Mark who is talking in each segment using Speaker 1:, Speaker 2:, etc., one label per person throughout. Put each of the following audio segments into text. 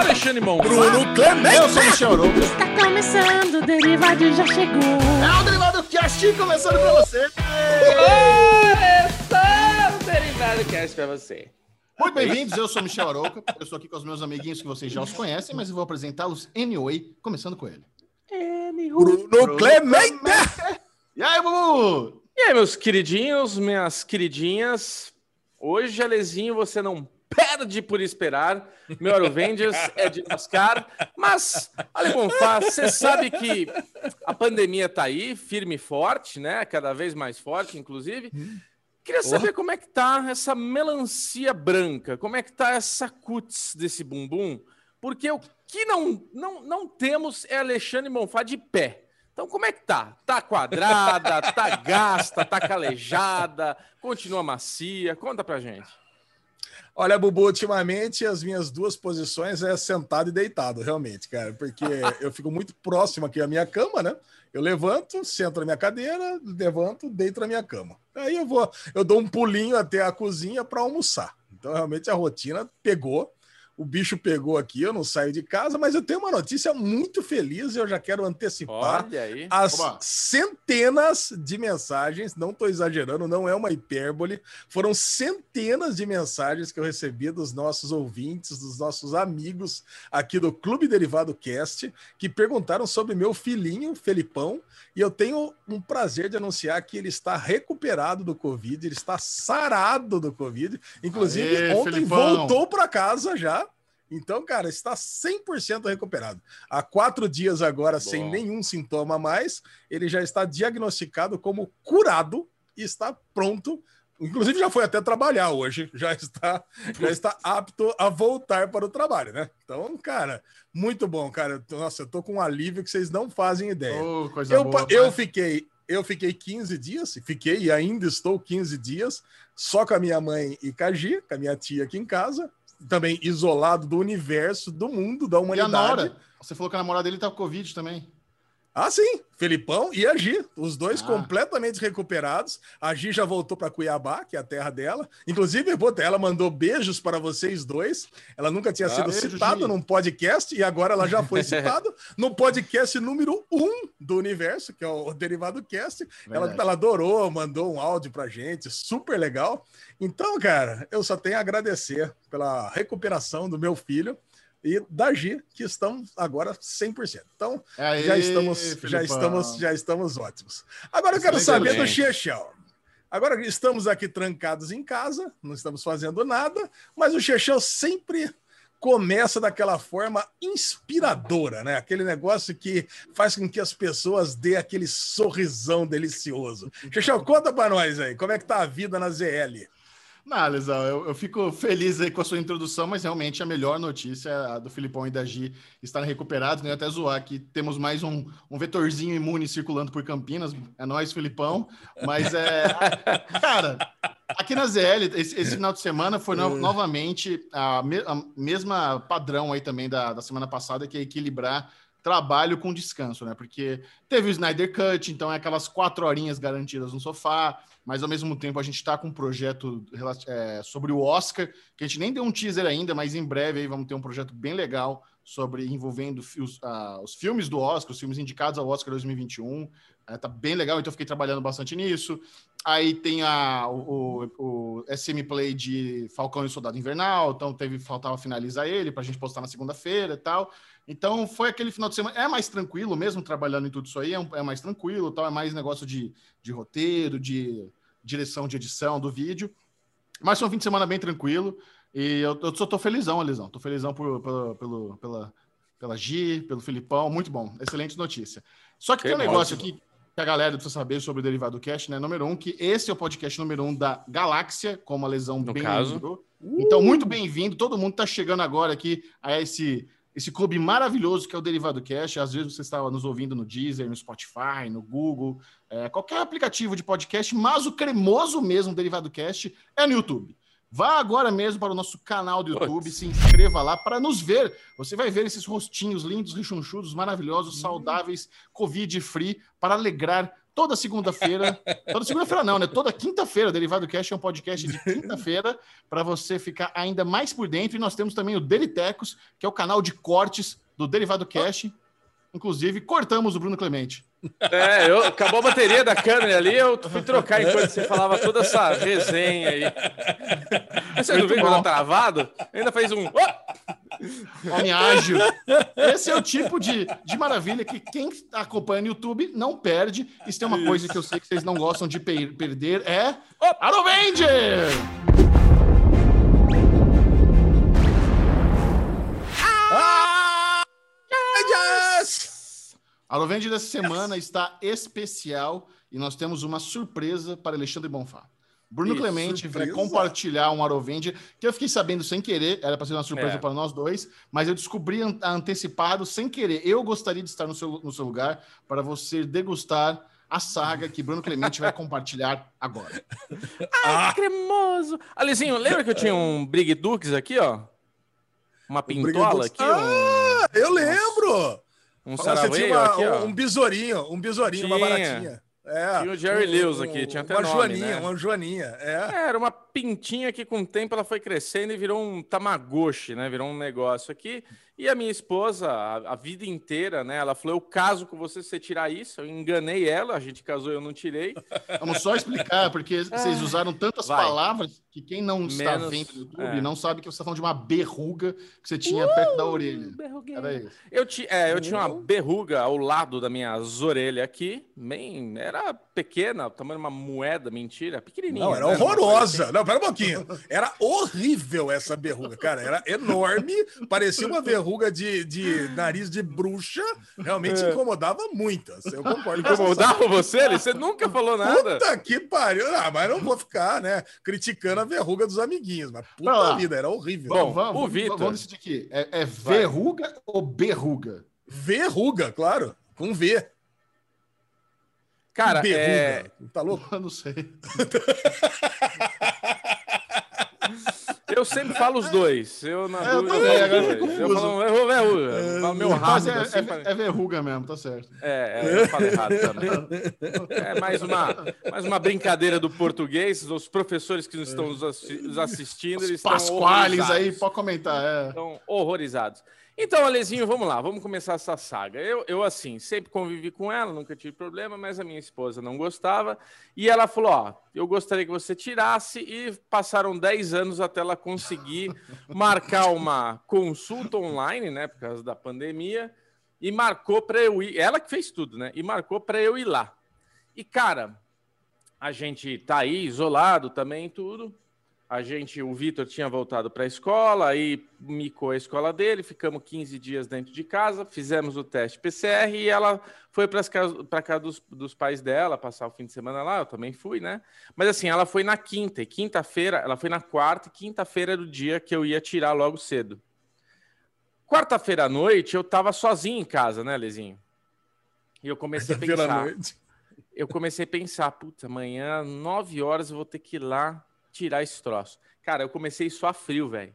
Speaker 1: Alexandre Mon.
Speaker 2: Bruno Clemente.
Speaker 3: Eu sou o Michel Arouca.
Speaker 4: Está começando, o Derivado já chegou.
Speaker 3: É o Derivado Cast começando pra você.
Speaker 1: Começou o Derivado Cast pra você.
Speaker 3: Muito bem-vindos, eu sou o Michel Arouca. Eu estou aqui com os meus amiguinhos que vocês já os conhecem, mas eu vou apresentá-los anyway, começando com ele.
Speaker 2: Bruno Clemente.
Speaker 3: E aí, Bubu?
Speaker 1: E aí, meus queridinhos, minhas queridinhas. Hoje, Alezinho, você não perde por esperar. Meu Aruvendias é de lascar. Mas, Ale Bonfá, você sabe que a pandemia tá aí, firme e forte, né? Cada vez mais forte, inclusive. Queria saber como é que tá essa melancia branca, como é que tá essa cutis desse bumbum, porque o que não, não, não temos é Alexandre Bonfá de pé. Então, como é que tá? Tá quadrada, tá gasta, tá calejada, continua macia? Conta pra gente.
Speaker 2: Olha, Bubu, ultimamente as minhas duas posições é sentado e deitado, realmente, cara, porque eu fico muito próximo aqui à minha cama, né? Eu levanto, sento na minha cadeira, levanto, deito na minha cama. Aí eu vou, eu dou um pulinho até a cozinha para almoçar. Então, realmente a rotina pegou. O bicho pegou aqui, eu não saio de casa, mas eu tenho uma notícia muito feliz e eu já quero antecipar as
Speaker 3: Oba.
Speaker 2: centenas de mensagens, não estou exagerando, não é uma hipérbole, foram centenas de mensagens que eu recebi dos nossos ouvintes, dos nossos amigos aqui do Clube Derivado Cast, que perguntaram sobre meu filhinho, Felipão, e eu tenho um prazer de anunciar que ele está recuperado do Covid, ele está sarado do Covid, inclusive
Speaker 3: Aê,
Speaker 2: ontem
Speaker 3: Felipão.
Speaker 2: voltou para casa já. Então, cara, está 100% recuperado. Há quatro dias agora, sem
Speaker 1: Bom.
Speaker 2: nenhum sintoma a mais, ele já está diagnosticado como curado e está pronto. Inclusive, já foi até trabalhar hoje, já está, já está apto a voltar para o trabalho, né? Então, cara, muito bom, cara. Nossa, eu tô com um alívio que vocês não fazem ideia.
Speaker 3: Coisa
Speaker 2: Eu,
Speaker 3: boa.
Speaker 2: eu fiquei, eu fiquei 15 dias, fiquei e ainda estou 15 dias só com a minha mãe e com a Gi, com a minha tia aqui em casa, também isolado do universo, do mundo, da
Speaker 3: E a
Speaker 2: humanidade.
Speaker 3: Nora? Você falou que a namorada dele tá com Covid também.
Speaker 2: Ah, sim, Felipão e a Gi, os dois
Speaker 3: Ah.
Speaker 2: completamente recuperados. A Gi já voltou para Cuiabá, que é a terra dela. Inclusive, puta, ela mandou beijos para vocês dois. Ela nunca tinha
Speaker 1: Ah,
Speaker 2: sido
Speaker 3: beijo,
Speaker 2: citada
Speaker 3: Gi.
Speaker 2: num podcast e agora ela já foi citada no podcast número um do universo, que é o Derivado Cast. Ela, ela adorou, mandou um áudio pra gente, super legal. Então, cara, eu só tenho a agradecer pela recuperação do meu filho e da Gi, que estão agora 100%. Então,
Speaker 3: Aê,
Speaker 2: já estamos, já estamos, já estamos ótimos. Agora eu quero
Speaker 3: Excelente.
Speaker 2: saber do Chechel. Agora estamos aqui trancados em casa, não estamos fazendo nada, mas o Chechel sempre começa daquela forma inspiradora, né? Aquele negócio que faz com que as pessoas dê aquele sorrisão delicioso. Chechel, conta pra nós aí, como é que tá a vida na ZL?
Speaker 3: Não, Lesão, eu, eu fico feliz aí com a sua introdução, mas realmente a melhor notícia é a do Filipão e da Gi estarem recuperados, né? Até zoar que temos mais um, um vetorzinho imune circulando por Campinas. É nós, Filipão. Mas é. Cara, aqui na ZL, esse, esse final de semana foi no- novamente a, me- a mesma padrão aí também da, da semana passada, que é equilibrar trabalho com descanso, né? Porque teve o Snyder Cut, então é aquelas quatro horinhas garantidas no sofá, mas ao mesmo tempo a gente está com um projeto é, sobre o Oscar, que a gente nem deu um teaser ainda, mas em breve aí vamos ter um projeto bem legal sobre envolvendo os, ah, os filmes do Oscar, os filmes indicados ao Oscar 2021. É, tá bem legal, então fiquei trabalhando bastante nisso. Aí tem a, o, o, o SM Play de Falcão e Soldado Invernal, então teve faltava finalizar ele para a gente postar na segunda-feira e tal. Então foi aquele final de semana. É mais tranquilo, mesmo trabalhando em tudo isso aí, é, um- é mais tranquilo, tal, é mais negócio de, de roteiro, de direção de edição do vídeo. Mas foi um fim de semana bem tranquilo. E eu, eu só tô felizão, Alisão. Tô felizão por, pelo, pelo, pela, pela Gi, pelo Filipão. Muito bom. Excelente notícia. Só que
Speaker 1: Que
Speaker 3: tem um negócio
Speaker 1: ótimo.
Speaker 3: aqui que a galera precisa saber sobre o Derivado Cast, né? Número um, que esse é o podcast número um da Galáxia, como a Lesão
Speaker 1: No
Speaker 3: bem
Speaker 1: caso.
Speaker 3: lembrou. Então, muito bem-vindo. Todo mundo está chegando agora aqui a esse, esse clube maravilhoso que é o Derivado Cast. Às vezes você estava nos ouvindo no Deezer, no Spotify, no Google, é, qualquer aplicativo de podcast, mas o cremoso mesmo Derivado Cast é no YouTube. Vá agora mesmo para o nosso canal do YouTube,
Speaker 1: Putz.
Speaker 3: se inscreva lá para nos ver. Você vai ver esses rostinhos lindos, rechonchudos, maravilhosos, saudáveis, Covid-free, para alegrar toda segunda-feira. toda segunda-feira não, né? Toda quinta-feira. Derivado Cast é um podcast de quinta-feira para você ficar ainda mais por dentro. E nós temos também o Delitecos, que é o canal de cortes do Derivado Cast. Inclusive, cortamos o Bruno Clemente.
Speaker 1: É, eu, acabou a bateria da câmera ali, eu fui trocar enquanto você falava toda essa resenha aí. Você não viu quando tá travado? Ainda fez um. Oh!
Speaker 3: Homem ágil. Esse é o tipo de, de maravilha que quem acompanha no YouTube não perde. E se tem uma Isso. coisa que eu sei que vocês não gostam de per perder é. Arovenger! A Lovende dessa semana está especial e nós temos uma surpresa para Alexandre Bonfá. Bruno Clemente surpresa? vai compartilhar um Arovende que eu fiquei sabendo sem querer, era para ser uma surpresa é. para nós dois, mas eu descobri antecipado sem querer. Eu gostaria de estar no seu, no seu lugar para você degustar a saga que Bruno Clemente vai compartilhar agora.
Speaker 1: Ai, ah. cremoso! Alizinho, lembra que eu tinha um Brig Dukes aqui, ó? Uma pintola aqui?
Speaker 2: Ah, um... eu lembro! Um Saraway aqui, ó. Um besourinho, um besourinho, uma baratinha.
Speaker 1: É, tinha o Jerry um, Lewis aqui, tinha até
Speaker 2: uma
Speaker 1: nome,
Speaker 2: joaninha,
Speaker 1: né?
Speaker 2: uma joaninha, é.
Speaker 1: é. Era uma pintinha que com o tempo ela foi crescendo e virou um tamagotchi, né? Virou um negócio aqui. E a minha esposa, a, a, vida inteira, né? Ela falou: eu caso com você se você tirar isso. Eu enganei ela, a gente casou, eu não tirei.
Speaker 3: Vamos só explicar, porque vocês usaram tantas Vai. palavras que quem não Menos, está vendo no YouTube é. não sabe que você está falando de uma berruga que você tinha uh, perto da orelha.
Speaker 1: Era isso. Eu, ti, é, eu tinha uma berruga ao lado da minha orelhas aqui, bem, era pequena, o tamanho de uma moeda, mentira, pequenininha.
Speaker 2: Não, era né? horrorosa. Não, pera um pouquinho. Era horrível essa berruga, cara. Era enorme, parecia uma verruga ruga de, de nariz de bruxa realmente é. incomodava muitas. Eu concordo.
Speaker 1: Incomodava você? Você nunca falou nada.
Speaker 2: Puta que pariu. Ah, mas não vou ficar, né, criticando a verruga dos amiguinhos. Mas puta vida, era horrível.
Speaker 3: Bom, vamos, o Vitor. Vamos decidir aqui. É, é verruga Vai. ou berruga?
Speaker 2: Verruga, claro. Com V.
Speaker 1: Cara, berruga. É...
Speaker 3: Tá louco? Eu não sei.
Speaker 1: Eu sempre falo os dois. Eu na é, dúvida. Eu, agora eu falo, eu vou verruga. É, meu rápido.
Speaker 3: É, assim, é, é, verruga mesmo, tá certo.
Speaker 1: É, é eu falo errado também. É mais uma, mais uma brincadeira do português. Os professores que estão nos assistindo, eles estão.
Speaker 3: Pasquales aí, pode comentar. É.
Speaker 1: Estão horrorizados. Então, Alezinho, vamos lá, vamos começar essa saga. Eu, eu, assim, sempre convivi com ela, nunca tive problema, mas a minha esposa não gostava. E ela falou: Ó, eu gostaria que você tirasse. E passaram 10 anos até ela conseguir marcar uma consulta online, né, por causa da pandemia. E marcou para eu ir. Ela que fez tudo, né? E marcou para eu ir lá. E, cara, a gente tá aí isolado também, tudo a gente, o Vitor tinha voltado para a escola, aí micou a escola dele, ficamos 15 dias dentro de casa, fizemos o teste PCR e ela foi para casa, casa dos, dos, pais dela, passar o fim de semana lá, eu também fui, né? Mas assim, ela foi na quinta, e quinta-feira, ela foi na quarta, e quinta-feira era o dia que eu ia tirar logo cedo. Quarta-feira à noite, eu estava sozinho em casa, né, Lezinho? E eu comecei a pensar. Eu comecei a pensar, puta, amanhã, nove horas, eu vou ter que ir lá tirar esse troço. Cara, eu comecei a suar frio, velho.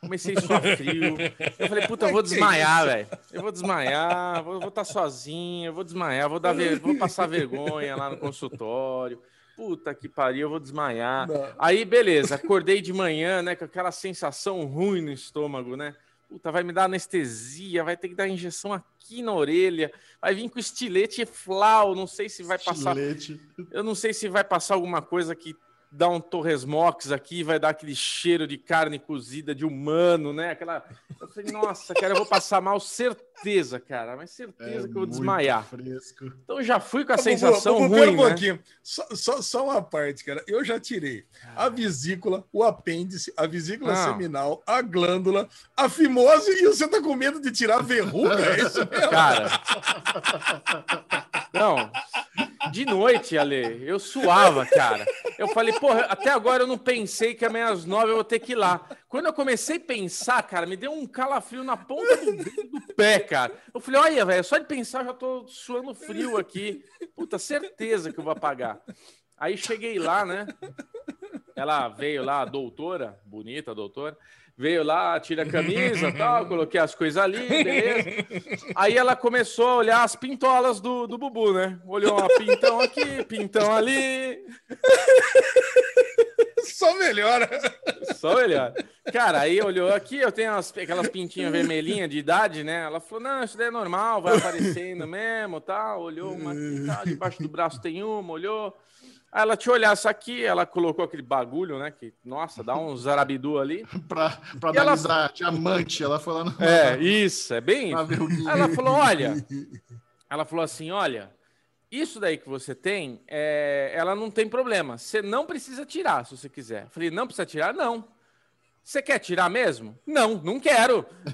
Speaker 1: Comecei a suar frio. Eu falei, puta, eu vou desmaiar, velho. Eu vou desmaiar, vou estar tá sozinho, eu vou desmaiar, vou, dar ver... vou passar vergonha lá no consultório. Puta que pariu, eu vou desmaiar. Não. Aí, beleza, acordei de manhã, né, com aquela sensação ruim no estômago, né? Puta, vai me dar anestesia, vai ter que dar injeção aqui na orelha, vai vir com estilete flau, não sei se vai passar. Estilete. Eu não sei se vai passar alguma coisa que dar um Torres Mox aqui, vai dar aquele cheiro de carne cozida de humano, né? Aquela. Eu falei, nossa, cara, eu vou passar mal, certeza, cara, mas certeza é que eu vou desmaiar. Fresco. Então já fui com a tá sensação bom, ruim. Um né? pouquinho.
Speaker 2: Só, só, só, uma parte, cara. Eu já tirei a vesícula, o apêndice, a vesícula Não. seminal, a glândula, a fimose e você tá com medo de tirar a verruga? É isso mesmo?
Speaker 1: Cara. Não, de noite, Ale, eu suava, cara. Eu falei, porra, até agora eu não pensei que amanhã às nove eu vou ter que ir lá. Quando eu comecei a pensar, cara, me deu um calafrio na ponta do, do pé, cara. Eu falei, olha, velho, só de pensar já tô suando frio aqui. Puta, certeza que eu vou apagar. Aí cheguei lá, né? Ela veio lá, a doutora, bonita a doutora, Veio lá, tira a camisa tal, coloquei as coisas ali, beleza. Aí ela começou a olhar as pintolas do, do Bubu, né? Olhou uma pintão aqui, pintão ali.
Speaker 2: Só melhora.
Speaker 1: Só melhor. Cara, aí olhou aqui, eu tenho umas- aquelas pintinhas vermelhinhas de idade, né? Ela falou: não, isso daí é normal, vai aparecendo mesmo, tal. Olhou uma aqui, tal, debaixo do braço tem uma, olhou. Aí ela te olhar isso aqui, ela colocou aquele bagulho, né? Que, nossa, dá um zarabidu ali.
Speaker 3: Pra, pra
Speaker 1: E ela-
Speaker 3: analisar diamante, ela foi lá no.
Speaker 1: É, isso, é bem isso. ela falou: olha, ela falou assim: olha, isso daí que você tem, é, ela não tem problema. Você não precisa tirar, se você quiser. Eu falei: não precisa tirar? Não. Você quer tirar mesmo? Não, não quero.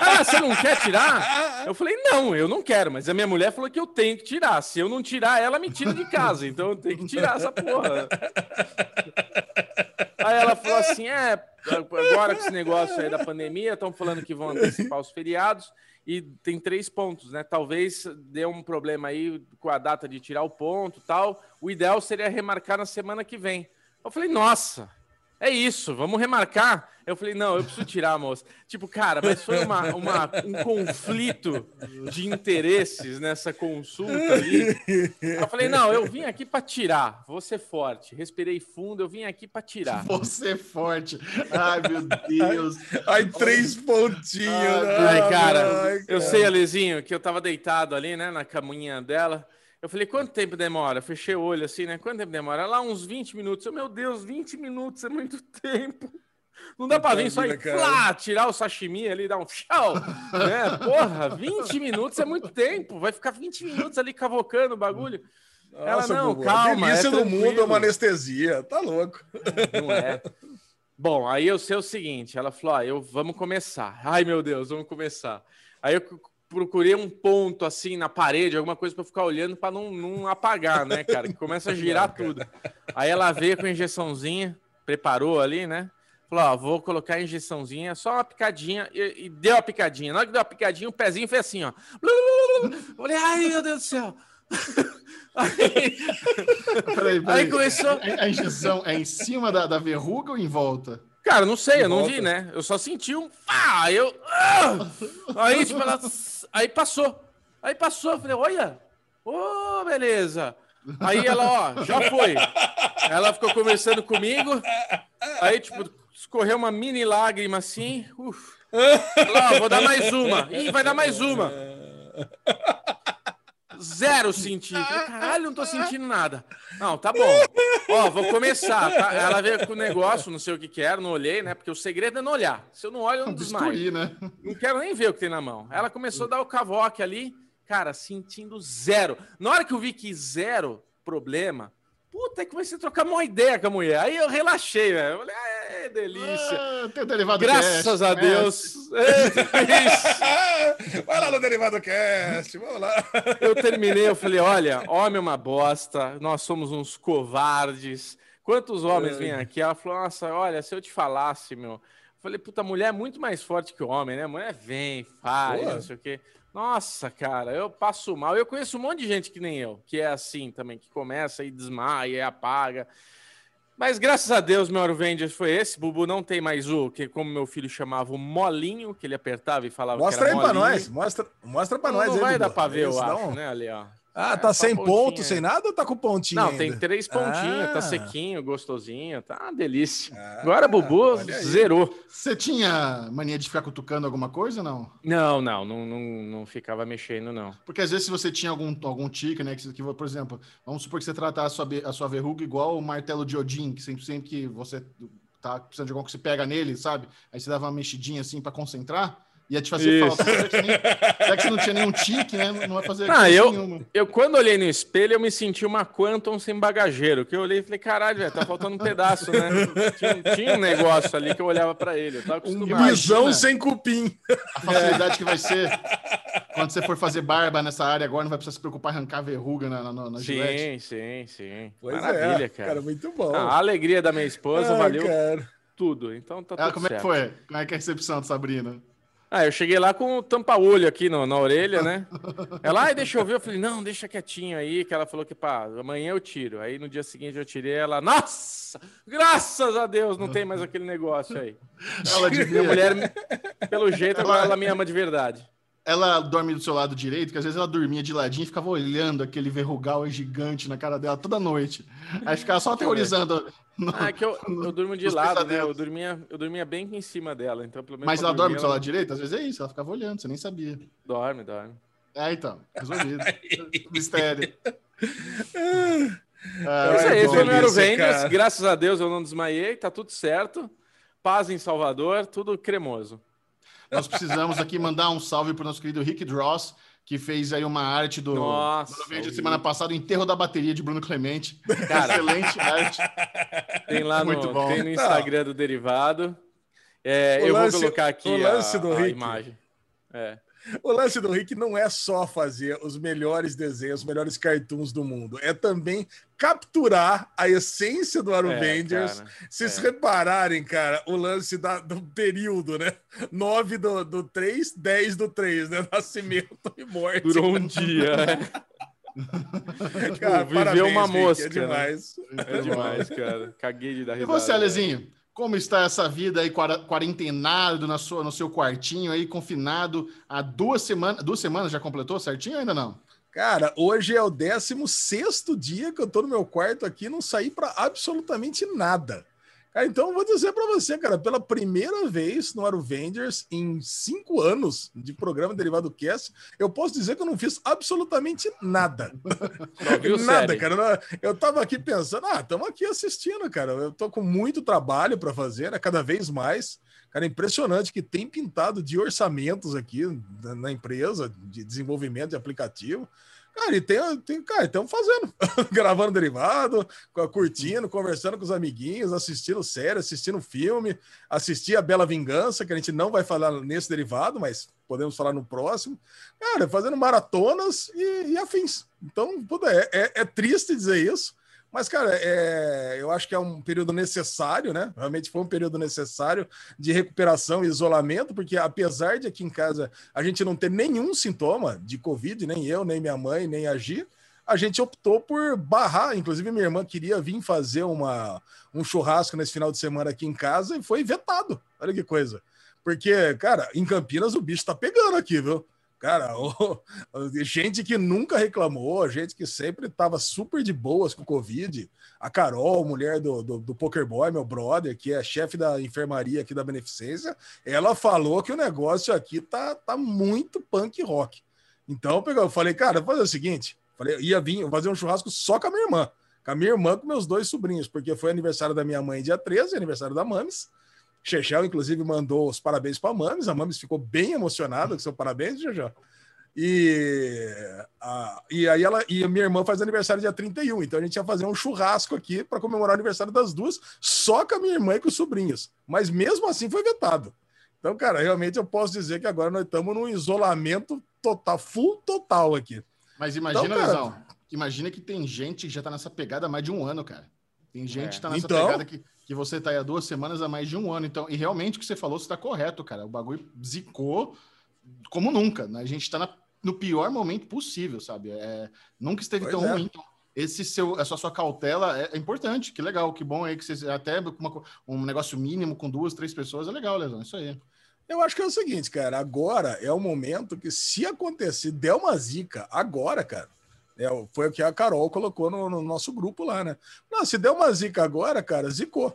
Speaker 1: ah, você não quer tirar? Eu falei: não, eu não quero. Mas a minha mulher falou que eu tenho que tirar. Se eu não tirar, ela me tira de casa. Então eu tenho que tirar essa porra. Aí ela falou assim: é, agora com esse negócio aí da pandemia, estão falando que vão antecipar os feriados e tem três pontos, né? Talvez dê um problema aí com a data de tirar o ponto tal. O ideal seria remarcar na semana que vem. Eu falei, nossa, é isso, vamos remarcar. Eu falei, não, eu preciso tirar, moça. Tipo, cara, mas foi uma, uma- um conflito de interesses nessa consulta ali. Eu falei, não, eu vim aqui para tirar, vou ser forte. Respirei fundo, eu vim aqui para tirar.
Speaker 3: Você é forte. Ai, meu Deus.
Speaker 2: Aí, três pontinhos. né?
Speaker 1: Ai, cara,
Speaker 2: Ai,
Speaker 1: eu
Speaker 2: cara.
Speaker 1: sei, Alezinho, que eu tava deitado ali, né, na caminha dela. Eu falei, quanto tempo demora? Eu fechei o olho assim, né? Quanto tempo demora? Lá uns 20 minutos. Eu, meu Deus, 20 minutos é muito tempo. Não dá pra vir só
Speaker 2: cara.
Speaker 1: flá, tirar o sashimi ali, dar um tchau. né? Porra, 20 minutos é muito tempo. Vai ficar 20 minutos ali cavocando o bagulho. Ela, não, calma,
Speaker 2: A delícia
Speaker 1: é
Speaker 2: do mundo é uma anestesia. Tá louco.
Speaker 1: Não é. Bom, aí eu sei o seguinte, ela falou, ó, eu, vamos começar. Ai, meu Deus, vamos começar. Aí eu procurei um ponto, assim, na parede, alguma coisa para ficar olhando para não, não apagar, né, cara? Que começa a girar tudo. Aí ela veio com a injeçãozinha, preparou ali, né? Falou, ó, vou colocar a injeçãozinha, só uma picadinha, e, e deu a picadinha. Na hora que deu a picadinha, o pezinho fez assim, ó. Falei, ai, meu Deus do céu. Aí,
Speaker 3: Peraí, peraí.
Speaker 1: aí começou...
Speaker 3: A a injeção é em cima da, da verruga ou em volta?
Speaker 1: Cara, não sei, eu não vi, né? Eu só senti um aí eu. ah! Aí, tipo, ela. Aí passou. Aí passou, eu falei, olha, ô, beleza. Aí ela, ó, já foi. Ela ficou conversando comigo. Aí, tipo, escorreu uma mini lágrima assim. Uf. Ela, ó, vou dar mais uma. Ih, vai dar mais uma. Zero senti. Falei, Caralho, não tô sentindo nada. Não, tá bom. Ó, vou começar. tá? Ela veio com o negócio, não sei o que que era, não olhei, né? Porque o segredo é não olhar. Se eu não olho, eu não desmaio.
Speaker 3: Bisturi, né?
Speaker 1: Não quero nem ver o que tem na mão. Ela começou a dar o cavoque ali, cara, sentindo zero. Na hora que eu vi que zero problema, puta, que comecei a trocar uma ideia com a mulher. Aí eu relaxei, velho. Eu falei, ah, é delícia.
Speaker 3: Ah, tem o derivado
Speaker 1: Graças
Speaker 3: cast,
Speaker 1: a
Speaker 3: né?
Speaker 1: Deus. É, isso.
Speaker 2: Vai lá no Derivado Cast. Vamos lá.
Speaker 1: Eu terminei, eu falei, olha, homem é uma bosta, nós somos uns covardes. Quantos homens vêm aqui? Ela falou, nossa, olha, se eu te falasse, meu. Eu falei, puta, mulher é muito mais forte que o homem, né? Mulher vem, faz,
Speaker 2: Pô.
Speaker 1: não sei o quê. Nossa, cara, eu passo mal. Eu conheço um monte de gente que nem eu, que é assim também, que começa e desmaia e apaga. Mas graças a Deus, meu Avengers foi esse. Bubu não tem mais o, que como meu filho chamava, o molinho, que ele apertava e falava
Speaker 2: Mostra
Speaker 1: que
Speaker 2: aí
Speaker 1: era
Speaker 2: pra
Speaker 1: molinho.
Speaker 2: nós. Mostra, mostra pra
Speaker 1: Não,
Speaker 2: nós
Speaker 1: não
Speaker 2: aí.
Speaker 1: vai
Speaker 2: Bubu.
Speaker 1: dar pra ver, eu
Speaker 2: Isso,
Speaker 1: acho,
Speaker 2: não?
Speaker 1: né, ali, ó.
Speaker 2: Ah,
Speaker 1: É,
Speaker 2: tá
Speaker 1: só
Speaker 2: sem ponto, sem nada ou tá com pontinho
Speaker 1: Não,
Speaker 2: ainda?
Speaker 1: tem três pontinhos, tá
Speaker 2: Ah.
Speaker 1: sequinho, gostosinho, tá uma delícia.
Speaker 2: Ah,
Speaker 1: Agora, Bubu, zerou.
Speaker 3: Você tinha mania de ficar cutucando alguma coisa não?
Speaker 1: Não, não, não, não, não ficava mexendo, não.
Speaker 3: Porque às vezes se você tinha algum, algum tique, né? Que, que, por exemplo, vamos supor que você tratar a sua, a sua verruga igual o martelo de Odin, que sempre, sempre que você tá precisando de alguma coisa, você pega nele, sabe? Aí você dava uma mexidinha assim pra concentrar, ia te fazer
Speaker 1: Isso.
Speaker 3: falta. Já que, você nem- já que você não tinha nenhum tique, né? Não vai fazer
Speaker 1: Ah,
Speaker 3: coisa
Speaker 1: eu-
Speaker 3: nenhuma.
Speaker 1: Eu, quando olhei no espelho, eu me senti uma Quantum sem bagageiro. Que eu olhei e falei, caralho, velho, tá faltando um pedaço, né? Tinha, tinha um negócio ali que eu olhava pra ele. Eu tava
Speaker 2: Um
Speaker 1: acostumado.
Speaker 2: bisão
Speaker 3: Imagina.
Speaker 2: sem cupim.
Speaker 3: A facilidade que vai ser quando você for fazer barba nessa área agora, não vai precisar se preocupar em arrancar verruga na, na, na gilete.
Speaker 1: Sim, sim, sim.
Speaker 2: Pois
Speaker 1: Maravilha,
Speaker 2: é,
Speaker 1: cara.
Speaker 2: muito bom.
Speaker 1: Ah, a alegria da minha esposa
Speaker 2: Ai,
Speaker 1: valeu
Speaker 2: cara.
Speaker 1: tudo. Então tá
Speaker 3: Ah,
Speaker 1: tudo
Speaker 3: como é que
Speaker 1: certo.
Speaker 3: foi? Como é que é a recepção de Sabrina?
Speaker 1: Ah, eu cheguei lá com o tampa-olho aqui no, na orelha, né? Ela, ai, deixa eu ver. Eu falei, não, deixa quietinho aí, que ela falou que, pá, amanhã eu tiro. Aí no dia seguinte eu tirei ela, nossa, graças a Deus, não tem mais aquele negócio aí.
Speaker 3: Ela
Speaker 1: Minha
Speaker 3: devia,
Speaker 1: mulher, pelo jeito, agora ela me ama de verdade.
Speaker 3: ela dorme do seu lado direito, que às vezes ela dormia de ladinho e ficava olhando aquele verrugal gigante na cara dela toda noite. Aí ficava só aterrorizando. No-
Speaker 1: Ah, é que eu, eu durmo de lado, né? Eu
Speaker 3: pesadelos.
Speaker 1: dormia, eu dormia bem em cima dela, então pelo menos.
Speaker 3: Mas ela dorme do seu lado direito? Às vezes é isso, ela ficava olhando, você nem sabia.
Speaker 1: Dorme, dorme.
Speaker 3: É, então, resolvido. Mistério.
Speaker 1: Mas
Speaker 3: Ah,
Speaker 1: é, esse
Speaker 2: bom,
Speaker 1: foi o Nero
Speaker 2: delícia,
Speaker 1: Vendors.
Speaker 2: cara.
Speaker 1: Graças a Deus eu não desmaiei, tá tudo certo. Paz em Salvador, tudo cremoso.
Speaker 3: Nós precisamos aqui mandar um salve para o nosso querido Rick Dross, que fez aí uma arte do
Speaker 1: Nossa,
Speaker 3: do vídeo
Speaker 1: o
Speaker 3: semana passada, o enterro da bateria de Bruno Clemente.
Speaker 1: Cara.
Speaker 3: Excelente arte.
Speaker 1: Tem lá no,
Speaker 3: Muito bom.
Speaker 1: tem no Instagram do Derivado. É, eu
Speaker 2: lance-
Speaker 1: vou colocar aqui
Speaker 2: o lance
Speaker 1: a,
Speaker 2: do
Speaker 1: a
Speaker 2: Rick.
Speaker 1: imagem. É.
Speaker 2: O lance do Rick não é só fazer os melhores desenhos, os melhores cartoons do mundo, é também capturar a essência do Avengers.
Speaker 1: É,
Speaker 2: vocês
Speaker 1: é.
Speaker 2: repararem, cara, o lance da- do período, né? 9 do, do 3, 10 do 3, né? Nascimento e morte.
Speaker 1: Durou um dia.
Speaker 2: Cara,
Speaker 1: Viveu
Speaker 2: parabéns,
Speaker 1: uma
Speaker 2: Rick,
Speaker 1: mosca,
Speaker 2: É
Speaker 1: né?
Speaker 2: demais.
Speaker 1: É demais, cara. Caguei de dar
Speaker 3: E
Speaker 1: risada.
Speaker 3: você, Alezinho? Como está essa vida aí quarentenado na sua, no seu quartinho aí, confinado há duas semanas? Duas semanas já completou certinho ou ainda não?
Speaker 2: Cara, hoje é o 16 dia que eu tô no meu quarto aqui não saí para absolutamente nada. Cara, então eu vou dizer para você, cara, pela primeira vez no Avengers em cinco anos de programa Derivado Cast, eu posso dizer que eu não fiz absolutamente nada.
Speaker 1: Viu
Speaker 2: Nada,
Speaker 1: série.
Speaker 2: cara. Não- Eu tava aqui pensando, ah, estamos aqui assistindo, cara. Eu tô com muito trabalho para fazer, né? Cada vez mais. Cara, é impressionante que tem pintado de orçamentos aqui na empresa de desenvolvimento de aplicativo. Cara, e tem, tem cara, estamos fazendo, gravando derivado, cu- curtindo, conversando com os amiguinhos, assistindo série, assistindo filme, assistir a Bela Vingança, que a gente não vai falar nesse derivado, mas podemos falar no próximo. Cara, fazendo maratonas e, e afins. Então, puta, é, é- é triste dizer isso, mas, cara, é, eu acho que é um período necessário, né? Realmente foi um período necessário de recuperação e isolamento, porque apesar de aqui em casa a gente não ter nenhum sintoma de Covid, nem eu, nem minha mãe, nem a Gi, a gente optou por barrar. Inclusive, minha irmã queria vir fazer uma, um churrasco nesse final de semana aqui em casa e foi vetado. Olha que coisa. Porque, cara, em Campinas o bicho tá pegando aqui, viu? Cara, o- gente que nunca reclamou, gente que sempre tava super de boas com o Covid. A Carol, mulher do, do, do Poker Boy, meu brother, que é chefe da enfermaria aqui da Beneficência, ela falou que o negócio aqui tá, tá muito punk rock. Então, eu falei, cara, vou fazer o seguinte: falei, ia vir fazer um churrasco só com a minha irmã, com a minha irmã com meus dois sobrinhos, porque foi aniversário da minha mãe dia 13, aniversário da Mames. Chechel, inclusive, mandou os parabéns para a Mames. A Mames ficou bem emocionada com seu parabéns, Chechel. E, a, e aí ela e a minha irmã faz aniversário dia 31, então a gente ia fazer um churrasco aqui para comemorar o aniversário das duas, só com a minha irmã e com os sobrinhos. Mas mesmo assim foi vetado. Então, cara, realmente eu posso dizer que agora nós estamos num isolamento total, full total aqui.
Speaker 3: Mas imagina,
Speaker 2: Então, cara-
Speaker 3: imagina que tem gente que já tá nessa pegada há mais de um ano, cara. Tem gente que tá nessa
Speaker 2: Então-
Speaker 3: pegada que, que você tá aí há duas semanas, há mais de um ano. Então, e realmente o que você falou, você tá correto, cara. O bagulho zicou como nunca. né? A gente tá na- no pior momento possível, sabe? É, nunca esteve
Speaker 2: Pois
Speaker 3: tão
Speaker 2: é.
Speaker 3: ruim. Então, esse seu, essa sua cautela é, é importante. Que legal, que bom aí que você até uma um negócio mínimo com duas, três pessoas é legal, Lesão. Isso aí.
Speaker 2: Eu acho que é o seguinte, cara, agora é o momento que se acontecer, der uma zica agora, cara, é, foi o que a Carol colocou no, no nosso grupo lá, né? Não, se der uma zica agora, cara, zicou.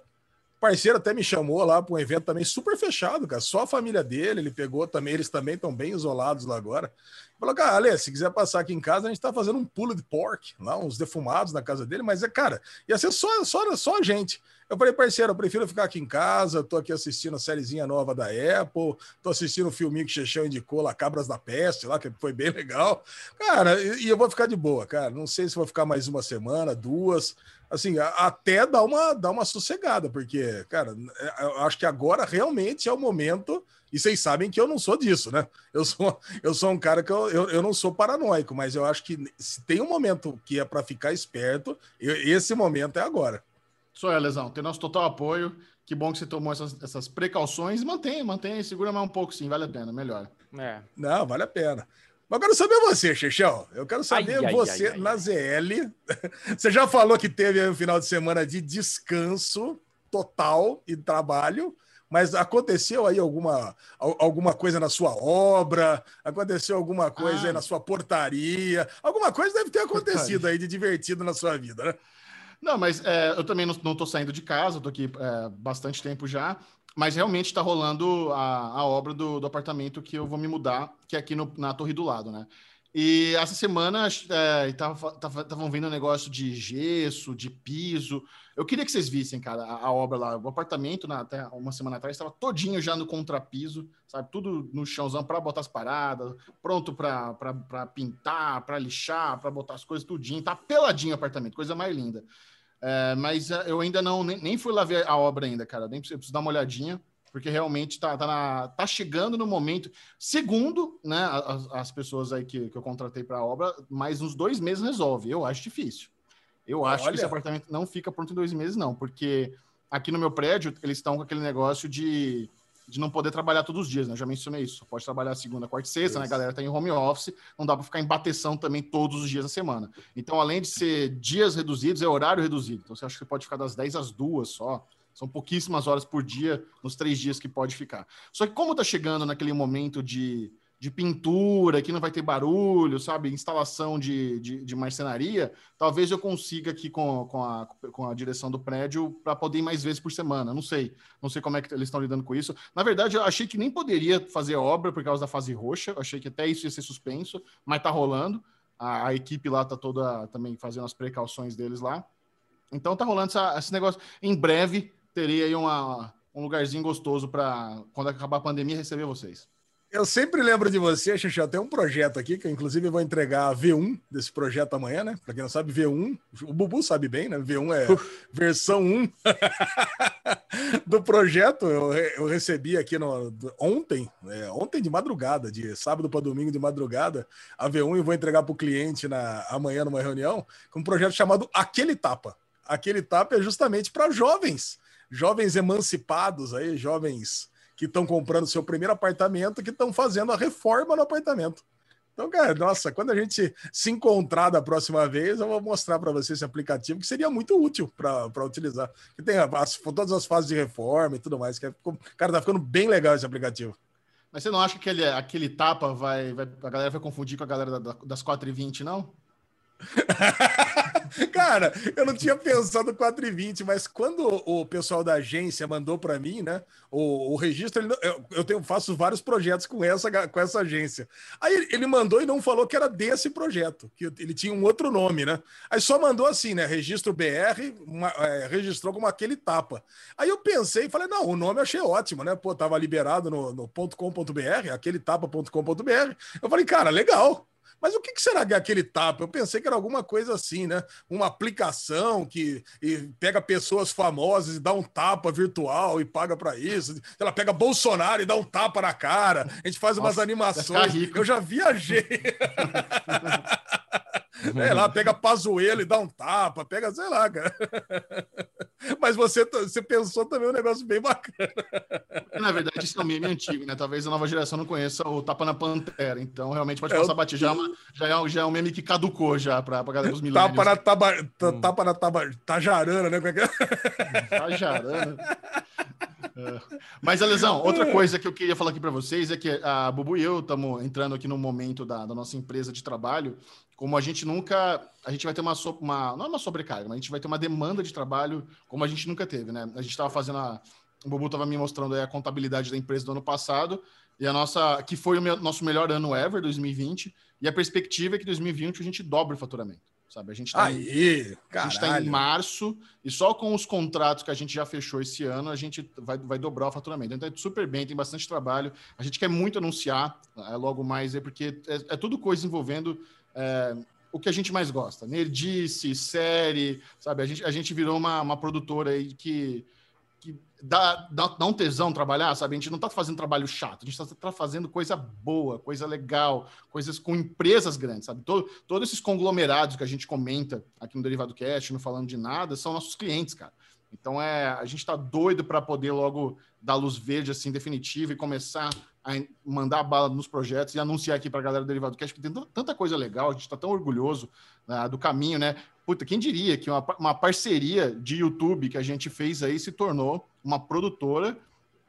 Speaker 2: Parceiro até me chamou lá para um evento também super fechado, cara. Só a família dele, ele pegou também, eles também estão bem isolados lá agora. Falou, cara, Ale, se quiser passar aqui em casa, a gente tá fazendo um pulo de pork, lá, uns defumados na casa dele, mas é, cara, ia ser só, só, só a gente. Eu falei, parceiro, eu prefiro ficar aqui em casa, tô aqui assistindo a sériezinha nova da Apple, tô assistindo o filminho que o Chechão indicou lá, Cabras da Peste, lá, que foi bem legal. Cara, e, e eu vou ficar de boa, cara. Não sei se vou ficar mais uma semana, duas, assim, até dar uma, dar uma sossegada, porque, cara, é, eu acho que agora realmente é o momento, e vocês sabem que eu não sou disso, né? Eu sou, eu sou um cara que eu, eu, eu não sou paranoico, mas eu acho que se tem um momento que é para ficar esperto, eu- esse momento é agora.
Speaker 3: Sou eu, Lesão. Tem nosso total apoio. Que bom que você tomou essas, essas precauções. Mantenha, mantenha. Segura mais um pouco, sim. Vale a pena. Melhor.
Speaker 1: É.
Speaker 2: Não, vale a pena. Mas eu quero saber você, Xexão. Eu quero saber
Speaker 1: Ai, ai,
Speaker 2: você
Speaker 1: ai,
Speaker 2: na. ZL. Você já falou que teve um final de semana de descanso total e trabalho. Mas aconteceu aí alguma, al- alguma coisa na sua obra? Aconteceu alguma coisa
Speaker 3: Ah.
Speaker 2: aí na sua portaria? Alguma coisa deve ter acontecido aí de divertido na sua vida, né?
Speaker 3: Não, mas é, eu também não, tô saindo de casa, tô aqui é, bastante tempo já, mas realmente está rolando a, a obra do, do apartamento que eu vou me mudar, que é aqui no- na torre do lado, né? E essa semana estavam vendo um negócio de gesso, de piso. Eu queria que vocês vissem, cara, a, a obra lá. O apartamento, na, até uma semana atrás, estava todinho já no contrapiso, sabe? Tudo no chãozão para botar as paradas, pronto para pintar, para lixar, para botar as coisas tudinho. Tá peladinho o apartamento, coisa mais linda. É, mas é, eu ainda não, nem, nem fui lá ver a obra ainda, cara. Nem preciso, preciso dar uma olhadinha, porque realmente tá, tá, na- tá chegando no momento. Segundo, né, as, as pessoas aí que, que eu contratei para a obra, mais uns dois meses resolve. Eu acho difícil. Eu acho que
Speaker 2: Olha.
Speaker 3: esse apartamento não fica pronto em dois meses, não, porque aqui no meu prédio eles estão com aquele negócio de, de não poder trabalhar todos os dias, né? Eu já mencionei isso. Só pode trabalhar segunda, quarta e sexta, né? A
Speaker 2: Isso.
Speaker 3: galera tá em home office, não dá para ficar em bateção também todos os dias da semana. Então, além de ser dias reduzidos, é horário reduzido. Então, você acha que pode ficar das 10 às 2 só. São pouquíssimas horas por dia nos três dias que pode ficar. Só que como tá chegando naquele momento de, de pintura, que não vai ter barulho, sabe? Instalação de, de, de marcenaria, talvez eu consiga aqui com, com, a, com a direção do prédio para poder ir mais vezes por semana. Não sei. Não sei como é que eles estão lidando com isso. Na verdade, eu achei que nem poderia fazer obra por causa da fase roxa. Eu achei que até isso ia ser suspenso, mas tá rolando. A, a equipe lá tá toda também fazendo as precauções deles lá. Então tá rolando essa- esse negócio. Em breve terei aí uma, um lugarzinho gostoso para quando acabar a pandemia receber vocês.
Speaker 2: Eu sempre lembro de você, Xixi. Tem um projeto aqui que eu, inclusive, vou entregar a V1 desse projeto amanhã, né? Para quem não sabe, V1, o Bubu sabe bem, né? V1 é versão 1 do projeto. Eu, eu recebi aqui no, ontem, é, ontem de madrugada, de sábado para domingo de madrugada, a V1 e vou entregar para o cliente na, amanhã numa reunião, com um projeto chamado Aquele Tapa. Aquele Tapa é justamente para jovens, jovens emancipados aí, jovens que estão comprando seu primeiro apartamento, que estão fazendo a reforma no apartamento. Então, cara, nossa, quando a gente se encontrar da próxima vez, eu vou mostrar para você esse aplicativo que seria muito útil para utilizar. Que tem as- todas as fases de reforma e tudo mais. Que é- cara, tá ficando bem legal esse aplicativo.
Speaker 3: Mas você não acha que aquele, aquele tapa vai, vai- a galera vai confundir com a galera da- das 4h20, não?
Speaker 2: Cara, eu não tinha pensado 4,20, mas quando o pessoal da agência mandou para mim, né? O, o registro, ele eu, eu tenho, faço vários projetos com essa, com essa agência. Aí ele- ele mandou e não falou que era desse projeto, que ele tinha um outro nome, né? Aí só mandou assim, né? Registro BR, uma- é, registrou como aquele tapa. Aí eu pensei e falei, não, o nome eu achei ótimo, né? Pô, tava liberado no, no .com.br, aquele tapa.com.br. Eu falei, cara, legal. Mas o que, que será que é aquele tapa? Eu pensei que era alguma coisa assim, né? Uma aplicação que pega pessoas famosas e dá um tapa virtual e paga para isso. Ela pega Bolsonaro e dá um tapa na cara. A gente faz umas
Speaker 3: Nossa,
Speaker 2: animações.
Speaker 3: ficar rico.
Speaker 2: Eu já viajei. É lá, pega Pazuelo e dá um tapa, pega, sei lá, cara. Mas você, você pensou também um negócio bem bacana.
Speaker 3: Na verdade, isso é um meme antigo, né? Talvez a nova geração não conheça o tapa na pantera. Então, realmente, pode
Speaker 2: É,
Speaker 3: passar
Speaker 2: o-
Speaker 3: batido. Já, é já, é um- já é um meme que caducou já para a galera dos milênios.
Speaker 2: Tapa na, taba, ta- tapa na taba, tajarana, né? Como é que é?
Speaker 3: Tá jarando. É. Mas, Alesão, outra coisa que eu queria falar aqui para vocês é que a Bubu e eu estamos entrando aqui no momento da, da nossa empresa de trabalho, como a gente nunca. A gente vai ter uma, so- uma. Não é uma sobrecarga, mas a gente vai ter uma demanda de trabalho como a gente nunca teve, né? A gente estava fazendo a. O Bubu estava me mostrando aí a contabilidade da empresa do ano passado, e a nossa. que foi o meu- nosso melhor ano ever, 2020, e a perspectiva é que 2020 a gente dobra o faturamento. Sabe? A gente está
Speaker 2: Aí,
Speaker 3: a gente está em março e só com os contratos que a gente já fechou esse ano, a gente vai, vai dobrar o faturamento. Então é super bem, tem bastante trabalho. A gente quer muito anunciar é, logo mais, é porque é, é tudo coisa envolvendo é, o que a gente mais gosta. Nerdice, série, sabe? A gente, a gente virou uma, uma produtora aí que, que dá, dá, dá um tesão trabalhar, sabe? A gente não está fazendo trabalho chato, a gente está fazendo coisa boa, coisa legal, coisas com empresas grandes, sabe? Todo, todos esses conglomerados que a gente comenta aqui no Derivado Cast, não falando de nada, são nossos clientes, cara. Então é, a gente está doido para poder logo dar luz verde assim definitiva e começar mandar bala nos projetos e anunciar aqui para a galera do Derivado Cash que tem tanta coisa legal, a gente está tão orgulhoso né, do caminho, né? Puta, quem diria que uma, uma parceria de YouTube que a gente fez aí se tornou uma produtora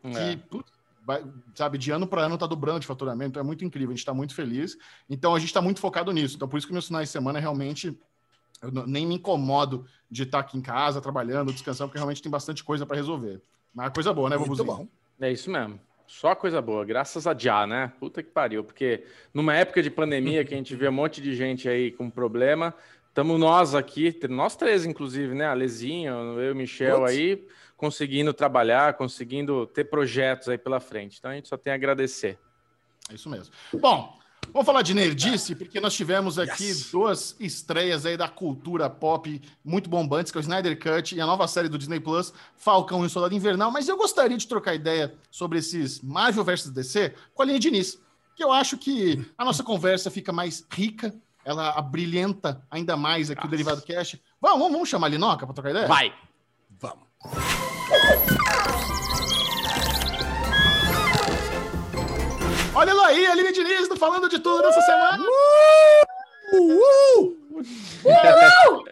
Speaker 3: que, é. putz, vai, sabe, de ano para ano está dobrando de faturamento, é muito incrível, a gente está muito feliz. Então a gente está muito focado nisso. Então por isso que meus finais de semana realmente eu nem me incomodo de estar tá aqui em casa, trabalhando, descansando, porque realmente tem bastante coisa para resolver. Mas é coisa boa, né, Muito bom.
Speaker 1: É isso mesmo. Só coisa boa, graças a Já, né? Puta que pariu, porque numa época de pandemia que a gente vê um monte de gente aí com problema, estamos nós aqui, nós três, inclusive, né? Alezinho, eu e o Michel Putz. aí, conseguindo trabalhar, conseguindo ter projetos aí pela frente. Então a gente só tem a agradecer.
Speaker 3: É isso mesmo. Bom, Vamos falar de nerdice, porque nós tivemos aqui yes. duas estreias aí da cultura pop muito bombantes, que é o Snyder Cut e a nova série do Disney Plus, Falcão e o Soldado Invernal. Mas eu gostaria de trocar ideia sobre esses Marvel versus DC com a linha Diniz, que eu acho que a nossa conversa fica mais rica, ela abrilhenta ainda mais aqui Nossa. o Derivado Cast. Vamos, vamos chamar a Linoca para trocar ideia?
Speaker 1: Vai!
Speaker 3: Vamos. Olha lá aí, Aline Diniz, falando de tudo nessa semana. Uh!
Speaker 5: Uh! Uh!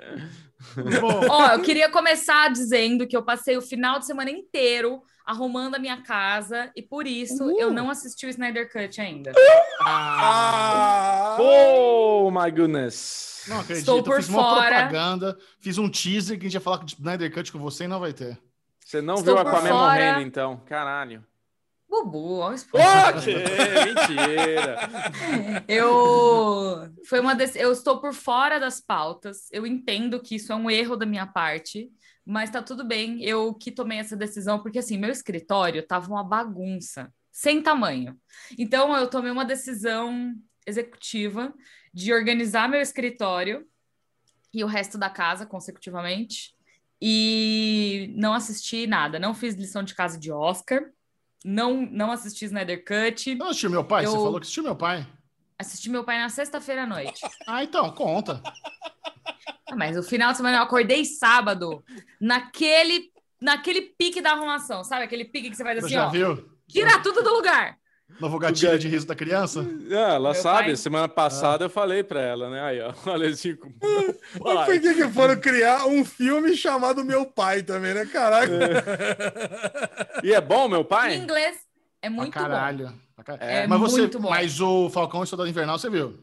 Speaker 5: Ó, eu queria começar dizendo que eu passei o final de semana inteiro arrumando a minha casa e por isso uh. eu não assisti o Snyder Cut ainda.
Speaker 1: Ah. Oh my goodness.
Speaker 3: Não acredito. Estou por eu fiz fora. uma propaganda, fiz um teaser que a gente ia falar de Snyder Cut com você e não vai ter.
Speaker 1: Você não Estou viu a Aquaman fora. morrendo então? Caralho.
Speaker 5: Bubu, olha
Speaker 1: o mentira.
Speaker 5: Eu foi uma des... eu estou por fora das pautas. Eu entendo que isso é um erro da minha parte, mas tá tudo bem. Eu que tomei essa decisão porque assim, meu escritório tava uma bagunça, sem tamanho. Então eu tomei uma decisão executiva de organizar meu escritório e o resto da casa consecutivamente e não assisti nada, não fiz lição de casa de Oscar não, não assisti Snyder Cut.
Speaker 3: Não assistiu meu pai? Eu... Você falou que assistiu meu pai.
Speaker 5: Assisti meu pai na sexta-feira à noite.
Speaker 3: ah, então, conta.
Speaker 5: Ah, mas o final de semana eu acordei sábado, naquele, naquele pique da arrumação, sabe? Aquele pique que você faz assim,
Speaker 3: já
Speaker 5: ó.
Speaker 3: Viu?
Speaker 5: Tira tudo do lugar.
Speaker 3: Novo gatilho de riso da criança?
Speaker 1: É, ela Meu sabe. Pai... Semana passada ah. eu falei pra ela, né? Aí, ó, olha assim.
Speaker 2: Por que, que foram criar um filme chamado Meu Pai também, né? Caraca. É.
Speaker 1: E é bom, Meu Pai?
Speaker 5: Em inglês é muito
Speaker 3: pra caralho.
Speaker 5: bom.
Speaker 3: Pra caralho. É, mas você, muito bom. Mas o Falcão e o Soldado Invernal, você viu?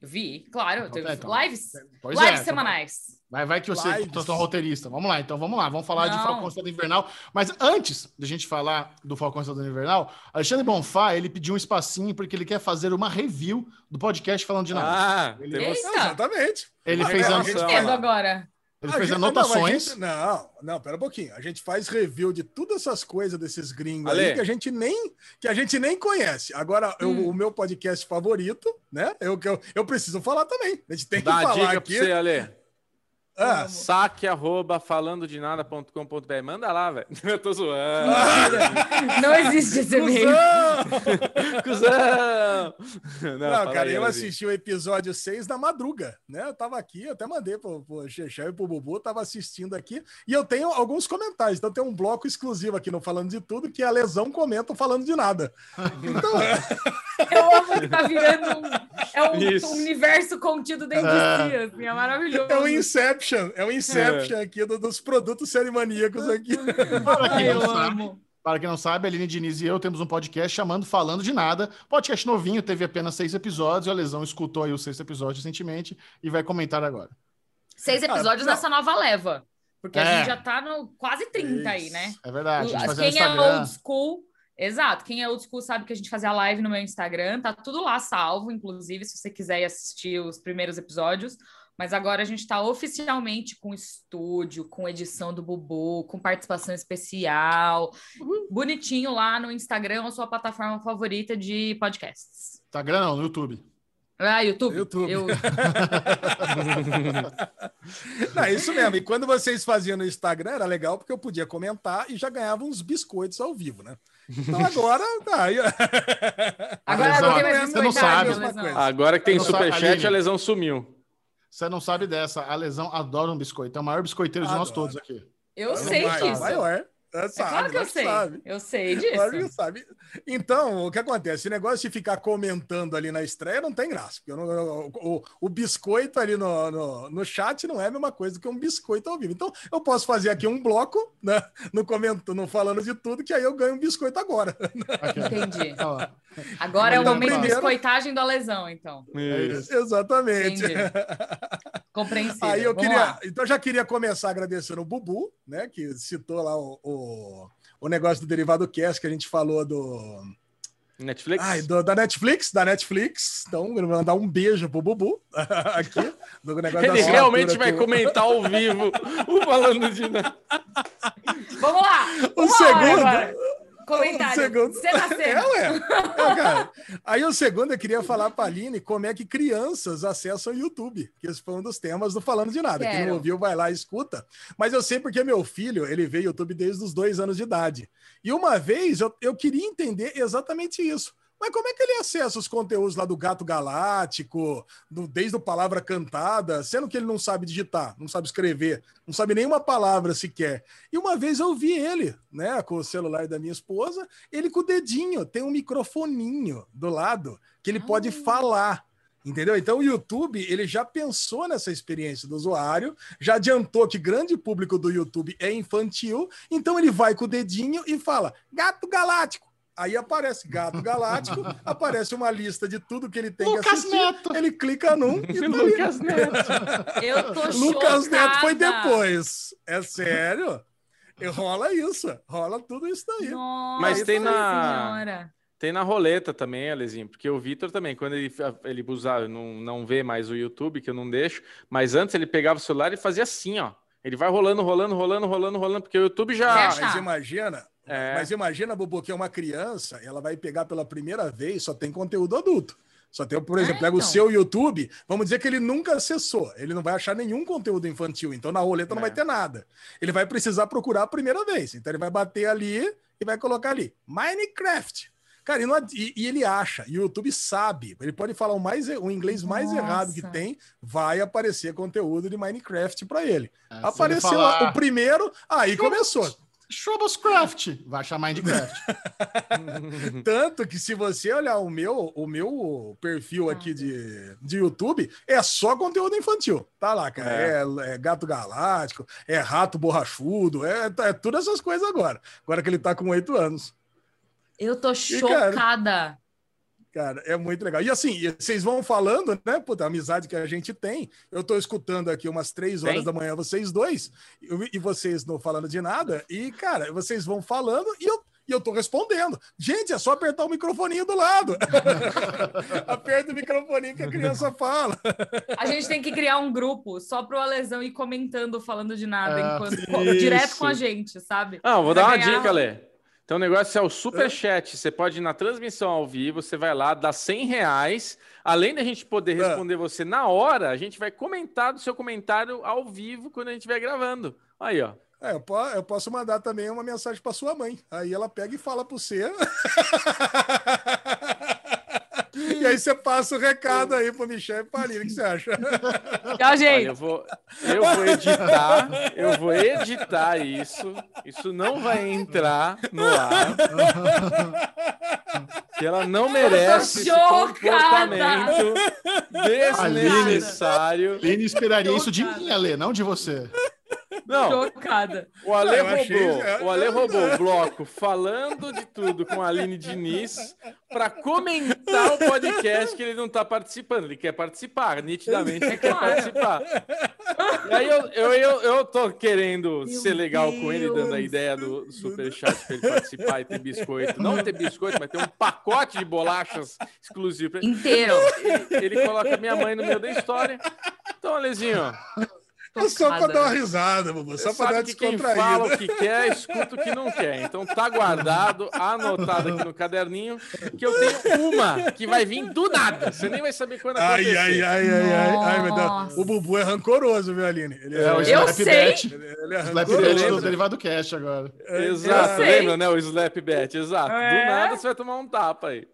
Speaker 5: Vi, claro. Então, então. Lives, pois lives é, semanais.
Speaker 3: Vai, vai que você é um roteirista. Vamos lá, então vamos lá. Vamos falar Não. de Falcão Estado Invernal. Mas antes de a gente falar do Falcão Estado Invernal, Alexandre Bonfá, ele pediu um espacinho porque ele quer fazer uma review do podcast falando de
Speaker 1: nada.
Speaker 2: Ah, ele... Exatamente.
Speaker 3: Ele fez a
Speaker 5: noção. agora.
Speaker 3: Ele a fez gente, anotações.
Speaker 2: Não, não, não, pera um pouquinho. A gente faz review de todas essas coisas desses gringos Ale. aí que a gente nem que a gente nem conhece. Agora, hum. eu, o meu podcast favorito, né? Eu, eu, eu preciso falar também. A gente tem Dá que falar dica aqui.
Speaker 1: Pra você, Ale. Ah. Saque arroba falando de nada.com.br. Manda lá, velho. Eu tô zoando.
Speaker 5: Não existe esse e-mail.
Speaker 2: Cusão! Não, Não cara, aí, eu assisti o episódio 6 da madruga, né? Eu tava aqui, eu até mandei pro, pro Xexé e pro Bubu, tava assistindo aqui. E eu tenho alguns comentários. Então tem um bloco exclusivo aqui no Falando de Tudo, que a Lesão comenta falando de nada. Então.
Speaker 5: eu amo que tá virando um, é um, universo contido dentro de si, assim, é maravilhoso.
Speaker 2: É um Inception Inception, é o Inception é. aqui do, dos produtos serimaníacos aqui.
Speaker 3: Para quem, não sabe, para quem não sabe, a Aline Diniz e eu temos um podcast chamando Falando de Nada. Podcast novinho, teve apenas seis episódios. A Lesão escutou aí os seis episódios recentemente e vai comentar agora.
Speaker 5: Seis episódios ah, nessa nova leva. Porque é. a gente já tá no quase 30 Isso. aí, né?
Speaker 3: É verdade.
Speaker 5: quem é old school. Exato, quem é old school sabe que a gente fazia live no meu Instagram, tá tudo lá salvo, inclusive, se você quiser assistir os primeiros episódios. Mas agora a gente está oficialmente com estúdio, com edição do Bubu, com participação especial, uhum. bonitinho lá no Instagram, a sua plataforma favorita de podcasts.
Speaker 3: Instagram não, no YouTube.
Speaker 5: Ah, YouTube.
Speaker 2: YouTube. Eu... não, é isso mesmo. E quando vocês faziam no Instagram, era legal porque eu podia comentar e já ganhava uns biscoitos ao vivo, né? Então agora. Tá, aí...
Speaker 5: Agora não tem mais
Speaker 3: Você não sabe.
Speaker 1: Agora que tem superchat, a lesão sumiu.
Speaker 3: Você não sabe dessa. A lesão adora um biscoito. É o maior biscoiteiro de nós todos aqui.
Speaker 5: Eu
Speaker 2: Não
Speaker 5: sei disso.
Speaker 2: Maior. É,
Speaker 5: É
Speaker 2: sabe,
Speaker 5: claro que eu sei.
Speaker 2: sabe.
Speaker 5: Eu sei disso.
Speaker 2: Claro que sabe. Então, o que acontece? Esse negócio de ficar comentando ali na estreia não tem graça. Porque eu não- eu- o, o biscoito ali no, no, no chat não é a mesma coisa que um biscoito ao vivo. Então, eu posso fazer aqui um bloco, né? No comento, no falando de tudo, que aí eu ganho um biscoito agora.
Speaker 5: Entendi.
Speaker 3: Ó
Speaker 5: Agora é o momento de
Speaker 2: primeiro-
Speaker 5: biscoitagem do lesão, então.
Speaker 1: Isso.
Speaker 2: Exatamente.
Speaker 5: Entendi. Compreensível.
Speaker 2: Aí eu
Speaker 5: Vamos
Speaker 2: queria.
Speaker 5: lá.
Speaker 2: Então, eu já queria começar agradecendo o Bubu, né? Que citou lá o, o, o negócio do Derivado Cast que a gente falou do.
Speaker 1: Netflix?
Speaker 2: Ai, do- da Netflix, da Netflix. Então, eu vou mandar um beijo pro Bubu aqui. Do negócio da
Speaker 1: Ele realmente vai
Speaker 2: que
Speaker 1: comentar ao vivo o falando de.
Speaker 5: Vamos lá.
Speaker 2: O
Speaker 5: Uma
Speaker 2: segundo-
Speaker 5: agora. Comentário.
Speaker 2: segundo-
Speaker 5: Cena a
Speaker 2: É, ué. É, cara. Aí o segundo eu queria falar pra Aline como é que crianças acessam o YouTube, que esse foi um dos temas do Falando de Nada. Quem
Speaker 5: Quero.
Speaker 2: não ouviu, vai lá e escuta. Mas eu sei porque meu filho, ele vê YouTube desde os dois anos de idade. E uma vez eu, eu queria entender exatamente isso. Mas como é que ele acessa os conteúdos lá do Gato Galáctico, do, desde o Palavra Cantada, sendo que ele não sabe digitar, não sabe escrever, não sabe nenhuma palavra sequer? E uma vez eu vi ele, né, com o celular da minha esposa, ele com o dedinho, tem um microfoninho do lado que ele pode
Speaker 5: Ah.
Speaker 2: falar. Entendeu? Então o YouTube ele já pensou nessa experiência do usuário, já adiantou que grande público do YouTube é infantil, então ele vai com o dedinho e fala gato galáctico. Aí aparece gato galáctico, aparece uma lista de tudo que ele tem que
Speaker 3: Lucas
Speaker 2: assistir.
Speaker 3: Neto.
Speaker 2: Ele clica num e tá ali.
Speaker 1: Lucas Neto.
Speaker 5: Eu tô
Speaker 2: Lucas Neto foi
Speaker 5: chocada.
Speaker 2: depois. É sério? E rola isso, rola tudo isso daí.
Speaker 5: Nossa
Speaker 1: Mas tem na-
Speaker 5: senhora.
Speaker 1: Tem na roleta também, Alezinho, porque o Vitor também, quando ele, ele usava, não, não vê mais o YouTube, que eu não deixo, mas antes ele pegava o celular e fazia assim, ó. Ele vai rolando, rolando, rolando, rolando, rolando, porque o YouTube já.
Speaker 2: Mas imagina,
Speaker 1: É.
Speaker 2: mas imagina, Bubu, que é uma criança, ela vai pegar pela primeira vez, só tem conteúdo adulto. Só tem, por exemplo,
Speaker 5: É,
Speaker 2: pega o
Speaker 5: então.
Speaker 2: seu YouTube, vamos dizer que ele nunca acessou, ele não vai achar nenhum conteúdo infantil, então na roleta não
Speaker 1: É.
Speaker 2: vai ter nada. Ele vai precisar procurar a primeira vez, então ele vai bater ali e vai colocar ali, Minecraft. Cara, e, não e- e ele acha, e o YouTube sabe, ele pode falar o, mais, o inglês mais
Speaker 5: Nossa.
Speaker 2: errado que tem, vai aparecer conteúdo de Minecraft para ele.
Speaker 3: É, se ele
Speaker 2: Apareceu
Speaker 3: falar,
Speaker 2: o primeiro, aí começou.
Speaker 3: Shoboscraft. Vai achar Minecraft.
Speaker 2: Tanto que se você olhar o meu, o meu perfil aqui de, de YouTube, é só conteúdo infantil. Tá lá, cara. É, é gato galáctico, é rato borrachudo, é, é todas essas coisas agora. Agora que ele tá com oito anos.
Speaker 5: Eu tô chocada.
Speaker 2: Cara, é muito legal. E assim, vocês vão falando, né? Puta, a amizade que a gente tem. Eu tô escutando aqui umas três horas
Speaker 1: Tem?
Speaker 2: da manhã, vocês dois, e, vocês não falando de nada. E, cara, vocês vão falando e eu, e eu tô respondendo. Gente, é só apertar o microfoninho do lado. Aperta o microfoninho que a criança fala.
Speaker 5: A gente tem que criar um grupo só pro Alesão ir comentando, falando de nada,
Speaker 3: Ah,
Speaker 5: enquanto, direto com a gente, sabe?
Speaker 1: Ah, vou
Speaker 5: Pra
Speaker 1: dar uma
Speaker 5: ganhar-
Speaker 1: dica, Lê. Então o negócio é o superchat. Você pode ir na transmissão ao vivo, você vai lá, dá 100 reais. Além da gente poder responder você na hora, a gente vai comentar do seu comentário ao vivo quando a gente estiver gravando. Aí, ó.
Speaker 2: É, eu posso mandar também uma mensagem para sua mãe. Aí ela pega e fala para você. e aí você passa o recado aí pro Michel e pra Aline. O que você acha?
Speaker 5: Tchau,
Speaker 1: Olha,
Speaker 5: gente.
Speaker 1: eu vou, eu vou editar, eu vou editar isso. Isso não vai entrar no ar. Que ela não merece esse comportamento desnecessário.
Speaker 3: Lene esperaria isso de mim, Ale, não de você.
Speaker 1: Não,
Speaker 5: Chocada.
Speaker 1: o Ale
Speaker 2: achei-
Speaker 1: roubou,
Speaker 2: é,
Speaker 1: o Ale roubou o bloco falando de tudo com a Aline Diniz para comentar o podcast que ele não tá participando. Ele quer participar, nitidamente ele quer participar. E aí eu, eu, eu, eu tô querendo
Speaker 5: Meu
Speaker 1: ser legal com ele, dando a
Speaker 2: Deus.
Speaker 1: ideia do superchat para ele participar e ter biscoito. Não ter biscoito, mas ter um pacote de bolachas exclusivo. pra ele.
Speaker 5: Inteiro.
Speaker 1: Ele, ele coloca minha mãe no meio da história. Então, Alezinho,
Speaker 2: É só para dar uma risada, Bubu. Só para dar
Speaker 1: que quem fala o que quer, escuta o que não quer. Então tá guardado, anotado aqui no caderninho, que eu tenho uma que vai vir do nada. Você nem vai saber quando
Speaker 2: Ai,
Speaker 1: acontecer.
Speaker 2: ai, ai, ai, ai, ai, meu Deus. O Bubu é rancoroso, viu, Aline? Ele é,
Speaker 3: É, o
Speaker 2: ele,
Speaker 5: Eu
Speaker 3: Slap
Speaker 5: sei.
Speaker 3: Bet.
Speaker 2: ele é
Speaker 3: Slap
Speaker 2: rancoroso.
Speaker 3: Do Derivado Cash agora.
Speaker 1: Exato,
Speaker 5: Eu sei.
Speaker 1: lembra, né? O slap bet, exato.
Speaker 5: É.
Speaker 1: Do nada você vai tomar um tapa aí.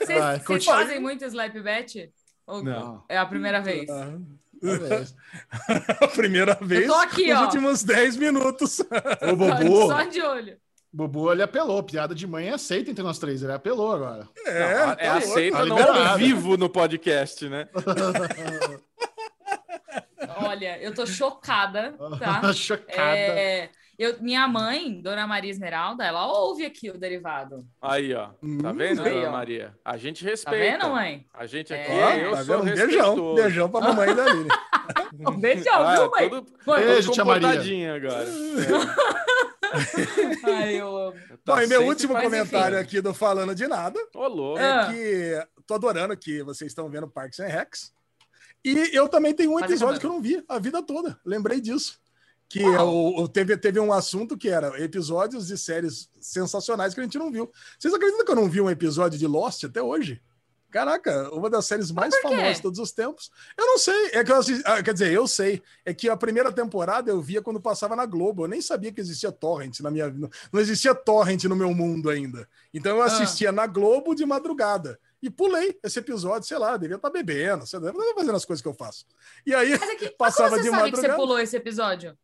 Speaker 5: Vocês fazem muito slap bet? Ou
Speaker 1: Não.
Speaker 5: é a primeira vez?
Speaker 2: Ah,
Speaker 3: Talvez.
Speaker 2: A primeira vez
Speaker 5: tô aqui,
Speaker 2: nos
Speaker 5: ó.
Speaker 2: últimos 10 minutos.
Speaker 3: O Bubu,
Speaker 5: Só de olho.
Speaker 3: Bubu, ele apelou. Piada de mãe é aceita entre nós três. Ele apelou agora.
Speaker 2: É,
Speaker 1: Não, é
Speaker 2: tá louco.
Speaker 1: aceita
Speaker 3: tá
Speaker 1: não ao vivo no podcast, né?
Speaker 5: Olha, eu tô chocada, tá?
Speaker 3: Chocada.
Speaker 5: É, eu, minha mãe, Dona Maria Esmeralda, ela ouve aqui o derivado.
Speaker 1: Aí, ó. Tá vendo,
Speaker 5: aí,
Speaker 1: dona
Speaker 5: ó.
Speaker 1: Maria? A gente
Speaker 5: Tá
Speaker 1: respeita.
Speaker 5: vendo, mãe?
Speaker 1: A gente
Speaker 5: É.
Speaker 1: aqui,
Speaker 2: Ó,
Speaker 1: eu
Speaker 2: tá
Speaker 1: sou
Speaker 2: vendo? Um beijão. Beijão pra mamãe da Aline.
Speaker 5: Um beijão,
Speaker 1: Ah,
Speaker 5: viu, mãe?
Speaker 1: todo,
Speaker 5: Mãe,
Speaker 3: Beijo, tia Maria.
Speaker 1: agora.
Speaker 5: Ai, eu amo.
Speaker 1: Tá
Speaker 2: Bom, e meu último comentário
Speaker 5: enfim.
Speaker 2: aqui do Falando de Nada
Speaker 1: Ô, louco.
Speaker 5: Ah.
Speaker 2: é que tô adorando que vocês estão vendo Parks and Recs. E eu também tenho um episódio que eu não vi a vida toda. Lembrei disso. Que é o, teve, teve um assunto que era episódios de séries sensacionais que a gente não viu. Vocês acreditam que eu não vi um episódio de Lost até hoje? Caraca, uma das séries mais famosas de todos os tempos. Eu não sei, é que eu assisti, ah, quer dizer, eu sei, é que a primeira temporada eu via quando passava na Globo. Eu nem sabia que existia torrent na minha vida. Não existia torrent no meu mundo ainda. Então
Speaker 5: Ah.
Speaker 2: eu assistia na Globo de madrugada. E pulei esse episódio, sei lá, devia estar bebendo, sei lá, devia fazendo as coisas que eu faço. E aí
Speaker 5: Mas, aqui, mas
Speaker 2: Passava
Speaker 5: como você
Speaker 2: de
Speaker 5: sabe que você
Speaker 2: madrugada.
Speaker 5: pulou esse episódio?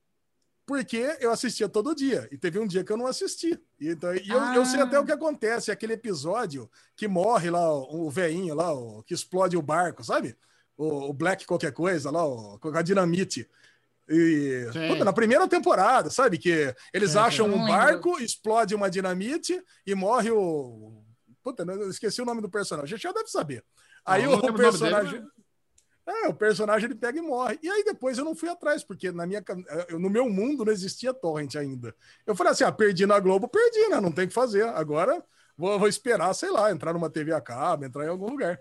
Speaker 2: Porque eu assistia todo dia. E teve um dia que eu não assisti. E, então, e eu, eu sei
Speaker 5: Ah.
Speaker 2: até o que acontece. Aquele episódio que morre lá, o, o veinho lá, o, que explode o barco, sabe? O, o Black qualquer coisa lá, o, com a dinamite. E, puta, na primeira temporada, sabe? Que eles
Speaker 3: Sim,
Speaker 2: acham
Speaker 5: sim.
Speaker 2: um barco, explode uma dinamite e morre o. Puta, eu esqueci o nome do personagem. A gente já deve saber. Aí
Speaker 3: não
Speaker 2: o personagem. É, o personagem ele pega e morre. E aí depois eu não fui atrás, porque na minha, eu- no meu mundo não existia torrent ainda. Eu falei assim: ah, perdi na Globo, perdi, né? Não tem o que fazer. Agora vou, vou esperar, sei lá, entrar numa TV a cabo, entrar em algum lugar.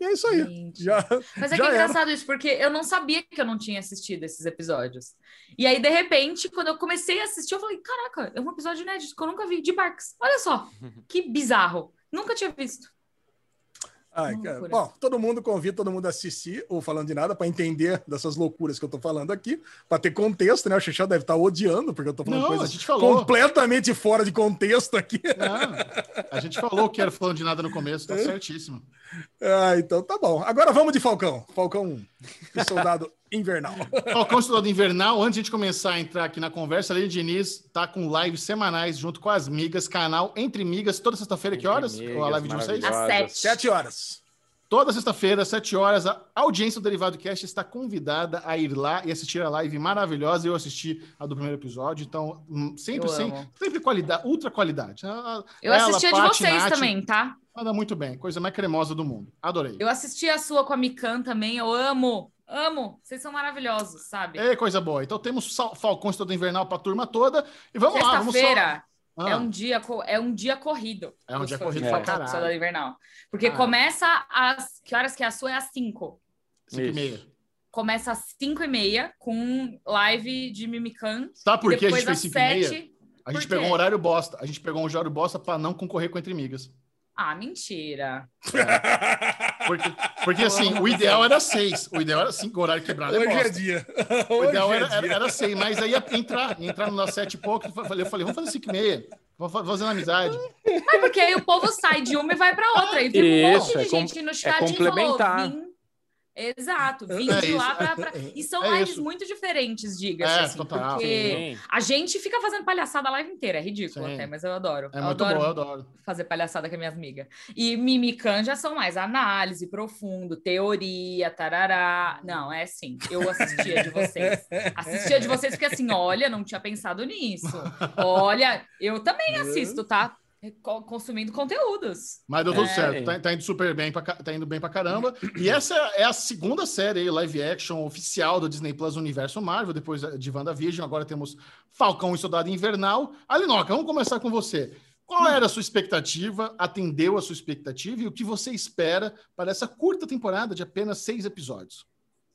Speaker 2: E é isso aí.
Speaker 5: Gente.
Speaker 2: Já,
Speaker 5: Mas é
Speaker 2: já
Speaker 5: que é
Speaker 2: era.
Speaker 5: engraçado isso, porque eu não sabia que eu não tinha assistido esses episódios. E aí, de repente, quando eu comecei a assistir, eu falei: caraca, é um episódio inédito que eu nunca vi de Barks. Olha só, que bizarro. Nunca tinha visto.
Speaker 2: Ai. Bom, todo mundo convida todo mundo a assistir o Falando de Nada para entender dessas loucuras que eu tô falando aqui, para ter contexto, né? O Xixão deve estar odiando, porque eu tô falando
Speaker 3: Não, a
Speaker 2: coisas
Speaker 3: gente falou.
Speaker 2: completamente fora de contexto aqui.
Speaker 3: Não, a gente falou que era falando de nada no começo, tá
Speaker 2: É.
Speaker 3: certíssimo.
Speaker 2: Ah, então tá bom. Agora vamos de Falcão. Falcão, o soldado invernal.
Speaker 3: Falcão Estudado Invernal, antes de a gente começar a entrar aqui na conversa, a Lene Diniz tá com lives semanais junto com as migas, canal Entre Migas, toda sexta-feira, que horas?
Speaker 1: Migas,
Speaker 3: Ou a live de vocês?
Speaker 5: Às sete.
Speaker 2: Sete horas.
Speaker 3: Toda sexta-feira, sete horas, a audiência do Derivado Cast está convidada a ir lá e assistir a live maravilhosa. Eu assisti a do primeiro episódio, então hum, sempre,
Speaker 5: Eu
Speaker 3: sem,
Speaker 5: amo.
Speaker 3: sempre qualidade, ultra qualidade. A- a-
Speaker 5: Eu
Speaker 3: ela,
Speaker 5: assisti a de vocês
Speaker 3: Nath,
Speaker 5: também, tá?
Speaker 3: Manda muito bem, coisa mais cremosa do mundo. Adorei.
Speaker 5: Eu assisti a sua com a Mikan também. Eu amo, amo. Vocês são maravilhosos, sabe?
Speaker 3: É coisa boa. Então temos Falcão Estudado Invernal para a turma toda. E vamos lá, vamos só. Ah,
Speaker 5: é, um dia, é um dia corrido.
Speaker 3: É um dia corrido
Speaker 5: de
Speaker 1: pra
Speaker 5: Falcão
Speaker 3: caralho.
Speaker 5: Soldado Invernal. Porque
Speaker 3: Ah.
Speaker 5: começa às... Que horas que é a sua? É às 5.
Speaker 3: cinco e meia.
Speaker 5: Começa às 5 e meia com live de Mimikan.
Speaker 3: Sabe por que a gente fez
Speaker 5: às
Speaker 3: 5 e meia?
Speaker 5: 7...
Speaker 3: A gente pegou um horário bosta. A gente pegou um horário bosta para não concorrer com Entre Migas.
Speaker 5: Ah, mentira.
Speaker 3: Porque, porque assim, o ideal era seis. O ideal era cinco, o horário quebrado é
Speaker 2: Hoje é
Speaker 3: bosta.
Speaker 2: dia.
Speaker 3: O
Speaker 2: Hoje
Speaker 3: ideal
Speaker 2: é
Speaker 3: era, era,
Speaker 2: dia.
Speaker 3: era seis, mas aí ia entrar, ia entrar no nosso sete e pouco. Eu falei, eu falei, vamos fazer cinco e meia. Vamos fa- fazendo amizade.
Speaker 5: É porque aí o povo sai de uma e vai pra outra. E fica um monte de
Speaker 1: é com-
Speaker 5: gente no
Speaker 1: é
Speaker 5: chat e falou,
Speaker 1: complementar.
Speaker 5: Exato, vim
Speaker 3: É
Speaker 5: de lá pra, pra- E são
Speaker 3: É
Speaker 5: lives
Speaker 3: isso.
Speaker 5: muito diferentes, diga-se
Speaker 3: É,
Speaker 5: assim.
Speaker 3: total.
Speaker 5: Porque
Speaker 1: Sim.
Speaker 5: a gente fica fazendo palhaçada a live inteira. É ridículo
Speaker 3: Sim.
Speaker 5: até, mas eu adoro.
Speaker 3: É
Speaker 5: eu
Speaker 3: muito
Speaker 5: adoro
Speaker 3: bom, eu adoro.
Speaker 5: fazer palhaçada com as minhas amigas. E Mimican já são mais análise, profundo, teoria, tarará. Não, é assim. Eu assistia de vocês. Assistia de vocês porque assim, olha, não tinha pensado nisso. Olha, eu também assisto, tá? Co- Consumindo conteúdos.
Speaker 3: Mas deu tudo
Speaker 5: É.
Speaker 3: certo, tá, tá indo super bem, pra, tá indo bem pra caramba. E essa é a segunda série aí, live action oficial do Disney Plus Universo Marvel, depois de WandaVision. Agora temos Falcão e Soldado Invernal. Alinoca, vamos começar com você. Qual era a sua expectativa? Atendeu a sua expectativa? E o que você espera para essa curta temporada de apenas seis episódios?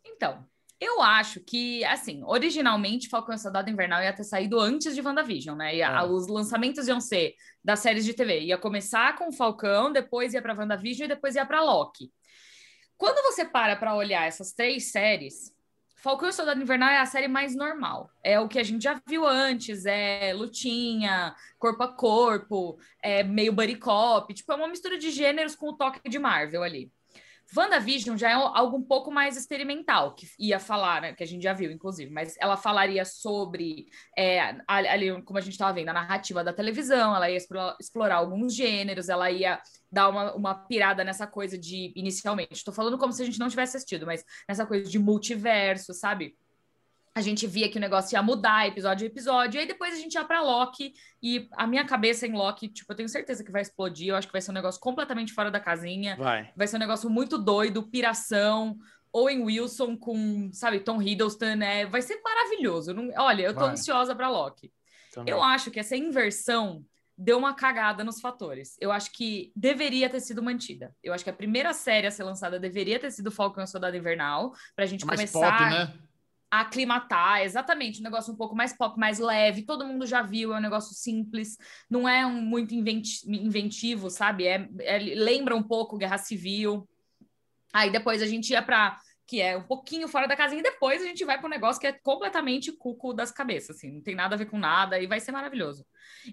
Speaker 5: Então, eu acho que, assim, originalmente Falcão e Soldado Invernal ia ter saído antes de WandaVision, né? Ia,
Speaker 3: É.
Speaker 5: Os lançamentos iam ser das séries de TV. Ia começar com Falcão, depois ia para WandaVision e depois ia para Loki. Quando você para para olhar essas três séries, Falcão e Soldado Invernal é a série mais normal. É o que a gente já viu antes, é lutinha, corpo a corpo, é meio buddy cop, tipo, é uma mistura de gêneros com o toque de Marvel ali. WandaVision já é algo um pouco mais experimental, que ia falar, né, que a gente já viu, inclusive, mas ela falaria sobre, é, ali, como a gente estava vendo, a narrativa da televisão, ela ia explorar, alguns gêneros, ela ia dar uma, uma pirada nessa coisa de, inicialmente, estou falando como se a gente não tivesse assistido, mas nessa coisa de multiverso, sabe? A gente via que o negócio ia mudar episódio a episódio, e aí depois a gente ia para Loki, e a minha cabeça em Loki, tipo, eu tenho certeza que vai explodir, eu acho que vai ser um negócio completamente fora da casinha,
Speaker 1: Vai.
Speaker 5: vai ser um negócio muito doido, piração, Owen Wilson com, sabe, Tom Hiddleston, né? Vai ser maravilhoso. Não- olha, eu tô
Speaker 2: Vai.
Speaker 5: ansiosa para Loki.
Speaker 1: Também.
Speaker 5: Eu acho que essa inversão deu uma cagada nos fatores. Eu acho que deveria ter sido mantida. Eu acho que a primeira série a ser lançada deveria ter sido Falcão e o Soldado Invernal, pra gente
Speaker 3: Mais
Speaker 5: começar
Speaker 3: pop, né?
Speaker 5: Aclimatar, exatamente, um negócio um pouco mais pop, mais leve, todo mundo já viu, é um negócio simples, não é um muito inventi- inventivo, sabe? É, é- lembra um pouco Guerra Civil. Aí depois a gente ia para que é um pouquinho fora da casinha, e depois a gente vai para um negócio que é completamente cuco das cabeças, assim, não tem nada a ver com nada e vai ser maravilhoso.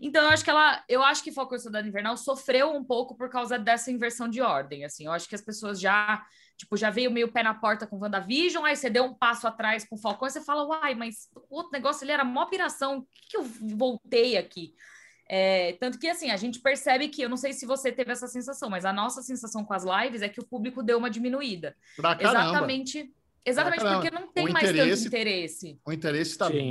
Speaker 5: Então eu acho que ela, eu acho que Falcão Soldado Invernal sofreu um pouco por causa dessa inversão de ordem, assim. Eu acho que as pessoas já, tipo, já veio meio pé na porta com WandaVision, aí você deu um passo atrás com Falcão e você fala, uai, mas o outro negócio ali era mó piração, o que, que eu voltei aqui? É, tanto que, assim, a gente percebe que, eu não sei se você teve essa sensação, mas a nossa sensação com as lives é que o público deu uma diminuída.
Speaker 3: Pra caramba.
Speaker 5: Exatamente, exatamente
Speaker 3: Pra
Speaker 5: porque não tem
Speaker 3: O
Speaker 5: mais
Speaker 3: interesse-
Speaker 5: tanto interesse.
Speaker 3: O interesse está bem.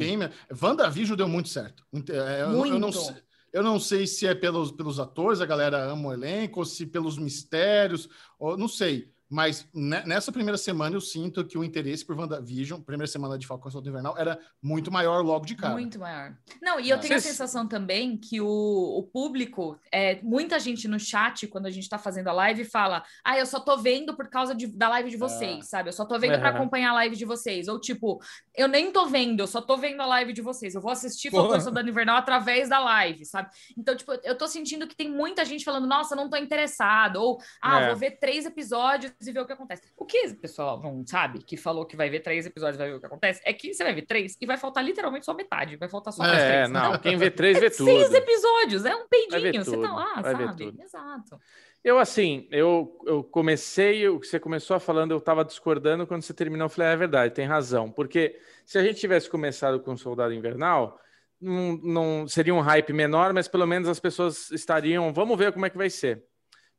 Speaker 3: WandaVision deu muito certo. Inte- é, Eu, não- eu não,
Speaker 5: Muito.
Speaker 3: sei- eu não sei se é pelos, pelos atores, a galera ama o elenco, ou se pelos mistérios, ou não sei. Mas ne- nessa primeira semana eu sinto que o interesse por WandaVision, primeira semana de Falcão e Soldado Invernal, era muito maior logo de cara.
Speaker 5: Muito maior. Não, e eu
Speaker 3: É.
Speaker 5: tenho a sensação também que o, o público, é, muita gente no chat, quando a gente tá fazendo a live, fala: Ah, eu só tô vendo por causa de- da live de vocês, sabe? Eu só tô vendo pra
Speaker 1: Aham.
Speaker 5: acompanhar a live de vocês. Ou tipo, eu nem tô vendo, eu só tô vendo a live de vocês. Eu vou assistir. Falcão e Soldado Invernal através da live, sabe? Então, tipo, eu tô sentindo que tem muita gente falando: Nossa, não tô interessado. Ou, ah,
Speaker 1: É.
Speaker 5: vou ver três episódios e ver o que acontece. O que o pessoal não sabe, que falou que vai ver três episódios e vai ver o que acontece, é que você vai ver três e vai faltar literalmente só metade. Vai faltar só mais
Speaker 1: É,
Speaker 5: três.
Speaker 1: não,
Speaker 5: Então,
Speaker 1: quem vê três vê
Speaker 5: é seis
Speaker 1: tudo.
Speaker 5: episódios, é um peidinho, você tá lá,
Speaker 1: vai
Speaker 5: sabe? Exato.
Speaker 1: Eu, assim, eu, eu comecei, o que você começou falando, eu tava discordando, quando você terminou, eu falei, ah, é verdade, tem razão. Porque se a gente tivesse começado com Soldado Invernal, não, não seria um hype menor, mas pelo menos as pessoas estariam, vamos ver como é que vai ser.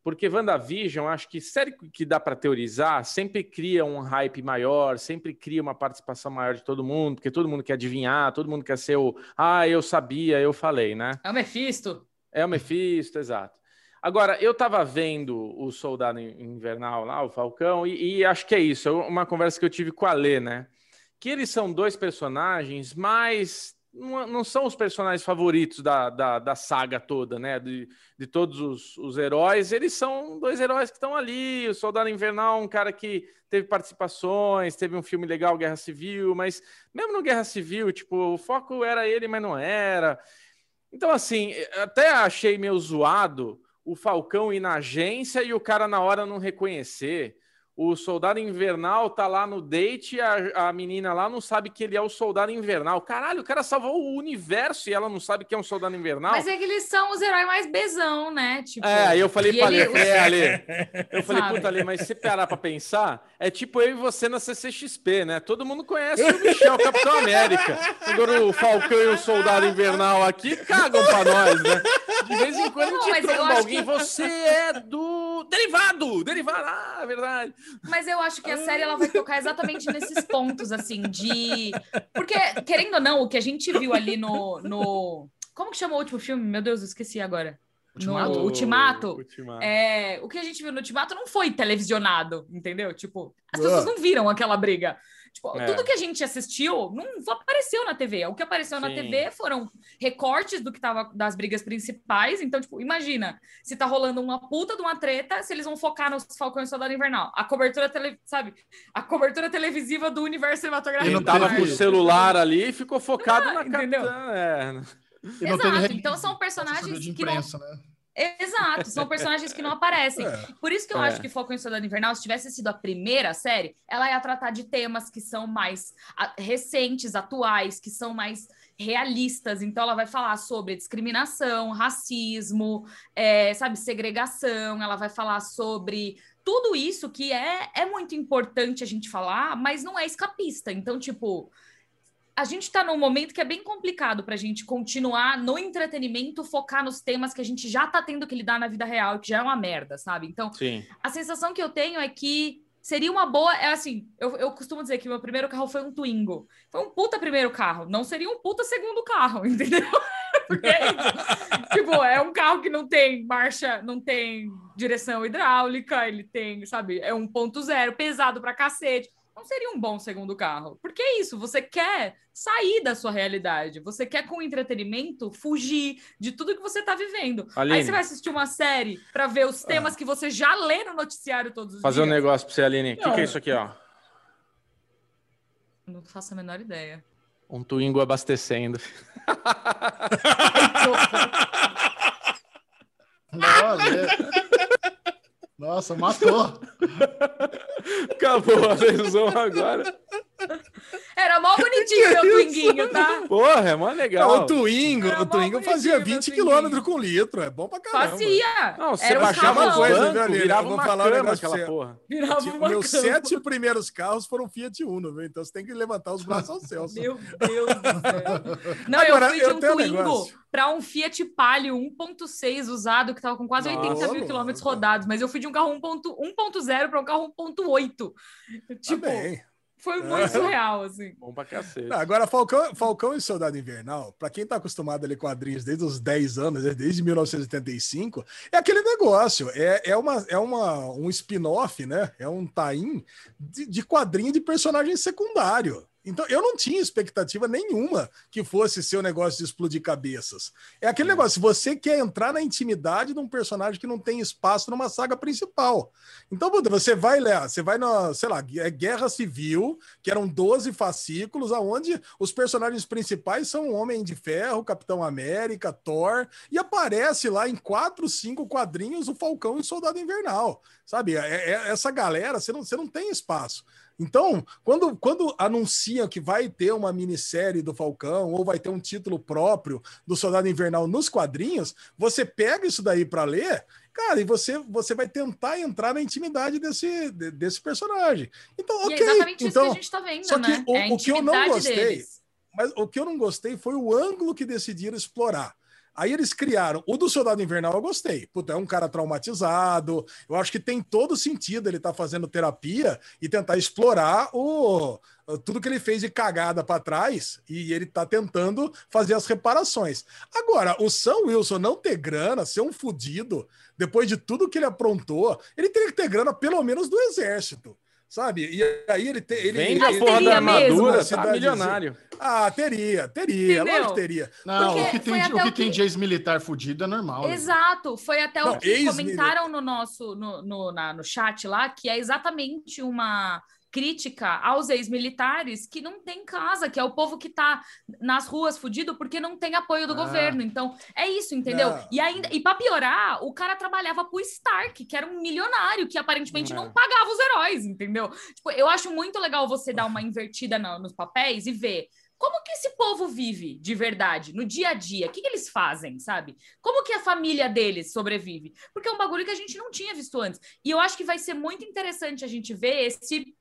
Speaker 1: Porque WandaVision, acho que série que dá para teorizar, sempre cria um hype maior, sempre cria uma participação maior de todo mundo, porque todo mundo quer adivinhar, todo mundo quer ser o, ah, eu sabia, eu falei, né?
Speaker 5: É o Mephisto.
Speaker 1: É o Mephisto, exato. Agora, eu tava vendo o Soldado Invernal lá, o Falcão, e, e acho que é isso. é Uma conversa que eu tive com a Lê, né? Que eles são dois personagens, mas não, são os personagens favoritos da, da, da saga toda, né? De, de todos os, os heróis. Eles são dois heróis que estão ali. O Soldado Invernal, um cara que teve participações, teve um filme legal, Guerra Civil, mas mesmo no Guerra Civil, tipo, o foco era ele, mas não era. Então, assim, até achei meio zoado o Falcão ir na agência e o cara na hora não reconhecer. O soldado invernal tá lá no date e a, a menina lá não sabe que ele é o soldado invernal. Caralho, o cara salvou o universo e ela não sabe que é um soldado invernal.
Speaker 5: Mas é que eles são os heróis mais besão, né? Tipo,
Speaker 1: É, aí eu falei pra
Speaker 5: ele-
Speaker 1: eu falei, Ale, eu falei,
Speaker 5: Sabe?
Speaker 1: puta, Ale, mas se parar pra pensar, é tipo eu e você na CCXP, né? Todo mundo conhece o Michel Capitão América. Agora o Falcão e o Soldado Invernal aqui cagam pra nós, né? De vez em quando
Speaker 5: Não,
Speaker 1: a gente tromba alguém,
Speaker 5: que-
Speaker 1: você é do Derivado! Derivado, ah, verdade.
Speaker 5: Mas eu acho que a série ela vai tocar exatamente nesses pontos, assim, de. Porque, querendo ou não, o que a gente viu ali no. no... Como que chamou o último filme? Meu Deus, eu esqueci agora.
Speaker 3: Ultimato?
Speaker 5: No Ultimato.
Speaker 1: Ultimato.
Speaker 5: É, o que a gente viu no Ultimato não foi televisionado, entendeu? Tipo, as pessoas não viram aquela briga. Tipo,
Speaker 1: É.
Speaker 5: tudo que a gente assistiu não apareceu na TV. O que apareceu na
Speaker 1: Sim.
Speaker 5: TV foram recortes do que tava das brigas principais. Então, tipo, imagina, se tá rolando uma puta de uma treta, se eles vão focar nos Falcões Soldado Invernal. A cobertura, tele, sabe? A cobertura televisiva do universo cinematográfico.
Speaker 1: Ele tava com o celular ali e ficou focado
Speaker 5: Ah,
Speaker 1: na
Speaker 5: entendeu?
Speaker 1: capitã. É.
Speaker 3: Não
Speaker 5: Exato, então são personagens que não
Speaker 3: né?
Speaker 5: Exato, são personagens que não aparecem.
Speaker 2: É.
Speaker 5: Por isso que eu
Speaker 1: É.
Speaker 5: acho que Falcão e Soldado Invernal, se tivesse sido a primeira série, ela ia tratar de temas que são mais recentes, atuais, que são mais realistas. Então, ela vai falar sobre discriminação, racismo, é, sabe, segregação. Ela vai falar sobre tudo isso que é, é muito importante a gente falar, mas não é escapista. Então, tipo, a gente está num momento que é bem complicado para a gente continuar no entretenimento, focar nos temas que a gente já está tendo que lidar na vida real, que já é uma merda, sabe? Então,
Speaker 1: Sim.
Speaker 5: a sensação que eu tenho é que seria uma boa. É assim, eu, eu costumo dizer que meu primeiro carro foi um Twingo. Foi um puta primeiro carro, não seria um puta segundo carro, entendeu? Porque é isso. tipo, é um carro que não tem marcha, não tem direção hidráulica, ele tem, sabe, é um ponto zero, pesado pra cacete. Não seria um bom segundo carro. Porque é isso, você quer sair da sua realidade. Você quer, com entretenimento, fugir de tudo que você tá vivendo.
Speaker 1: Aline.
Speaker 5: Aí você vai assistir uma série pra ver os temas que você já lê no noticiário todos os
Speaker 1: Fazer um
Speaker 5: dias.
Speaker 1: negócio pra você, Aline. O que,
Speaker 5: Não.
Speaker 1: que é isso aqui, ó?
Speaker 5: Não faço a menor ideia.
Speaker 1: Um Twingo abastecendo.
Speaker 3: Nossa, Nossa, matou.
Speaker 1: Acabou a lesão agora.
Speaker 5: Era mó bonitinho meu Twinguinho, tá?
Speaker 1: Porra, é mó legal.
Speaker 2: Não, o Twingo,
Speaker 5: Era
Speaker 2: o Twingo fazia
Speaker 5: bonitinho,
Speaker 2: 20
Speaker 5: meu
Speaker 2: km com litro. É bom pra caramba.
Speaker 5: Fazia.
Speaker 1: Não, você
Speaker 5: Era um
Speaker 1: baixava
Speaker 5: carrão,
Speaker 2: coisa, viu, Aline?
Speaker 1: virava
Speaker 2: Eu vou
Speaker 1: uma
Speaker 2: falar um
Speaker 1: cama aquela
Speaker 2: você.
Speaker 1: porra.
Speaker 5: Virava uma
Speaker 2: meus
Speaker 5: cama.
Speaker 2: sete primeiros carros foram Fiat Uno, viu? Então você tem que levantar os braços ao céu.
Speaker 5: Meu Deus do céu. Não,
Speaker 2: Agora,
Speaker 5: eu fui de
Speaker 2: eu
Speaker 5: um
Speaker 2: um
Speaker 5: Twingo para um Fiat Palio 1.6 usado, que tava com quase 80
Speaker 2: Nossa,
Speaker 5: mil quilômetros rodados, mas eu fui de um carro 1.0 para um carro 1.8. Tipo,
Speaker 2: Tá bem.
Speaker 5: Foi muito surreal, assim.
Speaker 1: Bom pra cacete.
Speaker 2: Não, Agora, Falcão, Falcão e Soldado Invernal, pra quem tá acostumado a ler quadrinhos desde os 10 anos, né, desde 1985, é aquele negócio, é, é, uma, é uma, um spin-off, né? É um tain de, de quadrinho de personagem secundário. Então, eu não tinha expectativa nenhuma que fosse ser o negócio de explodir cabeças. É aquele negócio, se você quer entrar na intimidade de um personagem que não tem espaço numa saga principal. Então, você vai lá, você vai na, sei lá, é Guerra Civil, que eram 12 fascículos, aonde os personagens principais são Homem de Ferro, Capitão América, Thor, e aparece lá em quatro, cinco quadrinhos o Falcão e o Soldado Invernal. Sabe? É- é- essa galera, você não, você não tem espaço. Então, quando, quando anunciam que vai ter uma minissérie do Falcão ou vai ter um título próprio do Soldado Invernal nos quadrinhos, você pega isso daí para ler, cara, e você, você vai tentar entrar na intimidade desse, de- desse personagem. Então,
Speaker 5: E
Speaker 2: ok.
Speaker 5: é exatamente isso
Speaker 2: então,
Speaker 5: que a gente tá vendo,
Speaker 2: só que
Speaker 5: né?
Speaker 2: o-
Speaker 5: é a
Speaker 2: o que eu não gostei-
Speaker 5: deles.
Speaker 2: mas o que eu não gostei foi o ângulo que decidiram explorar. Aí eles criaram. O do Soldado Invernal eu gostei. Puta, é um cara traumatizado. Eu acho que tem todo sentido ele estar fazendo terapia e tentar explorar o tudo que ele fez de cagada para trás e ele tá tentando fazer as reparações. Agora, o Sam Wilson não ter grana, ser um fudido, depois de tudo que ele aprontou, ele teria que ter grana pelo menos do exército. Sabe? E aí ele tem. Ele,
Speaker 1: Vende
Speaker 2: ele,
Speaker 1: a porra da armadura, tá milionário.
Speaker 2: Ah, teria, teria,
Speaker 5: Entendeu?
Speaker 2: lógico que teria.
Speaker 3: Não,
Speaker 5: Porque
Speaker 3: o que tem, o que
Speaker 5: o
Speaker 3: tem
Speaker 5: que-
Speaker 3: de ex-militar fudido é normal. né?
Speaker 5: Exato, foi até
Speaker 2: Não,
Speaker 5: o que comentaram no nosso no, no, na- no chat lá, que é exatamente uma crítica aos ex-militares que não tem casa, que é o povo que tá nas ruas fudido porque não tem apoio do
Speaker 2: Ah.
Speaker 5: governo. Então, é isso, entendeu?
Speaker 2: Não.
Speaker 5: E ainda e para piorar, o cara trabalhava pro Stark, que era um milionário que aparentemente
Speaker 1: É.
Speaker 5: não pagava os heróis, entendeu? Tipo, eu acho muito legal você dar uma invertida na- nos papéis e ver como que esse povo vive de verdade, no dia a dia? O que, que eles fazem, sabe? Como que a família deles sobrevive? Porque é um bagulho que a gente não tinha visto antes. E eu acho que vai ser muito interessante a gente ver esse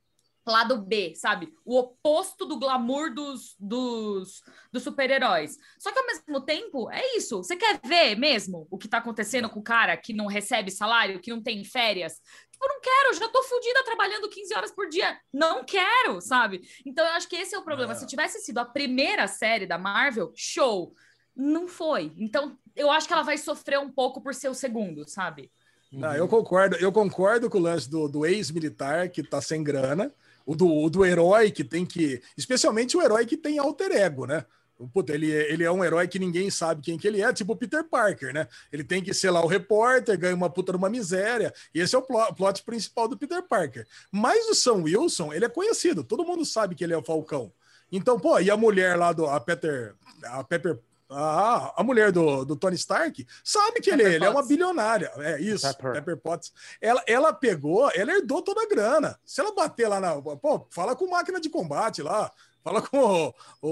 Speaker 5: lado B, sabe? O oposto do glamour dos, dos, dos super-heróis. Só que ao mesmo tempo, é isso. Você quer ver mesmo o que tá acontecendo com o cara que não recebe salário, que não tem férias? Tipo, não quero, já tô fodida trabalhando 15 horas por dia. Não quero, sabe? Então eu acho que esse é o problema.
Speaker 2: É.
Speaker 5: Se tivesse sido a primeira série da Marvel, show. Não foi. Então eu acho que ela vai sofrer um pouco por ser o segundo, sabe?
Speaker 2: Não, eu concordo, eu concordo com o lance do, do ex-militar que tá sem grana, o do, o do herói que tem que. Especialmente o herói que tem alter ego, né? Puta, ele, ele é um herói que ninguém sabe quem que ele é, tipo o Peter Parker, né? Ele tem que ser lá o repórter, ganha uma puta numa miséria. E esse é o plo- plot principal do Peter Parker. Mas o Sam Wilson, ele é conhecido, todo mundo sabe que ele é o Falcão. Então, pô, e a mulher lá do. A Peter. A Pepper. A, a mulher do, do Tony Stark, sabe que ele,
Speaker 5: Pepper
Speaker 2: ele é uma bilionária. É isso,
Speaker 1: Pepper.
Speaker 2: Pepper, Potts. Ela, ela pegou, ela herdou toda a grana. Se ela bater lá na. Pô, fala com máquina de combate lá. Fala com o.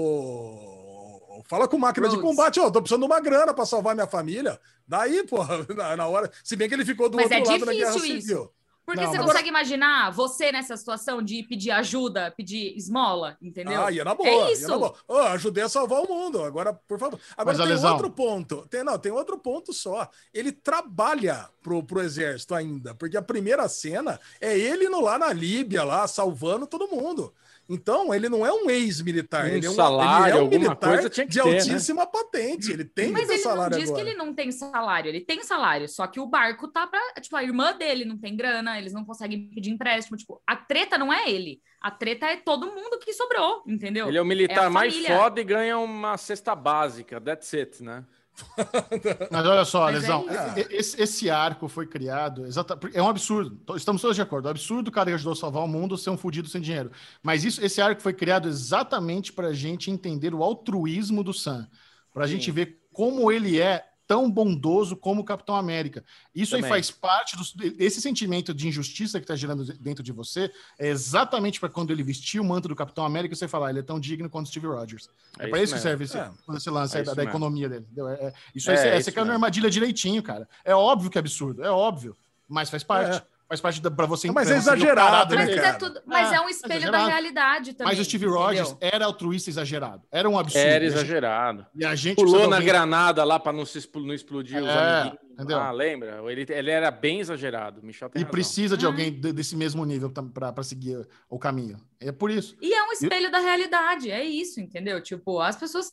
Speaker 2: o- fala com máquina de
Speaker 5: Rhodes.
Speaker 2: combate, ó, tô precisando de uma grana pra salvar minha família. Daí, pô, na, na hora. Se bem que ele ficou do
Speaker 5: Mas
Speaker 2: outro
Speaker 5: é
Speaker 2: lado da Guerra
Speaker 5: isso.
Speaker 2: Civil.
Speaker 5: Porque
Speaker 3: Não,
Speaker 5: você
Speaker 3: mas-
Speaker 5: consegue imaginar você nessa situação de pedir ajuda, pedir esmola, entendeu?
Speaker 2: Ah, ia na boa.
Speaker 5: É
Speaker 2: ia
Speaker 5: isso.
Speaker 2: na boa. Ó, ajudei a salvar o mundo. Agora, por favor. Agora
Speaker 3: Mas,
Speaker 2: tem
Speaker 3: Alesão-
Speaker 2: outro ponto. Tem, não, tem outro ponto só. Ele trabalha pro, pro exército ainda, porque a primeira cena é ele indo lá na Líbia, lá, salvando todo mundo. Então, ele não é um ex-militar.
Speaker 1: Um
Speaker 2: ele é um,
Speaker 1: salário,
Speaker 2: ele é um militar
Speaker 1: coisa tinha que
Speaker 2: de
Speaker 1: ter, né?
Speaker 2: altíssima patente. Ele tem
Speaker 5: Mas
Speaker 2: que ter
Speaker 5: ele não
Speaker 2: salário
Speaker 5: diz
Speaker 2: agora.
Speaker 5: que ele não tem salário, ele tem salário, só que o barco tá pra. Tipo, a irmã dele não tem grana, eles não conseguem pedir empréstimo. Tipo, a treta não é ele, a treta é todo mundo que sobrou, entendeu?
Speaker 1: Ele é o
Speaker 5: É
Speaker 1: militar
Speaker 5: a
Speaker 1: mais foda e ganha uma cesta básica. That's it, né?
Speaker 3: Mas olha só,
Speaker 5: Mas é
Speaker 3: Lesão, e- esse, esse arco foi criado, exata, é um absurdo. Estamos todos de acordo. É um absurdo o cara que ajudou a salvar o mundo ser um fudido sem dinheiro. Mas isso, esse arco foi criado exatamente para a gente entender o altruísmo do Sam. Para a gente ver como ele é tão bondoso como o Capitão América. Isso
Speaker 1: Também.
Speaker 3: aí faz parte do, esse sentimento de injustiça que está gerando dentro de você. É exatamente para quando ele vestir o manto do Capitão América você falar, ele é tão digno quanto Steve Rogers. É,
Speaker 1: É
Speaker 3: para
Speaker 1: isso
Speaker 3: isso que serve esse,
Speaker 2: É.
Speaker 3: quando esse lance
Speaker 1: É
Speaker 3: da, da economia dele. É- é- isso aí
Speaker 1: É,
Speaker 3: você, caiu na armadilha direitinho, cara. É óbvio que é absurdo, é óbvio. Mas faz parte.
Speaker 2: É.
Speaker 3: Faz parte da, pra você
Speaker 2: Mas é exagerado, né,
Speaker 5: Mas,
Speaker 3: dele.
Speaker 5: é,
Speaker 2: cara?
Speaker 5: tudo, mas
Speaker 3: Ah,
Speaker 5: é um espelho da
Speaker 3: exagerado.
Speaker 5: realidade também.
Speaker 3: Mas o Steve Rogers
Speaker 5: entendeu?
Speaker 3: era altruísta exagerado. Era um absurdo.
Speaker 1: Era
Speaker 3: gente-
Speaker 1: exagerado.
Speaker 3: E a gente
Speaker 1: Pulou na
Speaker 3: alguém-
Speaker 1: granada lá pra não, se expl- não explodir os
Speaker 3: É,
Speaker 1: amiguinhos.
Speaker 3: Entendeu?
Speaker 1: Ah, lembra? Ele, ele era bem exagerado. Michel tem
Speaker 3: E
Speaker 1: razão.
Speaker 3: precisa de
Speaker 5: Ah.
Speaker 3: alguém de- desse mesmo nível para seguir o caminho. É por isso.
Speaker 5: E é um espelho da realidade, é isso, entendeu? Tipo, as pessoas.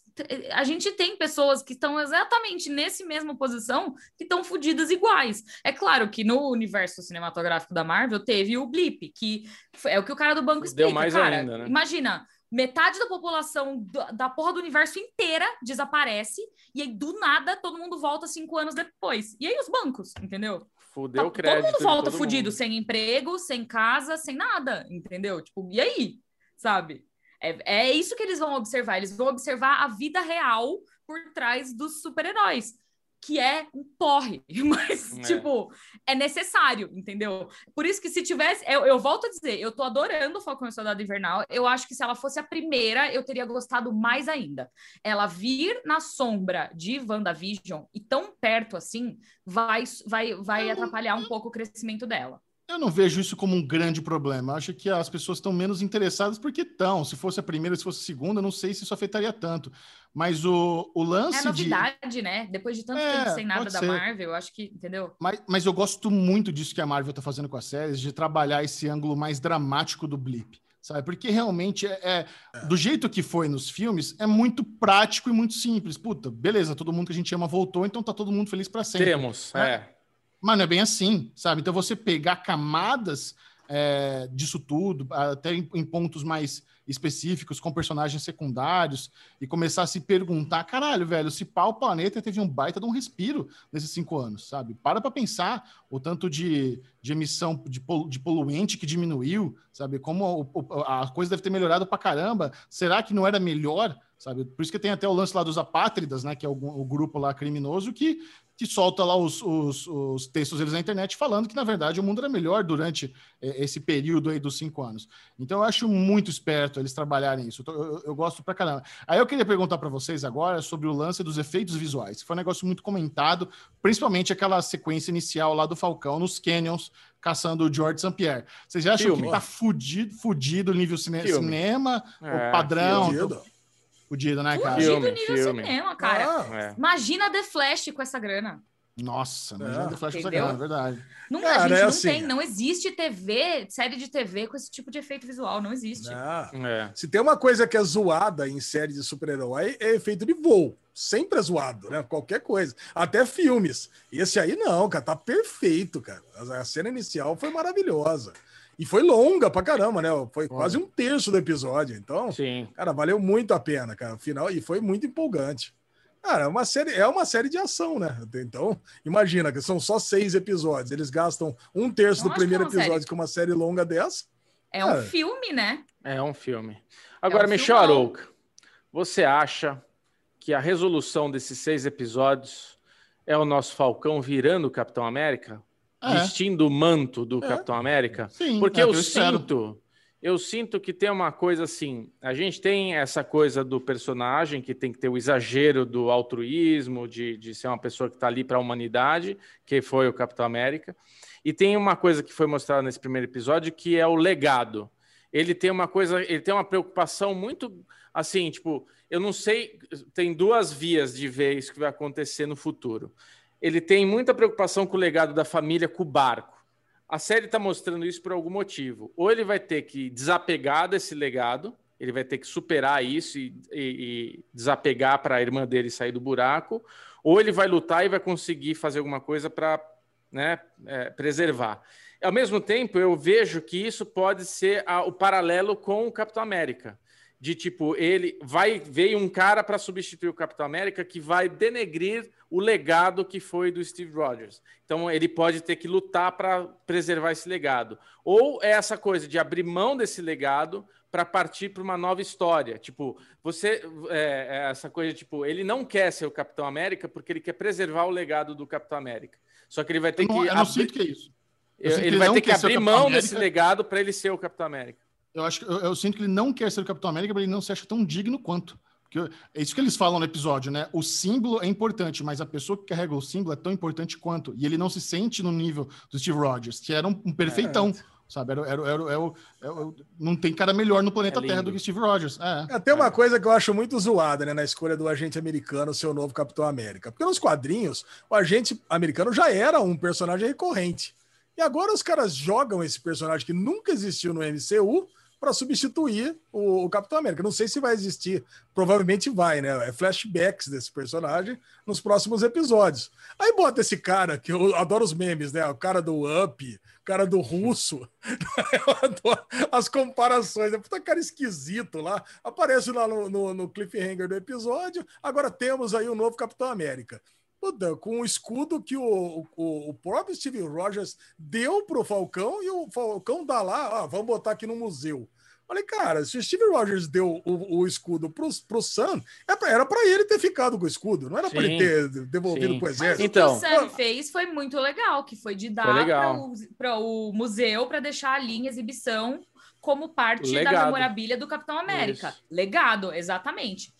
Speaker 5: A gente tem pessoas que estão exatamente nesse mesma posição que estão fodidas iguais. É claro que no universo cinematográfico da Marvel teve o blip, que foi- é o que o cara do banco explica.
Speaker 1: mais
Speaker 5: cara,
Speaker 1: ainda, né?
Speaker 5: imagina. Metade da população do- da porra do universo inteira desaparece, e aí do nada todo mundo volta cinco anos depois. E aí os bancos, entendeu?
Speaker 1: Fudeu
Speaker 5: Tá-
Speaker 1: o crédito.
Speaker 5: todo mundo volta
Speaker 1: todo
Speaker 5: fudido,
Speaker 1: mundo.
Speaker 5: sem emprego, sem casa, sem nada, entendeu? Tipo, e aí? Sabe? É, é isso que eles vão observar. Eles vão observar a vida real por trás dos super-heróis, que é um porre, mas,
Speaker 1: É.
Speaker 5: tipo, é necessário, entendeu? Por isso que se tivesse. Eu, eu volto a dizer, eu tô adorando o Falcão e o Soldado Invernal. Eu acho que se ela fosse a primeira, eu teria gostado mais ainda. Ela vir na sombra de WandaVision e tão perto assim, vai, vai, vai atrapalhar um pouco o crescimento dela.
Speaker 3: Eu não vejo isso como um grande problema. Eu acho que as pessoas estão menos interessadas porque estão. Se fosse a primeira, se fosse a segunda, eu não sei se isso afetaria tanto. Mas o, o
Speaker 5: É
Speaker 3: lance
Speaker 5: a
Speaker 3: de.
Speaker 5: novidade, né? Depois de tanto
Speaker 3: É,
Speaker 5: tempo sem nada da
Speaker 3: ser.
Speaker 5: Marvel, eu acho que, entendeu?
Speaker 3: Mas, mas eu gosto muito disso que a Marvel tá fazendo com as séries, de trabalhar esse ângulo mais dramático do blip. Sabe? Porque realmente é, é- do jeito que foi nos filmes, é muito prático e muito simples. Puta, beleza, todo mundo que a gente ama voltou, então tá todo mundo feliz para sempre.
Speaker 1: Temos, é.
Speaker 3: Mas não é bem assim, sabe? Então você pegar camadas é, disso tudo, até em, em pontos mais específicos, com personagens secundários, e começar a se perguntar: caralho, velho, se pá, o planeta teve um baita de um respiro nesses cinco anos, sabe? Para pra pensar o tanto de, de emissão de, polu- de poluente que diminuiu, sabe? Como o- a coisa deve ter melhorado pra caramba. Será que não era melhor? Sabe? Por isso que tem até o lance lá dos apátridas, né? Que é o, o grupo lá criminoso que que solta lá os, os, os textos deles na internet falando que, na verdade, o mundo era melhor durante eh, esse período aí dos cinco anos. Então, eu acho muito esperto eles trabalharem isso. Eu, eu- eu gosto pra caramba. Aí eu queria perguntar para vocês agora sobre o lance dos efeitos visuais, que foi um negócio muito comentado, principalmente aquela sequência inicial lá do Falcão nos Canyons, caçando o George St. Pierre. Vocês acham
Speaker 1: Filme.
Speaker 3: que tá fudido, fudido nível cine-
Speaker 1: Filme.
Speaker 3: cinema,
Speaker 1: É,
Speaker 3: o padrão?
Speaker 2: Fudido.
Speaker 3: Fudido, né, cara?
Speaker 5: Fugido
Speaker 1: Filme,
Speaker 5: nível
Speaker 1: filme.
Speaker 5: cinema, cara.
Speaker 2: Ah,
Speaker 1: É.
Speaker 5: Imagina The Flash com essa grana.
Speaker 3: Nossa,
Speaker 2: É.
Speaker 3: é. The Flash
Speaker 5: Entendeu?
Speaker 3: Sagrado, é verdade.
Speaker 5: Não,
Speaker 2: Cara,
Speaker 5: a gente
Speaker 2: é
Speaker 5: não
Speaker 2: assim.
Speaker 5: tem, não existe TV, série de TV com esse tipo de efeito visual, não existe.
Speaker 2: Ah.
Speaker 1: É.
Speaker 2: Se tem uma coisa que é zoada em série de super-herói, é efeito de voo. Sempre é zoado, né? Qualquer coisa. Até filmes. Esse aí não, cara, tá perfeito, cara. A a cena inicial foi maravilhosa. E foi longa pra caramba, né? Foi quase um terço do episódio. Então,
Speaker 1: Sim.
Speaker 2: cara, valeu muito a pena, cara. Final, e foi muito empolgante. Cara, é uma série, é uma série de ação, né? Então, imagina que são só seis episódios. Eles gastam um terço
Speaker 5: Não
Speaker 2: do primeiro
Speaker 5: é
Speaker 2: episódio
Speaker 5: série.
Speaker 2: com uma série longa dessa.
Speaker 5: É
Speaker 2: Cara.
Speaker 5: um filme, né?
Speaker 1: É um filme. Agora,
Speaker 5: um
Speaker 1: Michel. Arouca, você acha que a resolução desses seis episódios é o nosso Falcão virando o Capitão América?
Speaker 3: É.
Speaker 1: Vestindo o manto do
Speaker 2: É.
Speaker 1: Capitão América?
Speaker 3: Sim,
Speaker 1: Porque
Speaker 3: é o
Speaker 1: eu
Speaker 3: eu
Speaker 1: sinto, eu sinto que tem uma coisa assim. A gente tem essa coisa do personagem que tem que ter o exagero do altruísmo, de, de ser uma pessoa que está ali para a humanidade, que foi o Capitão América. E tem uma coisa que foi mostrada nesse primeiro episódio que é o legado. Ele tem uma coisa, ele tem uma preocupação muito assim, tipo, eu não sei, tem duas vias de ver isso que vai acontecer no futuro. Ele tem muita preocupação com o legado da família, com o barco. A série está mostrando isso por algum motivo. Ou ele vai ter que desapegar desse legado, ele vai ter que superar isso e, e- e desapegar para a irmã dele sair do buraco, ou ele vai lutar e vai conseguir fazer alguma coisa para né, é, preservar. Ao mesmo tempo, eu vejo que isso pode ser a- o paralelo com o Capitão América. De tipo, ele vai veio um cara para substituir o Capitão América que vai denegrir o legado que foi do Steve Rogers. Então ele pode ter que lutar para preservar esse legado. Ou é essa coisa de abrir mão desse legado para partir para uma nova história. Tipo, você é, é essa coisa tipo, ele não quer ser o Capitão América porque ele quer preservar o legado do Capitão América. Só que ele vai ter
Speaker 3: Eu não,
Speaker 1: que
Speaker 3: não
Speaker 1: abrir-
Speaker 3: sinto que é isso. eu
Speaker 1: ele vai ter que abrir mão
Speaker 3: América.
Speaker 1: desse legado para ele ser o Capitão América.
Speaker 3: Eu acho que eu, eu sinto que ele não quer ser o Capitão América, porque ele não se acha tão digno quanto. Porque eu- é isso que eles falam no episódio, né? O símbolo é importante, mas a pessoa que carrega o símbolo é tão importante quanto. E ele não se sente no nível do Steve Rogers, que era um, um perfeitão. Sabe? Era, era, era, era o- não tem cara melhor no planeta
Speaker 1: É.
Speaker 3: Terra do que Steve Rogers. É.
Speaker 2: É, tem uma coisa que eu acho muito zoada, né, na escolha do agente americano ser o novo Capitão América. Porque nos quadrinhos, o agente americano já era um personagem recorrente. E agora os caras jogam esse personagem que nunca existiu no MCU para substituir o, o Capitão América. Não sei se vai existir, provavelmente vai, né? É flashbacks desse personagem nos próximos episódios. Aí bota esse cara, que eu adoro os memes, né? O cara do Up, o cara do Russo. Eu adoro as comparações. É puta cara esquisito lá. Aparece lá no, no, no cliffhanger do episódio. Agora temos aí o novo Capitão América. Com o escudo que o, o, o próprio Steve Rogers deu pro Falcão e o Falcão dá lá, ah, vamos botar aqui no museu. Falei, cara, se o Steve Rogers deu o, o escudo pro, pro Sam, é era pra ele ter ficado com o escudo, não era
Speaker 1: Sim,
Speaker 2: ele ter devolvido
Speaker 1: sim.
Speaker 2: pro
Speaker 5: Mas
Speaker 2: exército.
Speaker 1: Então.
Speaker 5: o que o Sam fez foi muito legal, que foi de dar para o museu para deixar ali em exibição como parte da
Speaker 1: Legado.
Speaker 5: memorabilia do Capitão América.
Speaker 1: Isso.
Speaker 5: Legado, exatamente.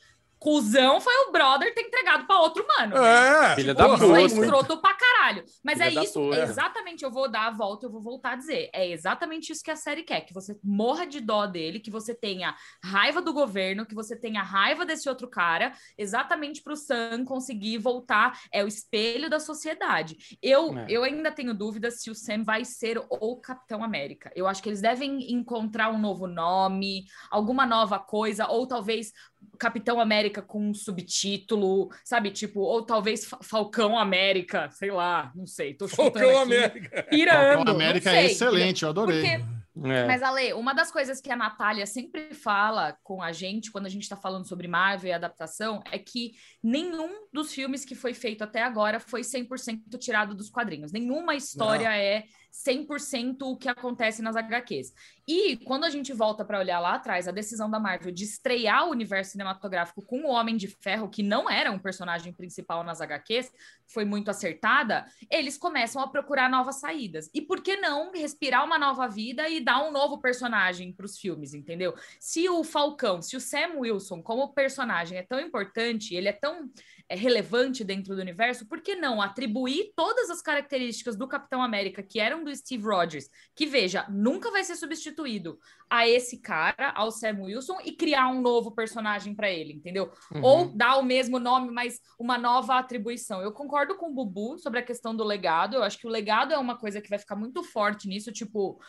Speaker 5: Cusão foi o brother ter entregado para outro mano. né?
Speaker 2: É,
Speaker 1: Filha da
Speaker 2: porra,
Speaker 5: Isso é
Speaker 1: puta.
Speaker 5: escroto pra caralho. Mas
Speaker 1: Filha
Speaker 5: é isso,
Speaker 1: puta.
Speaker 5: é exatamente, eu vou dar a volta, eu vou voltar a dizer. É exatamente isso que a série quer, que você morra de dó dele, que você tenha raiva do governo, que você tenha raiva desse outro cara, exatamente pro Sam conseguir voltar, é o espelho da sociedade. Eu,
Speaker 1: É.
Speaker 5: eu ainda tenho dúvidas se o Sam vai ser o Capitão América. Eu acho que eles devem encontrar um novo nome, alguma nova coisa, ou talvez Capitão América com um subtítulo, sabe? Tipo, ou talvez Fa- Falcão América, sei lá, não sei. Tô
Speaker 2: Falcão
Speaker 5: aqui,
Speaker 2: América.
Speaker 5: pirando.
Speaker 3: Capitão América
Speaker 5: não
Speaker 3: é excelente, eu adorei.
Speaker 5: Porque
Speaker 1: É.
Speaker 5: mas, Ale, uma das coisas que a Natália sempre fala com a gente, quando a gente está falando sobre Marvel e adaptação, é que nenhum dos filmes que foi feito até agora foi 100% tirado dos quadrinhos. Nenhuma história é 100% o que acontece nas HQs. E quando a gente volta para olhar lá atrás, a decisão da Marvel de estrear o universo cinematográfico com o Homem de Ferro, que não era um personagem principal nas HQs, foi muito acertada, eles começam a procurar novas saídas. E por que não respirar uma nova vida e dar um novo personagem para os filmes, entendeu? Se o Falcão, se o Sam Wilson, como personagem, é tão importante, ele é tão é, relevante dentro do universo, por que não atribuir todas as características do Capitão América que eram do Steve Rogers, que veja, nunca vai ser substituído a esse cara, ao Sam Wilson, e criar um novo personagem para ele, entendeu?
Speaker 1: Uhum.
Speaker 5: ou dar o mesmo nome, mas uma nova atribuição. Eu concordo com o Bubu sobre a questão do legado. Eu acho que o legado é uma coisa que vai ficar muito forte nisso, tipo.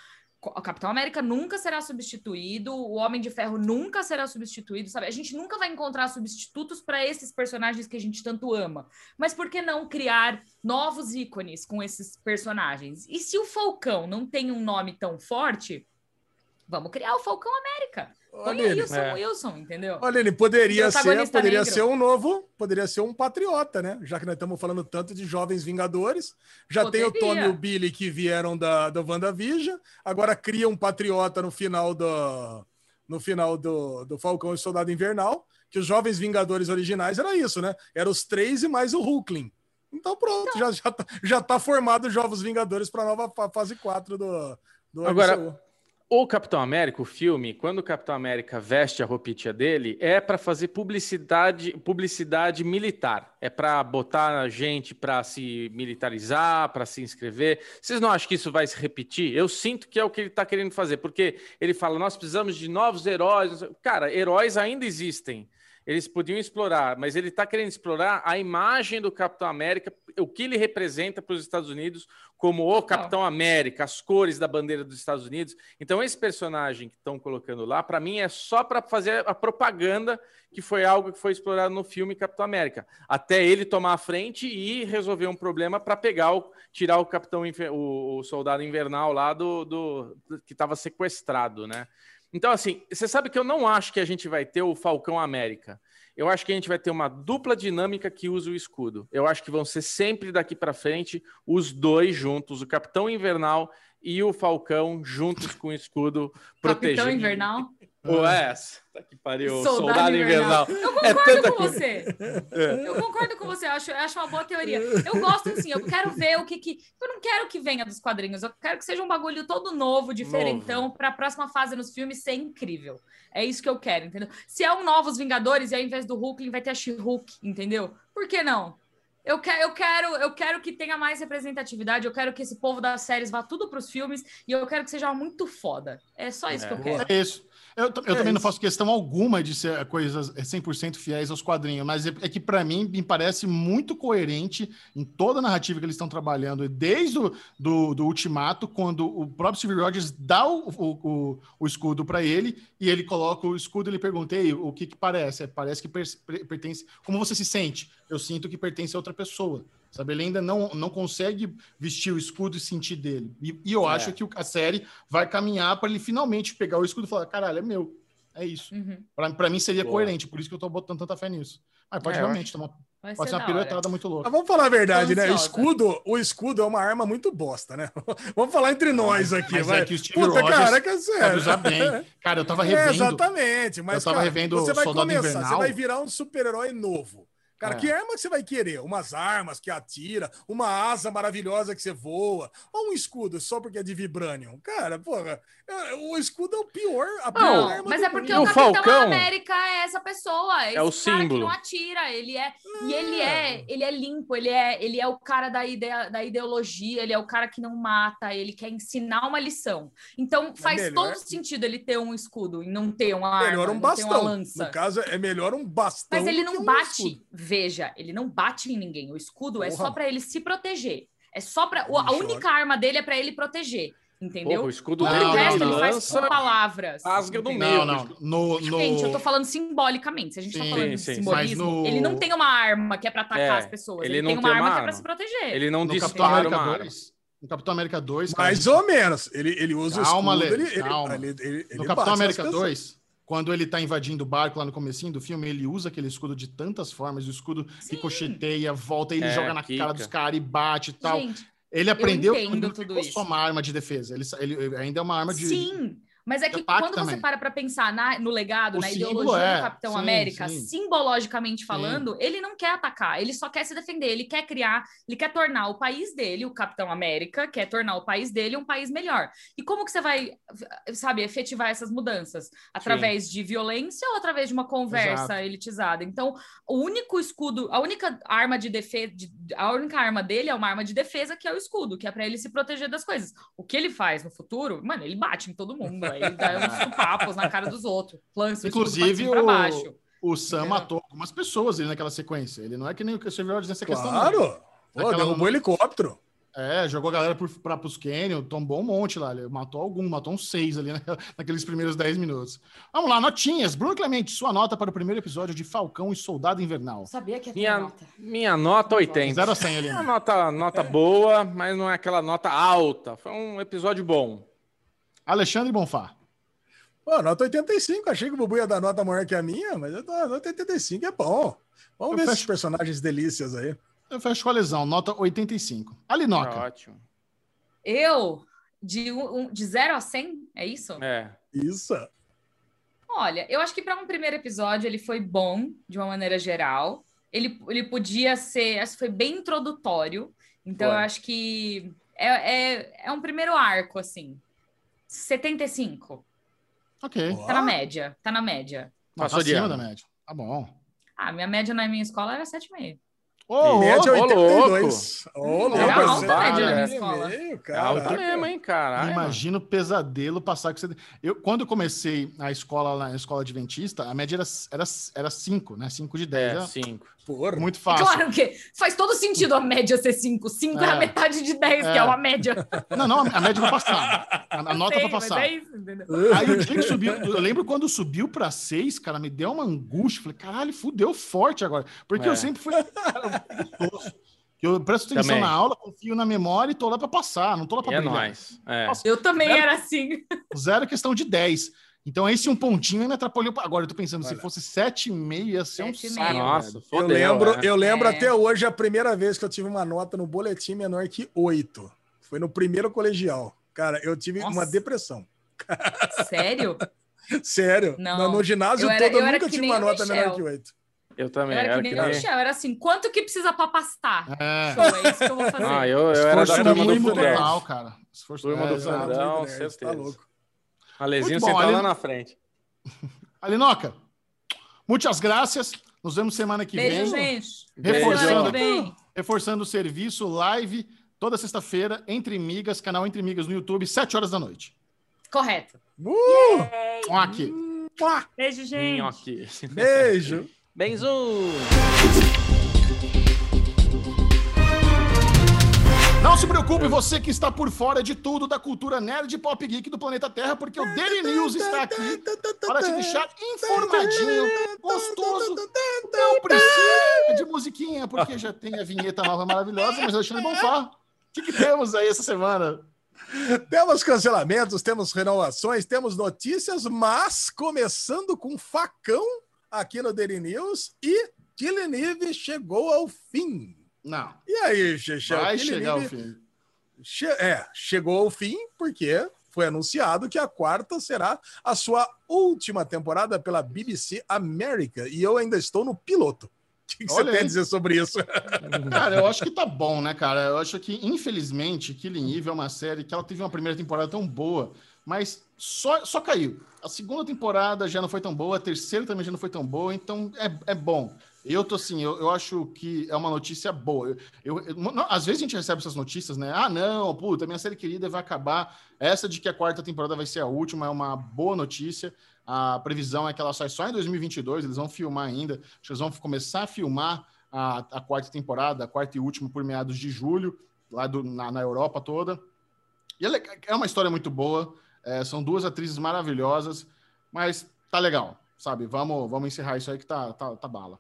Speaker 5: O Capitão América nunca será substituído, o Homem de Ferro nunca será substituído, sabe? A gente nunca vai encontrar substitutos para esses personagens que a gente tanto ama. Mas por que não criar novos ícones com esses personagens? E se o Falcão não tem um nome tão forte, vamos criar o Falcão América. Põe
Speaker 2: Olha
Speaker 5: aí
Speaker 2: ele.
Speaker 5: o Sam
Speaker 1: É.
Speaker 5: Wilson, entendeu?
Speaker 2: Olha, ele poderia ser, poderia
Speaker 5: negro.
Speaker 2: ser um novo, poderia ser um patriota, né? Já que nós estamos falando tanto de jovens vingadores, já tem o
Speaker 5: Poderia.
Speaker 2: Tommy e o Billy que vieram da, da WandaVision, agora cria um patriota no final do, no final do, do Falcão e Soldado Invernal, que os Jovens Vingadores originais era isso, né? Era os três e mais o Hulkling. Então pronto, já, já, tá, já tá formado os Jovens Vingadores para a nova fa- fase 4 do, do
Speaker 1: Agora,
Speaker 2: MCU.
Speaker 1: O Capitão América, o filme, quando o Capitão América veste a roupinha dele, é para fazer publicidade, publicidade militar. É para botar a gente para se militarizar, para se inscrever. Vocês não acham que isso vai se repetir? Eu sinto que é o que ele está querendo fazer, porque ele fala: nós precisamos de novos heróis. Cara, heróis ainda existem. Eles podiam explorar, mas ele está querendo explorar a imagem do Capitão América, o que ele representa para os Estados Unidos como o Capitão América, as cores da bandeira dos Estados Unidos. Então, esse personagem que estão colocando lá, para mim, é só para fazer a propaganda que foi algo que foi explorado no filme Capitão América. Até ele tomar a frente e resolver um problema para pegar o, tirar o Capitão o, o Soldado Invernal lá do- do- que estava sequestrado, né? Então, assim, você sabe que eu não acho que a gente vai ter o Falcão América. Eu acho que a gente vai ter uma dupla dinâmica que usa o escudo. Eu acho que vão ser sempre daqui para frente os dois juntos, o Capitão Invernal e o Falcão juntos com o escudo protegendo.
Speaker 5: Capitão Invernal.
Speaker 1: Ué, tá que pariu,
Speaker 5: Soldado
Speaker 1: soldado,
Speaker 5: Invernal.
Speaker 1: invernal.
Speaker 5: Eu
Speaker 1: É
Speaker 5: concordo
Speaker 1: tanta
Speaker 5: com você. Eu concordo com você. Eu acho, eu acho uma boa teoria. Eu gosto assim, eu quero ver o que que. Eu não quero que venha dos quadrinhos. Eu quero que seja um bagulho todo novo, diferentão, para a próxima fase nos filmes ser incrível. É isso que eu quero, entendeu? Se é um Novos Vingadores e ao invés do Hulk vai ter a She-Hulk, entendeu? Por que não? Eu quero, eu, quero, eu quero que tenha mais representatividade, eu quero que esse povo das séries vá tudo para os filmes e eu quero que seja muito foda. É só isso que eu quero.
Speaker 3: É isso. Eu, eu
Speaker 2: É
Speaker 3: também não faço questão alguma de ser coisas 100% fiéis aos quadrinhos, mas é, é que para mim me parece muito coerente em toda a narrativa que eles estão trabalhando, desde o do, do Ultimato, quando o próprio Steve Rogers dá o, o, o- o escudo para ele e ele coloca o escudo e ele pergunta, "Ei, o que que parece? É, Parece que per- per- pertence... Como você se sente? Eu sinto que pertence a outra pessoa. Sabe, ele ainda não, não consegue vestir o escudo e sentir dele. E, e eu
Speaker 1: É.
Speaker 3: acho que o- a série vai caminhar para ele finalmente pegar o escudo e falar: caralho, é meu. É isso.
Speaker 5: Uhum.
Speaker 3: Pra, pra mim seria
Speaker 1: Boa.
Speaker 3: coerente, por isso que eu tô botando tanta fé nisso. Mas pode
Speaker 1: É, eu
Speaker 3: realmente, tomar,
Speaker 5: Vai
Speaker 3: pode ser uma piruetada muito louca.
Speaker 2: Mas vamos falar a verdade, né? O escudo, o escudo é uma arma muito bosta, né? Vamos falar entre nós aqui,
Speaker 3: Mas
Speaker 2: vai.
Speaker 3: é que o Steve
Speaker 2: Puta,
Speaker 3: Rogers
Speaker 2: cara, que é sério.
Speaker 3: usar bem. Cara, eu tava
Speaker 2: É,
Speaker 3: revendo.
Speaker 2: exatamente. Mas,
Speaker 3: eu tava
Speaker 2: cara,
Speaker 3: revendo
Speaker 2: você vai
Speaker 3: Soldado
Speaker 2: começar,
Speaker 3: Invernal.
Speaker 2: você vai virar um super-herói novo. Cara,
Speaker 3: É.
Speaker 2: que arma que você vai querer? Umas armas que atira, uma asa maravilhosa que você voa, ou um escudo só porque é de vibranium? Cara, porra, é- o escudo é o pior, a pior
Speaker 5: Não,
Speaker 2: arma
Speaker 5: mas
Speaker 2: do
Speaker 5: é porque
Speaker 2: mundo.
Speaker 5: o, Capitão
Speaker 1: Falcão
Speaker 5: América é essa pessoa, é esse
Speaker 1: é o
Speaker 5: cara
Speaker 1: símbolo.
Speaker 5: que não atira, ele é e ele é, ele é limpo, ele é, ele é o cara da ideia, da ideologia, ele é o cara que não mata, ele quer ensinar uma lição. Então faz
Speaker 2: melhor-
Speaker 5: todo sentido ele ter um escudo e não ter uma arma,
Speaker 2: melhor um
Speaker 5: ter uma
Speaker 2: bastão.
Speaker 5: lança.
Speaker 2: No caso, é melhor um bastão.
Speaker 5: Mas ele não
Speaker 2: um
Speaker 5: bate,
Speaker 2: escudo.
Speaker 5: Veja, ele não bate em ninguém. O escudo é
Speaker 2: Porra.
Speaker 5: só pra ele se proteger. É só para a única arma dele é pra ele proteger, entendeu?
Speaker 1: Porra, o escudo
Speaker 3: Não,
Speaker 5: Tudo
Speaker 1: dele
Speaker 5: o resto
Speaker 3: não.
Speaker 5: ele faz com palavras.
Speaker 1: rasga no
Speaker 5: entendeu?
Speaker 1: meio.
Speaker 3: Não, não. No, no...
Speaker 5: Gente, eu tô falando simbolicamente. Se a gente tá
Speaker 3: Sim,
Speaker 5: falando de
Speaker 1: sim, sim.
Speaker 5: simbolismo,
Speaker 3: no-
Speaker 5: ele não tem uma arma que é pra atacar
Speaker 1: É,
Speaker 5: as pessoas.
Speaker 1: ele
Speaker 5: Ele,
Speaker 1: não
Speaker 5: tem
Speaker 1: tem
Speaker 5: uma
Speaker 1: uma
Speaker 5: arma que é pra
Speaker 1: arma.
Speaker 5: se proteger.
Speaker 1: Ele não
Speaker 3: no Capitão América
Speaker 1: uma arma.
Speaker 3: 2. No Capitão América 2. cara,
Speaker 2: Mais ou menos. Ele, ele usa
Speaker 3: Calma,
Speaker 2: o escudo,
Speaker 3: Lê,
Speaker 2: ele, ele,
Speaker 3: calma.
Speaker 2: ele, ele, ele
Speaker 3: No Capitão América
Speaker 2: pessoas.
Speaker 3: 2, quando ele tá invadindo o barco lá no comecinho do filme, ele usa aquele escudo de tantas formas, o escudo ricocheteia, volta, ele
Speaker 1: É,
Speaker 3: joga na
Speaker 1: quica.
Speaker 3: cara dos caras e bate e tal.
Speaker 5: Gente,
Speaker 3: Ele aprendeu
Speaker 5: entendo
Speaker 3: que não
Speaker 5: tudo
Speaker 3: ficou
Speaker 5: isso.
Speaker 3: só uma arma de defesa. Ele, ele- ele ainda é uma arma de.
Speaker 5: sim. Mas é que quando você
Speaker 3: também.
Speaker 5: para pra pensar na- no legado,
Speaker 3: O
Speaker 5: na ideologia
Speaker 3: é,
Speaker 5: do Capitão
Speaker 3: sim,
Speaker 5: América,
Speaker 3: sim.
Speaker 5: simbologicamente falando, ele não quer atacar, ele só quer se defender, ele quer criar, ele quer tornar o país dele, o Capitão América, quer tornar o país dele um país melhor. E como que você vai, sabe, efetivar essas mudanças? Através de violência ou através de uma conversa
Speaker 3: Exato.
Speaker 5: elitizada? Então, o único escudo, a única arma de defesa, a única arma dele é uma arma de defesa, que é o escudo, que é para ele se proteger das coisas. O que ele faz no futuro, mano, ele bate em todo mundo, ele dá uns papos na cara dos outros, lança o
Speaker 3: Inclusive, o-
Speaker 5: baixo.
Speaker 3: O Sam
Speaker 5: Entendeu?
Speaker 3: matou algumas pessoas ali naquela sequência. Ele não é que nem o Steve Rogers nessa questão. não.
Speaker 2: Claro! Pô, derrubou
Speaker 3: mamãe-
Speaker 2: helicóptero.
Speaker 3: É, jogou a galera por, pra, pros Canyon, tombou um monte lá. Ele matou algum, matou uns seis ali né, naqueles primeiros dez minutos. Vamos lá, notinhas. Bruno Clemente, sua nota para o primeiro episódio de Falcão e Soldado Invernal.
Speaker 5: Sabia que ia ter
Speaker 1: Minha,
Speaker 5: nota.
Speaker 1: minha nota 80.
Speaker 3: 0 a 100 ali.
Speaker 1: É uma
Speaker 3: né?
Speaker 1: nota, nota boa, mas não é aquela nota alta. Foi um episódio bom.
Speaker 3: Alexandre Bonfá.
Speaker 2: Pô, nota 85. Achei que o Bubu ia dar nota maior que a minha, mas eu dou nota 85 é bom. Vamos
Speaker 3: Eu
Speaker 2: ver
Speaker 3: fecho-
Speaker 2: esses personagens delícias aí.
Speaker 3: Eu fecho com a lesão, nota 85.
Speaker 1: Tá
Speaker 3: Alinoca.
Speaker 1: ótimo.
Speaker 5: Eu, de, um, de 0 a 100, é isso?
Speaker 1: É.
Speaker 2: Isso.
Speaker 5: Olha, eu acho que para um primeiro episódio ele foi bom, de uma maneira geral. Ele, ele podia ser, acho que foi bem introdutório. Então,
Speaker 1: Foi.
Speaker 5: eu acho que é, é, é um primeiro arco, assim. 75.
Speaker 3: Ok.
Speaker 5: Tá na média. Tá na média.
Speaker 1: Passou
Speaker 3: tá
Speaker 1: de ano.
Speaker 3: da média. Tá bom.
Speaker 5: Ah, minha média na minha escola era 7,5.
Speaker 3: Ô,
Speaker 2: Média
Speaker 1: ô,
Speaker 2: 82. Ô, louco,
Speaker 5: Era
Speaker 1: alta a média na
Speaker 5: escola.
Speaker 2: meio,
Speaker 1: É
Speaker 2: caraca.
Speaker 1: mesmo, hein, caralho.
Speaker 3: Imagina o pesadelo passar com você. Eu, quando eu comecei a escola lá na escola adventista, a média era 5, era, era cinco, né? 5 de 10.
Speaker 1: É,
Speaker 3: era
Speaker 1: cinco.
Speaker 2: Porra.
Speaker 3: muito
Speaker 5: E
Speaker 3: fácil.
Speaker 5: claro que faz todo sentido a média ser 5. 5 é.
Speaker 3: É.
Speaker 5: a metade de 10, que
Speaker 3: É.
Speaker 5: é uma média.
Speaker 3: Não, não, a média pra passar. A, a nota
Speaker 5: Sei,
Speaker 3: pra
Speaker 5: mas
Speaker 3: passar.
Speaker 5: é isso?
Speaker 3: Aí o dia que subiu, eu lembro quando subiu pra 6, cara, me deu uma angústia. Falei, caralho, fudeu forte agora. Porque
Speaker 1: É.
Speaker 3: eu sempre fui Eu presto atenção
Speaker 1: Também.
Speaker 3: na aula, confio na memória e tô lá pra passar, não tô lá pra
Speaker 1: É
Speaker 3: brilhar.
Speaker 1: nóis. É.
Speaker 3: Nossa,
Speaker 5: Eu também
Speaker 3: Zero.
Speaker 5: era assim.
Speaker 3: Zero questão de 10. Então, esse um pontinho aí me atrapalhou. Agora eu tô pensando, se
Speaker 2: Olha.
Speaker 3: fosse 7,5 ia ser um
Speaker 5: 7,5.
Speaker 3: saco.
Speaker 1: Nossa,
Speaker 3: velho.
Speaker 2: Eu
Speaker 1: fodeu,
Speaker 2: lembro,
Speaker 1: é.
Speaker 2: eu lembro
Speaker 5: É.
Speaker 2: até hoje a primeira vez que eu tive uma nota no boletim menor que 8. Foi no primeiro colegial. Cara, eu tive
Speaker 5: Nossa.
Speaker 2: uma depressão.
Speaker 5: Sério?
Speaker 2: Sério.
Speaker 5: Não.
Speaker 2: No, no ginásio
Speaker 5: Eu era-
Speaker 2: todo eu
Speaker 5: eu
Speaker 2: nunca tive uma nota menor
Speaker 5: Michel.
Speaker 2: que 8.
Speaker 1: Eu
Speaker 5: Eu
Speaker 1: também.
Speaker 5: era
Speaker 1: Era
Speaker 5: que
Speaker 1: que
Speaker 5: nem o. Michel, era assim, quanto que precisa pra pastar?
Speaker 3: É.
Speaker 5: Show, é isso que eu vou fazer.
Speaker 1: Ah, eu, eu era da
Speaker 3: Esforço
Speaker 1: turma do
Speaker 3: mínimo
Speaker 1: fundão.
Speaker 3: cara. Esforço
Speaker 1: Turma do
Speaker 3: é, exato.
Speaker 1: fundão. Certeza.
Speaker 2: Tá louco.
Speaker 1: Alezinho sentado
Speaker 3: Ale-
Speaker 1: lá na frente.
Speaker 3: Alinoca, muitas graças. Nos vemos semana que
Speaker 5: Beijo,
Speaker 3: vem.
Speaker 5: gente.
Speaker 3: Reforçando.
Speaker 5: Vem.
Speaker 3: Reforçando o serviço live toda sexta-feira, Entre Migas, canal Entre Migas no YouTube, 7 horas da noite.
Speaker 5: Correto.
Speaker 2: Uh,
Speaker 3: Um aqui.
Speaker 5: Beijo, gente.
Speaker 1: Nhoque.
Speaker 2: beijo.
Speaker 1: Benzo!
Speaker 3: Não se preocupe, você que está por fora de tudo da cultura nerd e pop geek do planeta Terra, porque o Daily News está aqui para te deixar informadinho, gostoso. Não precisa de musiquinha, porque já tem a vinheta nova maravilhosa, mas Alexandre Bonfá, o que, temos aí essa semana?
Speaker 2: Temos cancelamentos, temos renovações, temos notícias, mas começando com facão aqui no Daily News e Killing Eve chegou ao fim.
Speaker 3: Não,
Speaker 2: E aí, Chechel?
Speaker 3: vai chegar ao fim.
Speaker 2: che- é, chegou ao fim porque foi anunciado que a quarta será a sua última temporada pela BBC América e eu ainda estou no piloto. O que, que você tem a dizer sobre isso?
Speaker 3: Cara, eu acho que tá bom, né, cara? Eu acho que, infelizmente, Killing Eve é uma série que ela teve uma primeira temporada tão boa, mas só, só caiu. A segunda temporada já não foi tão boa, a terceira também já não foi tão boa, então é, é bom. Eu tô assim, eu, eu acho que é uma notícia boa. Eu, eu- não, às vezes a gente recebe essas notícias, né? Ah, não, puta, minha série querida vai acabar. Essa de que a quarta temporada vai ser a última é uma boa notícia. A previsão é que ela sai só em 2022, eles vão filmar ainda. Acho que eles vão começar a filmar a, a quarta temporada, a quarta e última, por meados de julho, lá do- na, na Europa toda. E é, le- é uma história muito boa, é, são duas atrizes maravilhosas, mas tá legal, sabe? Vamos, vamos encerrar isso aí que tá, tá, tá bala.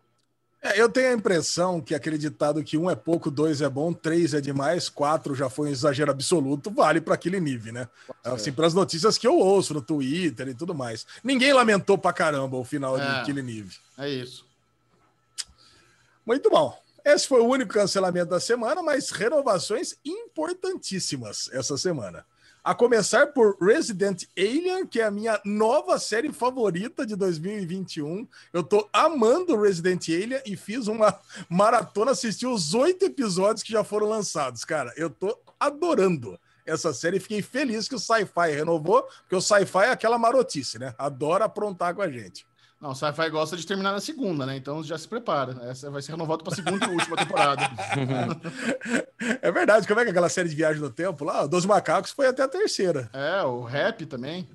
Speaker 2: É, eu tenho a impressão que aquele ditado que um é pouco, dois é bom, três é demais, quatro já foi um exagero absoluto, vale para aquele nível, né? Assim, pelas notícias que eu ouço no Twitter e tudo mais. Ninguém lamentou pra caramba o final
Speaker 3: É.
Speaker 2: de Killing Eve.
Speaker 3: É isso.
Speaker 2: Muito bom. Esse foi o único cancelamento da semana, mas renovações importantíssimas essa semana. A começar por Resident Alien, que é a minha nova série favorita de 2021. Eu tô amando Resident Alien e fiz uma maratona, assisti os oito episódios que já foram lançados. Cara, eu tô adorando essa série. Fiquei feliz que o Sci-Fi renovou, porque o Sci-Fi é aquela marotice, né? Adora aprontar com a gente.
Speaker 3: Não, o Sci-Fi gosta de terminar na segunda, né? Então já se prepara. Essa vai ser renovado para a segunda e última temporada.
Speaker 2: É verdade, como é que é aquela série de viagem no tempo lá? Dos Macacos foi até a terceira.
Speaker 3: É, o rap também.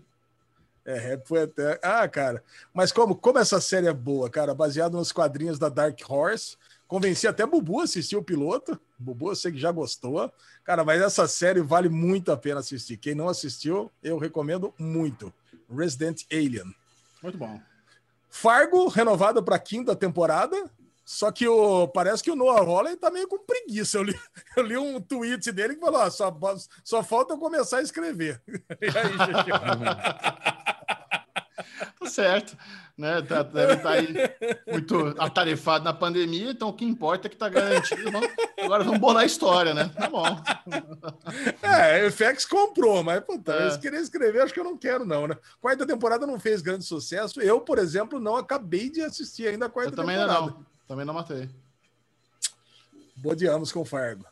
Speaker 2: É, rap foi até. Ah, cara. Mas como, como essa série é boa, cara, baseado nos quadrinhos da Dark Horse. Convenci até Bubu a assistir o piloto. Bubu, eu sei que já gostou. Cara, mas essa série vale muito a pena assistir. Quem não assistiu, eu recomendo muito. Resident Alien.
Speaker 3: Muito bom.
Speaker 2: Fargo, renovado para quinta temporada. Só que o, parece que o Noah Hawley tá meio com preguiça. Eu li, eu li um tweet dele que falou: ó, só, só falta eu começar a escrever. E aí?
Speaker 3: Tá certo. Né? Tá, deve estar aí muito atarefado na pandemia, então o que importa é que tá garantido. Vamos, agora vamos bolar a história, né? Tá bom.
Speaker 2: É, o FX comprou, mas puta,
Speaker 3: É.
Speaker 2: eu queria escrever, acho que eu não quero, não, né? Quarta temporada não fez grande sucesso. Eu, por exemplo, não acabei de assistir ainda a quarta
Speaker 3: Eu também
Speaker 2: temporada.
Speaker 3: não. Também não matei.
Speaker 2: Bodeamos com Fargo.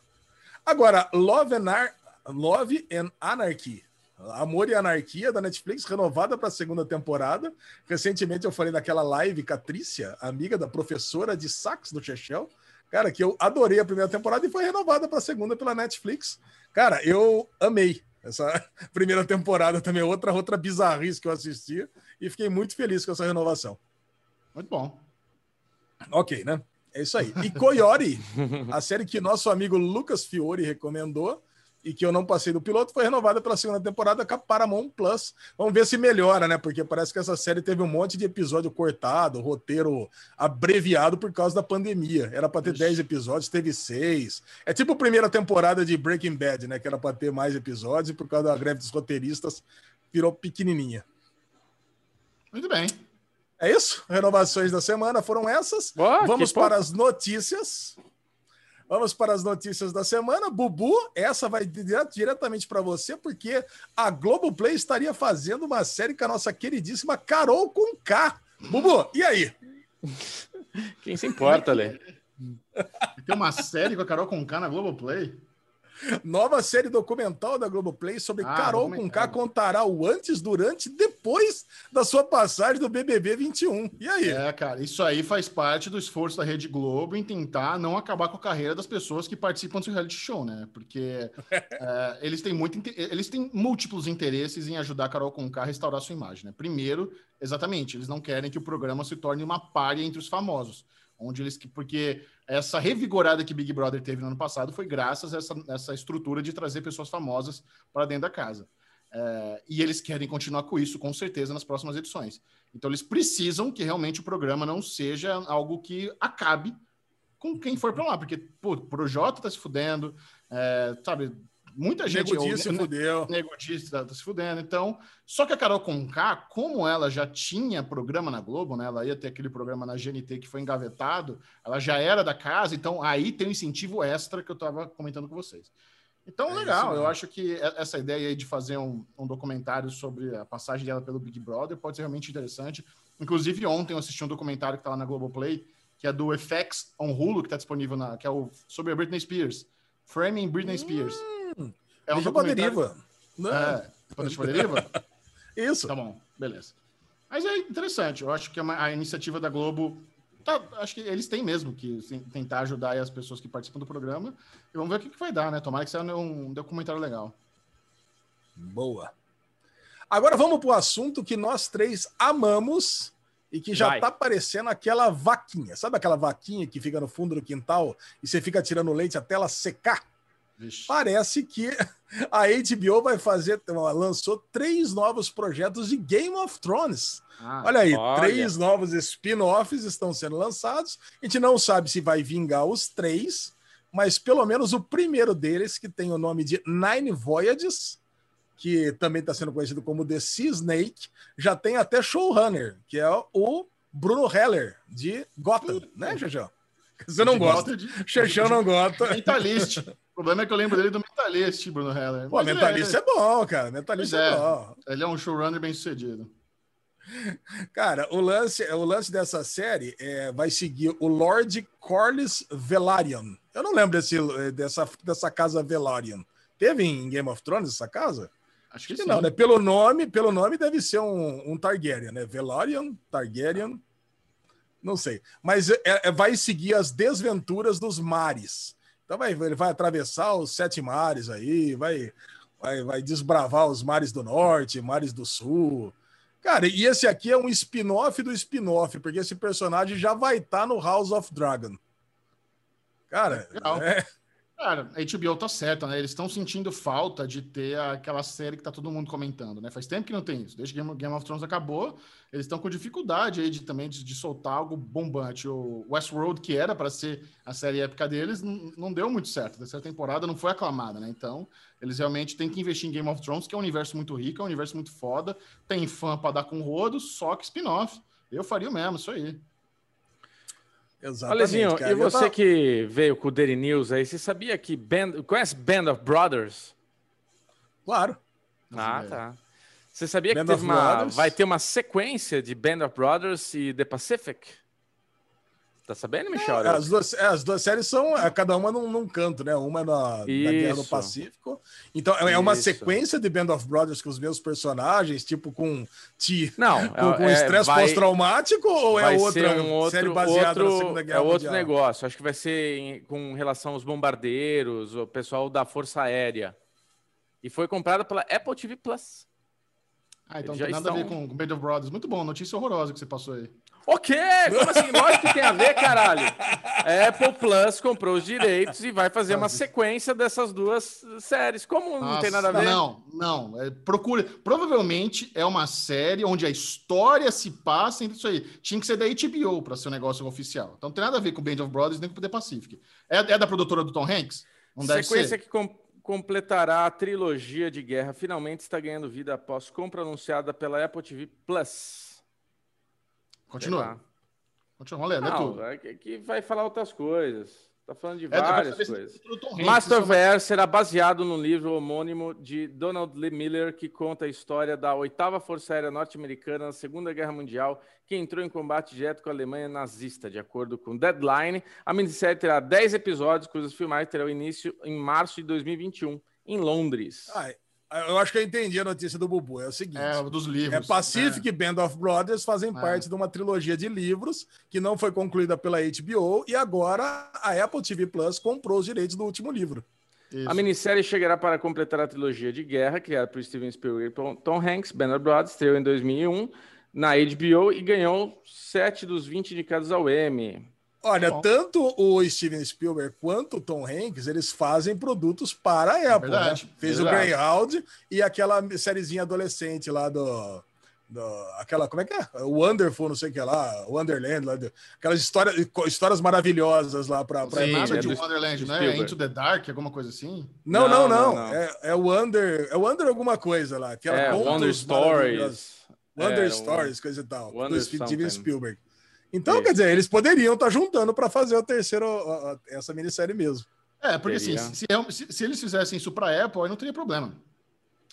Speaker 2: Agora, Love and, Ar- Love and Anarchy. Amor e Anarquia da Netflix, renovada para a segunda temporada. Recentemente eu falei naquela live com a Trícia, amiga da professora de sax do Chechel. Cara, que eu adorei a primeira temporada e foi renovada para a segunda pela Netflix. Cara, eu amei essa primeira temporada também, outra outra bizarrice que eu assisti e fiquei muito feliz com essa renovação.
Speaker 3: Muito bom.
Speaker 2: Ok, né? É isso aí. E Coyote, a série que nosso amigo Lucas Fiore recomendou e que eu não passei do piloto, foi renovada pela segunda temporada com a Paramount Plus. Vamos ver se melhora, né? Porque parece que essa série teve um monte de episódio cortado, roteiro abreviado por causa da pandemia. Era para ter 10 episódios, teve 6. É tipo a primeira temporada de Breaking Bad, né? Que era para ter mais episódios e por causa da greve dos roteiristas virou pequenininha.
Speaker 3: Muito bem.
Speaker 2: É isso? Renovações da semana foram essas.
Speaker 1: Ó,
Speaker 2: Vamos
Speaker 1: pouco.
Speaker 2: para as notícias. Vamos para as notícias da semana. Bubu, essa vai dire- diretamente para você, porque a Globoplay estaria fazendo uma série com a nossa queridíssima Carol com K. Bubu, e aí?
Speaker 1: Quem se importa, Lê?
Speaker 3: Tem uma série com a Carol Conká na Globoplay?
Speaker 2: Nova série documental da Globoplay sobre
Speaker 3: Ah,
Speaker 2: Carol
Speaker 3: documentário.
Speaker 2: contará o antes, durante e depois da sua passagem do BBB 21. E aí?
Speaker 3: É, cara, isso aí faz parte do esforço da Rede Globo em tentar não acabar com a carreira das pessoas que participam do reality show, né? Porque é, eles têm muito, eles têm múltiplos interesses em ajudar a Carol Conká a restaurar sua imagem, né? Primeiro, exatamente, eles não querem que o programa se torne uma párea entre os famosos, onde eles, porque essa revigorada que Big Brother teve no ano passado foi graças a essa, essa estrutura de trazer pessoas famosas para dentro da casa. É, e eles querem continuar com isso, com certeza, nas próximas edições. Então, eles precisam que realmente o programa não seja algo que acabe com quem for para lá, porque, pô, o Projota tá se fudendo, é, sabe? Muita gente.
Speaker 2: Nego se
Speaker 3: o-
Speaker 2: fudeu.
Speaker 3: Nego tá, tá se fudendo. Então, só que a Carol Conká, como ela já tinha programa na Globo, né? Ela ia ter aquele programa na GNT que foi engavetado, ela já era da casa, então aí tem um incentivo extra que eu estava comentando com vocês. Então,
Speaker 2: É
Speaker 3: legal, eu acho que essa ideia aí de fazer um, um documentário sobre a passagem dela pelo Big Brother pode ser realmente interessante. Inclusive, ontem eu assisti um documentário que tá lá na Globoplay, que é do FX on Hulu, que tá disponível na, que é o sobre a Britney Spears. Framing Britney Spears. É
Speaker 2: Deixa pra
Speaker 3: documentário-
Speaker 2: deriva. Não,
Speaker 3: É, pra deixar pra deriva?
Speaker 2: Isso.
Speaker 3: Tá bom, beleza. Mas é interessante, eu acho que é a iniciativa da Globo. tá- acho que eles têm mesmo que sim, tentar ajudar as pessoas que participam do programa. E vamos ver o que, que vai dar, né? Tomara que seja um documentário legal.
Speaker 2: Boa. Agora vamos para o assunto que nós três amamos e que já
Speaker 1: Vai.
Speaker 2: tá aparecendo aquela vaquinha. Sabe aquela vaquinha que fica no fundo do quintal e você fica tirando leite até ela secar?
Speaker 3: Vixe.
Speaker 2: Parece que a HBO vai fazer, lançou três novos projetos de Game of Thrones.
Speaker 3: Ah,
Speaker 2: Olha aí,
Speaker 1: olha.
Speaker 2: três novos spin-offs estão sendo lançados. A gente não sabe se vai vingar os três, mas pelo menos o primeiro deles, que tem o nome de Nine Voyages, que também está sendo conhecido como The Sea Snake, já tem até showrunner, que é o Bruno Heller, de Gotham, né, Xexão? Você não gosta.
Speaker 3: de-
Speaker 2: Xexão não gosta.
Speaker 3: Mentalist. O problema é que eu lembro dele do Mentalist, Bruno Heller.
Speaker 2: Pô,
Speaker 3: Mas
Speaker 2: mentalista é bom, cara. Mentalista
Speaker 3: Pois
Speaker 2: é
Speaker 3: é.
Speaker 2: bom.
Speaker 3: Ele é um showrunner bem sucedido.
Speaker 2: Cara, o lance, o lance dessa série é, vai seguir o Lord Corlys Velaryon. Eu não lembro desse, dessa, dessa casa Velaryon. Teve em Game of Thrones essa casa?
Speaker 3: Acho que
Speaker 2: Acho que não, né? Pelo nome, pelo nome deve ser um, um Targaryen, né? Velaryon, Targaryen, não sei. Mas é- é- vai seguir as desventuras dos mares. Então vai, ele vai atravessar os sete mares aí, vai, vai, vai desbravar os mares do norte, mares do sul. Cara, e esse aqui é um spin-off do spin-off, porque esse personagem já vai estar no House of Dragon. Cara, é,
Speaker 3: Cara, a HBO tá certa, né? Eles estão sentindo falta de ter aquela série que tá todo mundo comentando, né? Faz tempo que não tem isso. Desde que Game of Thrones acabou, eles estão com dificuldade aí de também de, de soltar algo bombante. O Westworld, que era para ser a série épica deles, não, deu muito certo. A temporada não foi aclamada, né? Então, eles realmente têm que investir em Game of Thrones, que é um universo muito rico, é um universo muito foda, tem fã para dar com rodo, só que spin-off. Eu faria o mesmo, isso aí.
Speaker 2: Exatamente.
Speaker 1: Alezinho,
Speaker 2: cara.
Speaker 1: e você
Speaker 2: tava-
Speaker 1: que veio com o Daily News aí, você sabia que Band... Conhece Band of Brothers?
Speaker 2: Claro.
Speaker 1: Ah, tá. Você sabia
Speaker 2: Band
Speaker 1: que uma... Vai ter uma sequência de Band of Brothers e The Pacific? Tá sabendo, Michel?
Speaker 2: As duas, é, as duas séries são é, cada uma num, num canto, né? Uma é na, na Guerra do. Pacífico. Então é uma
Speaker 1: Isso.
Speaker 2: sequência de Band of Brothers com os mesmos personagens, tipo com ti,
Speaker 1: Não,
Speaker 2: com, com
Speaker 1: é-
Speaker 2: estresse pós-traumático ou é outra
Speaker 1: um outro,
Speaker 2: série baseada
Speaker 1: outro,
Speaker 2: na Segunda Guerra
Speaker 1: é outro
Speaker 2: Mundial?
Speaker 1: negócio. Acho que vai ser em- com relação aos bombardeiros, o pessoal da Força Aérea. E foi comprada pela Apple TV Plus.
Speaker 3: Ah, então
Speaker 1: Eles
Speaker 3: não tem nada a ver
Speaker 1: estão-
Speaker 3: com, com Band of Brothers. Muito bom, notícia horrorosa que você passou aí.
Speaker 1: O quê? Como assim? Lógico que tem a ver, caralho. A Apple Plus comprou os direitos e vai fazer uma sequência dessas duas séries. Como não
Speaker 3: Nossa,
Speaker 1: tem nada a ver?
Speaker 3: Não, não. É, procure. Provavelmente é uma série onde a história se passa entre isso aí. Tinha que ser da HBO para ser um negócio oficial. Então não tem nada a ver com Band of Brothers nem com o The Pacific. É, é da produtora do Tom Hanks? Não deve
Speaker 1: Sequência
Speaker 3: ser.
Speaker 1: que com- completará a trilogia de guerra finalmente está ganhando vida após compra anunciada pela Apple TV Plus.
Speaker 3: Continua. Continua, lê, lê
Speaker 1: Não,
Speaker 3: tudo.
Speaker 1: é que, vai falar outras coisas. Tá falando de
Speaker 3: É,
Speaker 1: várias coisas.
Speaker 3: é do Tom Hanks,
Speaker 1: Master
Speaker 3: isso
Speaker 1: of Air será baseado no livro homônimo de Donald Lee Miller, que conta a história da oitava Força Aérea Norte-Americana na Segunda Guerra Mundial, que entrou em combate direto com a Alemanha nazista. De acordo com Deadline, a minissérie terá 10 episódios, cujos filmagens terão início em março de 2021, em Londres.
Speaker 2: Ah, eu acho que eu entendi a notícia do Bubu. É o seguinte.
Speaker 3: É, dos livros.
Speaker 2: É Pacific e Band of Brothers fazem
Speaker 3: É.
Speaker 2: parte de uma trilogia de livros que não foi concluída pela HBO e agora a Apple TV Plus comprou os direitos do último livro.
Speaker 3: Isso.
Speaker 1: A minissérie chegará para completar a trilogia de guerra criada por Steven Spielberg e Tom- Hanks. Banner Brothers estreou em 2001 na HBO e ganhou 7 dos 20 indicados ao Emmy.
Speaker 2: Olha,
Speaker 3: Bom.
Speaker 2: tanto o Steven Spielberg quanto o Tom Hanks, eles fazem produtos para a Apple.
Speaker 3: Verdade,
Speaker 2: né? Fez
Speaker 1: verdade.
Speaker 2: o Greyhound e aquela sériezinha adolescente lá do, do- aquela, como é que é? O Wonderful, não sei o que lá, Wonderland, lá, do- aquelas histórias, histórias maravilhosas lá para
Speaker 3: tem
Speaker 1: Sim,
Speaker 3: nada
Speaker 1: é
Speaker 3: de
Speaker 1: do-
Speaker 3: Wonderland, né?
Speaker 1: Spielberg.
Speaker 3: Into the Dark, alguma coisa assim.
Speaker 2: Não,
Speaker 1: Não,
Speaker 2: não, não.
Speaker 1: não.
Speaker 2: É, é o Wonder, é o Wonder alguma coisa lá, que ela
Speaker 1: É,
Speaker 2: conta
Speaker 1: Wonder. Stories.
Speaker 2: Wonder
Speaker 1: É,
Speaker 2: Stories, coisa e tal.
Speaker 1: Wonder
Speaker 2: do Steven. Spielberg. Então,
Speaker 1: Isso.
Speaker 2: quer dizer, eles poderiam estar juntando para fazer o terceiro, ó, ó, essa minissérie mesmo.
Speaker 3: É, porque assim, se, se- se- se eles fizessem isso para Apple, aí não teria problema.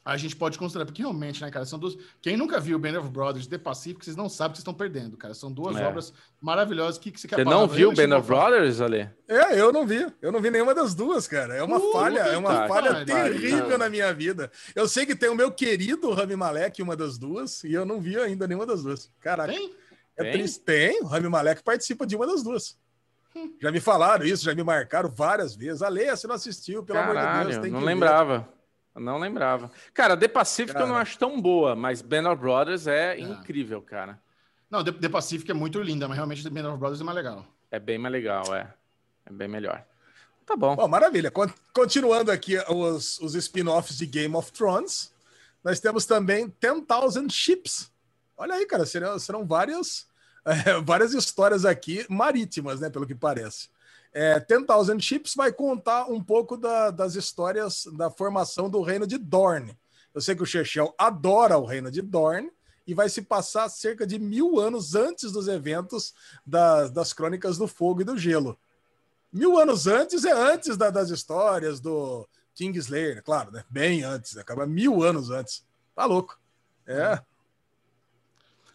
Speaker 3: A gente pode considerar, porque realmente, né, cara, são duas. Quem nunca viu Band of Brothers The Pacific, vocês não sabem que vocês estão perdendo, cara. São duas
Speaker 1: É.
Speaker 3: obras maravilhosas. que, que você quer
Speaker 1: Você não viu Band of Brothers, Ale?
Speaker 2: É, eu não vi. Eu não vi nenhuma das duas, cara. É uma
Speaker 3: Uh,
Speaker 2: falha, é uma
Speaker 1: tá,
Speaker 2: falha
Speaker 3: cara,
Speaker 2: terrível
Speaker 1: cara.
Speaker 2: na minha vida. Eu sei que tem o meu querido Rami Malek, uma das duas, e eu não vi ainda nenhuma das duas. Caraca.
Speaker 3: Tem?
Speaker 2: É
Speaker 1: Tem?
Speaker 2: triste. Tem, o Rami Malek participa de uma das duas. Já me falaram isso, já me marcaram várias vezes. A Leia, você não assistiu, pelo amor de
Speaker 1: Caralho,
Speaker 2: Deus, tem
Speaker 1: não
Speaker 2: que ver.
Speaker 1: lembrava. não lembrava. Cara, The Pacific eu não
Speaker 2: Cara.
Speaker 1: acho tão boa, mas Band of Brothers é,
Speaker 3: É.
Speaker 1: incrível, cara.
Speaker 3: Não, The, The Pacific é muito linda, mas realmente The Band of Brothers é mais legal.
Speaker 1: É bem mais legal, é. É bem melhor. Tá bom.
Speaker 2: Bom, maravilha. Con- Continuando aqui os, os spin-offs de Game of Thrones, nós temos também 10,000 Ships. Olha aí, cara, serão, serão várias, eh, várias histórias aqui marítimas, né, pelo que parece. É, 10,000 Ships vai contar um pouco da- das histórias da formação do reino de Dorne. Eu sei que o Chechel adora o reino de Dorne e vai se passar cerca de mil anos antes dos eventos das, das Crônicas do Fogo e do Gelo. Mil anos antes é antes da- das histórias do Kingslayer, claro, né? Bem antes, acaba mil anos antes. Tá louco. É.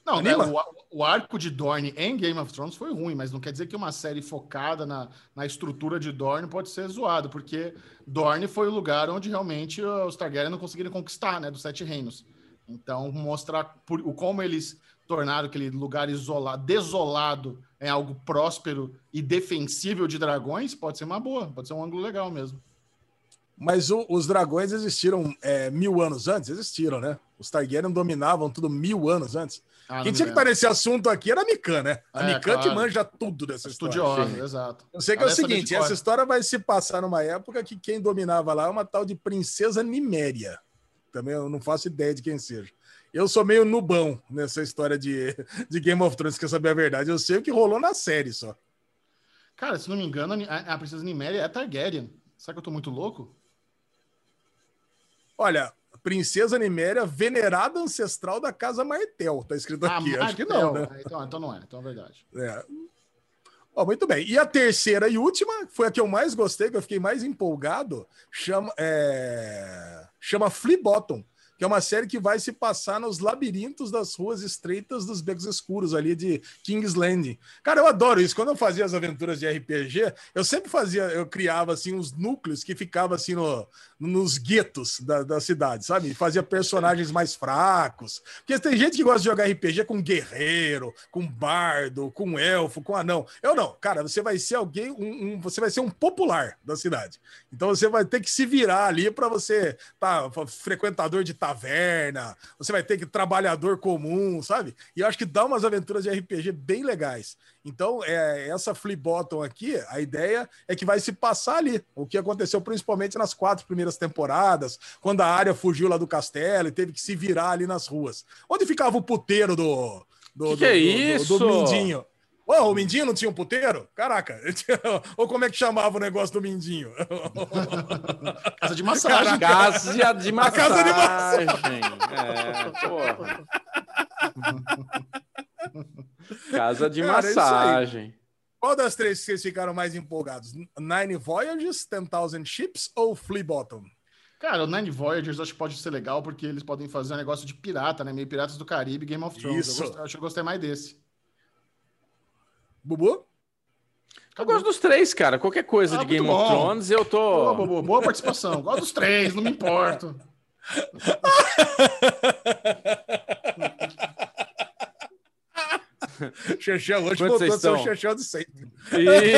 Speaker 3: Não, né,
Speaker 2: Anima?
Speaker 3: o, o arco de Dorne em Game of Thrones foi ruim, mas não quer dizer que uma série focada na, na estrutura de Dorne pode ser zoado, porque Dorne foi o lugar onde realmente os Targaryen não conseguiram conquistar, né, dos Sete Reinos. Então, mostrar por, como eles tornaram aquele lugar isolado, desolado, em algo próspero e defensível de dragões, pode ser uma boa, pode ser um ângulo legal mesmo.
Speaker 2: Mas o- os dragões existiram é, mil anos antes? Existiram, né? Os Targaryen dominavam tudo mil anos antes.
Speaker 3: Ah,
Speaker 2: Quem tinha que estar nesse assunto aqui era a Mikan, né? A
Speaker 3: É,
Speaker 2: Mikan que
Speaker 3: claro.
Speaker 2: manja tudo dessa história.
Speaker 3: Estudiosa,
Speaker 1: Sim.
Speaker 3: exato.
Speaker 2: Eu sei que é o seguinte: essa história vai se passar numa época que quem dominava lá é uma tal de Princesa Niméria. Também eu não faço ideia de quem seja. Eu sou meio nubão nessa história de, de Game of Thrones, quer saber a verdade. Eu sei o que rolou na série só.
Speaker 3: Cara, se não me engano, a, a princesa Niméria é Targaryen. Será que eu tô muito louco?
Speaker 2: Olha, Princesa Niméria, venerada ancestral da Casa Martel. Tá escrito
Speaker 3: Ah,
Speaker 2: aqui. Acho que não, né?
Speaker 3: Então, então não é, então é verdade.
Speaker 2: É. Ó, muito bem. E a terceira e última, foi a que eu mais gostei, que eu fiquei mais empolgado, chama, é... chama Flea Bottom, que é uma série que vai se passar nos labirintos das ruas estreitas dos becos escuros ali de King's Landing. Cara, eu adoro isso. Quando eu fazia as aventuras de RPG, eu sempre fazia, eu criava assim uns núcleos que ficavam assim no, nos guetos da, da cidade, sabe? Fazia personagens mais fracos. Porque tem gente que gosta de jogar RPG com guerreiro, com bardo, com elfo, com anão. Eu não, cara, você vai ser alguém, um, um- você vai ser um popular da cidade. Então você vai ter que se virar ali para você tá frequentador de taverna, você vai ter que trabalhador comum, sabe? E eu acho que dá umas aventuras de RPG bem legais. Então, é, essa Flea Bottom aqui, a ideia é que vai se passar ali. O que aconteceu principalmente nas quatro primeiras temporadas, quando a área fugiu lá do castelo e teve que se virar ali nas ruas. Onde ficava o puteiro do. do
Speaker 1: Que
Speaker 2: do,
Speaker 1: que é
Speaker 2: do- do-
Speaker 1: isso?
Speaker 2: do Mindinho? Ué, o Mindinho não tinha um puteiro? Caraca! Ou como é que chamava o negócio do Mindinho?
Speaker 3: Casa de massagem.
Speaker 1: Casa de massagem.
Speaker 2: casa de
Speaker 1: É, porra. Casa de
Speaker 2: Cara, é
Speaker 1: massagem.
Speaker 2: Qual das três que vocês ficaram mais empolgados? Nine Voyages, 10,000 Ships ou Flea Bottom?
Speaker 3: Cara, o Nine Voyagers acho que pode ser legal porque eles podem fazer um negócio de pirata, né? Meio Piratas do Caribe, Game of Thrones.
Speaker 2: Isso.
Speaker 3: Eu gostei- acho que eu gostei mais desse.
Speaker 2: Bubu?
Speaker 1: Eu gosto dos três, cara. Qualquer coisa
Speaker 3: Ah,
Speaker 1: de Game
Speaker 3: muito
Speaker 1: of
Speaker 3: bom.
Speaker 1: Thrones, eu
Speaker 3: Boa,
Speaker 1: tô.
Speaker 3: boa, boa participação. Gosto dos três, não me importo.
Speaker 2: Xexão, hoje
Speaker 1: Quantos
Speaker 2: voltou
Speaker 1: vocês
Speaker 2: a ser o? Xexão de sempre.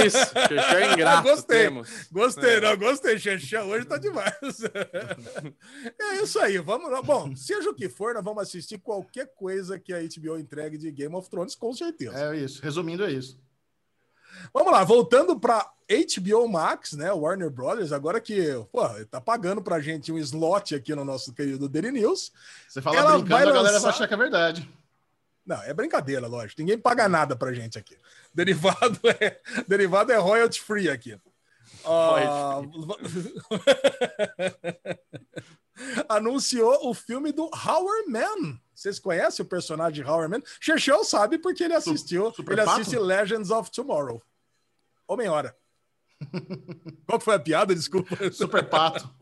Speaker 1: Isso, Xexé é ingrato.
Speaker 2: Gostei.
Speaker 1: Temos.
Speaker 2: Gostei,
Speaker 1: É.
Speaker 2: não, gostei, Xexão, hoje tá demais. é isso aí, vamos lá. Bom, seja o que for, nós vamos assistir qualquer coisa que a HBO entregue de Game of Thrones, com certeza.
Speaker 3: É isso. Resumindo, é isso.
Speaker 2: Vamos lá, voltando para HBO Max, né? Warner Brothers, agora que pô, tá pagando pra gente um slot aqui no nosso querido Daily News.
Speaker 3: Você fala
Speaker 2: Ela
Speaker 3: brincando,
Speaker 2: vai
Speaker 3: a galera
Speaker 2: lançar-
Speaker 3: vai achar que é verdade.
Speaker 2: Não, é brincadeira, lógico. Ninguém paga nada pra gente aqui. Derivado é, derivado é royalty free aqui. Ah, Anunciou o filme do Howard Man. Vocês conhecem o personagem de Howard Man? Chechel sabe porque ele assistiu.
Speaker 3: Super
Speaker 2: ele
Speaker 3: Pato?
Speaker 2: assiste Legends of Tomorrow. Homem-Hora. Qual que foi a piada? Desculpa.
Speaker 3: Super Pato.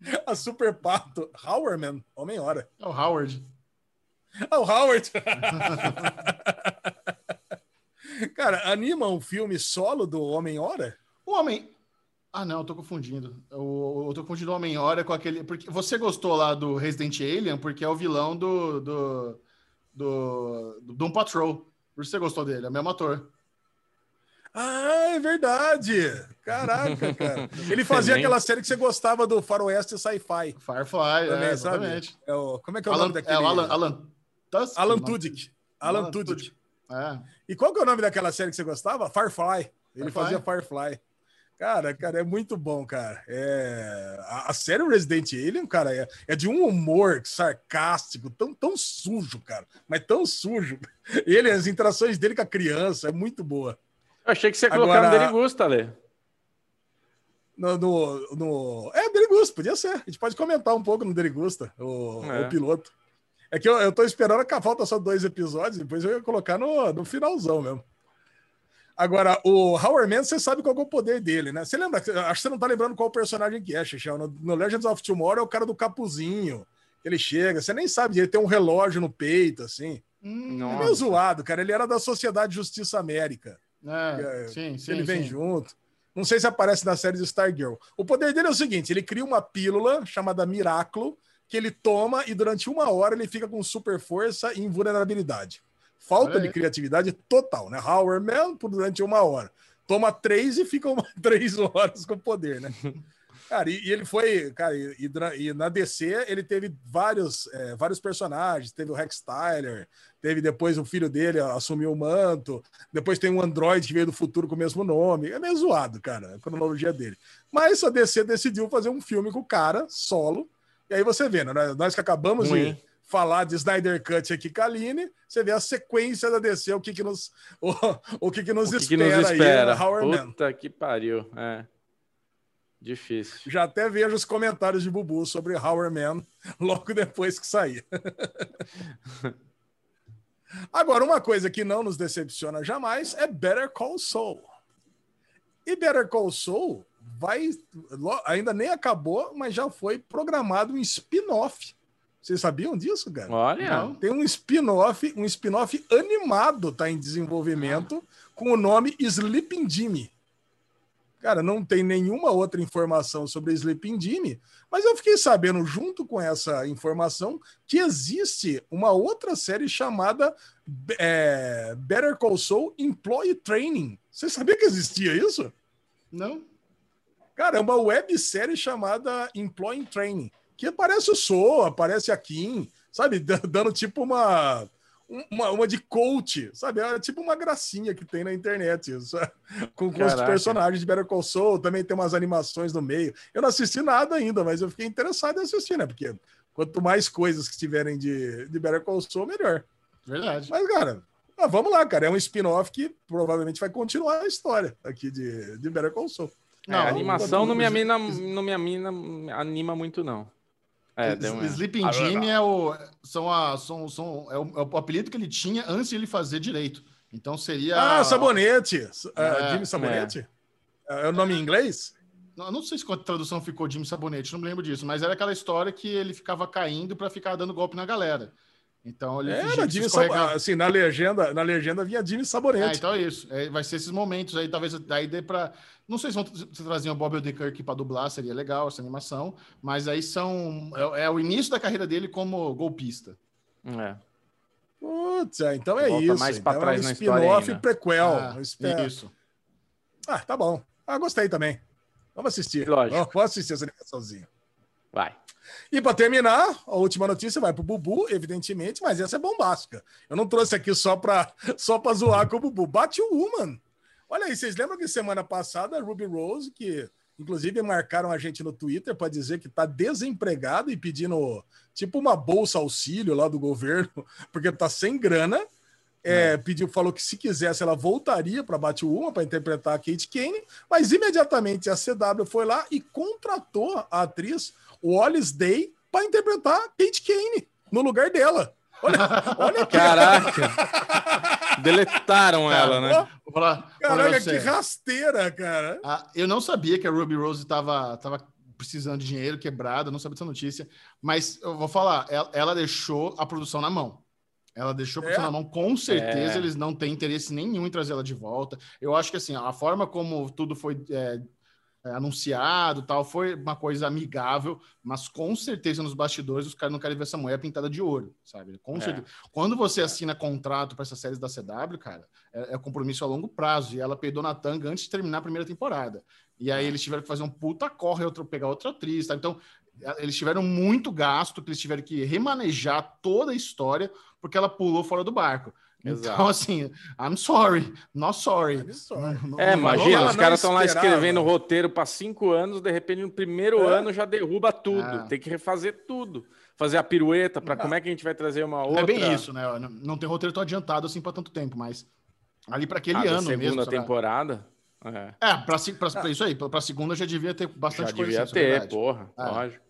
Speaker 2: A Super Pato. Howard Man. Homem-Hora.
Speaker 3: É o Howard.
Speaker 2: Ah, o Howard. Cara, anima um filme solo do Homem-Hora?
Speaker 3: O Homem. Ah, não, eu tô confundindo. Eu, eu tô confundindo o Homem-Hora com aquele. Porque você gostou lá do Resident Alien, porque é o vilão do. do. do. do Doom Patrol. Por isso você gostou dele, é o mesmo ator.
Speaker 2: Ah, é verdade. Caraca, cara. Ele fazia aquela série que você gostava do Faroeste Sci-Fi.
Speaker 3: Firefly,
Speaker 2: Também,
Speaker 3: é, exatamente.
Speaker 2: É o, como é que é o
Speaker 3: Alan,
Speaker 2: nome daquele?
Speaker 3: é o Alan, Alan Tusk?
Speaker 2: Alan. Tudyk. Alan
Speaker 3: Alan
Speaker 2: Tudyk.
Speaker 3: É.
Speaker 2: E qual que é o nome daquela série que você gostava? Firefly. Ele
Speaker 3: Firefly.
Speaker 2: fazia Firefly. Cara, cara, é muito bom, cara. É... A, a série Resident Alien, cara, é, é de um humor sarcástico, tão, tão sujo, cara. Mas tão sujo. Ele, as interações dele com a criança, é muito boa.
Speaker 1: Eu achei que você ia colocar
Speaker 2: Agora-
Speaker 1: no Derigusta, Lê.
Speaker 2: No, no, no... É, Derigusta, podia ser. A gente pode comentar um pouco no Derigusta, o,
Speaker 1: É.
Speaker 2: o piloto. É que eu, eu tô esperando que falta só dois episódios, depois eu ia colocar no, no finalzão mesmo. Agora, o Howard Man, você sabe qual é o poder dele, né? Você lembra? Acho que você não tá lembrando qual personagem que é, Xixão. No, no Legends of Tomorrow é o cara do capuzinho. Ele chega, você nem sabe, ele tem um relógio no peito, assim.
Speaker 3: Hum,
Speaker 2: É meio
Speaker 1: Nossa.
Speaker 2: zoado, cara. Ele era da Sociedade Justiça América
Speaker 3: é,
Speaker 2: É,
Speaker 3: sim, sim.
Speaker 2: ele vem
Speaker 3: sim.
Speaker 2: junto. Não sei se aparece na série de Stargirl. O poder dele é o seguinte: ele cria uma pílula chamada Miraculo, que ele toma e durante uma hora ele fica com super força e invulnerabilidade. Falta
Speaker 3: Olha
Speaker 2: de criatividade total, né? Howard Man por durante uma hora. Toma três e fica uma, três horas com poder, né? Cara, e, e ele foi, cara, e, e na DC ele teve vários, é, vários personagens. Teve o Rex Tyler, teve depois o filho dele assumiu o manto. Depois tem um Android que veio do futuro com o mesmo nome. É meio zoado, cara, a cronologia dele. Mas a DC decidiu fazer um filme com o cara, solo. E aí você vê, né? Nós que acabamos de falar de Snyder Cut aqui, Kaline, você vê a sequência da DC, o que que nos, o, o que que nos,
Speaker 1: O que, que
Speaker 2: espera,
Speaker 1: nos espera?
Speaker 2: aí, né, Man.
Speaker 1: Puta que pariu. É. Difícil.
Speaker 2: Já até vejo os comentários de Bubu sobre Howard Man logo depois que sair. Agora, uma coisa que não nos decepciona jamais é Better Call Saul. E Better Call Saul vai. Ainda nem acabou, mas já foi programado um spin-off. Vocês sabiam disso, cara?
Speaker 1: Olha,
Speaker 2: Tem um spin-off, um spin-off animado tá em desenvolvimento com o nome Sleeping Jimmy. Cara, não tem nenhuma outra informação sobre Sleeping Jimmy, mas eu fiquei sabendo junto com essa informação que existe uma outra série chamada é, Better Call Saul Employee Training. Você sabia que existia isso?
Speaker 3: Não?
Speaker 2: Cara, é uma websérie chamada Employee Training, que aparece o Sou, aparece a Kim, sabe? Dando tipo uma, uma, uma de coach, sabe? É tipo uma gracinha que tem na internet, isso. Com, com os personagens de Better Call Saul, também tem umas animações no meio. Eu não assisti nada ainda, mas eu fiquei interessado em assistir, né? Porque quanto mais coisas que tiverem de, de Better Call Saul, melhor.
Speaker 3: Verdade.
Speaker 2: Mas, cara, ah, vamos lá, cara. É um spin-off que provavelmente vai continuar a história aqui de, de Better Call Saul.
Speaker 1: É,
Speaker 3: Não,
Speaker 1: a animação não me, amina, não me amina, anima muito, não. É.
Speaker 3: Sleeping Jimmy é o, são a, são, são, é, o, é o apelido que ele tinha antes de ele fazer direito. Então seria.
Speaker 2: Ah, Sabonete. Ah,
Speaker 3: É,
Speaker 2: Jimmy Sabonete? É. o nome em inglês?
Speaker 3: Não, não sei se a tradução ficou Jimmy Sabonete, não me lembro disso, mas era aquela história que ele ficava caindo para ficar dando golpe na galera. Então ele
Speaker 2: Era Jimmy. Assim, na legenda, na legenda vinha Jimmy
Speaker 3: É,
Speaker 2: Sabonete.
Speaker 3: então é isso. É, vai ser esses momentos aí, talvez daí dê pra. Não sei se vão se trazer o Bob Odenkirk para dublar, seria legal essa animação, mas aí são. É, é o início da carreira dele como golpista.
Speaker 1: É.
Speaker 2: Putz, é, então é
Speaker 1: Volta
Speaker 2: isso.
Speaker 1: mais
Speaker 2: então
Speaker 1: trás
Speaker 2: é um
Speaker 1: na história
Speaker 2: spin-off prequel.
Speaker 3: Ah,
Speaker 2: Um
Speaker 3: isso.
Speaker 2: Ah, tá bom. Ah, gostei também. Vamos assistir.
Speaker 1: Lógico.
Speaker 2: Vamos assistir essa animaçãozinha.
Speaker 1: Vai.
Speaker 2: E para terminar, a última notícia vai para o Bubu, evidentemente, mas essa é bombástica. Eu não trouxe aqui só para só pra zoar com o Bubu. Batwoman. Olha aí, vocês lembram que semana passada a Ruby Rose, que inclusive marcaram a gente no Twitter para dizer que está desempregada e pedindo tipo uma bolsa auxílio lá do governo, porque está sem grana. É, pediu, falou que se quisesse ela voltaria para Batwoman para interpretar a Kate Kane, mas imediatamente a CW foi lá e contratou a atriz Wallace Day para interpretar Kate Kane no lugar dela. Olha, olha
Speaker 1: Caraca! Deletaram ela, né?
Speaker 3: Vou falar, falar pra
Speaker 2: caraca, que rasteira, cara.
Speaker 3: Ah, eu não sabia que a Ruby Rose estava tava precisando de dinheiro, quebrada, não sabia dessa notícia, mas eu vou falar, ela, ela deixou a produção na mão. Ela deixou a produção
Speaker 2: É?
Speaker 3: na mão, com certeza
Speaker 1: É.
Speaker 3: eles não têm interesse nenhum em trazer ela de volta. Eu acho que assim, a forma como tudo foi é, anunciado tal, foi uma coisa amigável, mas com certeza nos bastidores os caras não querem ver essa mulher pintada de ouro, sabe? Com
Speaker 1: É.
Speaker 3: certeza. Quando você assina contrato para essas séries da CW, cara, é, é compromisso a longo prazo. E ela peidou na tanga antes de terminar a primeira temporada. E aí eles tiveram que fazer um puta corre, outro, pegar outra atriz, tá? Então, eles tiveram muito gasto, que eles tiveram que remanejar toda a história, porque ela pulou fora do barco. Então,
Speaker 1: Exato.
Speaker 3: assim, I'm sorry, not sorry.
Speaker 2: I'm sorry.
Speaker 3: Não-
Speaker 1: É,
Speaker 3: não
Speaker 1: imagina,
Speaker 3: rolar.
Speaker 1: os
Speaker 2: não
Speaker 1: caras estão lá escrevendo roteiro para cinco anos, de repente no primeiro
Speaker 2: É.
Speaker 1: ano já derruba tudo.
Speaker 3: Ah.
Speaker 1: Tem que refazer tudo. Fazer a pirueta para como é que a gente vai trazer uma
Speaker 3: Não
Speaker 1: outra.
Speaker 3: é bem isso, né? Não, não tem roteiro tão adiantado assim para tanto tempo, mas ali para aquele
Speaker 1: Ah,
Speaker 3: ano
Speaker 1: segunda
Speaker 3: mesmo. lá.
Speaker 1: temporada. É,
Speaker 3: É, para isso aí, para a segunda já devia ter bastante
Speaker 1: já
Speaker 3: coisa.
Speaker 1: devia
Speaker 3: assim, é
Speaker 1: ter, porra.
Speaker 3: Ah.
Speaker 1: Lógico.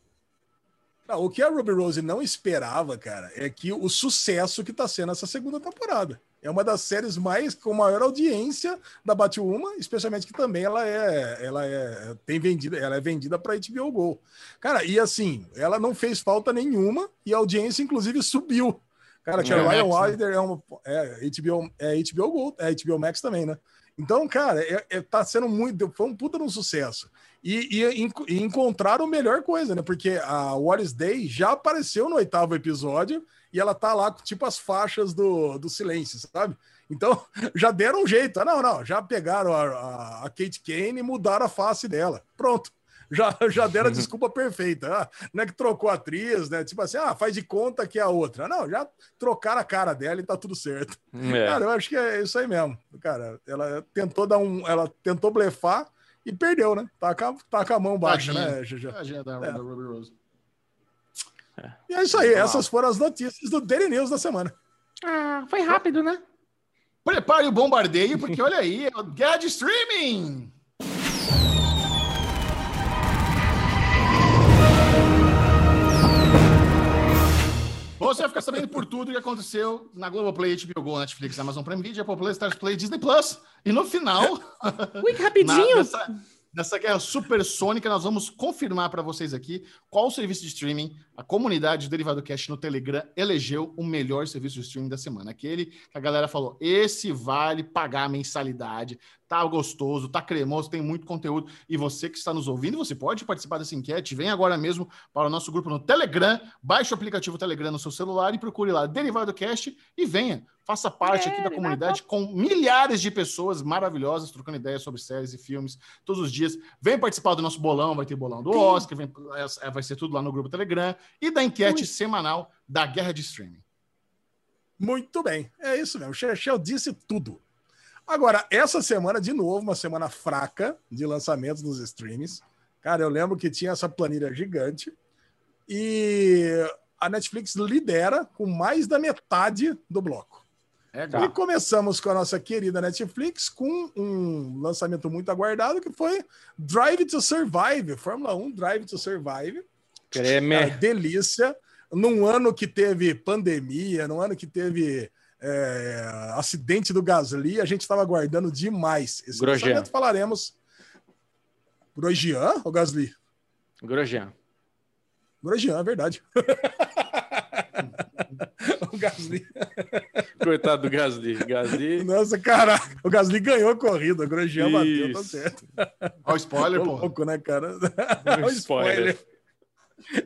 Speaker 2: Não, o que a Ruby Rose não esperava, cara, é que o sucesso que tá sendo essa segunda temporada. É uma das séries mais com maior audiência da Batwoman, especialmente que também ela é, ela é tem vendida, ela é vendida para HBO Go. Cara, e assim, ela não fez falta nenhuma e a audiência inclusive subiu. Cara, que a
Speaker 3: HBO
Speaker 2: Ryan? Wilder é uma é HBO, é HBO Go, é HBO Max também, né? Então, cara, é, é- tá sendo muito. Foi um puta no sucesso. E, e, e encontraram a melhor coisa, né? Porque a Wallace Day já apareceu no oitavo episódio e ela tá lá com tipo as faixas do, do silêncio, sabe? Então, já deram um jeito. Ah, não, não, já pegaram a, a, a Kate Kane e mudaram a face dela. Pronto. Já, já deram a desculpa perfeita. Ah, não é que trocou a atriz, né? Tipo assim, ah, faz de conta que é a outra. Não, já trocaram a cara dela e tá tudo certo.
Speaker 1: É.
Speaker 2: Cara, eu acho que é isso aí mesmo. Cara, ela tentou dar um. Ela tentou blefar e perdeu, né? Tá com a, tá com a mão baixa,
Speaker 3: Tadinha.
Speaker 2: né, Juju?
Speaker 3: Tadinha da,
Speaker 2: É.
Speaker 3: da Ruby Rose.
Speaker 2: E é isso aí. Essas foram as notícias do Daily News da semana.
Speaker 4: Ah, foi rápido, né?
Speaker 3: Prepare o bombardeio, porque olha aí, é o de Streaming! Você vai ficar sabendo por tudo que aconteceu na Globoplay, HBO Go, Netflix, Amazon Prime Video, Apple Play, Stars Play, Disney Plus. E no final,
Speaker 4: Ui, que rapidinho.
Speaker 3: na- nessa, nessa guerra supersônica, nós vamos confirmar para vocês aqui qual serviço de streaming a comunidade do Derivado Cash no Telegram elegeu o melhor serviço de streaming da semana. Aquele que a galera falou: esse vale pagar a mensalidade, tá gostoso, tá cremoso, tem muito conteúdo. E você que está nos ouvindo, você pode participar dessa enquete. Vem agora mesmo para o nosso grupo no Telegram, baixe o aplicativo Telegram no seu celular e procure lá Derivado Cast e venha. Faça parte aqui da comunidade com milhares de pessoas maravilhosas trocando ideias sobre séries e filmes todos os dias. Vem participar do nosso bolão, vai ter bolão do Oscar, vem- é, vai ser tudo lá no grupo Telegram e da enquete semanal da Guerra de Streaming.
Speaker 2: Muito bem, é isso mesmo. O Chechel disse tudo. Agora, essa semana, de novo, uma semana fraca de lançamentos nos streams. Cara, eu lembro que tinha essa planilha gigante e a Netflix lidera com mais da metade do bloco.
Speaker 3: É,
Speaker 1: Tá.
Speaker 2: E começamos com a nossa querida Netflix com um lançamento muito aguardado que foi Drive to Survive, Fórmula 1 Drive to Survive.
Speaker 1: Creme.
Speaker 2: delícia. Num ano que teve pandemia, num ano que teve é, acidente do Gasly, a gente estava aguardando demais. Esse
Speaker 1: Grosjean.
Speaker 2: lançamento falaremos. Grosjean ou Gasly?
Speaker 1: Grosjean.
Speaker 2: Grosjean, é verdade. o Gasly.
Speaker 1: Coitado do Gasly. Gasly.
Speaker 2: Nossa, caraca. O Gasly ganhou a corrida, o Grosjean bateu, tá
Speaker 1: Isso.
Speaker 2: certo.
Speaker 3: Olha o spoiler, pô.
Speaker 2: louco, né, cara?
Speaker 1: Um
Speaker 2: O
Speaker 1: spoiler.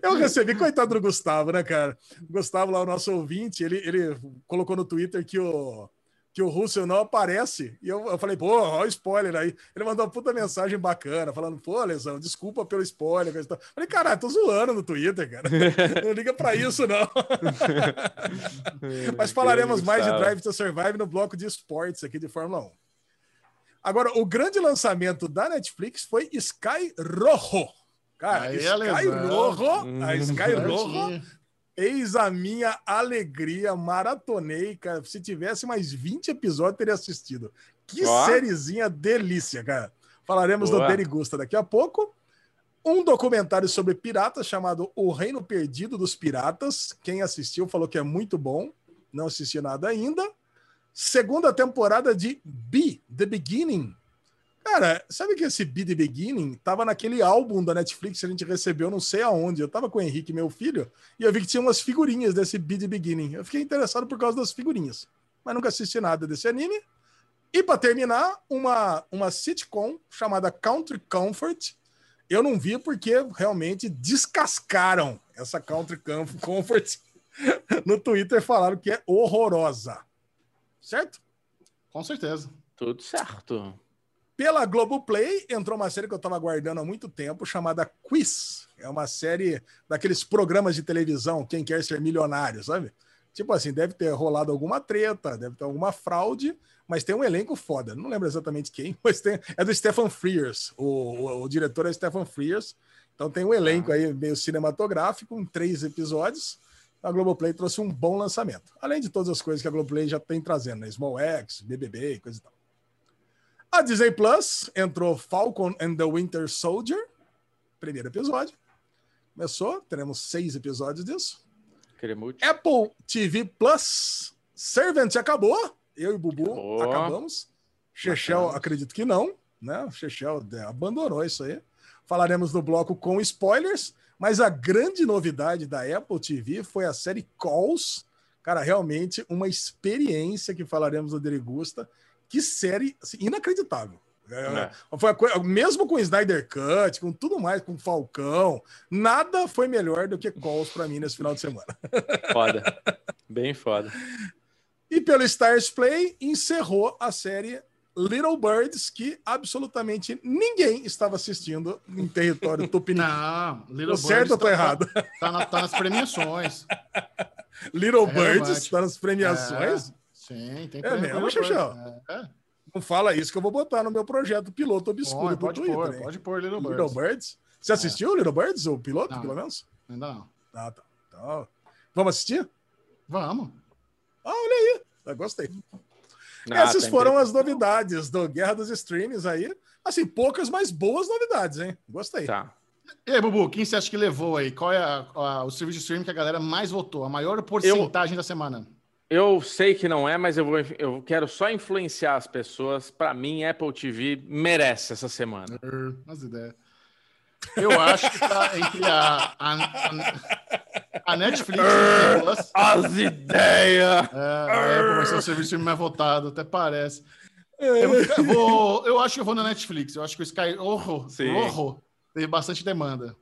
Speaker 2: Eu recebi, coitado do Gustavo, né, cara? O Gustavo, lá, o nosso ouvinte, ele, ele colocou no Twitter que o, que o Russell não aparece. E eu, eu falei, pô, olha o spoiler aí. Ele mandou uma puta mensagem bacana, falando, pô, Lesão, desculpa pelo spoiler. coisa e tal. Falei, caralho, tô zoando no Twitter, cara. Não liga pra isso, não. Mas falaremos mais de. Drive to Survive no bloco de esportes aqui de Fórmula 1. Agora, o grande lançamento da Netflix foi Sky Rojo. Cara,
Speaker 3: Aí,
Speaker 2: Sky
Speaker 3: Alesão.
Speaker 2: Rojo, a Sky Rojo,
Speaker 3: Certinho.
Speaker 2: Eis a minha alegria, maratonei, cara. Se tivesse mais 20 episódios, teria assistido. Que
Speaker 1: Ó.
Speaker 2: sériezinha delícia, cara. Falaremos
Speaker 1: Boa.
Speaker 2: do Derigusta daqui a pouco. Um documentário sobre piratas chamado O Reino Perdido dos Piratas. Quem assistiu falou que é muito bom. Não assisti nada ainda. Segunda temporada de Be The Beginning. Cara, sabe que esse Be The Beginning tava naquele álbum da Netflix que a gente recebeu não sei aonde. Eu tava com o Henrique, meu filho, e eu vi que tinha umas figurinhas desse Be The Beginning. Eu fiquei interessado por causa das figurinhas, mas nunca assisti nada desse anime. E para terminar, uma, uma sitcom chamada Country Comfort. Eu não vi porque realmente descascaram essa Country Comf- Comfort no Twitter, falaram que é horrorosa. Certo?
Speaker 3: Com certeza.
Speaker 1: Tudo certo.
Speaker 2: Pela Globoplay entrou uma série que eu estava aguardando há muito tempo, chamada Quiz. É uma série daqueles programas de televisão, quem quer ser milionário, sabe? Tipo assim, deve ter rolado alguma treta, deve ter alguma fraude, mas tem um elenco foda. Não lembro exatamente quem, mas tem, é do Stephen Frears. O, o, o diretor é Stephen Frears. Então tem um elenco aí meio cinematográfico, em três episódios. A Globoplay trouxe um bom lançamento. Além de todas as coisas que a Globoplay já tem trazendo, né? Small X, BBB e coisa e tal. A Disney Plus entrou Falcon and the Winter Soldier, primeiro episódio. Começou, teremos seis episódios disso.
Speaker 1: Cremute.
Speaker 2: Apple TV Plus, Servant acabou. Eu e Bubu acabamos. Chechel, acredito que não, né? Chechel abandonou isso aí. Falaremos no bloco com spoilers, mas a grande novidade da Apple TV foi a série Calls. Cara, realmente uma experiência que falaremos no Derigusta. Que série assim, inacreditável. É, foi a coi- mesmo com o Snyder Cut, com tudo mais, com o Falcão, nada foi melhor do que Calls para mim nesse final de semana.
Speaker 1: Foda. Bem foda.
Speaker 2: E pelo Stars Play encerrou a série Little Birds, que absolutamente ninguém estava assistindo em território tupiniquim.
Speaker 3: Não, Little
Speaker 2: Tô certo ou tô
Speaker 3: tá-
Speaker 2: errado?
Speaker 3: Tá, na- tá nas premiações.
Speaker 2: Little
Speaker 3: É
Speaker 2: Birds
Speaker 3: relevante.
Speaker 2: está nas premiações.
Speaker 3: É, sim, tem
Speaker 2: É mesmo.
Speaker 3: É, é.
Speaker 2: Não fala isso que eu vou botar no meu projeto piloto obscuro
Speaker 3: Pode,
Speaker 2: do
Speaker 3: pode
Speaker 2: Twitter.
Speaker 3: pôr,
Speaker 2: hein?
Speaker 3: pode pôr Little Birds.
Speaker 2: Little Birds? Você assistiu Little Birds, o piloto,
Speaker 3: Não.
Speaker 2: pelo menos?
Speaker 3: Ainda não.
Speaker 2: Ah, tá. Então, vamos assistir?
Speaker 3: Vamos.
Speaker 2: Ah, olha aí. Eu gostei.
Speaker 1: Ah,
Speaker 2: Essas
Speaker 1: tá
Speaker 2: foram as novidades do Guerra dos Streams aí. Assim, poucas, mas boas novidades, hein? Gostei.
Speaker 1: Tá.
Speaker 3: E aí, Bubu, quem você acha que levou aí? Qual é a- a- o serviço de streaming que a galera mais votou? A maior porcentagem da semana?
Speaker 1: Eu sei que não é, mas eu, vou, eu quero só influenciar as pessoas. Pra mim, Apple TV merece essa semana.
Speaker 3: As ideias. Eu acho que tá entre a, a, a- Netflix e Plus.
Speaker 1: As ideias!
Speaker 3: É, a Apple vai ser o serviço mais votado, até parece. Eu, eu vou, eu acho que eu vou na Netflix. Eu acho que o Sky Horror. Horror teve bastante demanda.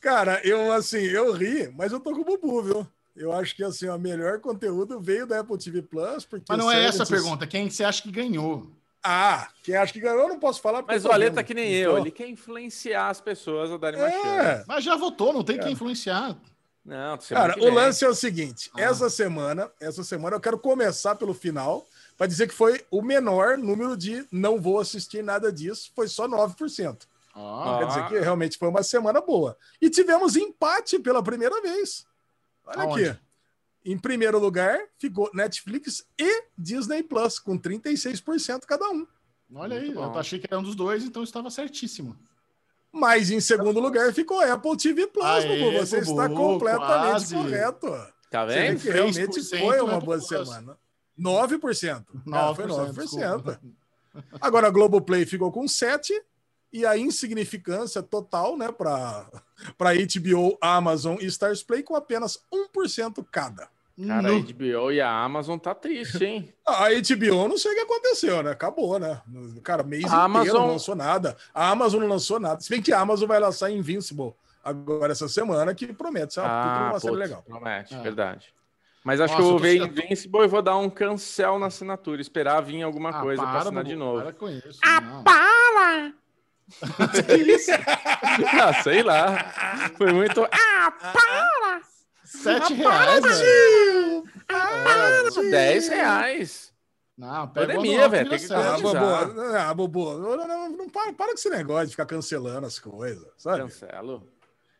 Speaker 2: Cara, eu assim, eu ri, mas eu tô com o Bubu, viu? Eu acho que assim, o melhor conteúdo veio da Apple TV Plus, porque
Speaker 3: Mas não é essa a pergunta. Quem você acha que ganhou?
Speaker 2: Ah, quem acha que ganhou, eu não posso falar. porque
Speaker 1: Mas
Speaker 2: eu
Speaker 1: o Ale tá que nem eu,
Speaker 2: Então,
Speaker 1: ele quer influenciar as pessoas a darem uma chance.
Speaker 2: É,
Speaker 3: Mas já votou, não tem quem influenciar.
Speaker 1: Não,
Speaker 2: cara,
Speaker 1: que
Speaker 2: o lance é o seguinte:
Speaker 3: Ah.
Speaker 2: essa semana, essa semana eu quero começar pelo final para dizer que foi o menor número de não vou assistir nada disso, foi só 9%.
Speaker 3: Ó,
Speaker 1: Ah.
Speaker 2: Quer dizer que realmente foi uma semana boa. E tivemos empate pela primeira vez. Olha
Speaker 3: Aonde?
Speaker 2: aqui. Em primeiro lugar, ficou Netflix e Disney Plus, com 36% cada um.
Speaker 3: olha aí,
Speaker 1: Muito
Speaker 3: eu
Speaker 1: bom.
Speaker 3: achei que era um dos dois, então estava certíssimo.
Speaker 2: Mas em segundo lugar ficou Apple TV Plus,
Speaker 3: Aê,
Speaker 2: Bubu. Você
Speaker 3: Bubu,
Speaker 2: está completamente
Speaker 3: quase.
Speaker 2: correto.
Speaker 1: Tá
Speaker 2: Você vê
Speaker 1: vendo?
Speaker 2: que realmente
Speaker 3: 3%
Speaker 2: foi uma
Speaker 3: Apple
Speaker 2: boa
Speaker 3: Plus.
Speaker 2: semana. 9%. Ah, foi 9%.
Speaker 3: desculpa.
Speaker 2: Agora a Globoplay ficou com 7% e a insignificância total, né, para HBO, Amazon e Stars Play com apenas 1% cada.
Speaker 1: Cara, a. HBO e a Amazon tá triste, hein?
Speaker 2: A HBO não sei o que aconteceu, né? Acabou, né? Cara, mês
Speaker 1: A
Speaker 2: inteiro
Speaker 1: Amazon-
Speaker 2: não lançou nada. A Amazon não lançou nada. Se bem que a Amazon vai lançar Invincible agora essa semana, que promete ser uma, de uma série
Speaker 1: putz,
Speaker 2: legal.
Speaker 1: Promete,
Speaker 3: Ah.
Speaker 1: verdade. Mas acho
Speaker 3: Nossa,
Speaker 1: que eu vou ver
Speaker 3: sendo-
Speaker 1: Invincible e vou dar um cancel na assinatura, esperar vir alguma
Speaker 3: Ah,
Speaker 1: coisa pra
Speaker 3: para,
Speaker 1: assinar
Speaker 3: Bubu,
Speaker 1: de novo.
Speaker 3: Para com isso.
Speaker 4: Ah,
Speaker 3: não.
Speaker 4: para!
Speaker 1: ah, sei lá. Foi muito.
Speaker 4: Ah, para!
Speaker 3: Sete reais, velho.
Speaker 1: Ah, 10 reais.
Speaker 3: Não,
Speaker 1: Pandemia, velho, tem que.
Speaker 2: Ah. Bobo, ah, Bobo, não, não, não para, para com esse negócio de ficar cancelando as coisas, sabe?
Speaker 1: Cancelo.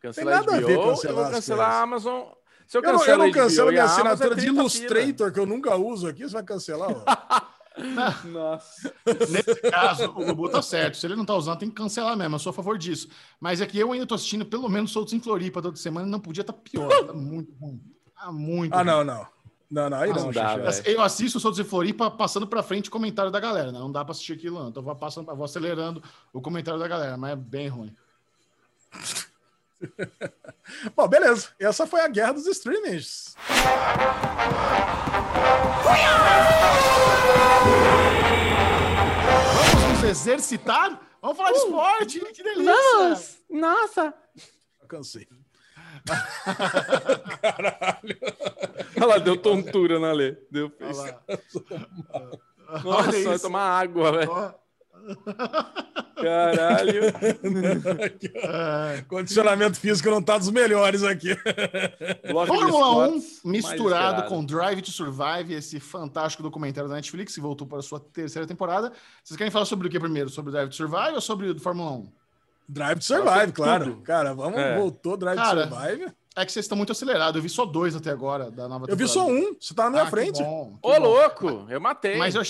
Speaker 1: Cancelar
Speaker 2: nada a
Speaker 1: HBO,
Speaker 2: ver
Speaker 1: eu
Speaker 2: cancelar
Speaker 1: vou
Speaker 2: as
Speaker 1: cancelar a. Amazon. Se eu
Speaker 2: Eu não, eu
Speaker 1: cancelo
Speaker 2: não
Speaker 1: a HBO
Speaker 2: cancelo
Speaker 1: e
Speaker 2: minha
Speaker 1: a é
Speaker 2: assinatura de
Speaker 1: 30 pila.
Speaker 2: Illustrator, que eu nunca uso aqui, você vai cancelar? ó.
Speaker 1: Nossa.
Speaker 3: Nesse caso, o Bubu tá certo. Se ele não tá usando, tem que cancelar mesmo. Eu sou a favor disso. Mas é que eu ainda tô assistindo pelo menos Soltos em Floripa toda semana e não podia estar tá pior. Tá muito ruim. Tá muito
Speaker 2: Ah,
Speaker 3: ruim.
Speaker 2: não, não. Não, não, aí
Speaker 1: Não
Speaker 2: não,
Speaker 1: dá.
Speaker 3: Eu assisto o Soltos em Floripa passando pra frente o comentário da galera, né? Não dá pra assistir aquilo, não. Então vou, passando, eu vou acelerando o comentário da galera, mas é bem ruim.
Speaker 2: Bom, beleza. Essa foi a guerra dos streamings.
Speaker 3: Vamos nos exercitar? Vamos falar de esporte? Que delícia!
Speaker 4: Vamos! Nossa!
Speaker 2: Eu cansei.
Speaker 1: Olha lá, deu tontura na Lê. Deu
Speaker 3: Olha
Speaker 1: fez.
Speaker 3: lá.
Speaker 1: Nossa, vai tomar água, velho. Caralho.
Speaker 2: Condicionamento físico não tá dos melhores aqui.
Speaker 1: Bloco
Speaker 3: Fórmula 1
Speaker 1: esportes mais
Speaker 3: misturado com Drive to Survive, esse fantástico documentário da Netflix que voltou para a sua terceira temporada. Vocês querem falar sobre o que primeiro? Sobre o Drive to Survive ou sobre o Fórmula 1?
Speaker 2: Drive to Survive, claro.
Speaker 1: tudo.
Speaker 2: Cara, vamos,
Speaker 1: É.
Speaker 2: voltou Drive
Speaker 3: Cara,
Speaker 2: to Survive.
Speaker 3: É que vocês estão muito acelerados. Eu vi só dois até agora da nova
Speaker 2: Eu vi só
Speaker 3: temporada.
Speaker 2: um, você tá na minha
Speaker 3: Ah, que
Speaker 2: frente.
Speaker 3: bom, que
Speaker 1: Ô,
Speaker 3: bom.
Speaker 1: louco, eu matei.
Speaker 3: Mas eu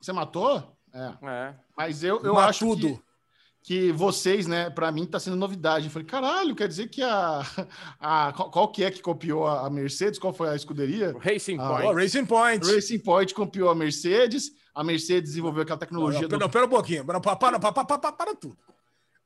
Speaker 3: Você matou? É.
Speaker 1: É.
Speaker 3: Mas eu, eu
Speaker 2: Mas
Speaker 3: acho
Speaker 2: tudo.
Speaker 3: que, que vocês, né, pra mim tá sendo novidade. Eu falei, caralho, quer dizer que a. a qual, qual que é que copiou a a Mercedes? Qual foi a escuderia?
Speaker 1: O Racing
Speaker 3: Ah,
Speaker 1: Point.
Speaker 2: Ó, Racing Point.
Speaker 3: Racing Point copiou a Mercedes. A Mercedes desenvolveu aquela
Speaker 2: Não,
Speaker 3: tecnologia
Speaker 2: não,
Speaker 3: do
Speaker 2: pera, pera um pouquinho. Para, para, para, para, para, para tudo.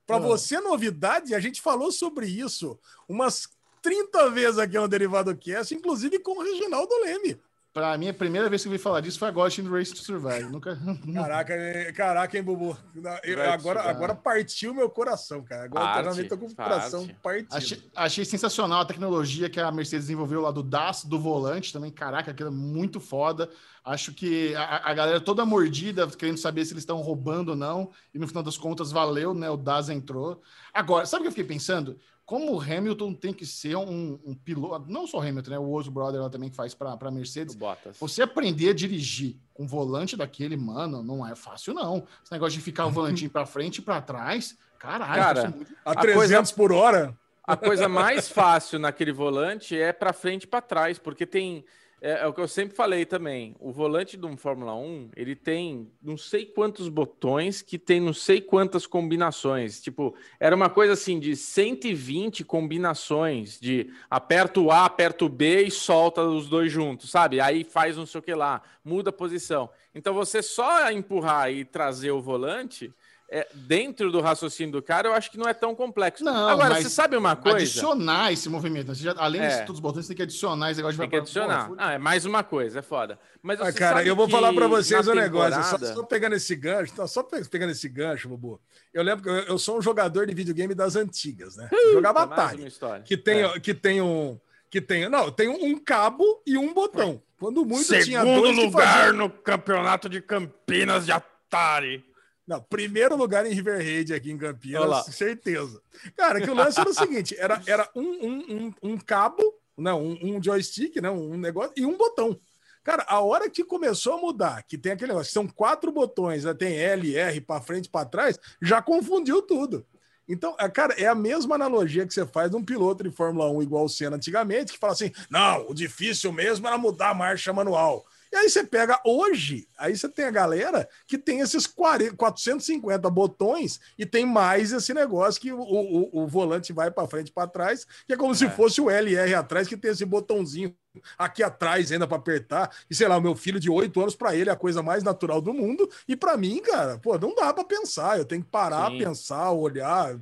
Speaker 2: Para
Speaker 3: Ah.
Speaker 2: você, novidade, a gente falou sobre isso umas 30 vezes aqui no Derivado Cast, inclusive com o Reginaldo Leme.
Speaker 3: Pra mim, a primeira vez que eu vi falar disso foi agora assistindo Race to Survive. Nunca.
Speaker 2: Caraca, caraca, hein, Bubu? Eu- agora, agora partiu meu coração, cara. Agora eu
Speaker 1: Parte,
Speaker 2: realmente tô com o coração
Speaker 1: parte.
Speaker 2: partido.
Speaker 3: Achei, achei sensacional a tecnologia que a Mercedes desenvolveu lá do DAS, do volante também. Caraca, aquilo é muito foda. Acho que a, a galera toda mordida, querendo saber se eles estão roubando ou não. E no final das contas, valeu, né? O DAS entrou. Agora, sabe o que eu fiquei pensando? Como o Hamilton tem que ser um, um piloto, não só o Hamilton, né? O outro brother lá também que faz para a Mercedes. Você aprender a dirigir com o volante daquele, mano, não é fácil, não. Esse negócio de ficar o volantinho para frente e para trás, caralho.
Speaker 1: Cara,
Speaker 3: isso é muito-
Speaker 2: A
Speaker 1: a
Speaker 2: 300 por hora.
Speaker 1: A coisa mais fácil naquele volante é para frente e para trás, porque tem É, é o que eu sempre falei também. O volante de um Fórmula 1, ele tem não sei quantos botões que tem não sei quantas combinações. Tipo, era uma coisa assim de 120 combinações de aperta o A, aperta o B e solta os dois juntos, sabe? Aí faz não sei o que lá, muda a posição. Então você só empurrar e trazer o volante, é, dentro do raciocínio do cara, eu acho que não é tão complexo.
Speaker 3: Não,
Speaker 1: Agora,
Speaker 3: mas
Speaker 1: você sabe uma coisa?
Speaker 3: Adicionar esse movimento. Você já- além
Speaker 1: É.
Speaker 3: de todos os botões, você tem que adicionar esse negócio
Speaker 1: Tem que adicionar.
Speaker 3: Pô,
Speaker 1: Ah, é mais uma coisa, é foda. Mas
Speaker 2: Ah, cara,
Speaker 1: sabe
Speaker 2: eu vou
Speaker 1: que
Speaker 2: falar pra vocês um negócio. Só, só pegando esse gancho, tá, só pe- pegando esse gancho, Bubu. Eu lembro que eu, eu sou um jogador de videogame das antigas, né? Jogava
Speaker 1: É mais
Speaker 2: Atari. Que tem,
Speaker 1: É.
Speaker 2: que tem um. Que tem, não, tem um cabo e um botão. Quando muito tinha
Speaker 1: Segundo
Speaker 2: dois que
Speaker 1: lugar no campeonato de Campinas de Atari.
Speaker 2: Não, primeiro lugar em River Raid aqui em. Campinas, certeza. Cara, que o lance era o seguinte: era, era um, um, um, um cabo, não, um, um joystick, né, um negócio, e um botão. Cara, a hora que começou a mudar, que tem aquele negócio, são quatro botões, né, tem L, R para frente, para trás, já confundiu tudo. Então, é, cara, é a mesma analogia que você faz de um piloto de Fórmula 1 igual o Senna antigamente, que fala assim: não, o difícil mesmo era mudar a marcha manual. E aí você pega hoje, aí você tem a galera que tem esses 40, 450 botões e tem mais esse negócio que o, o, o volante vai para frente e para trás, que é como se
Speaker 1: É.
Speaker 2: fosse o LR atrás, que tem esse botãozinho aqui atrás ainda para apertar. E sei lá, o meu filho de 8 anos, para ele é a coisa mais natural do mundo. E para mim, cara, pô, não dá para pensar. Eu tenho que parar,
Speaker 1: Sim.
Speaker 2: pensar, olhar.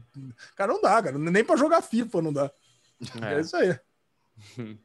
Speaker 2: Cara, não dá, cara. Nem para jogar FIFA não dá. É,
Speaker 1: É.
Speaker 2: isso aí.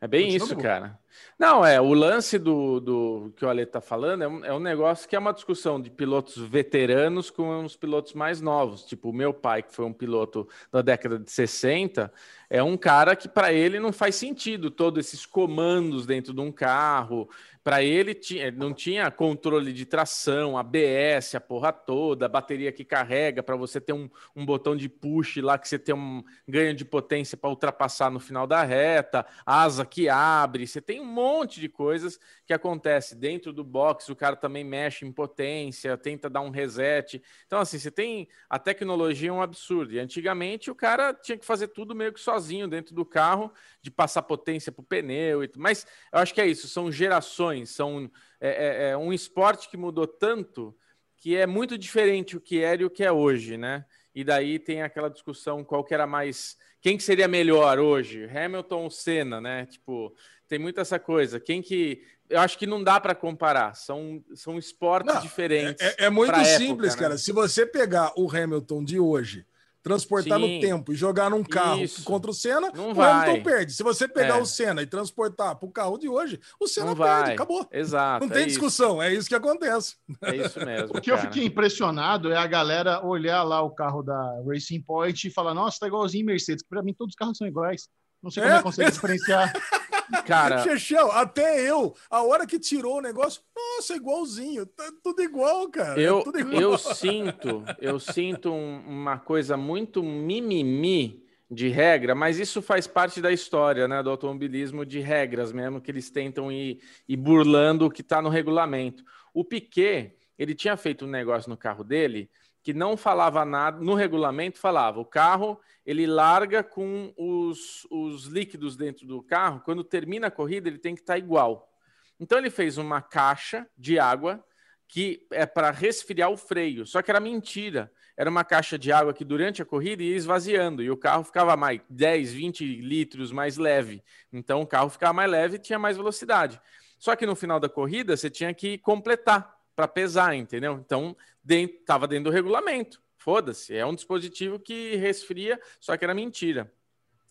Speaker 1: É bem
Speaker 2: Continua,
Speaker 1: isso, cara. Não, é, o lance do, do que o Ale tá falando é um, é um negócio que é uma discussão de pilotos veteranos com os pilotos mais novos. Tipo, o meu pai, que foi um piloto da década de 60, é um cara que para ele não faz sentido todos esses comandos dentro de um carro. Para ele tinha, ele não tinha controle de tração, ABS, a porra toda, a bateria que carrega para você ter um, um botão de push lá que você tem um ganho de potência para ultrapassar no final da reta, asa que abre, você tem um monte de coisas que acontece dentro do box, o cara também mexe em potência, tenta dar um reset. Então assim, você tem a tecnologia é um absurdo. E antigamente o cara tinha que fazer tudo meio que sozinho dentro do carro, de passar potência para o pneu, mas eu acho que é isso, são gerações, são é, é- é um esporte que mudou tanto que é muito diferente o que era e o que é hoje, né? E daí tem aquela discussão qual que era mais. Quem que seria melhor hoje? Hamilton ou Senna, né? Tipo, tem muito essa coisa. Quem que. Eu acho que não dá para comparar. São, são esportes
Speaker 2: Não,
Speaker 1: diferentes.
Speaker 2: É, é muito
Speaker 1: pra época,
Speaker 2: simples,
Speaker 1: né?
Speaker 2: cara. Se você pegar o Hamilton de hoje, transportar
Speaker 1: Sim.
Speaker 2: no tempo e jogar num carro
Speaker 1: Isso.
Speaker 2: contra o Senna,
Speaker 1: Não
Speaker 2: o
Speaker 1: vai.
Speaker 2: Hamilton perde. Se você pegar
Speaker 1: É.
Speaker 2: o Senna e transportar para o carro de hoje, o Senna
Speaker 1: Não
Speaker 2: perde.
Speaker 1: vai.
Speaker 2: Acabou.
Speaker 1: Exato.
Speaker 2: Não tem
Speaker 1: é
Speaker 2: discussão. É isso que acontece.
Speaker 1: Isso, é isso mesmo.
Speaker 3: O que eu
Speaker 1: cara.
Speaker 3: fiquei impressionado é a galera olhar lá o carro da Racing Point e falar: nossa, tá igualzinho Mercedes. Pra mim, todos os carros são iguais. Não sei como
Speaker 2: É?
Speaker 3: é que consegue diferenciar.
Speaker 1: Cara,
Speaker 2: Chechel, até eu, a hora que tirou o negócio, nossa, igualzinho. Tá tudo igual, cara.
Speaker 1: Eu,
Speaker 2: É igual.
Speaker 1: eu sinto, eu sinto um- uma coisa muito mimimi de regra, mas isso faz parte da história, né, do automobilismo de regras mesmo que eles tentam ir, ir burlando o que está no regulamento. O Piquet, ele tinha feito um negócio no carro dele que não falava nada, no regulamento falava, o carro ele larga com os, os líquidos dentro do carro, quando termina a corrida ele tem que estar igual. Então ele fez uma caixa de água que é para resfriar o freio. Só que era mentira. Era uma caixa de água que durante a corrida ia esvaziando e o carro ficava mais 10, 20 litros mais leve. Então o carro ficava mais leve e tinha mais velocidade. Só que no final da corrida você tinha que completar para pesar, entendeu? Então estava dentro do regulamento. Foda-se, é um dispositivo que resfria, só que era mentira.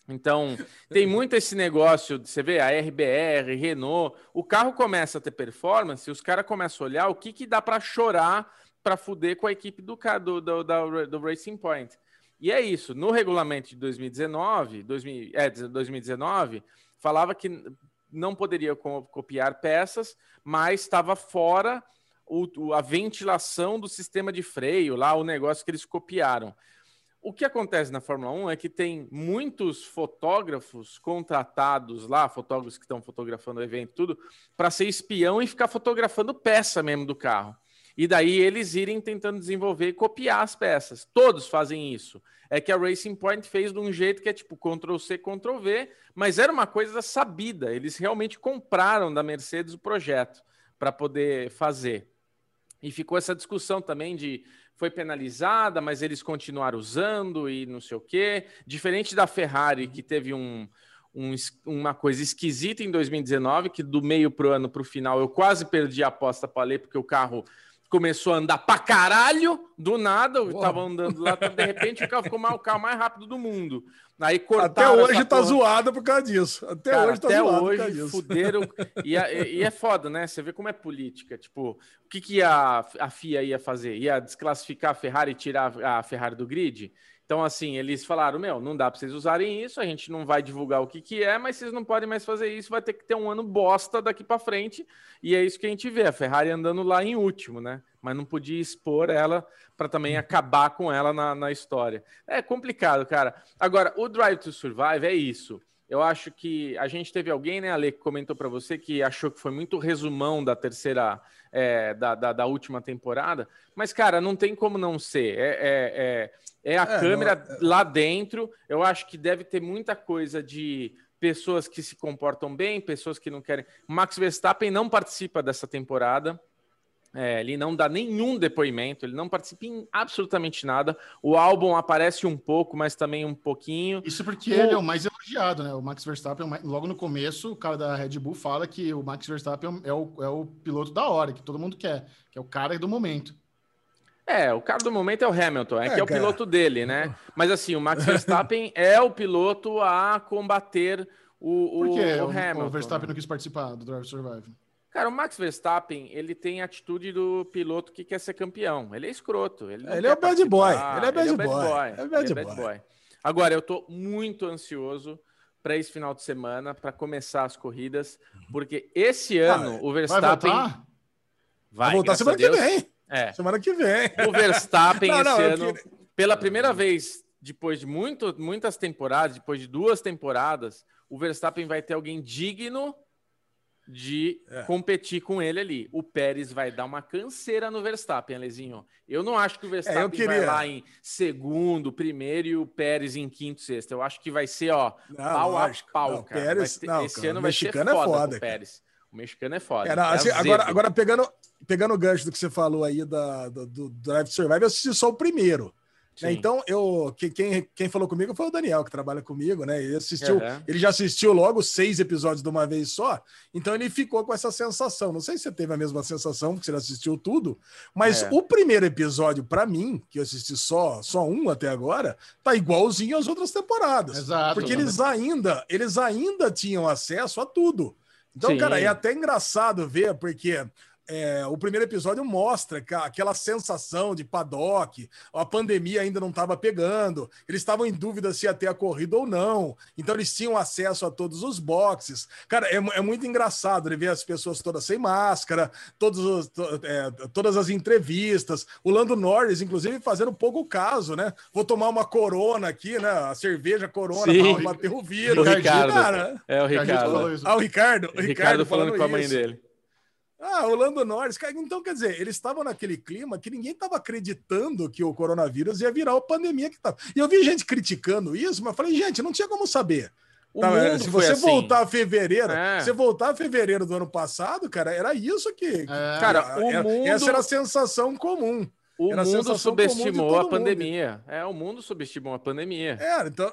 Speaker 1: Então, tem muito esse negócio, de- você vê, a RBR, Renault, o carro começa a ter performance, os caras começam a olhar o que, que dá para chorar para fuder com a equipe do, do, do, da- do Racing Point. E é isso, no regulamento de 2019, 2000, é, 2019, falava que não poderia co- copiar peças, mas estava fora o- a ventilação do sistema de freio, lá o negócio que eles copiaram. O que acontece na Fórmula 1 é que tem muitos fotógrafos contratados lá, fotógrafos que estão fotografando o evento, tudo, para ser espião e ficar fotografando peça mesmo do carro. e daí eles irem tentando desenvolver e copiar as peças. Todos fazem isso. É que a Racing Point fez de um jeito que é tipo Ctrl C, Ctrl V, mas era uma coisa sabida. Eles realmente compraram da Mercedes o projeto para poder fazer. E ficou essa discussão também de foi penalizada, mas eles continuaram usando e não sei o quê. Diferente da Ferrari, que teve um, um, uma coisa esquisita em 2019, que do meio pro ano para o final eu quase perdi a aposta para ler, porque o carro começou a andar pra caralho, do nada, eu tava andando lá, de repente o carro ficou mais, o carro mais rápido do mundo. Aí
Speaker 2: Até hoje tá porra. zoado por causa disso. Até Cara, hoje tá
Speaker 1: até
Speaker 2: zoado
Speaker 1: hoje, por causa disso. fuderam. E, e, é foda, né? Você vê como é política. Tipo, o que, que a, a FIA ia fazer? Ia desclassificar a Ferrari e tirar a Ferrari do grid? Então, assim, eles falaram: Meu, não dá para vocês usarem isso, a gente não vai divulgar o que, que é, mas vocês não podem mais fazer isso, vai ter que ter um ano bosta daqui para frente. E é isso que a gente vê: a Ferrari andando lá em último, né? Mas não podia expor ela para também acabar com ela na, na história. É complicado, cara. Agora, o Drive to Survive é isso. Eu acho que a gente teve alguém, né, Ale, que comentou para você que achou que foi muito resumão da terceira, é, da, da, da, última temporada. Mas, cara, não tem como não ser. É, é, é é a é, câmera não... É. lá dentro. Eu acho que deve ter muita coisa de pessoas que se comportam bem, pessoas que não querem. Max Verstappen não participa dessa temporada. É, ele não dá nenhum depoimento, ele não participa em absolutamente nada. O álbum aparece um pouco, mas também um pouquinho.
Speaker 3: Isso porque o... ele é o mais elogiado, né? O Max Verstappen, logo no começo, o cara da Red Bull fala que o Max Verstappen é o, é o piloto da hora, que todo mundo quer, que é o cara do momento.
Speaker 1: É, o cara do momento é o Hamilton, é, é que é o cara. piloto dele, né? Mas assim, o Max Verstappen é o piloto a combater o, o,
Speaker 3: Por quê?
Speaker 1: o Hamilton.
Speaker 3: O Verstappen não quis participar do Drive Survive.
Speaker 1: Cara, o Max Verstappen, ele tem a atitude do piloto que quer ser campeão. Ele é escroto. Ele,
Speaker 2: ele é o bad boy. Ele é bad, ele é bad boy.
Speaker 1: boy. É bad, ele é bad boy. boy. Agora, eu tô muito ansioso para esse final de semana, para começar as corridas, porque esse ano ah, o Verstappen. Vai
Speaker 2: voltar? Vai, vai voltar semana que vem. É. Semana que vem.
Speaker 1: O Verstappen não, não, esse ano, queria... pela primeira vez, depois de muito, muitas temporadas, depois de duas temporadas, o Verstappen vai ter alguém digno de é. competir com ele ali. O Pérez vai dar uma canseira no Verstappen, Alezinho. Eu não acho que o é, Verstappen é, queria... vai lá em segundo, primeiro e o Pérez em quinto, sexto. Eu acho que vai ser, ó, não, pau lógico. a pau, não, cara.
Speaker 2: Pérez,
Speaker 1: ter...
Speaker 2: não,
Speaker 1: esse
Speaker 2: cara,
Speaker 1: ano vai ser foda, é foda o Pérez. O mexicano é foda.
Speaker 2: É, assim, agora, agora, pegando, pegando o gancho do que você falou aí da, do, do Drive Survive, eu assisti só o primeiro. Né? Então, eu quem, quem falou comigo foi o Daniel, que trabalha comigo, né? Ele assistiu, uhum. ele já assistiu logo seis episódios de uma vez só, então ele ficou com essa sensação. Não sei se você teve a mesma sensação, porque você assistiu tudo, mas é. o primeiro episódio, para mim, que eu assisti só, só um até agora, tá igualzinho às outras temporadas. Exato. Porque eles ainda, eles ainda tinham acesso a tudo. Então, Sim. cara, é até engraçado ver, porque é, o primeiro episódio mostra aquela sensação de paddock, a pandemia ainda não estava pegando, eles estavam em dúvida se ia ter a corrida ou não, então eles tinham acesso a todos os boxes. Cara, é, é muito engraçado ver as pessoas todas sem máscara, todos os, to, é, todas as entrevistas, o Lando Norris, inclusive, fazendo pouco caso, né? Vou tomar uma corona aqui, né? A cerveja corona, para bater o vírus.
Speaker 1: O Ricardo. Cara, é o Ricardo.
Speaker 2: Ah, o Ricardo. O
Speaker 1: Ricardo, Ricardo falando, falando com a mãe dele.
Speaker 2: Ah, o Lando Norris. Então, quer dizer, eles estavam naquele clima que ninguém estava acreditando que o coronavírus ia virar a pandemia que estava. E eu vi gente criticando isso, mas falei, gente, não tinha como saber. Tá, se você assim. voltar a fevereiro, é. você voltar a fevereiro do ano passado, cara, era isso que. É.
Speaker 1: Cara, o
Speaker 2: era,
Speaker 1: mundo...
Speaker 2: essa era a sensação comum.
Speaker 1: O mundo subestimou a pandemia. Mundo. É, o mundo subestimou a pandemia.
Speaker 2: É, então,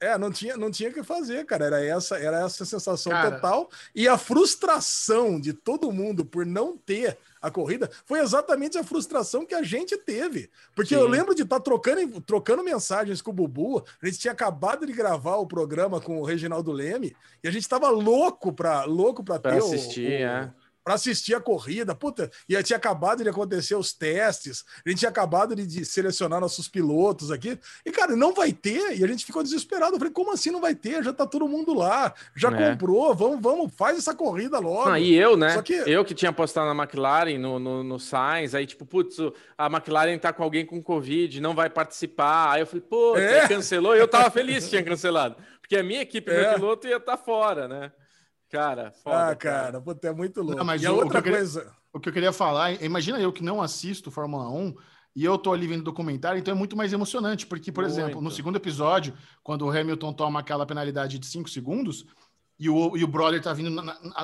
Speaker 2: é, não tinha, não tinha que fazer, cara. Era essa, era essa sensação cara, total. E a frustração de todo mundo por não ter a corrida foi exatamente a frustração que a gente teve. Porque Sim. eu lembro de estar tá trocando, trocando mensagens com o Bubu. A gente tinha acabado de gravar o programa com o Reginaldo Leme e a gente estava louco para louco ter
Speaker 1: assistir, o, o, é
Speaker 2: para assistir a corrida. Puta, e tinha acabado de acontecer os testes, a gente tinha acabado de, de, selecionar nossos pilotos aqui. E, cara, não vai ter, e a gente ficou desesperado. Eu falei, como assim não vai ter? Já tá todo mundo lá, já é. comprou, vamos, vamos, faz essa corrida logo.
Speaker 1: E eu, né? Que... Eu que tinha postado na McLaren, no, no, no Sainz, aí, tipo, putz, a McLaren tá com alguém com Covid, não vai participar. Aí eu falei, pô, é. cancelou, eu tava feliz que tinha cancelado, porque a minha equipe, é. meu piloto ia estar tá fora, né? Cara, foda,
Speaker 2: ah, cara, puta, é muito louco.
Speaker 3: Não, mas
Speaker 2: e a
Speaker 3: o- o
Speaker 2: outra
Speaker 3: que eu queria-
Speaker 2: coisa.
Speaker 3: O que eu queria falar, é, imagina eu que não assisto Fórmula 1 e eu tô ali vendo documentário, então é muito mais emocionante, porque, por exemplo, no
Speaker 1: Muito.
Speaker 3: segundo episódio, quando o Hamilton toma aquela penalidade de 5 segundos e o, e o brother tá vindo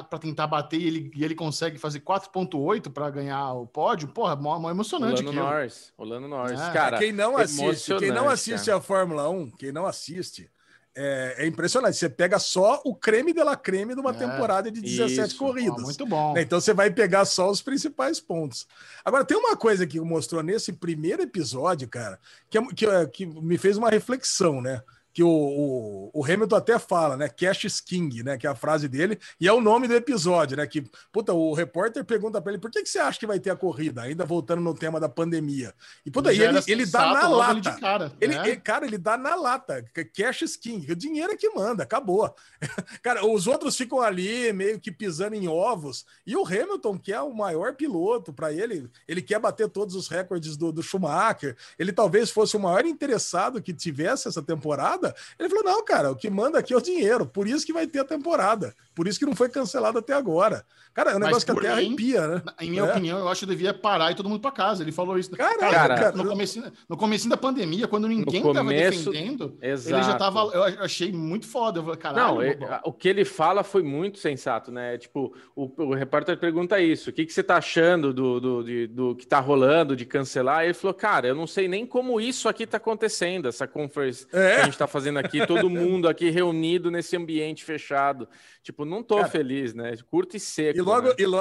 Speaker 3: para tentar bater e ele, e ele consegue fazer 4.8 para ganhar o pódio, porra, mó, mó emocionante
Speaker 1: Olando
Speaker 3: aquilo.
Speaker 1: Norris. Olando Norris.
Speaker 3: É,
Speaker 1: cara,
Speaker 2: quem não assiste, quem não assiste
Speaker 1: cara.
Speaker 2: a Fórmula 1, quem não assiste, é, é impressionante. Você pega só o creme de la creme de uma
Speaker 3: É,
Speaker 2: temporada de 17
Speaker 1: isso.
Speaker 2: Corridas.
Speaker 3: muito bom.
Speaker 2: Né? Então você vai pegar só os principais pontos. Agora, tem uma coisa que mostrou nesse primeiro episódio, cara, que, é- que, é- que me fez uma reflexão, né? Que o, o, o Hamilton até fala, né? Cash is King, né? Que é a frase dele, e é o nome do episódio, né? Que, puta, o repórter pergunta pra ele por que, que você acha que vai ter a corrida, ainda voltando no tema da pandemia. E, puta, ele,
Speaker 3: era
Speaker 2: ele dá na lata.
Speaker 3: cara,
Speaker 2: Ele,
Speaker 3: né?
Speaker 2: ele- cara, ele dá na lata. Cash is king. O dinheiro é que manda, acabou. cara, os outros ficam ali meio que pisando em ovos. E o Hamilton, que é o maior piloto para ele, ele quer bater todos os recordes do, do Schumacher. Ele talvez fosse o maior interessado que tivesse essa temporada. Ele falou: não, cara, o que manda aqui é o dinheiro. Por isso que vai ter a temporada. Por isso que não foi cancelado até agora. Cara, é um negócio que até
Speaker 3: mim,
Speaker 2: arrepia, né?
Speaker 3: Em minha
Speaker 2: É.
Speaker 3: opinião, eu acho que devia parar e todo mundo para casa. Ele falou isso.
Speaker 2: Cara,
Speaker 1: cara,
Speaker 3: no, comecinho, no comecinho da pandemia, quando ninguém tava
Speaker 1: começo-
Speaker 3: defendendo,
Speaker 1: Exato.
Speaker 3: ele já tava. Eu achei muito foda. Eu falei, caralho,
Speaker 1: Não, é-
Speaker 3: bobão.
Speaker 1: o que ele fala foi muito sensato, né? Tipo, o, o repórter pergunta isso: o que, que você tá achando do, do, de- do que tá rolando, de cancelar? Ele falou, cara, eu não sei nem como isso aqui tá acontecendo, essa conference
Speaker 2: É.
Speaker 1: que a gente tá fazendo aqui, todo mundo aqui reunido nesse ambiente fechado. Tipo, não tô
Speaker 2: Cara,
Speaker 1: feliz, né? Curto e seco.
Speaker 2: E logo,
Speaker 1: né?
Speaker 2: e, lo-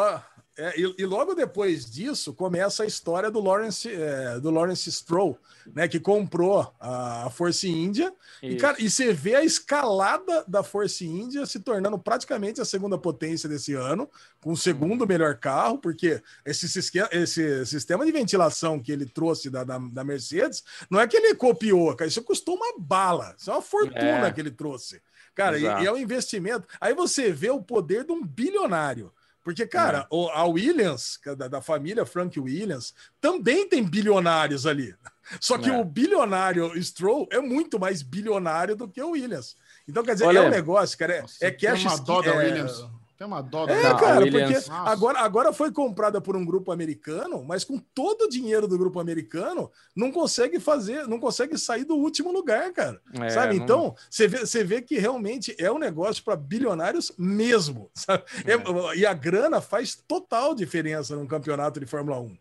Speaker 2: é, e- e logo depois disso começa a história do Lawrence, é, do Lawrence Stroll, né, que comprou a, a Force India. E, cara, e você vê a escalada da Force India se tornando praticamente a segunda potência desse ano, com o segundo melhor carro, porque esse, esse sistema de ventilação que ele trouxe da, da, da Mercedes não é que ele copiou, cara, isso custou uma bala, isso é uma fortuna
Speaker 1: É.
Speaker 2: que ele trouxe. Cara, e, e é um investimento. Aí você vê o poder de um bilionário. Porque, cara, o- a Williams, é da, da família Frank Williams, também tem bilionários ali. Só que
Speaker 1: É.
Speaker 2: o bilionário Stroll é muito mais bilionário do que o Williams. Então, quer dizer,
Speaker 1: Olha,
Speaker 2: é um negócio, cara. É,
Speaker 3: Nossa,
Speaker 2: é cash
Speaker 3: uma dó da
Speaker 2: é-
Speaker 3: Williams. Tem uma dó da
Speaker 2: É,
Speaker 1: Não, a
Speaker 2: cara,
Speaker 1: Williams-
Speaker 2: porque agora, agora foi comprada por um grupo americano, mas com todo o dinheiro do grupo americano, não consegue fazer, não consegue sair do último lugar, cara.
Speaker 1: É,
Speaker 2: sabe?
Speaker 1: não-
Speaker 2: Então, você vê, você vê que realmente é um negócio para bilionários mesmo. sabe? É, e a grana faz total diferença num campeonato de Fórmula 1.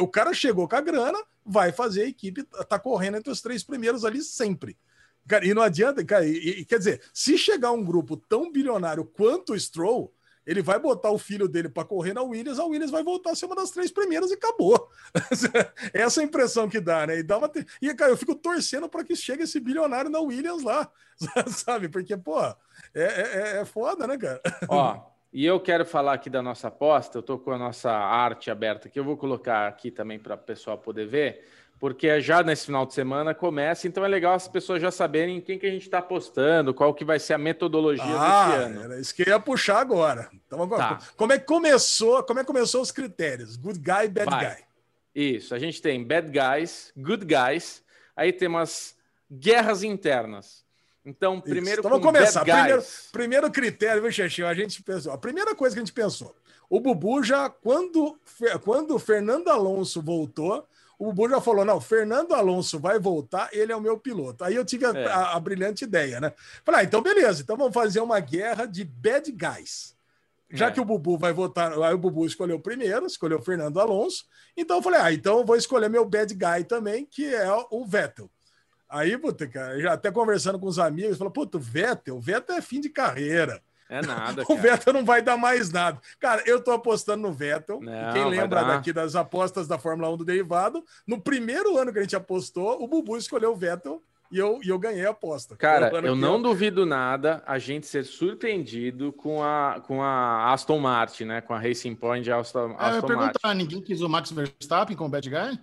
Speaker 2: O cara chegou com a grana, vai fazer a equipe, tá correndo entre os três primeiros ali sempre. Cara, e não adianta, cara, e, e- quer dizer, se chegar um grupo tão bilionário quanto o Stroll, ele vai botar o filho dele para correr na Williams, a Williams vai voltar a ser uma das três primeiras e acabou. Essa é a impressão que dá, né? E, dá uma e cara, eu fico torcendo para que chegue esse bilionário na Williams lá, sabe? Porque, pô, é, é, é foda, né, cara?
Speaker 1: Ó, e eu quero falar aqui da nossa aposta. Eu tô com a nossa arte aberta aqui. Eu vou colocar aqui também para o pessoal poder ver, porque já nesse final de semana começa, então é legal as pessoas já saberem quem que a gente está apostando, qual que vai ser a metodologia desse
Speaker 2: Ah,
Speaker 1: ano.
Speaker 2: era isso que eu ia puxar agora. Então, agora,
Speaker 1: Tá.
Speaker 2: como é que começou? Como é que começou os critérios? Good guy, bad
Speaker 1: Vai.
Speaker 2: guy.
Speaker 1: Isso, a gente tem bad guys, good guys, aí temos guerras internas. Então, primeiro
Speaker 2: Então vamos
Speaker 1: com
Speaker 2: começar. Primeiro, primeiro critério, viu, Xexinho? A gente pensou. A primeira coisa que a gente pensou: o Bubu já, quando, quando o Fernando Alonso voltou, o Bubu já falou: não, Fernando Alonso vai voltar, ele é o meu piloto. Aí eu tive a,
Speaker 1: É.
Speaker 2: a- a brilhante ideia, né? Falei, ah, então beleza, então vamos fazer uma guerra de bad guys. Já
Speaker 1: É.
Speaker 2: que o Bubu vai votar, aí o Bubu escolheu primeiro, escolheu o Fernando Alonso. Então eu falei, ah, então eu vou escolher meu bad guy também, que é o Vettel. Aí, puta, cara, já até conversando com os amigos, falou, puta, o Vettel, o Vettel é fim de carreira.
Speaker 1: É nada,
Speaker 2: O. Vettel não vai dar mais nada. Cara, eu tô apostando no Vettel.
Speaker 1: Não,
Speaker 2: Quem lembra daqui das apostas da Fórmula 1 do derivado, no primeiro ano que a gente apostou, o Bubu escolheu o Vettel e eu, e eu ganhei a aposta.
Speaker 1: Cara, eu não duvido nada a gente ser surpreendido com a, com a Aston Martin, né? Com a Racing Point de Aston,
Speaker 3: Ah, eu
Speaker 1: Aston Martin.
Speaker 3: perguntar, ninguém quis o Max Verstappen com o Bad Guy?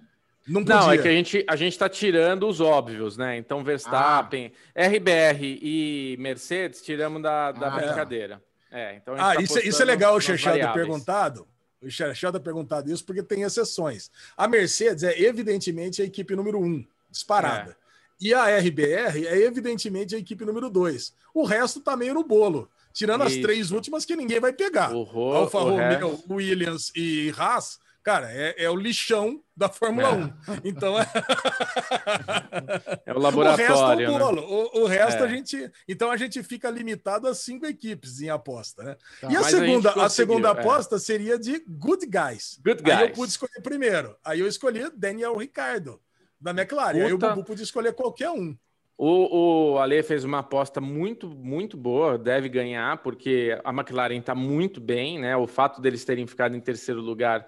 Speaker 2: Não podia.
Speaker 1: Não, é que a gente, a gente tá tirando os óbvios, né? Então, Verstappen, RBR e Mercedes, tiramos da, da
Speaker 3: Ah, é.
Speaker 1: brincadeira. É, então a gente
Speaker 2: Ah,
Speaker 1: tá
Speaker 2: isso, isso é legal o Chechel ter perguntado. O Chechel ter perguntado isso porque tem exceções. A Mercedes é evidentemente a equipe número um, disparada.
Speaker 1: É.
Speaker 2: E a RBR é evidentemente a equipe número dois. O resto tá meio no bolo. Tirando as
Speaker 1: Isso.
Speaker 2: três últimas que ninguém vai pegar. Alfa Romeo, Williams e Haas, cara, é, é o lixão da Fórmula
Speaker 1: É.
Speaker 2: 1. Então, é,
Speaker 1: É o
Speaker 2: o resto
Speaker 1: laboratório,
Speaker 2: é o
Speaker 1: né?
Speaker 2: bolo. O, o resto
Speaker 1: É.
Speaker 2: a gente. Então a gente fica limitado a cinco equipes em aposta, né?
Speaker 3: Tá.
Speaker 2: e a
Speaker 1: a
Speaker 2: segunda,
Speaker 1: gente
Speaker 2: a, segunda
Speaker 1: é.
Speaker 2: aposta seria de Good Guys.
Speaker 1: Good
Speaker 2: Aí eu
Speaker 1: guys.
Speaker 2: pude escolher primeiro. Aí eu escolhi Daniel Ricardo, da McLaren. Aí o
Speaker 1: Puta.
Speaker 2: Bubu podia escolher qualquer um.
Speaker 1: O, o Ale fez uma aposta muito, muito boa, deve ganhar, porque a McLaren está muito bem, né? O fato deles terem ficado em terceiro lugar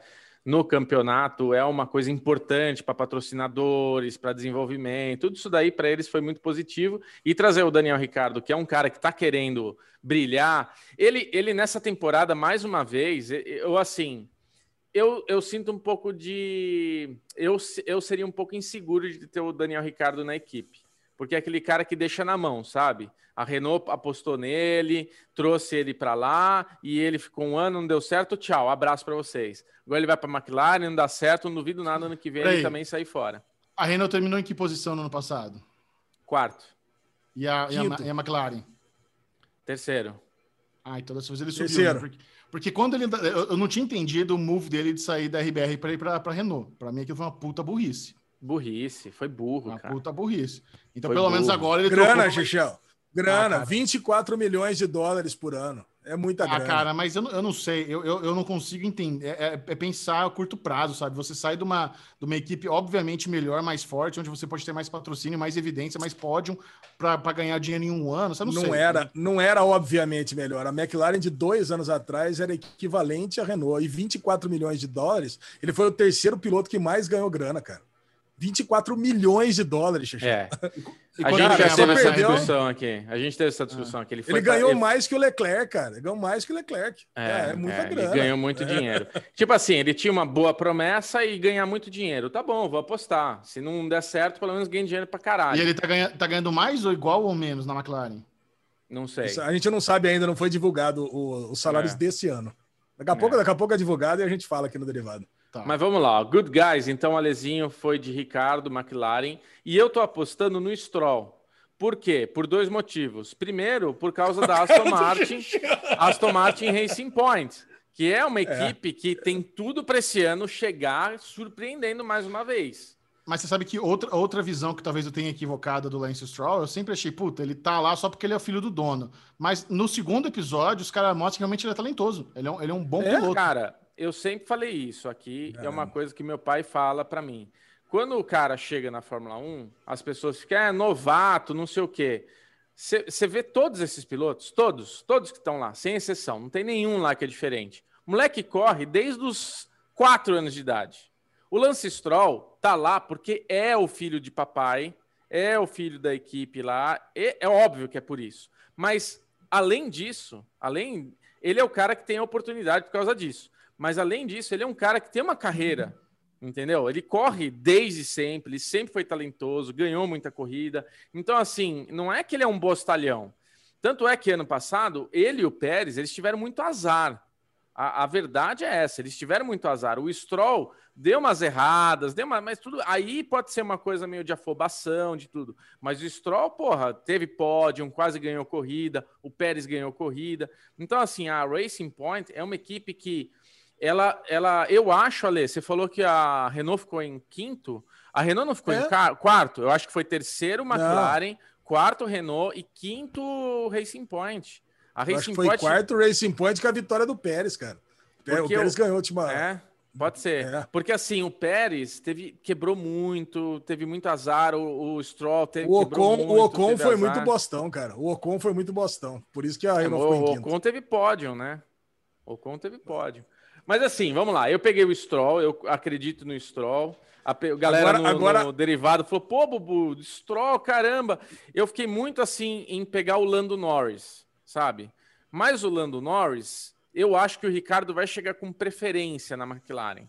Speaker 1: no campeonato é uma coisa importante para patrocinadores, para desenvolvimento, tudo isso daí para eles foi muito positivo. E trazer o Daniel Ricardo, que é um cara que está querendo brilhar, ele, ele nessa temporada, mais uma vez, eu assim. Eu, eu sinto um pouco de. Eu, eu seria um pouco inseguro de ter o Daniel Ricardo na equipe porque é aquele cara que deixa na mão, sabe? A Renault apostou nele, trouxe ele para lá e ele ficou um ano, não deu certo, tchau, abraço para vocês. Agora ele vai para a McLaren, não dá certo, não duvido nada ano que vem ele também sair fora.
Speaker 3: A Renault terminou em que posição no ano passado?
Speaker 1: Quarto,
Speaker 3: E a, e a, e a McLaren?
Speaker 1: terceiro.
Speaker 3: Ah, então dessa vez ele subiu.
Speaker 2: Terceiro.
Speaker 3: né? Porque, porque quando ele. Eu, eu não tinha entendido o move dele de sair da RBR para ir para a Renault. Para mim aquilo foi uma puta burrice.
Speaker 1: Burrice, foi burro,
Speaker 3: Uma
Speaker 1: cara.
Speaker 3: puta burrice. Então,
Speaker 1: Foi
Speaker 3: pelo menos
Speaker 1: burro.
Speaker 3: agora ele
Speaker 2: Grana,
Speaker 3: trocou-
Speaker 2: Xixão.
Speaker 3: Ah,
Speaker 2: Grana,
Speaker 3: cara.
Speaker 2: 24 milhões de dólares por ano. É muita
Speaker 3: Ah,
Speaker 2: grana.
Speaker 3: cara, mas eu, não- eu não sei, eu, eu, eu não consigo entender. É, é- é pensar a curto prazo, sabe? Você sai de uma, de uma equipe, obviamente, melhor, mais forte, onde você pode ter mais patrocínio, mais evidência, mais pódio para ganhar dinheiro em um ano. Você não,
Speaker 2: não,
Speaker 3: sei.
Speaker 2: era, não era obviamente melhor. A McLaren de dois anos atrás era equivalente à Renault. E 24 milhões de dólares, ele foi o terceiro piloto que mais ganhou grana, cara. 24 milhões de dólares, Xixi.
Speaker 1: É,
Speaker 3: E
Speaker 1: a gente já teve essa
Speaker 2: perdeu?
Speaker 1: discussão aqui. A gente teve essa discussão aqui. Ele, foi
Speaker 2: Ele
Speaker 1: pra-
Speaker 2: ganhou
Speaker 1: ele-
Speaker 2: mais que o Leclerc, cara. Ele ganhou mais que o Leclerc. É, é muita
Speaker 1: é,
Speaker 2: grana.
Speaker 1: Ele ganhou muito dinheiro. Tipo assim, ele tinha uma boa promessa e ganhar muito dinheiro. Tá bom, vou apostar. Se não der certo, pelo menos ganha dinheiro pra caralho.
Speaker 3: E ele tá, ganha, tá ganhando mais ou igual ou menos na McLaren?
Speaker 1: Não sei.
Speaker 2: Isso A gente não sabe ainda, não foi divulgado os salários
Speaker 1: É.
Speaker 2: desse ano. Daqui a,
Speaker 1: É.
Speaker 2: pouco, daqui a pouco é divulgado e a gente fala aqui no Derivado.
Speaker 3: Tá.
Speaker 1: Mas vamos lá. Good Guys, então o Alezinho foi de Ricardo, McLaren, e eu tô apostando no Stroll. Por quê? Por dois motivos. Primeiro, por causa da Aston Martin, Aston Martin Racing Point, que é uma equipe que tem tudo para esse ano chegar surpreendendo mais uma vez.
Speaker 3: Mas você sabe que outra, outra visão que talvez eu tenha equivocada do Lance Stroll, eu sempre achei, puta, ele tá lá só porque ele é o filho do dono. Mas no segundo episódio, os caras mostram que realmente ele é talentoso. Ele é um, ele é um bom
Speaker 2: É,
Speaker 3: piloto.
Speaker 1: Cara, eu sempre falei isso aqui, é uma coisa que meu pai fala para mim. Quando o cara chega na Fórmula 1, as pessoas ficam, é novato, não sei o quê. Você vê todos esses pilotos, todos, todos que estão lá, sem exceção, não tem nenhum lá que é diferente. O moleque corre desde os quatro anos de idade. O Lance Stroll tá lá porque é o filho de papai, é o filho da equipe lá, e é óbvio que é por isso. Mas além disso, além ele é o cara que tem a oportunidade por causa disso. Mas além disso, ele é um cara que tem uma carreira, entendeu? Ele corre desde sempre, ele sempre foi talentoso, ganhou muita corrida. Então, assim, não é que ele é um bostalhão. Tanto é que ano passado, ele e o Pérez, eles tiveram muito azar. A, a verdade é essa, eles tiveram muito azar. O Stroll deu umas erradas, deu uma, mas tudo aí pode ser uma coisa meio de afobação, de tudo. Mas o Stroll, porra, teve pódio, quase ganhou corrida, o Pérez ganhou corrida. Então, assim, a Racing Point é uma equipe que ela, ela, eu acho, Ale, você falou que a Renault ficou em quinto. A Renault não ficou
Speaker 2: É.
Speaker 1: em quarto. Eu acho que foi terceiro McLaren, quarto Renault e quinto Racing Point. A
Speaker 2: Eu acho
Speaker 1: Racing
Speaker 2: que foi
Speaker 1: Point
Speaker 2: quarto Racing Point com a vitória do Pérez, cara. O Pé- o
Speaker 1: Porque
Speaker 2: Pérez
Speaker 1: o-
Speaker 2: ganhou a última.
Speaker 1: É, pode ser.
Speaker 2: É.
Speaker 1: Porque assim, o Pérez teve, quebrou muito, teve muito azar, o, o Stroll teve,
Speaker 2: O Ocon,
Speaker 1: muito,
Speaker 2: o Ocon foi
Speaker 1: azar.
Speaker 2: muito bostão, cara. O Ocon foi muito bostão. Por isso que a
Speaker 1: É,
Speaker 2: Renault
Speaker 1: o,
Speaker 2: ficou em
Speaker 1: o
Speaker 2: quinto.
Speaker 1: Ocon teve pódio, né? O Ocon teve pódio. Mas assim, vamos lá. Eu peguei o Stroll, eu acredito no Stroll. A galera
Speaker 2: Agora-
Speaker 1: no,
Speaker 2: agora-
Speaker 1: no derivado falou: pô, Bubu, Stroll, caramba. Eu fiquei muito assim em pegar o Lando Norris, sabe? Mas o Lando Norris, eu acho que o Ricardo vai chegar com preferência na McLaren.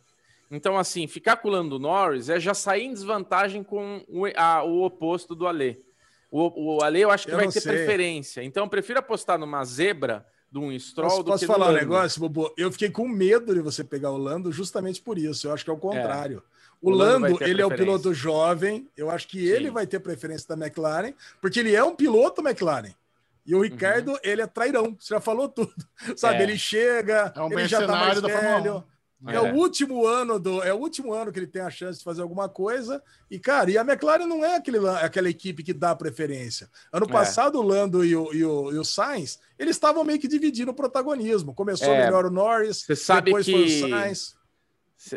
Speaker 1: Então, assim, ficar com o Lando Norris é já sair em desvantagem com o, a- o oposto do Ale. O, o Ale eu acho que
Speaker 2: Eu
Speaker 1: vai ter
Speaker 2: sei.
Speaker 1: preferência. Então, eu prefiro apostar numa zebra de um Stroll
Speaker 2: Posso,
Speaker 1: do
Speaker 2: posso
Speaker 1: que
Speaker 2: falar um negócio, Bobo? Eu fiquei com medo de você pegar o Lando justamente por isso. Eu acho que é o contrário. O,
Speaker 1: O Lando
Speaker 2: Lando, ele é o piloto jovem. Eu acho que ele
Speaker 1: Sim.
Speaker 2: vai ter preferência da McLaren, porque ele é um piloto McLaren. E o Ricardo, ele é trairão. Você já falou tudo. Sabe,
Speaker 1: É.
Speaker 2: ele chega,
Speaker 3: É um
Speaker 2: ele já tá mais velho.
Speaker 3: 1.
Speaker 2: É. o último ano do, é o último ano que ele tem a chance de fazer alguma coisa. E cara, e a McLaren não é aquele, aquela equipe que dá preferência. Ano
Speaker 1: É.
Speaker 2: passado o Lando e o, e o, e o Sainz, eles estavam meio que dividindo o protagonismo. Começou
Speaker 1: É.
Speaker 2: melhor o Norris,
Speaker 1: Você sabe
Speaker 2: depois foi o
Speaker 1: que-
Speaker 2: Sainz.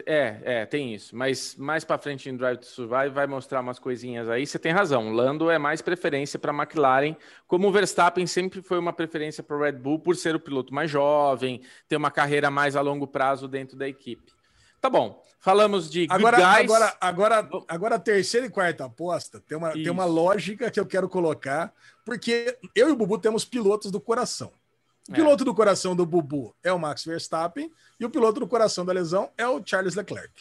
Speaker 1: É, é, tem isso. Mas mais pra frente em Drive to Survive vai mostrar umas coisinhas aí. Você tem razão. Lando é mais preferência para McLaren, como o Verstappen sempre foi uma preferência para o Red Bull por ser o piloto mais jovem, ter uma carreira mais a longo prazo dentro da equipe. Tá bom. Falamos de
Speaker 2: Agora,
Speaker 1: guys.
Speaker 2: agora, agora, agora, terceira e quarta aposta tem uma, tem uma lógica que eu quero colocar, porque eu e o Bubu temos pilotos do coração. O
Speaker 1: É.
Speaker 2: piloto do coração do Bubu é o Max Verstappen e o piloto do coração da lesão é o Charles Leclerc.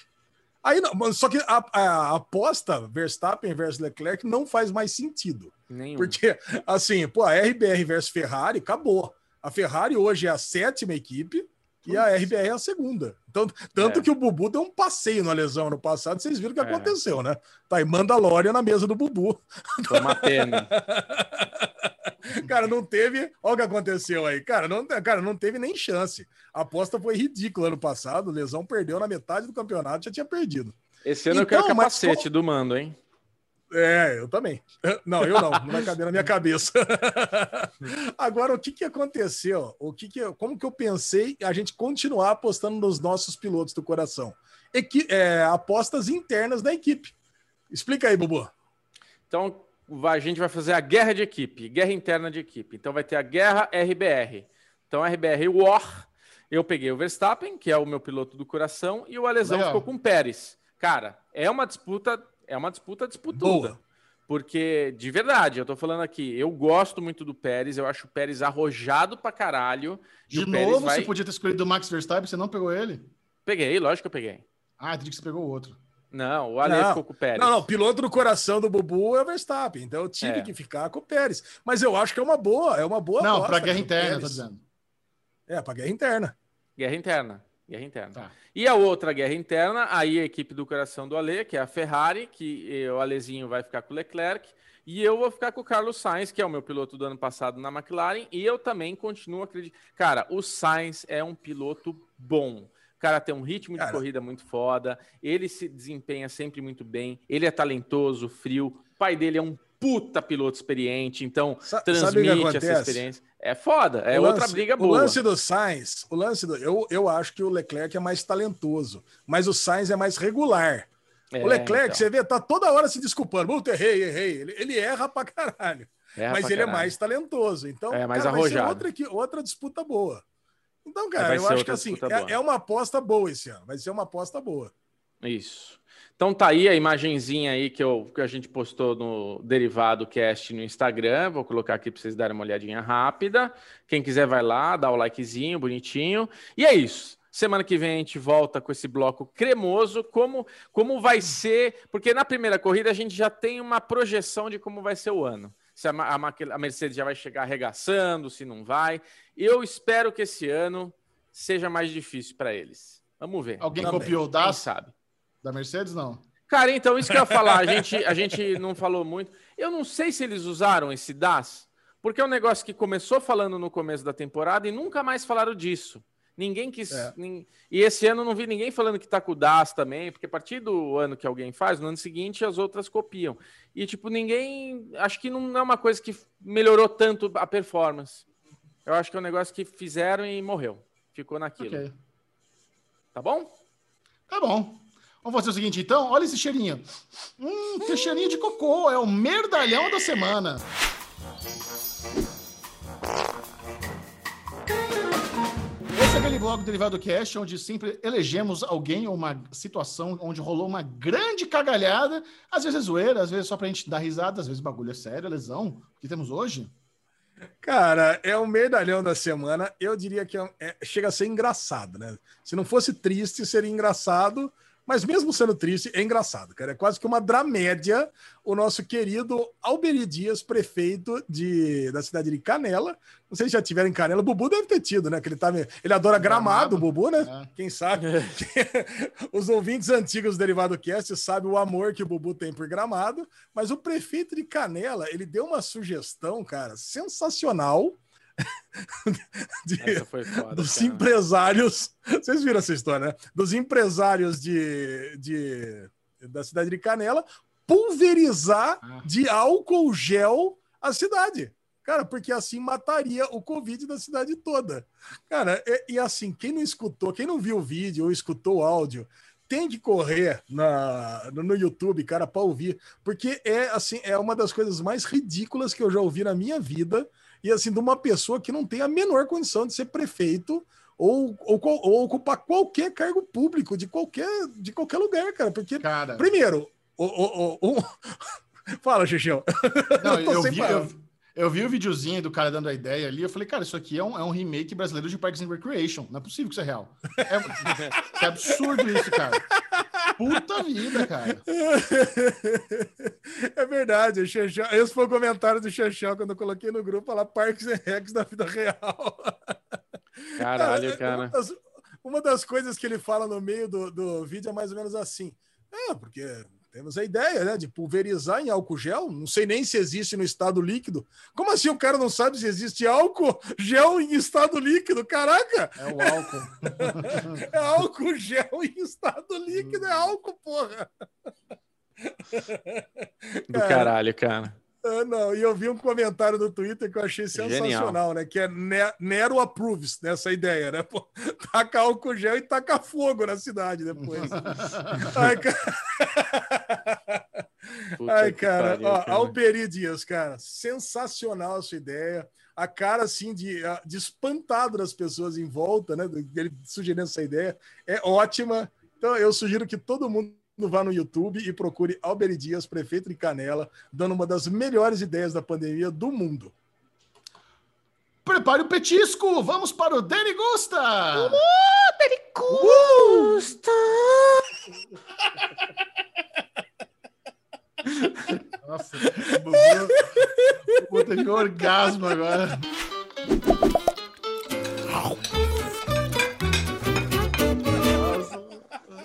Speaker 2: Aí, não, só que a, a aposta Verstappen versus Leclerc não faz mais sentido.
Speaker 1: Nenhum.
Speaker 2: Porque, assim, pô, a RBR versus Ferrari acabou. A Ferrari hoje é a sétima equipe e a RBR é a segunda. Então, tanto
Speaker 1: É.
Speaker 2: que o Bubu deu um passeio na lesão no passado, vocês viram o que
Speaker 1: É.
Speaker 2: aconteceu, né? Tá aí Mandalorian na mesa do Bubu.
Speaker 1: Foi uma pena.
Speaker 2: Cara, não teve. Olha o que aconteceu aí. Cara não, cara, não teve nem chance. A aposta foi ridícula ano passado. O Lesão perdeu na metade do campeonato, já tinha perdido.
Speaker 1: Esse ano eu
Speaker 2: Então,
Speaker 1: quero
Speaker 2: mas
Speaker 1: capacete do mando, hein?
Speaker 2: É, eu também. Não, eu não, não vai caber na minha cabeça. Agora, o que, que aconteceu? O que que, eu- como que eu pensei a gente continuar apostando nos nossos pilotos do coração? Equi, é, apostas internas da equipe. Explica aí, Bubu.
Speaker 1: Então, a gente vai fazer a guerra de equipe, guerra interna de equipe. Então, vai ter a guerra RBR. Então, RBR War. Eu peguei o Verstappen, que é o meu piloto do coração, e o Alesão
Speaker 3: Legal.
Speaker 1: ficou com o Pérez. Cara, é uma disputa, é uma disputa disputuda.
Speaker 2: Boa.
Speaker 1: Porque, de verdade, eu tô falando aqui, eu gosto muito do Pérez, eu acho o Pérez arrojado pra caralho. e
Speaker 3: De novo,
Speaker 1: vai-
Speaker 3: você podia ter escolhido o Max Verstappen, você não pegou ele?
Speaker 1: Peguei, lógico que eu peguei.
Speaker 3: Ah, entendi que você pegou o outro.
Speaker 1: Não, o Ale
Speaker 2: Não,
Speaker 1: ficou com o Pérez.
Speaker 2: Não, não, piloto do coração do Bubu é o Verstappen. Então eu tive
Speaker 1: É.
Speaker 2: que ficar com o Pérez. Mas eu acho que é uma boa, é uma boa
Speaker 3: não, pra guerra interna,
Speaker 2: Pérez.
Speaker 3: dizendo.
Speaker 2: É, pra guerra interna.
Speaker 1: Guerra interna. Guerra interna.
Speaker 3: Tá.
Speaker 1: E a outra guerra interna, aí a equipe do coração do Ale, que é a Ferrari, que o Alezinho vai ficar com o Leclerc, e eu vou ficar com o Carlos Sainz, que é o meu piloto do ano passado na McLaren, e eu também continuo acreditando. Cara, o Sainz é um piloto bom. O cara tem um ritmo de
Speaker 2: Cara.
Speaker 1: corrida muito foda, ele se desempenha sempre muito bem, ele é talentoso, frio, o pai dele é um puta piloto experiente, então
Speaker 2: Sa- o
Speaker 1: transmite essa experiência. É foda, é
Speaker 2: O
Speaker 1: outra
Speaker 2: lance-
Speaker 1: briga
Speaker 2: O
Speaker 1: boa.
Speaker 2: lance do Sainz, o lance do. Eu, eu acho que o Leclerc é mais talentoso, mas o Sainz é mais regular.
Speaker 1: É,
Speaker 2: o Leclerc,
Speaker 1: então.
Speaker 2: você vê, tá toda hora se desculpando. Puta, errei, errei. Ele, ele erra pra caralho.
Speaker 1: Erra
Speaker 2: mas
Speaker 1: pra
Speaker 2: ele é
Speaker 1: caralho.
Speaker 2: mais talentoso. Então,
Speaker 1: É, mais
Speaker 2: cara,
Speaker 1: arrojado.
Speaker 2: outra, outra disputa boa. Então,
Speaker 1: Vai
Speaker 2: cara, eu acho que assim, é, é uma aposta boa esse ano. Vai ser uma aposta boa.
Speaker 1: Isso. Então tá aí a imagenzinha aí que, eu, que a gente postou no Derivado Cast no Instagram. Vou colocar aqui para vocês darem uma olhadinha rápida. Quem quiser vai lá, dá o likezinho, bonitinho. E é isso. Semana que vem a gente volta com esse bloco cremoso. Como, como vai ser? Porque na primeira corrida a gente já tem uma projeção de como vai ser o ano. Se a, a, Mercedes já vai chegar arregaçando, se não vai. Eu espero que esse ano seja mais difícil para eles. Vamos ver.
Speaker 3: Alguém
Speaker 2: Também.
Speaker 3: copiou o
Speaker 1: Quem
Speaker 3: DAS
Speaker 1: sabe?
Speaker 3: da Mercedes? Não.
Speaker 1: Cara, então, isso que eu ia falar, a gente, a gente não falou muito. Eu não sei se eles usaram esse DAS, porque é um negócio que começou falando no começo da temporada e nunca mais falaram disso. Ninguém quis.
Speaker 2: É.
Speaker 1: nin- E esse ano não vi ninguém falando que tá com o DAS também, porque a partir do ano que alguém faz, no ano seguinte as outras copiam. E, tipo, ninguém. Acho que não é uma coisa que melhorou tanto a performance. Eu acho que é um negócio que fizeram e morreu. Ficou naquilo.
Speaker 3: Ok.
Speaker 1: Tá bom?
Speaker 3: Tá bom. Vamos fazer o seguinte, então. Olha esse cheirinho. Hum, que cheirinho de cocô. É o merdalhão da semana. Esse é aquele blog Derivado Cast, onde sempre elegemos alguém ou uma situação onde rolou uma grande cagalhada. Às vezes é zoeira, às vezes só pra gente dar risada, às vezes bagulho é sério, é lesão. Que temos hoje?
Speaker 2: Cara, é o medalhão da semana. Eu diria que é- é- chega a ser engraçado, né? Se não fosse triste, seria engraçado, Mas mesmo sendo triste, é engraçado, cara. É quase que uma dramédia o nosso querido Alberi Dias, prefeito de, da cidade de Canela. Não sei se já tiveram em Canela. O Bubu deve ter tido, né? Que ele, tá, ele adora gramado,
Speaker 3: Gramado.
Speaker 2: o Bubu, né?
Speaker 3: É.
Speaker 2: Quem sabe? Os ouvintes antigos do Derivado Cast sabem o amor que o Bubu tem por gramado. Mas o prefeito de Canela, ele deu uma sugestão, cara, sensacional. de-
Speaker 1: Essa foi foda.
Speaker 2: dos
Speaker 1: cara.
Speaker 2: empresários. Vocês viram essa história, né? Dos empresários de, de, da cidade de Canela pulverizar
Speaker 3: Ah.
Speaker 2: de álcool gel a cidade. Cara, porque assim mataria o Covid da cidade toda. Cara, e, e assim, quem não escutou, quem não viu o vídeo ou escutou o áudio, tem que correr na, no, no YouTube, cara, para ouvir, porque é assim, é uma das coisas mais ridículas que eu já ouvi na minha vida, e assim, de uma pessoa que não tem a menor condição de ser prefeito ou, ou, ou ocupar qualquer cargo público de qualquer, de qualquer lugar, cara, porque
Speaker 3: Cara,
Speaker 2: primeiro, o, o, o, o- fala, Xixão.
Speaker 3: não,
Speaker 2: eu
Speaker 3: eu, vi, eu, eu vi o videozinho do cara dando a ideia ali. Eu falei, cara, isso aqui é um, é um remake brasileiro de Parks and Recreation. Não é possível que isso é real. É, que absurdo isso, cara. Puta vida, cara.
Speaker 2: É verdade, o Xexão, esse foi o comentário do Xexão quando eu coloquei no grupo lá Parques e Recs da vida real.
Speaker 1: Caralho,
Speaker 2: Uma
Speaker 1: cara.
Speaker 2: das, uma das coisas que ele fala no meio do, do vídeo é mais ou menos assim. É, porque temos a ideia, né, de pulverizar em álcool gel. Não sei nem se existe no estado líquido. Como assim o cara não sabe se existe álcool gel em estado líquido? Caraca!
Speaker 3: É o álcool.
Speaker 2: É álcool gel em estado líquido, é álcool, porra!
Speaker 1: Do caralho, cara.
Speaker 2: Ah, não, e eu vi um comentário do Twitter que eu achei sensacional, né? Que é Ne- Nero approves nessa ideia, né? Pô, taca álcool gel e taca fogo na cidade depois. Ai, cara,
Speaker 1: Puta
Speaker 2: ai, cara,
Speaker 1: pariu,
Speaker 2: ó,
Speaker 1: cara.
Speaker 2: Alberi Dias, cara, sensacional a sua ideia. A cara, assim, de, de espantado das pessoas em volta, né? Ele sugerindo essa ideia, é ótima. Então, eu sugiro que todo mundo vá no YouTube e procure Alberi Dias, prefeito de Canela, dando uma das melhores ideias da pandemia do mundo.
Speaker 3: Prepare o petisco. Vamos para o Dani Gusta.
Speaker 4: Custa!
Speaker 3: Nossa, o Bubu, o Bubu teve um orgasmo agora.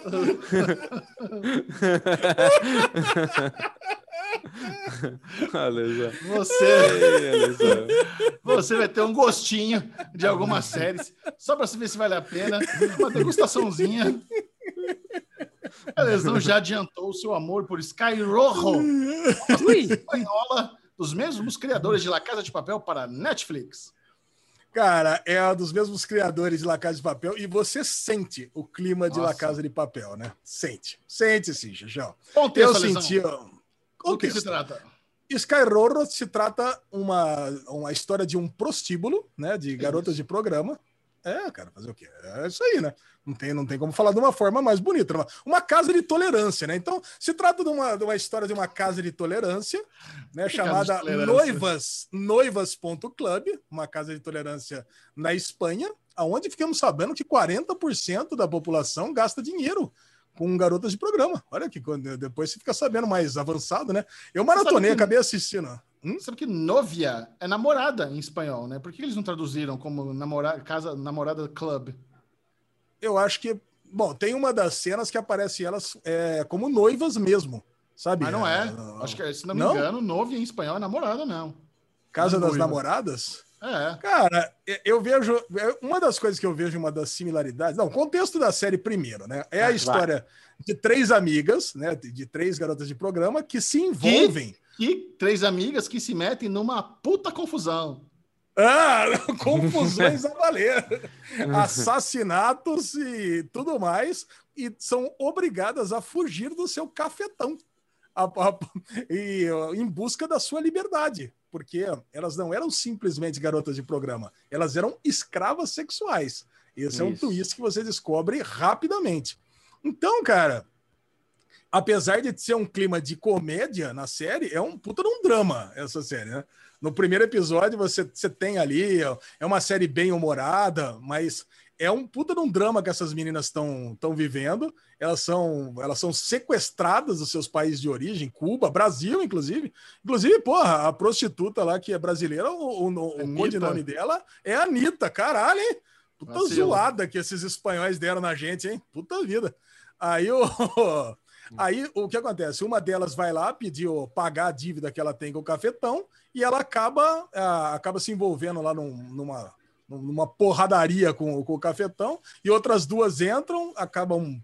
Speaker 1: Alesa.
Speaker 3: Você, você vai ter um gostinho de algumas séries, só para ver se vale a pena. Uma degustaçãozinha. A lesão já adiantou o seu amor por Sky Rojo, uma série espanhola dos mesmos criadores de La Casa de Papel para Netflix.
Speaker 2: Cara, é um dos mesmos criadores de La Casa de Papel e você sente o clima de La
Speaker 3: Nossa.
Speaker 2: Casa de Papel, né? Sente. Sente sim, Xixão. Eu senti.
Speaker 3: Do que se trata?
Speaker 2: Sky Roro se trata uma, uma história de um prostíbulo, né? De garotas de programa. É, cara, fazer o quê? É isso aí, né? Não tem, não tem como falar de uma forma mais bonita. Uma, uma casa de tolerância, né? Então, se trata de uma, de uma história de uma casa de tolerância, né?
Speaker 3: Que
Speaker 2: chamada
Speaker 3: tolerância?
Speaker 2: Noivas, Noivas.club, uma casa de tolerância na Espanha, aonde ficamos sabendo que 40% da população gasta dinheiro com garotas de programa. Olha que quando- depois você fica sabendo mais avançado, né? Eu maratonei,
Speaker 3: que-
Speaker 2: acabei assistindo. Hum?
Speaker 3: Sabe que novia é namorada em espanhol, né? Por que eles não traduziram como namora... casa namorada club?
Speaker 2: Eu acho que, bom, tem uma das cenas que aparece elas é, como noivas mesmo, sabe?
Speaker 3: Mas não é.
Speaker 2: Ah,
Speaker 3: Acho que, se não me
Speaker 2: Não?
Speaker 3: engano, novia em espanhol é namorada, não.
Speaker 2: Casa das
Speaker 3: noiva.
Speaker 2: Namoradas?
Speaker 3: É.
Speaker 2: Cara, eu vejo. é Uma das coisas que eu vejo, uma das similaridades. Não, o contexto da série primeiro, né? É a
Speaker 1: Vai.
Speaker 2: história de três amigas, né? De, de três garotas de programa que se envolvem.
Speaker 3: E três amigas que se metem numa puta confusão.
Speaker 2: Ah, confusões a valer. Assassinatos e tudo mais. E são obrigadas a fugir do seu cafetão. A- a- e em busca da sua liberdade. Porque elas não eram simplesmente garotas de programa, elas eram escravas sexuais. Esse é um
Speaker 1: Isso.
Speaker 2: twist que você descobre rapidamente. Então, cara, apesar de ser um clima de comédia na série, é um puta de um drama essa série, né? No primeiro episódio você, você tem ali, é uma série bem humorada, mas é um puta de um drama que essas meninas estão vivendo. Elas são, elas são sequestradas dos seus países de origem, Cuba, Brasil, inclusive. Inclusive, porra, a prostituta lá que é brasileira, o, o, o codinome dela é Anitta, caralho, hein? Puta
Speaker 3: Vacilo.
Speaker 2: zoada que esses espanhóis deram na gente, hein? Puta vida. Aí o. Aí o que acontece? Uma delas vai lá pedir pagar a dívida que ela tem com o cafetão e ela acaba, ah, acaba se envolvendo lá num- numa, numa porradaria com, com o cafetão e outras duas entram, acabam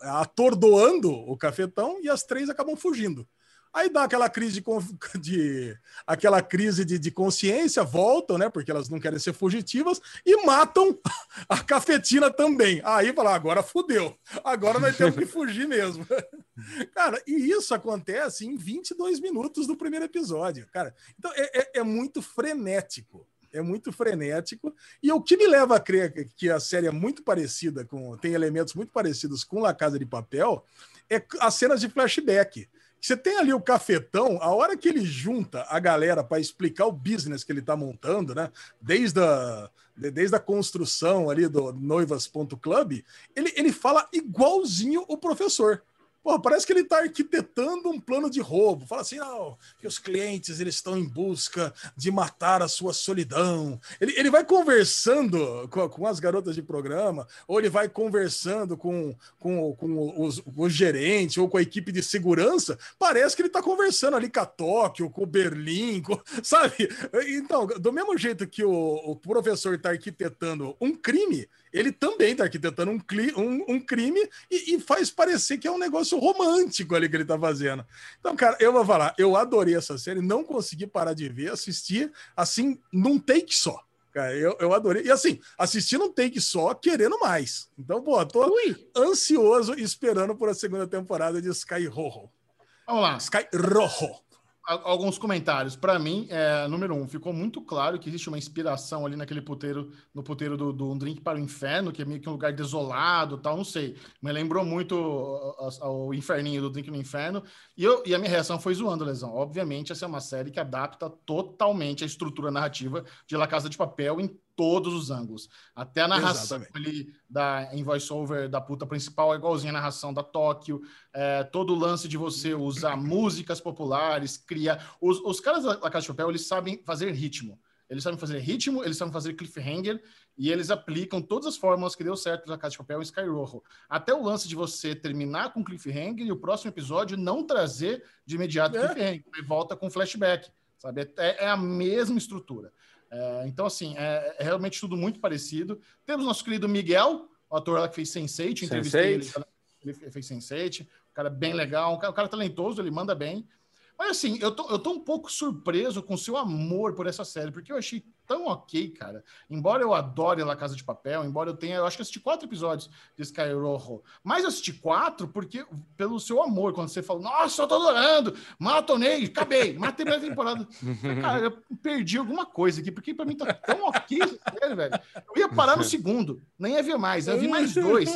Speaker 2: atordoando o cafetão e as três acabam fugindo. Aí dá aquela crise de, de- aquela crise de, de consciência, voltam, né? Porque elas não querem ser fugitivas e matam a cafetina também. Aí fala, agora fudeu. Agora nós temos que fugir mesmo. Cara, e isso acontece em 22 minutos do primeiro episódio, cara. Então é, é- é muito frenético. É muito frenético. E o que me leva a crer que a série é muito parecida com. tem elementos muito parecidos com La Casa de Papel é as cenas de flashback. Você tem ali o cafetão, a hora que ele junta a galera para explicar o business que ele está montando, né? Desde a, de- desde a construção ali do noivas.club, ele, ele fala igualzinho o professor. Pô, parece que ele está arquitetando um plano de roubo. Fala assim, não, que os clientes eles estão em busca de matar a sua solidão. Ele, ele vai conversando com, com as garotas de programa, ou ele vai conversando com, com, com os, o gerente ou com a equipe de segurança. Parece que ele está conversando ali com a Tóquio, com o Berlim, com- sabe? Então, do mesmo jeito que o, o professor está arquitetando um crime, ele também está arquitetando um, cli- um- um crime e, e faz parecer que é um negócio romântico ali que ele está fazendo. Então, cara, eu vou falar, eu adorei essa série, não consegui parar de ver, assistir assim, num take só. Cara, eu, eu adorei. E assim, assisti num take só, querendo mais. Então, pô, tô ansioso esperando por a segunda temporada de Sky Rojo.
Speaker 3: Vamos lá.
Speaker 2: Sky Rojo.
Speaker 3: Al- Alguns comentários. Para mim, é, número um, ficou muito claro que existe uma inspiração ali naquele puteiro, no puteiro do, do Um Drink para o Inferno, que é meio que um lugar desolado tal, não sei. Me lembrou muito o inferninho do Drink no Inferno. E, eu, e a minha reação foi zoando, Lesão. Obviamente, essa é uma série que adapta totalmente a estrutura narrativa de La Casa de Papel em todos os ângulos. Até a narração
Speaker 2: Exatamente.
Speaker 3: ali da, em voice-over da puta principal é igualzinha a narração da Tóquio. É, todo o lance de você usar músicas populares, criar. Os, os caras da La Casa de Papel, eles sabem fazer ritmo. Eles sabem fazer ritmo, eles sabem fazer cliffhanger e eles aplicam todas as fórmulas que deu certo na Casa de Papel Sky Rojo. Até o lance de você terminar com cliffhanger e o próximo episódio não trazer de imediato
Speaker 2: É.
Speaker 3: cliffhanger, e volta com flashback, sabe? É, é a mesma estrutura. É, então, assim, é, é realmente tudo muito parecido. Temos nosso querido Miguel, o ator lá que fez Sense8, entrevistei ele,
Speaker 1: Sense8.
Speaker 3: ele fez Sense8, um cara bem legal, um cara, um cara talentoso, ele manda bem. Mas assim, eu tô, eu tô um pouco surpreso com o seu amor por essa série, porque eu achei tão ok, cara. Embora eu adore La Casa de Papel, embora eu tenha, eu acho que assisti quatro episódios de Sky Rojo, mas eu assisti quatro porque pelo seu amor, quando você fala, nossa, eu tô adorando, maratonei, acabei, matei a temporada. Cara, eu perdi alguma coisa aqui, porque pra mim tá tão ok série, velho. Eu ia parar no segundo, nem ia ver mais, eu vi mais dois,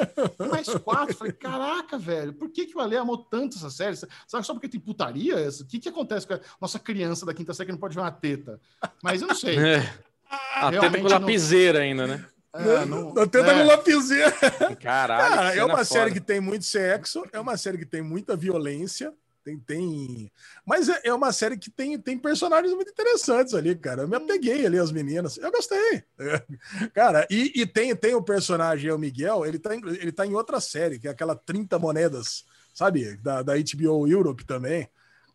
Speaker 3: mais quatro. Falei, caraca, velho, por que, que o Ale amou tanto essa série? Sabe só porque tem putaria? O que, que acontece com a nossa criança da quinta série que não pode ver uma teta? Mas eu não sei.
Speaker 1: É. A teta
Speaker 3: Realmente
Speaker 1: com
Speaker 3: não-
Speaker 1: lapiseira ainda, né?
Speaker 3: É, não-
Speaker 2: Eu tento
Speaker 3: é.
Speaker 2: lapiseira.
Speaker 1: Caralho.
Speaker 2: Cara, é uma série que tem muito sexo, é uma série que tem muita violência, tem, tem... mas é, é uma série que tem, tem personagens muito interessantes ali, cara. Eu me apeguei ali às meninas, eu gostei. Cara, e, e tem, tem o personagem, o Miguel, ele tá, em, ele tá em outra série, que é aquela 30 moedas, sabe? Da, da HBO Europe também.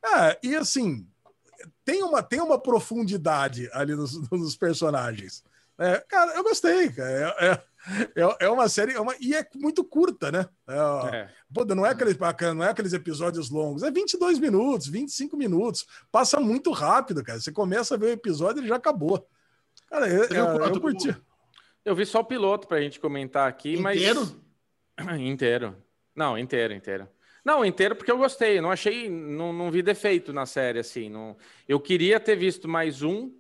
Speaker 2: Ah, e assim, tem uma, tem uma profundidade ali nos, nos personagens. É, cara, eu gostei, cara. É, é- é, é uma série, é uma, e é muito curta, né? É,
Speaker 1: É.
Speaker 2: Pô, não é, aqueles, não é aqueles episódios longos, é 22 minutos, 25 minutos. Passa muito rápido, cara. Você começa a ver o episódio e ele já acabou. Cara, eu, eu, eu curti.
Speaker 1: Eu vi só o piloto pra gente comentar aqui, mas.
Speaker 3: Inteiro?
Speaker 1: Inteiro. Não, inteiro, inteiro. Não, inteiro porque eu gostei. Não achei. Não, não vi defeito na série, assim. Não... Eu queria ter visto mais um,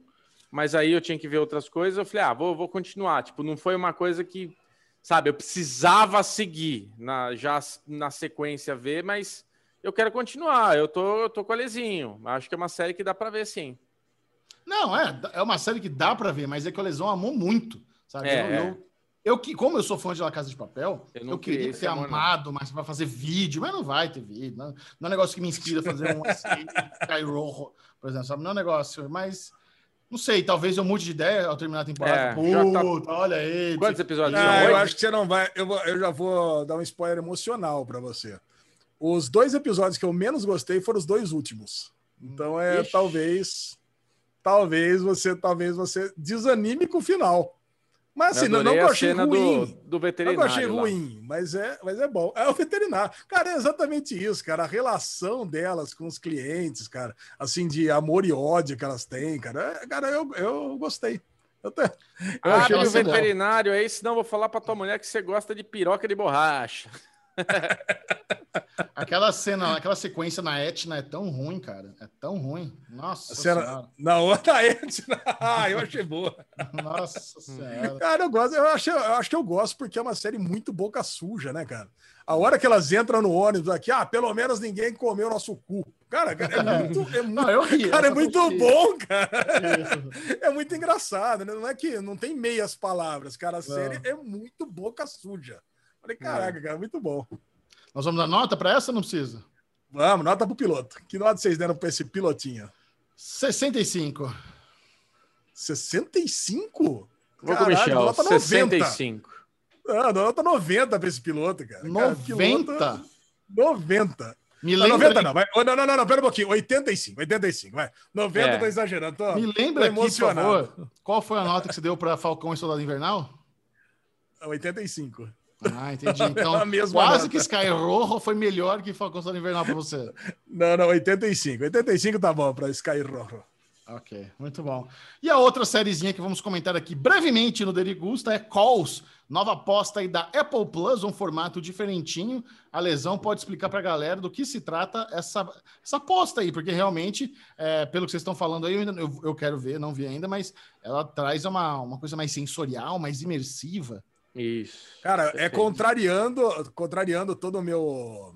Speaker 1: mas aí eu tinha que ver outras coisas. Eu falei, ah, vou, vou continuar. Tipo, não foi uma coisa que. Sabe, eu precisava seguir na, já na sequência ver, mas eu quero continuar. Eu tô, eu tô com o Alezinho. Acho que é uma série que dá pra ver sim.
Speaker 3: Não, é, é uma série que dá pra ver, mas é que o Lesão amou muito, sabe?
Speaker 1: É,
Speaker 3: eu,
Speaker 1: é.
Speaker 3: eu, Eu que, como eu sou fã de La Casa de Papel,
Speaker 1: Eu
Speaker 3: eu, queria ter
Speaker 1: amor, não.
Speaker 3: amado, mas vai fazer vídeo, mas não vai ter vídeo. Não, não é um negócio que me inspira a fazer um Rojo, por exemplo, sabe? Não é um negócio, mas não sei, talvez eu mude de ideia ao terminar a temporada.
Speaker 1: É, já tá-
Speaker 3: Puta, olha aí.
Speaker 1: Quantos episódios?
Speaker 2: Ah,
Speaker 1: são?
Speaker 2: eu acho que você não vai. Eu, vou- eu já vou dar um spoiler emocional pra você. Os dois episódios que eu menos gostei foram os dois últimos. Então é
Speaker 1: Ixi.
Speaker 2: talvez. Talvez você, talvez você desanime com o final. Mas assim,
Speaker 1: Eu
Speaker 2: não, não que eu achei ruim.
Speaker 1: do, do
Speaker 2: Não que
Speaker 1: veterinário.
Speaker 2: eu achei
Speaker 1: lá.
Speaker 2: ruim, mas é, mas é bom. É o veterinário. Cara, é exatamente isso, cara. A relação delas com os clientes, cara, assim, de amor e ódio que elas têm, cara. É, cara, eu, eu gostei. Eu,
Speaker 1: Abre
Speaker 2: achei
Speaker 1: o veterinário aí, senão eu vou falar pra tua mulher que você gosta de piroca de borracha.
Speaker 3: Aquela cena, aquela sequência na Etna é tão ruim, cara. É tão ruim. Nossa
Speaker 2: A cena-
Speaker 3: senhora.
Speaker 2: Na outra Etna. Ah, eu achei boa.
Speaker 3: Nossa senhora.
Speaker 2: Cara, eu gosto, eu acho, eu acho que eu gosto porque é uma série muito boca suja, né, cara? A hora que elas entram no ônibus aqui, ah, pelo menos ninguém comeu nosso cu. Cara, cara, é muito, é muito,
Speaker 3: Não, eu ri.
Speaker 2: cara, é muito bom, cara.
Speaker 3: Isso.
Speaker 2: É muito engraçado, né? Não é que não tem meias palavras, cara. A série é muito boca suja. Falei, caraca, cara, muito bom.
Speaker 3: Nós vamos dar nota pra essa ou não precisa?
Speaker 2: Vamos, nota pro piloto. Que nota vocês deram pra esse pilotinho?
Speaker 3: 65.
Speaker 2: 65?
Speaker 1: Vou com o Michel,
Speaker 2: nota 90.
Speaker 1: 65.
Speaker 2: Ah, nota 90 pra esse piloto, cara. Cara, piloto-
Speaker 3: 90?
Speaker 2: 90.
Speaker 3: Me
Speaker 2: Não,
Speaker 3: lembra,
Speaker 2: 90 não, vai. Não, não, não, não, pera um pouquinho. 85, 85, vai. 90
Speaker 1: É.
Speaker 2: tô exagerando. Tô,
Speaker 3: me
Speaker 2: tô
Speaker 3: lembra aqui, por favor, qual foi a nota que você deu pra Falcão e Soldado Invernal?
Speaker 2: 85.
Speaker 3: Ah, entendi.
Speaker 2: A
Speaker 3: Então,
Speaker 2: mesma
Speaker 3: quase
Speaker 2: nota.
Speaker 3: que Sky Rojo foi melhor que Falcão Soldado Invernal pra você.
Speaker 2: Não, não, 85. 85 tá bom pra Sky Rojo.
Speaker 3: Ok, muito bom. E a outra sériezinha que vamos comentar aqui brevemente no Derigusta é Calls, nova aposta aí da Apple Plus, um formato diferentinho. A Lesão pode explicar para a galera do que se trata essa, essa aposta aí, porque realmente, é, pelo que vocês estão falando aí, eu, ainda, eu, eu quero ver, não vi ainda, mas ela traz uma, uma coisa mais sensorial, mais imersiva.
Speaker 1: Isso.
Speaker 2: Cara, é
Speaker 1: Perfeito.
Speaker 2: contrariando, contrariando todo o meu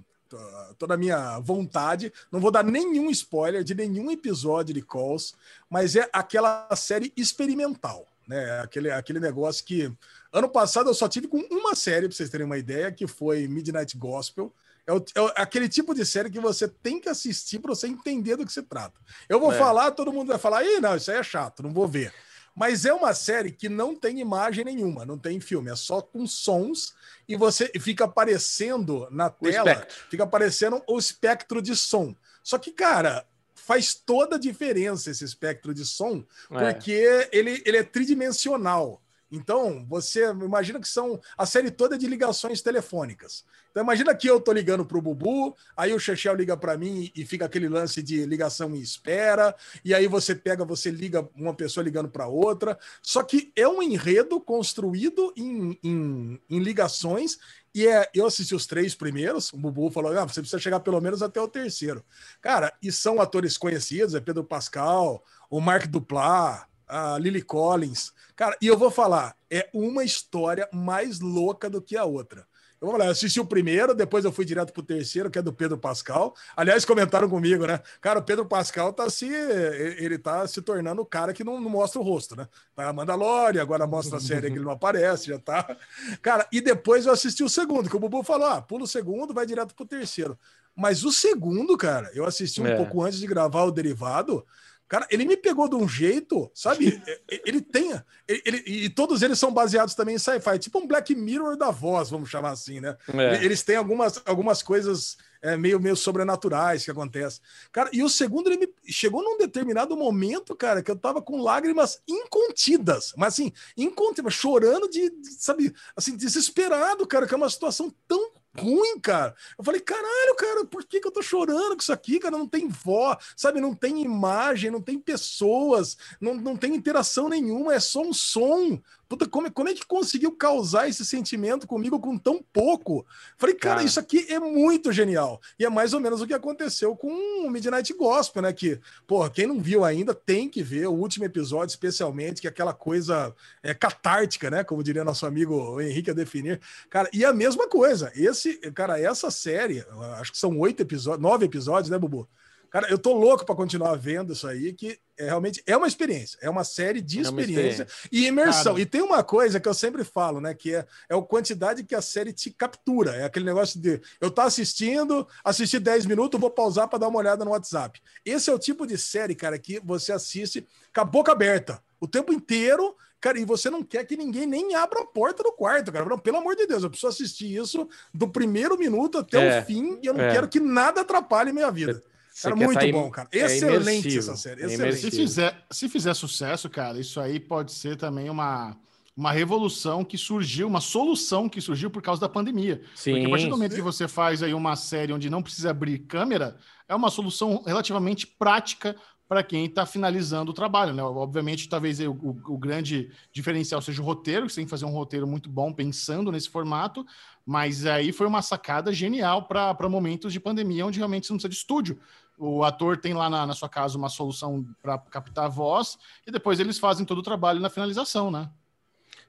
Speaker 2: toda a minha vontade. Não vou dar nenhum spoiler de nenhum episódio de Calls, mas é aquela série experimental, né? Aquele, aquele negócio que ano passado eu só tive com uma série, para vocês terem uma ideia, que foi Midnight Gospel. É, o- é aquele tipo de série que você tem que assistir para você entender do que se trata. Eu vou
Speaker 1: É.
Speaker 2: falar, todo mundo vai falar, ih, não, isso aí é chato, não vou ver. Mas é uma série que não tem imagem nenhuma, não tem filme, é só com sons e você fica aparecendo na tela, fica aparecendo o espectro de som. Só que, cara, faz toda a diferença esse espectro de som,
Speaker 1: É.
Speaker 2: porque ele, ele é tridimensional. Então, você imagina que são a série toda é de ligações telefônicas. Então, imagina que eu tô ligando pro Bubu, aí o Chechel liga para mim e fica aquele lance de ligação em espera, e aí você pega, você liga uma pessoa ligando para outra. Só que é um enredo construído em, em, em ligações. E é, eu assisti os três primeiros. O Bubu falou: ah, você precisa chegar pelo menos até o terceiro. Cara, e são atores conhecidos: é Pedro Pascal, o Mark Duplass, a Lily Collins. Cara, e eu vou falar: é uma história mais louca do que a outra. Eu vou falar, eu assisti o primeiro, depois eu fui direto pro terceiro, que é do Pedro Pascal. Aliás, comentaram comigo, né? Cara, o Pedro Pascal tá se. Ele tá se tornando o cara que não, não mostra o rosto, né? Tá a Mandalorian, agora mostra a série que ele não aparece, já tá. Cara, e depois eu assisti o segundo, que o Bubu falou: ah, pula o segundo, vai direto pro terceiro. Mas o segundo, cara, eu assisti um
Speaker 1: É.
Speaker 2: pouco antes de gravar o derivado. Cara, ele me pegou de um jeito, sabe? ele tem. Ele, ele- e todos eles são baseados também em sci-fi, tipo um Black Mirror da voz, vamos chamar assim, né?
Speaker 1: É.
Speaker 2: Eles têm algumas, algumas coisas é, meio, meio sobrenaturais que acontecem. Cara, e o segundo, ele me chegou num determinado momento, cara, que eu tava com lágrimas incontidas, mas assim, incontidas, chorando de, de, sabe, assim, desesperado, cara, que é uma situação tão ruim, cara. Eu falei, caralho, cara, por que, que eu tô chorando com isso aqui, cara? Não tem voz, sabe? Não tem imagem, não tem pessoas, não, não tem interação nenhuma, é só um som. Puta, como, como é que conseguiu causar esse sentimento comigo com tão pouco? Falei, cara,
Speaker 1: Cara.
Speaker 2: isso aqui é muito genial. E é mais ou menos o que aconteceu com o Midnight Gospel, né? Que, porra, quem não viu ainda tem que ver o último episódio, especialmente, que é aquela coisa é, catártica, né? Como diria nosso amigo Henrique a definir. Cara, e a mesma coisa. Esse, cara, essa série, acho que são oito episódios, nove episódios, né, Bubu? Cara, eu tô louco para continuar vendo isso aí, que é, realmente é uma experiência, é uma série de
Speaker 1: É uma
Speaker 2: experiência, e imersão.
Speaker 3: Cara.
Speaker 2: E tem uma coisa que eu sempre falo, né? Que é, é a quantidade que a série te captura. É aquele negócio de eu tô assistindo, assisti 10 minutos, vou pausar para dar uma olhada no WhatsApp. Esse é o tipo de série, cara, que você assiste com a boca aberta o tempo inteiro. Cara, e você não quer que ninguém nem abra a porta do quarto, cara. Não, pelo amor de Deus, eu preciso assistir isso do primeiro minuto até
Speaker 1: É,
Speaker 2: o fim e eu não
Speaker 1: é.
Speaker 2: quero que nada atrapalhe minha vida. Cara,
Speaker 1: quer
Speaker 2: muito
Speaker 1: tá
Speaker 2: bom, cara.
Speaker 1: é
Speaker 2: Excelente
Speaker 1: imersivo,
Speaker 2: essa série.
Speaker 1: é
Speaker 2: Excelente.
Speaker 3: Se
Speaker 1: imersivo.
Speaker 3: fizer, se fizer sucesso, cara, isso aí pode ser também uma, uma revolução que surgiu, uma solução que surgiu por causa da pandemia.
Speaker 1: Sim.
Speaker 3: Porque a partir do momento que você faz aí uma série onde não precisa abrir câmera, é uma solução relativamente prática para quem está finalizando o trabalho, né? Obviamente, talvez o, o- o grande diferencial seja o roteiro, que você tem que fazer um roteiro muito bom pensando nesse formato, mas aí foi uma sacada genial para momentos de pandemia, onde realmente você não precisa de estúdio. O ator tem lá na, na sua casa uma solução para captar a voz, e depois eles fazem todo o trabalho na finalização, né?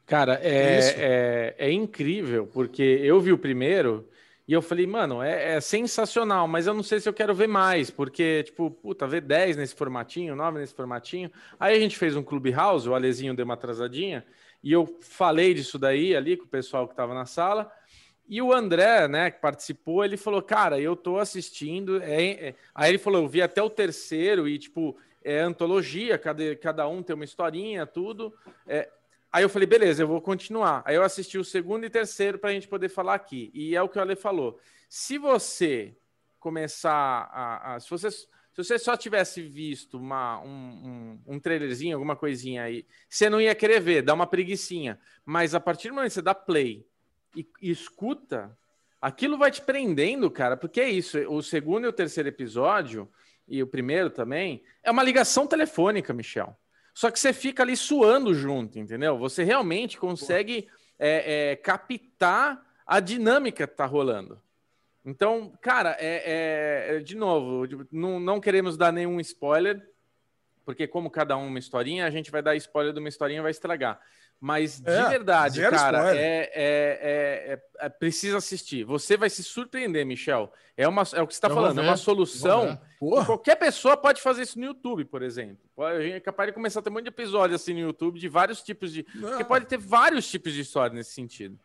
Speaker 1: Cara,
Speaker 2: Isso.
Speaker 1: é, é, é incrível, porque eu vi o primeiro e eu falei, mano, é, é sensacional, mas eu não sei se eu quero ver mais, porque, tipo, puta, ver 10 nesse formatinho, 9 nesse formatinho. Aí a gente fez um Clubhouse, o Alezinho deu uma atrasadinha, e eu falei disso daí ali com o pessoal que tava na sala. E o André, né, que participou, ele falou, cara, eu tô assistindo. é- é- Aí ele falou, eu vi até o terceiro e, tipo, é antologia, cada, cada um tem uma historinha, tudo. É, Aí eu falei, beleza, eu vou continuar. Aí eu assisti o segundo e terceiro para a gente poder falar aqui. E é o que o Ale falou. Se você começar a. a- se, você, se você só tivesse visto uma, um, um, um trailerzinho, alguma coisinha aí, você não ia querer ver, dá uma preguiçinha. Mas a partir do momento que você dá play e, e escuta, aquilo vai te prendendo, cara, porque é isso. O segundo e o terceiro episódio, e o primeiro também, é uma ligação telefônica, Michel. Só que você fica ali suando junto, entendeu? Você realmente consegue é, é, captar a dinâmica que tá rolando. Então, cara, é, é- de novo, não, não queremos dar nenhum spoiler, porque como cada um uma historinha, a gente vai dar spoiler de uma historinha e vai estragar. Mas de
Speaker 2: É,
Speaker 1: verdade,
Speaker 2: zero
Speaker 1: cara,
Speaker 2: spoiler.
Speaker 1: é, é- é- é- precisa assistir. Você vai se surpreender, Michel. É, uma, é o que você está falando, é uma solução. Qualquer pessoa pode fazer isso no YouTube, por exemplo. A gente é capaz de começar a ter um monte de episódios assim no YouTube de vários tipos de. Porque pode ter vários tipos de história nesse sentido.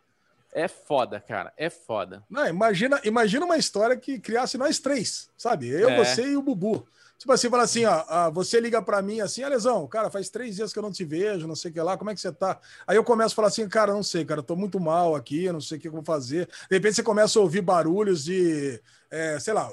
Speaker 1: É foda, cara. É foda.
Speaker 2: Não, imagina, imagina uma história que criasse nós três, sabe? Eu,
Speaker 1: É.
Speaker 2: você e o Bubu. Tipo assim, fala assim, ó, ah, você liga pra mim assim, Alesão, cara, faz três dias que eu não te vejo, não sei o que lá, como é que você tá? Aí eu começo a falar assim, cara, não sei, cara, tô muito mal aqui, não sei o que eu vou fazer. De repente você começa a ouvir barulhos de, é, sei lá,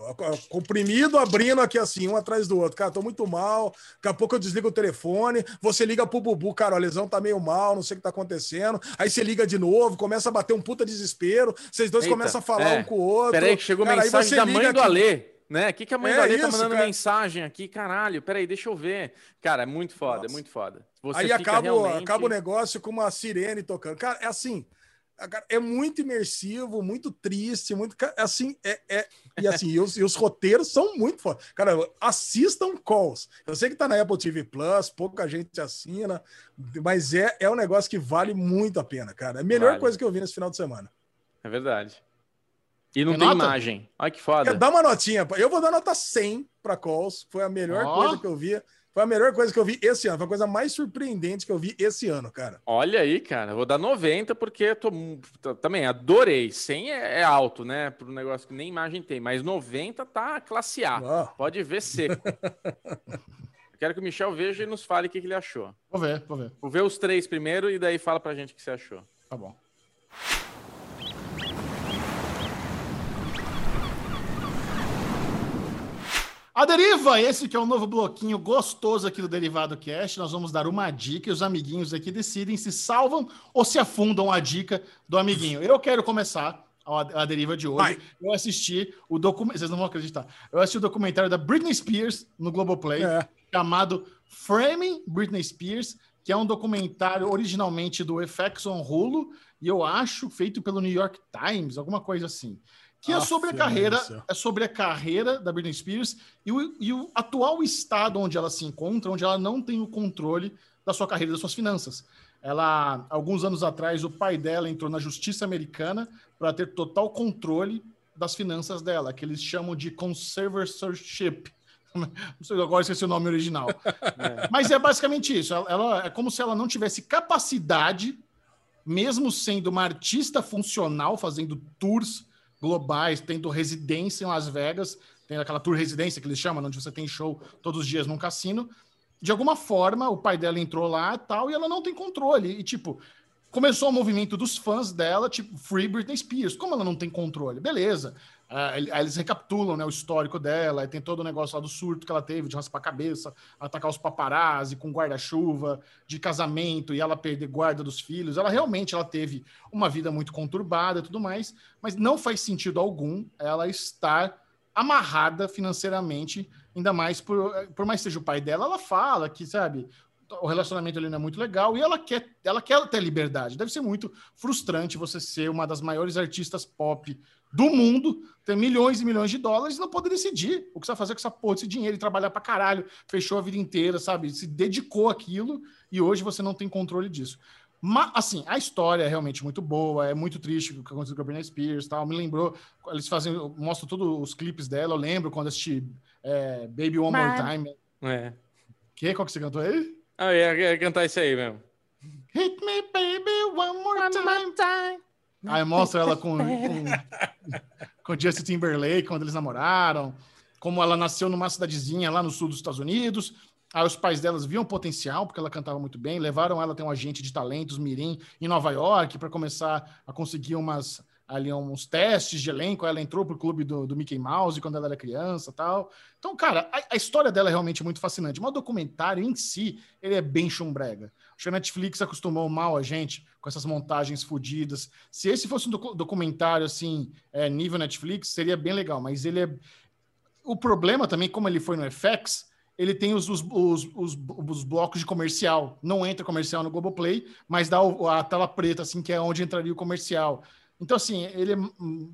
Speaker 2: comprimido abrindo aqui assim, um atrás do outro. Cara, tô muito mal, daqui a pouco eu desligo o telefone, você liga pro Bubu, cara, o Alesão tá meio mal, não sei o que tá acontecendo. Aí você liga de novo, começa a bater um puta desespero, vocês dois
Speaker 1: Eita,
Speaker 2: começam a falar
Speaker 1: é.
Speaker 2: um com o outro.
Speaker 1: Peraí, que chegou
Speaker 2: Cara,
Speaker 1: mensagem
Speaker 2: você
Speaker 1: da
Speaker 2: liga
Speaker 1: mãe do
Speaker 2: aqui-
Speaker 1: Alê. Né? O que, que a mãe
Speaker 2: É
Speaker 1: do Alê tá
Speaker 2: isso,
Speaker 1: mandando
Speaker 2: cara.
Speaker 1: mensagem aqui? Caralho, peraí, deixa eu ver. Cara, é muito foda, é
Speaker 2: Nossa.
Speaker 1: muito foda. Você
Speaker 2: Aí acaba, o-
Speaker 1: realmente-
Speaker 2: acaba o negócio com uma sirene tocando. Cara, é assim. É muito imersivo, muito triste, muito. ca- Assim, é. é- e assim, e os, e os roteiros são muito foda. Cara, assistam calls. Eu sei que tá na Apple TV Plus, pouca gente assina, mas é, é um negócio que vale muito a pena, cara. É a melhor
Speaker 1: Vale.
Speaker 2: coisa que eu vi nesse final de semana.
Speaker 1: É verdade. E não
Speaker 3: Tem
Speaker 1: tem imagem. Olha que foda.
Speaker 2: Dar uma notinha? Eu vou dar nota 100 para calls. Foi a melhor
Speaker 3: Ó.
Speaker 2: coisa que eu vi. Foi a melhor coisa que eu vi esse ano. Foi a coisa mais surpreendente que eu vi esse ano, cara.
Speaker 1: Olha aí, cara. eu Vou dar 90 porque eu tô também adorei. 100 é, é alto, né? Para um negócio que nem imagem tem. Mas 90 tá classe A.
Speaker 2: Ó.
Speaker 1: Pode ver seco. Quero que o Michel veja e nos fale o que, que ele achou.
Speaker 3: Vou ver, vou ver.
Speaker 1: Vou ver os três primeiro e daí fala pra gente o que você achou.
Speaker 3: Tá bom. A Deriva, esse que é o novo bloquinho gostoso aqui do Derivado Cast. Nós vamos dar uma dica e os amiguinhos aqui decidem se salvam ou se afundam a dica do amiguinho. Eu quero começar a, deriva de hoje.
Speaker 2: Vai.
Speaker 3: Eu assisti o documentário. Vocês não vão acreditar. Eu assisti o documentário da Britney Spears no Globoplay
Speaker 2: É.
Speaker 3: chamado Framing Britney Spears, que é um documentário originalmente do FX on Hulu, e eu acho feito pelo New York Times, alguma coisa assim. Que é sobre a carreira, é sobre a carreira da Britney Spears e o, e o atual estado onde ela se encontra, onde ela não tem o controle da sua carreira, das suas finanças. Ela, alguns anos atrás, o pai dela entrou na justiça americana para ter total controle das finanças dela, que eles chamam de conservatorship, Não sei, agora esqueci o nome original. Mas é basicamente isso. Ela, ela- é como se ela não tivesse capacidade, mesmo sendo uma artista funcional, fazendo tours globais, tendo residência em Las Vegas, tem aquela tour residência que eles chamam, onde você tem show todos os dias num cassino. De alguma forma, o pai dela entrou lá e tal, e ela não tem controle. E, tipo, começou o movimento dos fãs dela, tipo, Free Britney Spears. Como ela não tem controle? Beleza. Ah, aí eles recapitulam né, o histórico dela, tem todo o negócio lá do surto que ela teve, de raspar a cabeça, atacar os paparazzi com guarda-chuva, de casamento, e ela perder guarda dos filhos. Ela realmente ela teve uma vida muito conturbada e tudo mais, mas não faz sentido algum ela estar amarrada financeiramente, ainda mais por, por mais que seja o pai dela, ela fala que, sabe, o relacionamento ali não é muito legal e ela quer, ela quer ter liberdade. Deve ser muito frustrante você ser uma das maiores artistas pop do mundo, ter milhões e milhões de dólares e não poder decidir o que você vai fazer com essa porra desse dinheiro e trabalhar pra caralho, fechou a vida inteira, sabe? Se dedicou àquilo e hoje você não tem controle disso. Mas, assim, a história é realmente muito boa, é muito triste o que aconteceu com a Britney Spears tal. Me lembrou, eles fazem, mostram todos os clipes dela. Eu lembro quando assisti é, Baby One More
Speaker 4: Mas-
Speaker 3: Time.
Speaker 1: É.
Speaker 3: Que? Qual que você cantou aí?
Speaker 1: Ah, eu ia, ia cantar isso aí mesmo.
Speaker 3: Hit me, baby, one more
Speaker 4: One
Speaker 3: time.
Speaker 4: more time.
Speaker 3: Aí mostra ela com, com, com Justin Timberlake, quando eles namoraram, como ela nasceu numa cidadezinha lá no sul dos Estados Unidos. Aí os pais delas viam potencial, porque ela cantava muito bem, levaram ela a ter um agente de talentos, Mirim, em Nova York, para começar a conseguir umas ali uns testes de elenco. Ela entrou pro clube do, do Mickey Mouse quando ela era criança tal. Então, cara, a, a história dela é realmente muito fascinante. Mas o documentário em si, ele é bem chumbrega. Acho que a Netflix acostumou mal a gente com essas montagens fodidas. Se esse fosse um docu- documentário, assim, é, nível Netflix, seria bem legal. Mas ele é... O problema também, como ele foi no FX, ele tem os, os, os, os, os blocos de comercial. Não entra comercial no Globoplay, mas dá a tela preta, assim, que é onde entraria o comercial. Então, assim, ele é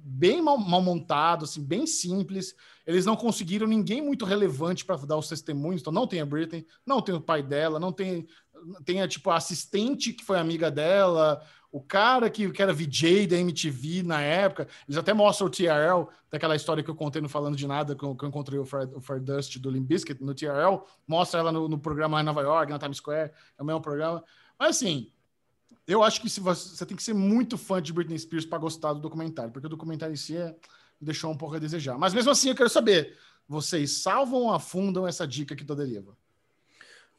Speaker 3: bem mal, mal montado, assim, bem simples. Eles não conseguiram ninguém muito relevante para dar os testemunhos. Então, não tem a Britney, não tem o pai dela, não tem, tem a, tipo, a assistente que foi amiga dela, o cara que, que era VJ da MTV na época. Eles até mostram o TRL, daquela história que eu contei no Falando de Nada, que eu, que eu encontrei o Fred, o Fred Dust do Limp Bizkit no TRL. Mostra ela no, no programa lá em Nova York, na Times Square. É o mesmo programa. Mas, assim, eu acho que você, tem que ser muito fã de Britney Spears para gostar do documentário, porque o documentário em si é, deixou um pouco a desejar. Mas mesmo assim, eu quero saber: vocês salvam ou afundam essa dica aqui da Deriva?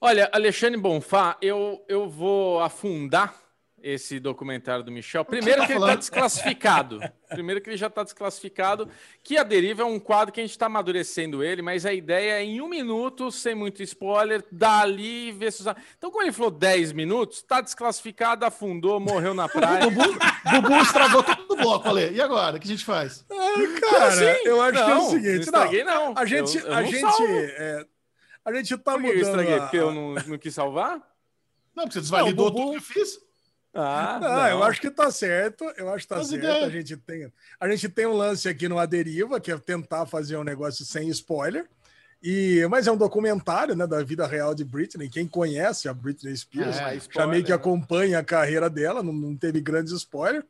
Speaker 1: Olha, Alexandre Bonfá, eu, eu vou afundar esse documentário do Michel. Primeiro
Speaker 3: tá
Speaker 1: que ele está desclassificado. Primeiro que ele já está desclassificado. Que a deriva é um quadro que a gente está amadurecendo ele, mas a ideia é em um minuto, sem muito spoiler, dali ver se. Então, como ele falou 10 minutos, está desclassificado, afundou, morreu na praia.
Speaker 3: Bubu, Bubu estragou todo o bloco, Ale. E agora? O que a gente faz?
Speaker 2: Cara,
Speaker 1: assim?
Speaker 2: eu acho que é
Speaker 1: Não,
Speaker 2: o
Speaker 1: não
Speaker 2: seguinte,
Speaker 1: estraguei, não.
Speaker 2: A gente,
Speaker 1: Eu- eu
Speaker 2: a
Speaker 1: não
Speaker 2: gente,
Speaker 1: salvo.
Speaker 2: é, a gente tá
Speaker 1: Por que eu
Speaker 2: mudando.
Speaker 1: estraguei?
Speaker 2: a-
Speaker 1: Porque eu não, não quis salvar?
Speaker 3: Não, porque você desvalidou
Speaker 2: Não, Bubu-
Speaker 3: tudo que eu fiz.
Speaker 1: Ah,
Speaker 2: Ah, eu acho que tá certo. Eu acho que tá
Speaker 3: Mas
Speaker 2: certo.
Speaker 3: ideia.
Speaker 2: A gente, tem, a gente tem um lance aqui no A Deriva, que é tentar fazer um negócio sem spoiler. E, mas é um documentário né, da vida real de Britney. Quem conhece a Britney Spears
Speaker 3: É,
Speaker 2: já meio que
Speaker 1: né?
Speaker 2: acompanha a carreira dela, não, não teve grandes spoilers.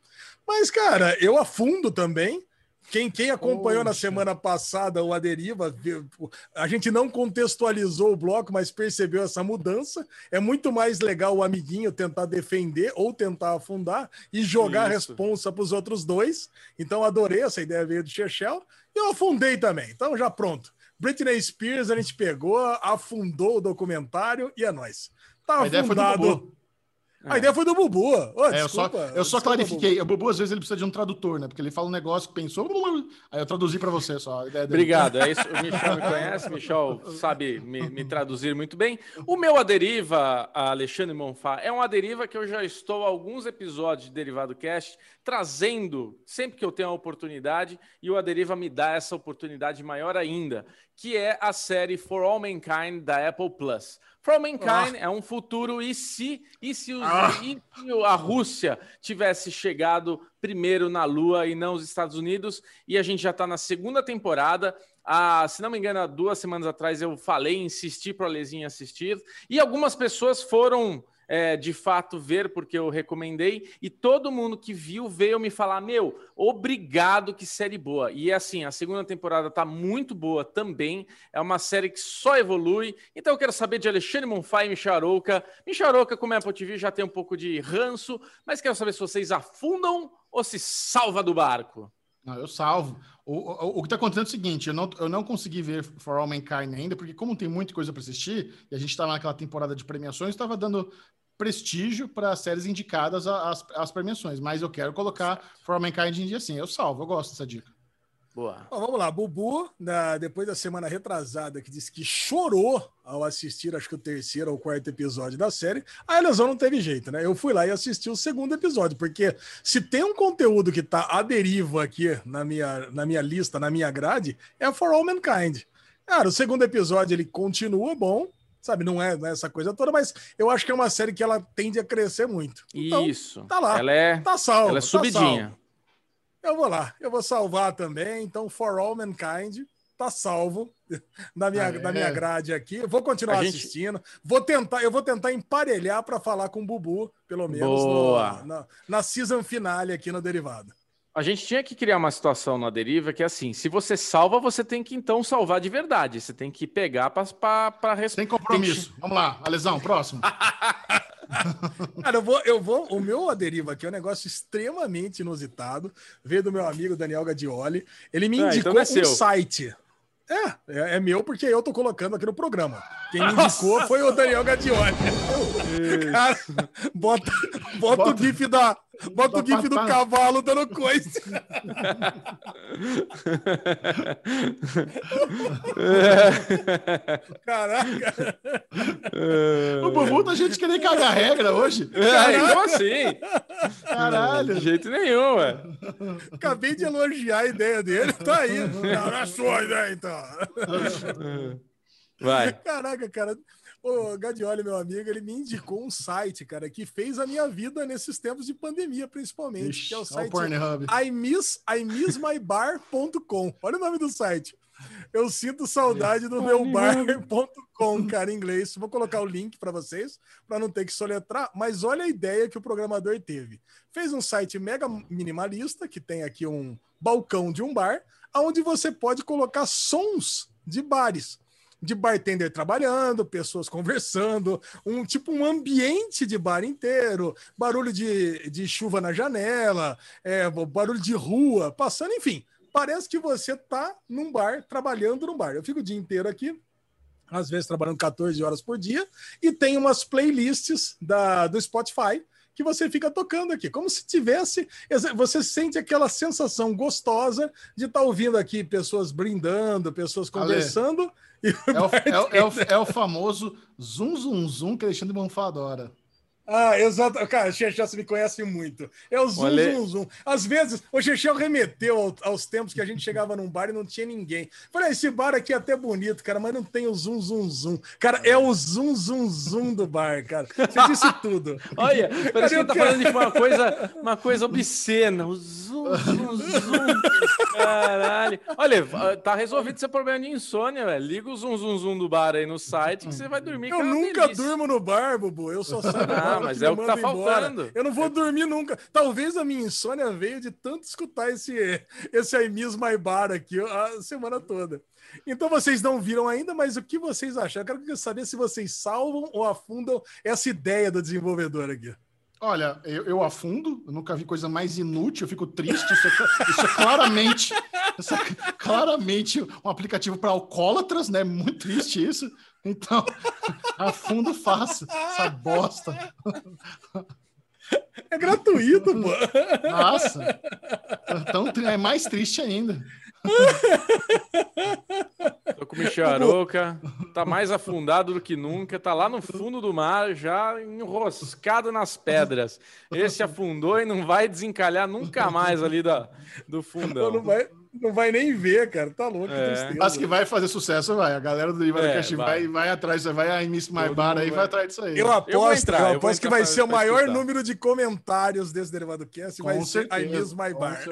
Speaker 2: Mas, cara, eu afundo também. Quem, quem acompanhou na
Speaker 3: Poxa.
Speaker 2: semana passada o A Deriva, viu- a gente não contextualizou o bloco, mas percebeu essa mudança. É muito mais legal o amiguinho tentar defender ou tentar afundar e jogar a
Speaker 1: Isso.
Speaker 2: responsa para os outros dois. Então, adorei essa ideia veio do Chechel. E eu afundei também. Então, já pronto. Britney Spears, a gente pegou, afundou o documentário e é nóis. Tá
Speaker 3: A
Speaker 2: afundado.
Speaker 3: Bubu.
Speaker 2: A ideia foi do Bubu. Ô,
Speaker 3: É, eu só,
Speaker 2: desculpa,
Speaker 3: eu só
Speaker 2: desculpa,
Speaker 3: clarifiquei. O Bubu, às vezes, ele precisa de um tradutor, né? Porque ele fala um negócio que pensou. Aí eu traduzi para você só. a.
Speaker 1: Obrigado. É isso. O Michel me conhece, o Michel sabe me, me traduzir muito bem. O meu Aderiva, Alexandre Monfá, é um Aderiva que eu já estou há alguns episódios de Derivado Cast trazendo sempre que eu tenho a oportunidade, e o Aderiva me dá essa oportunidade maior ainda, que é a série For All Mankind da Apple Plus. Mankind é um futuro e se e se, os-
Speaker 3: Ah.
Speaker 1: e se a Rússia tivesse chegado primeiro na Lua e não os Estados Unidos, e a gente já está na segunda temporada. Ah, se não me engano, há duas semanas atrás eu falei, insisti para a Lezinha assistir, e algumas pessoas foram é, de fato ver porque eu recomendei e todo mundo que viu veio me falar: meu, obrigado, que série boa. E assim, a segunda temporada tá muito boa também. É uma série que só evolui. Então eu quero saber de Alexandre Monfá e Micharouca. Micharouca, como é Apple TV, já tem um pouco de ranço, mas quero saber se vocês afundam ou se salva do barco.
Speaker 3: Não, eu salvo. O, o, o que está acontecendo é o seguinte: eu não, eu não consegui ver For All Mankind ainda, porque, como tem muita coisa para assistir, e a gente está naquela temporada de premiações, estava dando prestígio para séries indicadas às, às premiações. Mas eu quero colocar For All Mankind em dia assim. Eu salvo, eu gosto dessa dica.
Speaker 2: Boa. Bom, vamos lá, Bubu, na, depois da semana retrasada, que disse que chorou ao assistir, acho que o terceiro ou quarto episódio da série, a Elisão não teve jeito, né? Eu fui lá e assisti o segundo episódio, porque se tem um conteúdo que tá à deriva aqui na minha, na minha lista, na minha grade, é For All Mankind. Cara, o segundo episódio ele continua bom, sabe? Não é, não é, essa coisa toda, mas eu acho que é uma série que ela tende a crescer muito.
Speaker 1: Então, Isso.
Speaker 2: Tá lá.
Speaker 1: Ela é,
Speaker 2: tá salvo.
Speaker 1: Ela é subidinha.
Speaker 2: Tá eu vou lá, eu vou salvar também. Então, For All Mankind tá salvo na minha, ah, é. na minha grade aqui. Eu vou continuar gente... assistindo. Vou tentar, eu vou tentar emparelhar para falar com o Bubu, pelo menos no, na, na season finale aqui no Derivado.
Speaker 1: A gente tinha que criar uma situação na deriva que é assim: se você salva, você tem que então salvar de verdade. Você tem que pegar para responder.
Speaker 3: Sem compromisso. Vamos lá, Alesão, próximo.
Speaker 2: Cara, eu vou, eu vou. O meu aderiva aqui é um negócio extremamente inusitado. Veio do meu amigo Daniel Gadioli. Ele me ah, indicou então é um site. É, é, é, meu porque eu tô colocando aqui no programa. Quem me indicou foi o Daniel Gadioli. Cara, bota, bota, bota, o GIF da. Bota o GIF do cavalo dando coisa. Caraca.
Speaker 3: O Bubu tá gente querendo cagar regra hoje.
Speaker 1: É, como assim? Caralho. De jeito nenhum, ué.
Speaker 2: Acabei de elogiar a ideia dele. Tá aí. Não é sua ideia, então.
Speaker 1: Vai.
Speaker 2: Caraca, cara. O Gadioli, meu amigo, ele me indicou um site, cara, que fez a minha vida nesses tempos de pandemia, principalmente, Ixi, que é o site I miss, I missmybar.com. Olha o nome do site. Eu sinto saudade do meu bar.com, cara, em inglês. Vou colocar o link para vocês, para não ter que soletrar, mas olha a ideia que o programador teve. Fez um site mega minimalista, que tem aqui um balcão de um bar, onde você pode colocar sons de bares de bartender trabalhando, pessoas conversando, um tipo um ambiente de bar inteiro, barulho de, de chuva na janela, é, barulho de rua passando, enfim. Parece que você tá num bar, trabalhando num bar. Eu fico o dia inteiro aqui, às vezes trabalhando 14 horas por dia, e tem umas playlists da, do Spotify que você fica tocando aqui, como se tivesse. Você sente aquela sensação gostosa de estar tá ouvindo aqui pessoas brindando, pessoas conversando. Ale,
Speaker 3: é, o, é, é, o, é o famoso zum, zum, zum que Alexandre Bonfá adora.
Speaker 2: Ah, exato. Cara, o Chechel me conhece muito. É o zoom, Olha... zoom, zoom. Às vezes, o Chechel remeteu aos tempos que a gente chegava num bar e não tinha ninguém. Falei, esse bar aqui é até bonito, cara, mas não tem o zoom, zoom, zoom. Cara, é o zoom, zoom, zoom do bar, cara. Você disse tudo.
Speaker 1: Olha, parece que tá falando de uma coisa, uma coisa obscena. O zoom, zoom, zoom. Caralho. Olha, tá resolvido seu problema de insônia, velho. Liga o zoom, zoom, zoom do bar aí no site que você vai dormir.
Speaker 2: Eu nunca delícia. durmo no bar, Bubu. Eu só saio
Speaker 1: mas é o que tá faltando.
Speaker 2: Eu não vou dormir nunca. Talvez a minha insônia veio de tanto escutar esse, esse I Miss My Bar aqui a semana toda. Então vocês não viram ainda, mas o que vocês acham? Eu quero saber se vocês salvam ou afundam essa ideia do desenvolvedor aqui.
Speaker 3: Olha, eu, eu, afundo, eu nunca vi coisa mais inútil, eu fico triste. Isso é, isso é claramente, isso é claramente um aplicativo para alcoólatras, né? Muito triste isso. Então, afundo fácil essa bosta.
Speaker 2: É gratuito, pô.
Speaker 3: Nossa. Então é mais triste ainda.
Speaker 1: Tô com o Micharoca, tá mais afundado do que nunca, tá lá no fundo do mar, já enroscado nas pedras. Esse afundou e não vai desencalhar nunca mais ali da, do fundão.
Speaker 2: Não vai, não vai nem ver, cara. Tá louco.
Speaker 3: É. Mas que vai fazer sucesso, vai. A galera do Ivan é, vai. vai, atrás, vai a Miss My Bar aí, vai. vai atrás disso aí.
Speaker 2: Eu aposto, eu, entrar, eu aposto que vai ser o maior escutar. número de comentários desse Derivado Cast. vai certeza, ser I Miss My Bar.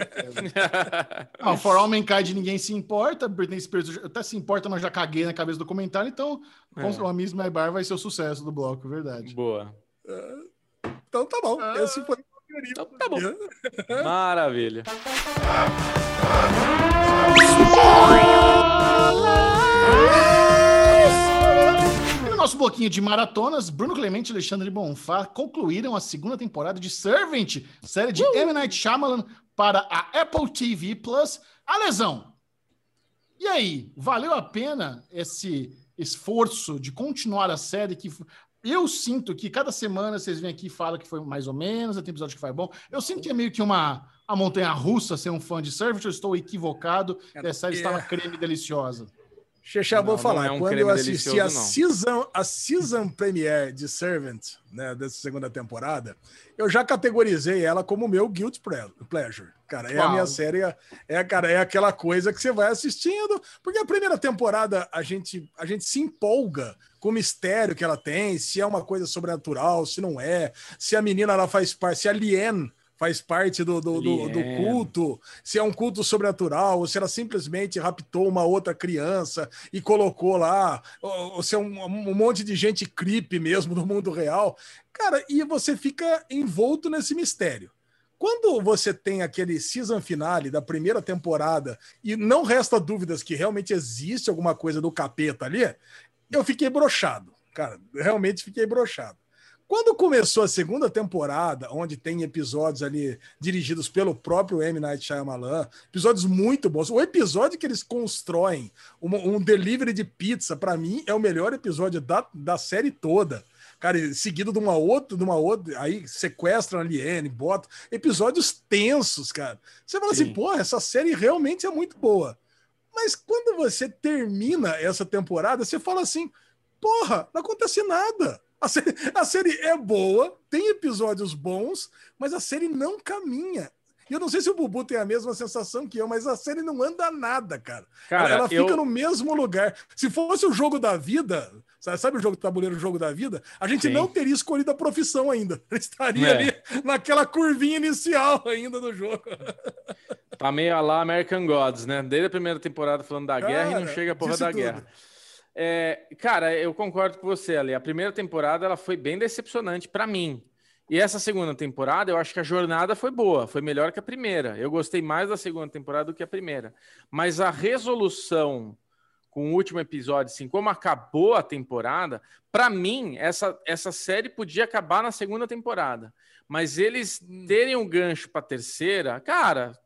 Speaker 3: Não, For All Mankind ninguém se importa. Britney Spears até se importa, mas já caguei na cabeça do comentário. Então, é. a Miss My Bar vai ser o sucesso do bloco, verdade.
Speaker 1: Boa.
Speaker 2: Então tá bom. Esse foi
Speaker 1: Então, tá bom. Maravilha.
Speaker 3: E no nosso bloquinho de maratonas, Bruno Clemente e Alexandre Bonfá concluíram a segunda temporada de Servant, série de M. Night Shyamalan para a Apple TV Plus. A lesão. E aí, valeu a pena esse esforço de continuar a série que eu sinto que cada semana vocês vêm aqui e falam que foi mais ou menos, tem episódio que foi bom. Eu sinto que é meio que uma a montanha russa ser um fã de Servant, eu estou equivocado, e a série
Speaker 2: É.
Speaker 3: estava creme deliciosa.
Speaker 2: Xexá, vou falar.
Speaker 1: é um
Speaker 2: Quando eu assisti a season, a season premiere de Servant, né, dessa segunda temporada, eu já categorizei ela como meu guilt ple- pleasure. Cara, é a minha série, é, cara, é aquela coisa que você vai assistindo, porque a primeira temporada a gente, a gente se empolga com o mistério que ela tem, se é uma coisa sobrenatural, se não é, se a menina ela faz parte, se a Lien faz parte do, do, do- do culto, se é um culto sobrenatural, ou se ela simplesmente raptou uma outra criança e colocou lá, ou, ou se é um, um monte de gente creepy mesmo no mundo real. Cara, e você fica envolto nesse mistério. Quando você tem aquele season finale da primeira temporada e não resta dúvidas que realmente existe alguma coisa do capeta ali, eu fiquei brochado. Cara, realmente fiquei brochado. Quando começou a segunda temporada, onde tem episódios ali dirigidos pelo próprio M. Night Shyamalan, episódios muito bons. O episódio que eles constroem uma- um delivery de pizza, para mim, é o melhor episódio da, da série toda. Cara, seguido de uma outra, de uma outra, aí sequestram a Liane, botam episódios tensos, cara. Você fala
Speaker 1: Sim.
Speaker 2: assim, porra, essa série realmente é muito boa. Mas quando você termina essa temporada, você fala assim: porra, não acontece nada. A série, a série é boa, tem episódios bons, mas a série não caminha. E eu não sei se o Bubu tem a mesma sensação que eu, mas a série não anda nada, cara.
Speaker 1: Cara,
Speaker 2: ela fica
Speaker 1: eu-
Speaker 2: no mesmo lugar. Se fosse o jogo da vida, sabe, sabe o jogo de tabuleiro, o jogo da vida? A gente
Speaker 1: Sim.
Speaker 2: não teria escolhido a profissão ainda. A gente estaria
Speaker 1: É.
Speaker 2: ali naquela curvinha inicial ainda do jogo.
Speaker 1: Tá meio a lá American Gods, né? Desde a primeira temporada falando da guerra e não
Speaker 2: Cara,
Speaker 1: chega a porra da
Speaker 2: tudo.
Speaker 1: guerra. É, cara, eu concordo com você ali. A primeira temporada ela foi bem decepcionante pra mim. E essa segunda temporada, eu acho que a jornada foi boa, foi melhor que a primeira. Eu gostei mais da segunda temporada do que a primeira. Mas a resolução com o último episódio, assim, como acabou a temporada, pra mim, essa, essa série podia acabar na segunda temporada. Mas eles terem um gancho pra terceira, cara,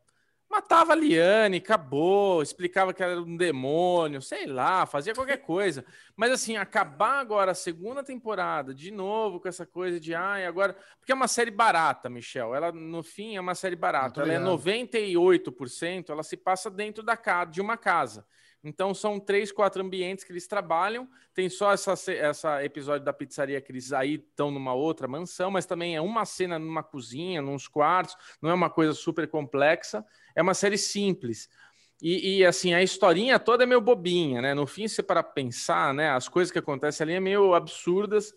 Speaker 1: matava a Liane, acabou, explicava que era um demônio, sei lá, fazia qualquer coisa. Mas assim, acabar agora a segunda temporada, de novo com essa coisa de ai, agora. Porque é uma série barata, Michel. Ela, no fim, é uma série barata.
Speaker 3: Muito
Speaker 1: Ela é
Speaker 3: obrigado.
Speaker 1: 98%, ela se passa dentro da casa, de uma casa. Então são três, quatro ambientes que eles trabalham. Tem só essa, essa episódio da pizzaria que eles aí estão numa outra mansão, mas também é uma cena numa cozinha, nos quartos, não é uma coisa super complexa. É uma série simples. E, e, assim, a historinha toda é meio bobinha, né? No fim, você para pensar, né? As coisas que acontecem ali é meio absurdas,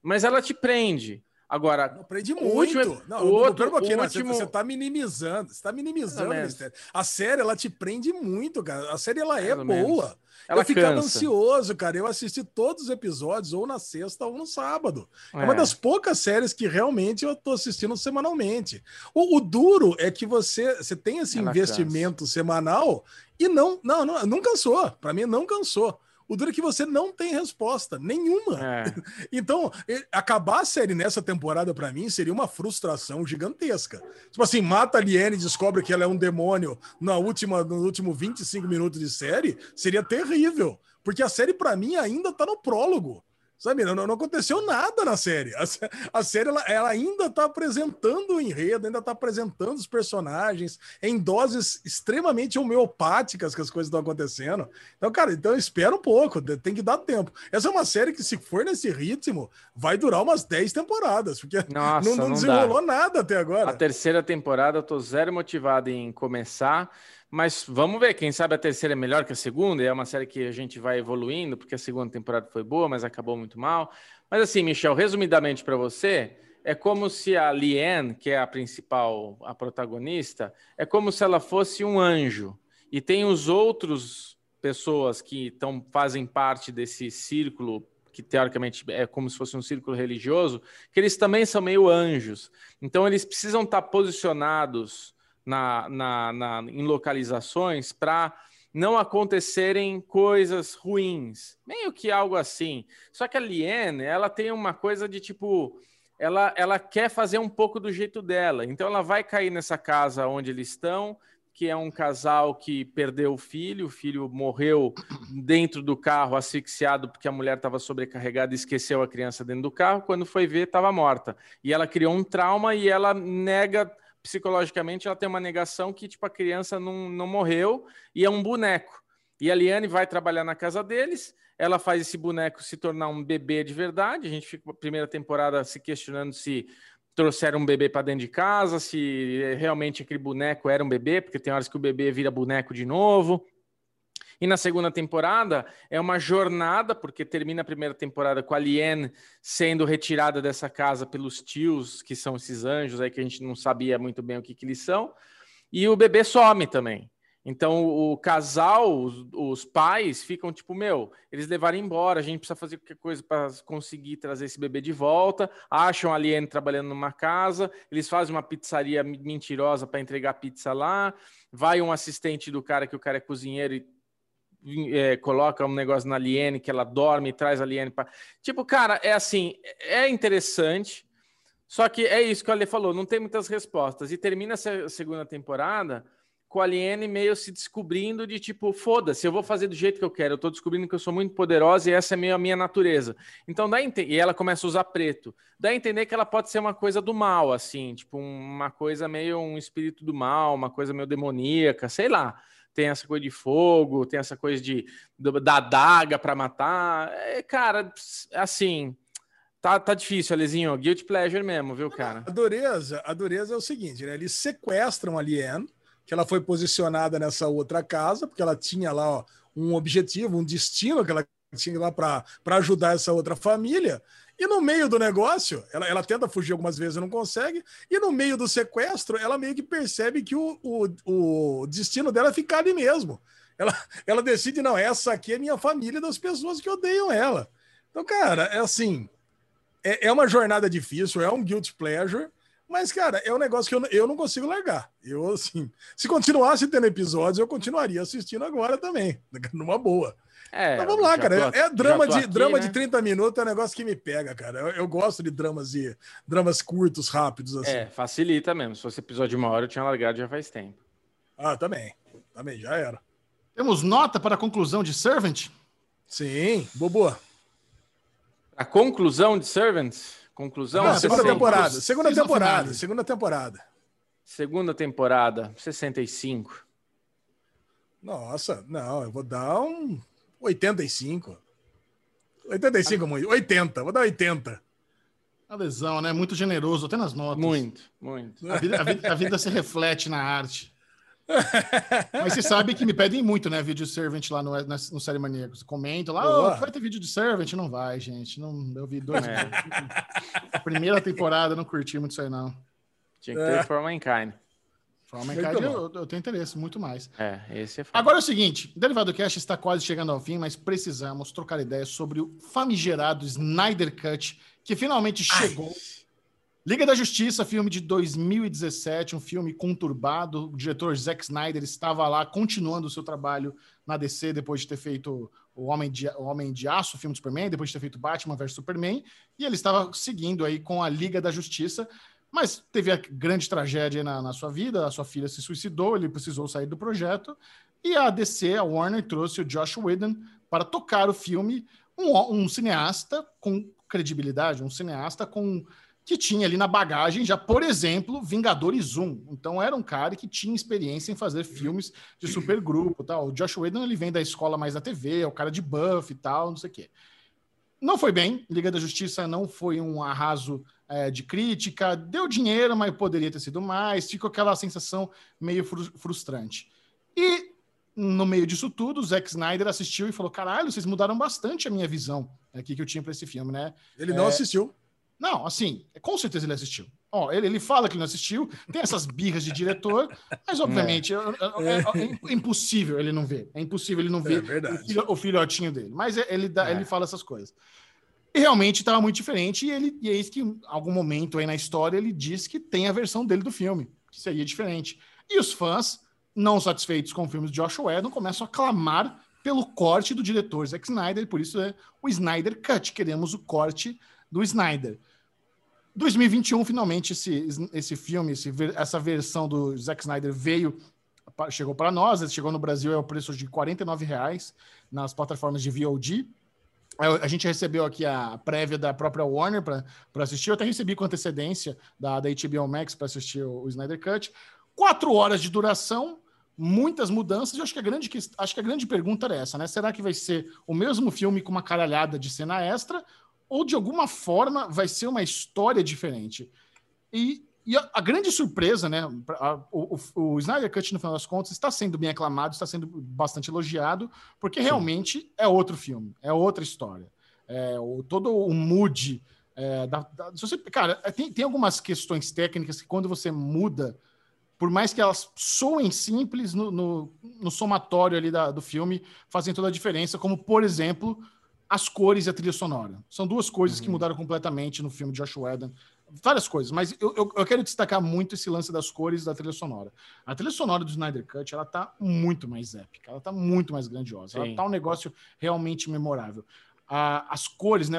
Speaker 1: mas ela te prende. Agora,
Speaker 2: Aprendi
Speaker 1: O
Speaker 2: muito.
Speaker 1: último-
Speaker 2: não,
Speaker 1: o outro-
Speaker 2: pera pouquinho,
Speaker 1: o?
Speaker 2: Você-
Speaker 1: último-
Speaker 2: Você tá minimizando, você tá minimizando a série. Ela te prende muito, cara. A série, ela é
Speaker 1: menos.
Speaker 2: boa.
Speaker 1: ela
Speaker 2: eu ficava
Speaker 1: cansa.
Speaker 2: ansioso, cara. Eu assisti todos os episódios, ou na sexta ou no sábado. É,
Speaker 1: É.
Speaker 2: uma das poucas séries que realmente eu tô assistindo semanalmente. O, o duro é que você, você tem esse
Speaker 1: Ela
Speaker 2: investimento semanal e não, não, não, não cansou. Para mim, não cansou. O duro é que você não tem resposta nenhuma.
Speaker 1: É.
Speaker 2: Então, acabar a série nessa temporada, pra mim, seria uma frustração gigantesca. Tipo assim, mata a Liane e descobre que ela é um demônio na última, no último 25 minutos de série, seria terrível. Porque a série, pra mim, ainda tá no prólogo. Sabe, não, não aconteceu nada na série. A, a série ela, ela ainda tá apresentando o enredo, ainda tá apresentando os personagens em doses extremamente homeopáticas que as coisas estão acontecendo. Então, cara, então espera um pouco, tem que dar tempo. Essa é uma série que, se for nesse ritmo, vai durar umas 10 temporadas, porque
Speaker 1: Nossa,
Speaker 2: não, não
Speaker 1: não dá.
Speaker 2: desenrolou nada até agora.
Speaker 1: A terceira temporada eu tô zero motivado em começar, mas vamos ver, quem sabe a terceira é melhor que a segunda, e é uma série que a gente vai evoluindo, porque a segunda temporada foi boa, mas acabou muito mal. Mas assim, Michel, resumidamente para você, é como se a Liane, que é a principal, a protagonista, é como se ela fosse um anjo. E tem os outros pessoas que tão, fazem parte desse círculo que teoricamente é como se fosse um círculo religioso, que eles também são meio anjos. Então eles precisam estar posicionados na, na, na em localizações para não acontecerem coisas ruins. Meio que algo assim. Só que a Liane, ela tem uma coisa de tipo. Ela, ela quer fazer um pouco do jeito dela. Então ela vai cair nessa casa onde eles estão, que é um casal que perdeu o filho, o filho morreu dentro do carro asfixiado porque a mulher estava sobrecarregada e esqueceu a criança dentro do carro. Quando foi ver, estava morta. E ela criou um trauma e ela nega psicologicamente ela tem uma negação que tipo a criança não, não morreu e é um boneco. E a Liane vai trabalhar na casa deles, ela faz esse boneco se tornar um bebê de verdade. A gente fica a primeira temporada se questionando se trouxeram um bebê para dentro de casa, se realmente aquele boneco era um bebê, porque tem horas que o bebê vira boneco de novo. E na segunda temporada é uma jornada, porque termina a primeira temporada com a Liane sendo retirada dessa casa pelos tios, que são esses anjos aí que a gente não sabia muito bem o que, que eles são. E o bebê some também. Então o casal, os, os, pais ficam tipo, meu, eles levaram embora, a gente precisa fazer qualquer coisa para conseguir trazer esse bebê de volta. Acham a Liane trabalhando numa casa, eles fazem uma pizzaria mentirosa para entregar pizza lá. Vai um assistente do cara que o cara é cozinheiro e é, coloca um negócio na Liene que ela dorme e traz a Liene para. Tipo, cara, é assim, é interessante. Só que é isso que o Ale falou, não tem muitas respostas. E termina essa segunda temporada com a Liene meio se descobrindo de tipo, foda-se, eu vou fazer do jeito que eu quero. Eu tô descobrindo que eu sou muito poderosa e essa é meio a minha natureza. Então dá ente... e ela começa a usar preto. Dá a entender que ela pode ser uma coisa do mal, assim, tipo uma coisa meio um espírito do mal, uma coisa meio demoníaca, sei lá tem essa coisa de fogo, tem essa coisa de da adaga para matar. É, cara, assim, tá, tá difícil, Alezinho. Guilty pleasure mesmo, viu, cara?
Speaker 2: A dureza, a dureza é o seguinte, né? Eles sequestram a Liane, que ela foi posicionada nessa outra casa, porque ela tinha lá ó, um objetivo, um destino que ela tinha lá para ajudar essa outra família. E no meio do negócio, ela, ela tenta fugir algumas vezes e não consegue. E no meio do sequestro, ela meio que percebe que o, o, o destino dela é ficar ali mesmo. Ela, ela decide, não, essa aqui é minha família das pessoas que odeiam ela. Então, cara, é assim. É, é uma jornada difícil, é um guilt pleasure. Mas, cara, é um negócio que eu, eu não consigo largar. Eu, assim, se continuasse tendo episódios, eu continuaria assistindo agora também, numa boa. É, então vamos lá, cara. Tô, é drama, de, aqui, drama né? de 30 minutos, é um negócio que me pega, cara. Eu, eu, gosto de dramas e dramas curtos, rápidos, assim. É,
Speaker 1: facilita mesmo. Se fosse episódio de uma hora, eu tinha largado já faz tempo.
Speaker 2: Ah, também. Também, já era.
Speaker 3: Temos nota para a conclusão de Servant?
Speaker 2: Sim, bobo.
Speaker 1: A conclusão de Servant? Conclusão?
Speaker 2: Não, segunda temporada. Segunda temporada. Segunda temporada.
Speaker 1: Segunda temporada, 65.
Speaker 2: Nossa, não, eu vou dar um 85. 85 muito. 80. Vou dar 80.
Speaker 3: A lesão, né? Muito generoso, até nas notas.
Speaker 1: Muito, muito.
Speaker 3: A vida, a vida, a vida se reflete na arte. Mas você sabe que me pedem muito, né? Vídeo de Servant lá no, no Série Maníacos. Comenta lá, oh, vai ter vídeo de Servant? Não vai, gente. Não, eu vi dois. É. A primeira temporada, não curti muito isso aí, não.
Speaker 1: Tinha que ter é. For Mankind.
Speaker 3: Mankind eu, eu, tenho interesse muito mais.
Speaker 1: É, esse é.
Speaker 3: Agora é o seguinte: Derivado Cast está quase chegando ao fim, mas precisamos trocar ideias sobre o famigerado Snyder Cut, que finalmente chegou. Ai. Liga da Justiça, filme de 2017, um filme conturbado. O diretor Zack Snyder estava lá continuando o seu trabalho na DC depois de ter feito o Homem de, o Homem de Aço, o filme do Superman, depois de ter feito Batman vs Superman, e ele estava seguindo aí com a Liga da Justiça. Mas teve a grande tragédia na, na, sua vida, a sua filha se suicidou, ele precisou sair do projeto, e a DC, a Warner, trouxe o Josh Whedon para tocar o filme, um, um cineasta com credibilidade, um cineasta com que tinha ali na bagagem já, por exemplo, Vingadores 1. Então era um cara que tinha experiência em fazer filmes de supergrupo, tal. O Josh Whedon ele vem da escola mais da TV, é o cara de buff e tal, não sei o quê. Não foi bem, Liga da Justiça não foi um arraso é, de crítica, deu dinheiro, mas poderia ter sido mais, ficou aquela sensação meio frustrante. E no meio disso tudo, o Zack Snyder assistiu e falou: caralho, vocês mudaram bastante a minha visão aqui que eu tinha para esse filme, né?
Speaker 2: Ele não é... assistiu.
Speaker 3: Não, assim, com certeza ele assistiu. Ó, ele, ele fala que não assistiu, tem essas birras de diretor, mas obviamente é, é, é, é impossível ele não ver. É impossível ele não ver o, filho, o, filhotinho dele. Mas ele, dá, ele fala essas coisas. E realmente estava muito diferente, e, ele, e é isso que, em algum momento aí na história, ele diz que tem a versão dele do filme, que seria diferente. E os fãs, não satisfeitos com o filme de Josh Whedon, começam a clamar pelo corte do diretor Zack Snyder, por isso é o Snyder Cut, queremos o corte do Snyder. 2021, finalmente, esse, esse filme, esse, essa versão do Zack Snyder veio, chegou para nós, chegou no Brasil, é o preço de R$ reais nas plataformas de VOD. A gente recebeu aqui a prévia da própria Warner para assistir. Eu até recebi com antecedência da, da HBO Max para assistir o, o Snyder Cut. Quatro horas de duração, muitas mudanças. Eu acho que a grande, acho que a grande pergunta era essa, né? Será que vai ser o mesmo filme com uma caralhada de cena extra? Ou de alguma forma vai ser uma história diferente? E, e a, a, grande surpresa, né? A, o, o, Snyder Cut, no final das contas, está sendo bem aclamado, está sendo bastante elogiado, porque Sim. realmente é outro filme, é outra história. É, o, todo o mood. É, da, da, se você, cara, tem, tem algumas questões técnicas que quando você muda por mais que elas soem simples no, no, no somatório ali da, do filme, fazem toda a diferença, como, por exemplo, as cores e a trilha sonora. São duas coisas uhum. que mudaram completamente no filme de Josh Whedon. Várias coisas, mas eu, eu, eu, quero destacar muito esse lance das cores da trilha sonora. A trilha sonora do Snyder Cut, ela tá muito mais épica, ela tá muito mais grandiosa, Sim. ela tá um negócio realmente memorável as cores, né?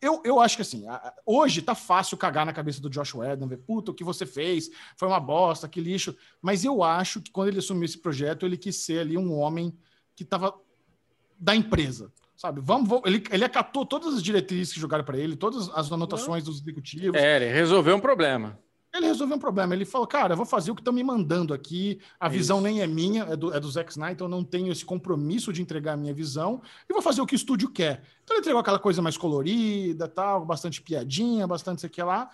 Speaker 3: Eu, eu acho que assim, hoje tá fácil cagar na cabeça do Josh Whedon, ver, puta, o que você fez foi uma bosta, que lixo. Mas eu acho que quando ele assumiu esse projeto, ele quis ser ali um homem que tava da empresa, sabe? Vamos, vamos ele, ele acatou todas as diretrizes que jogaram para ele, todas as anotações dos executivos.
Speaker 1: É, ele resolveu um problema.
Speaker 3: Ele resolveu um problema. Ele falou, cara, eu vou fazer o que estão me mandando aqui. A é visão isso. nem é minha, é do, é do Zack Snyder, então eu não tenho esse compromisso de entregar a minha visão. E vou fazer o que o estúdio quer. Então ele entregou aquela coisa mais colorida, tal, bastante piadinha, bastante isso aqui lá.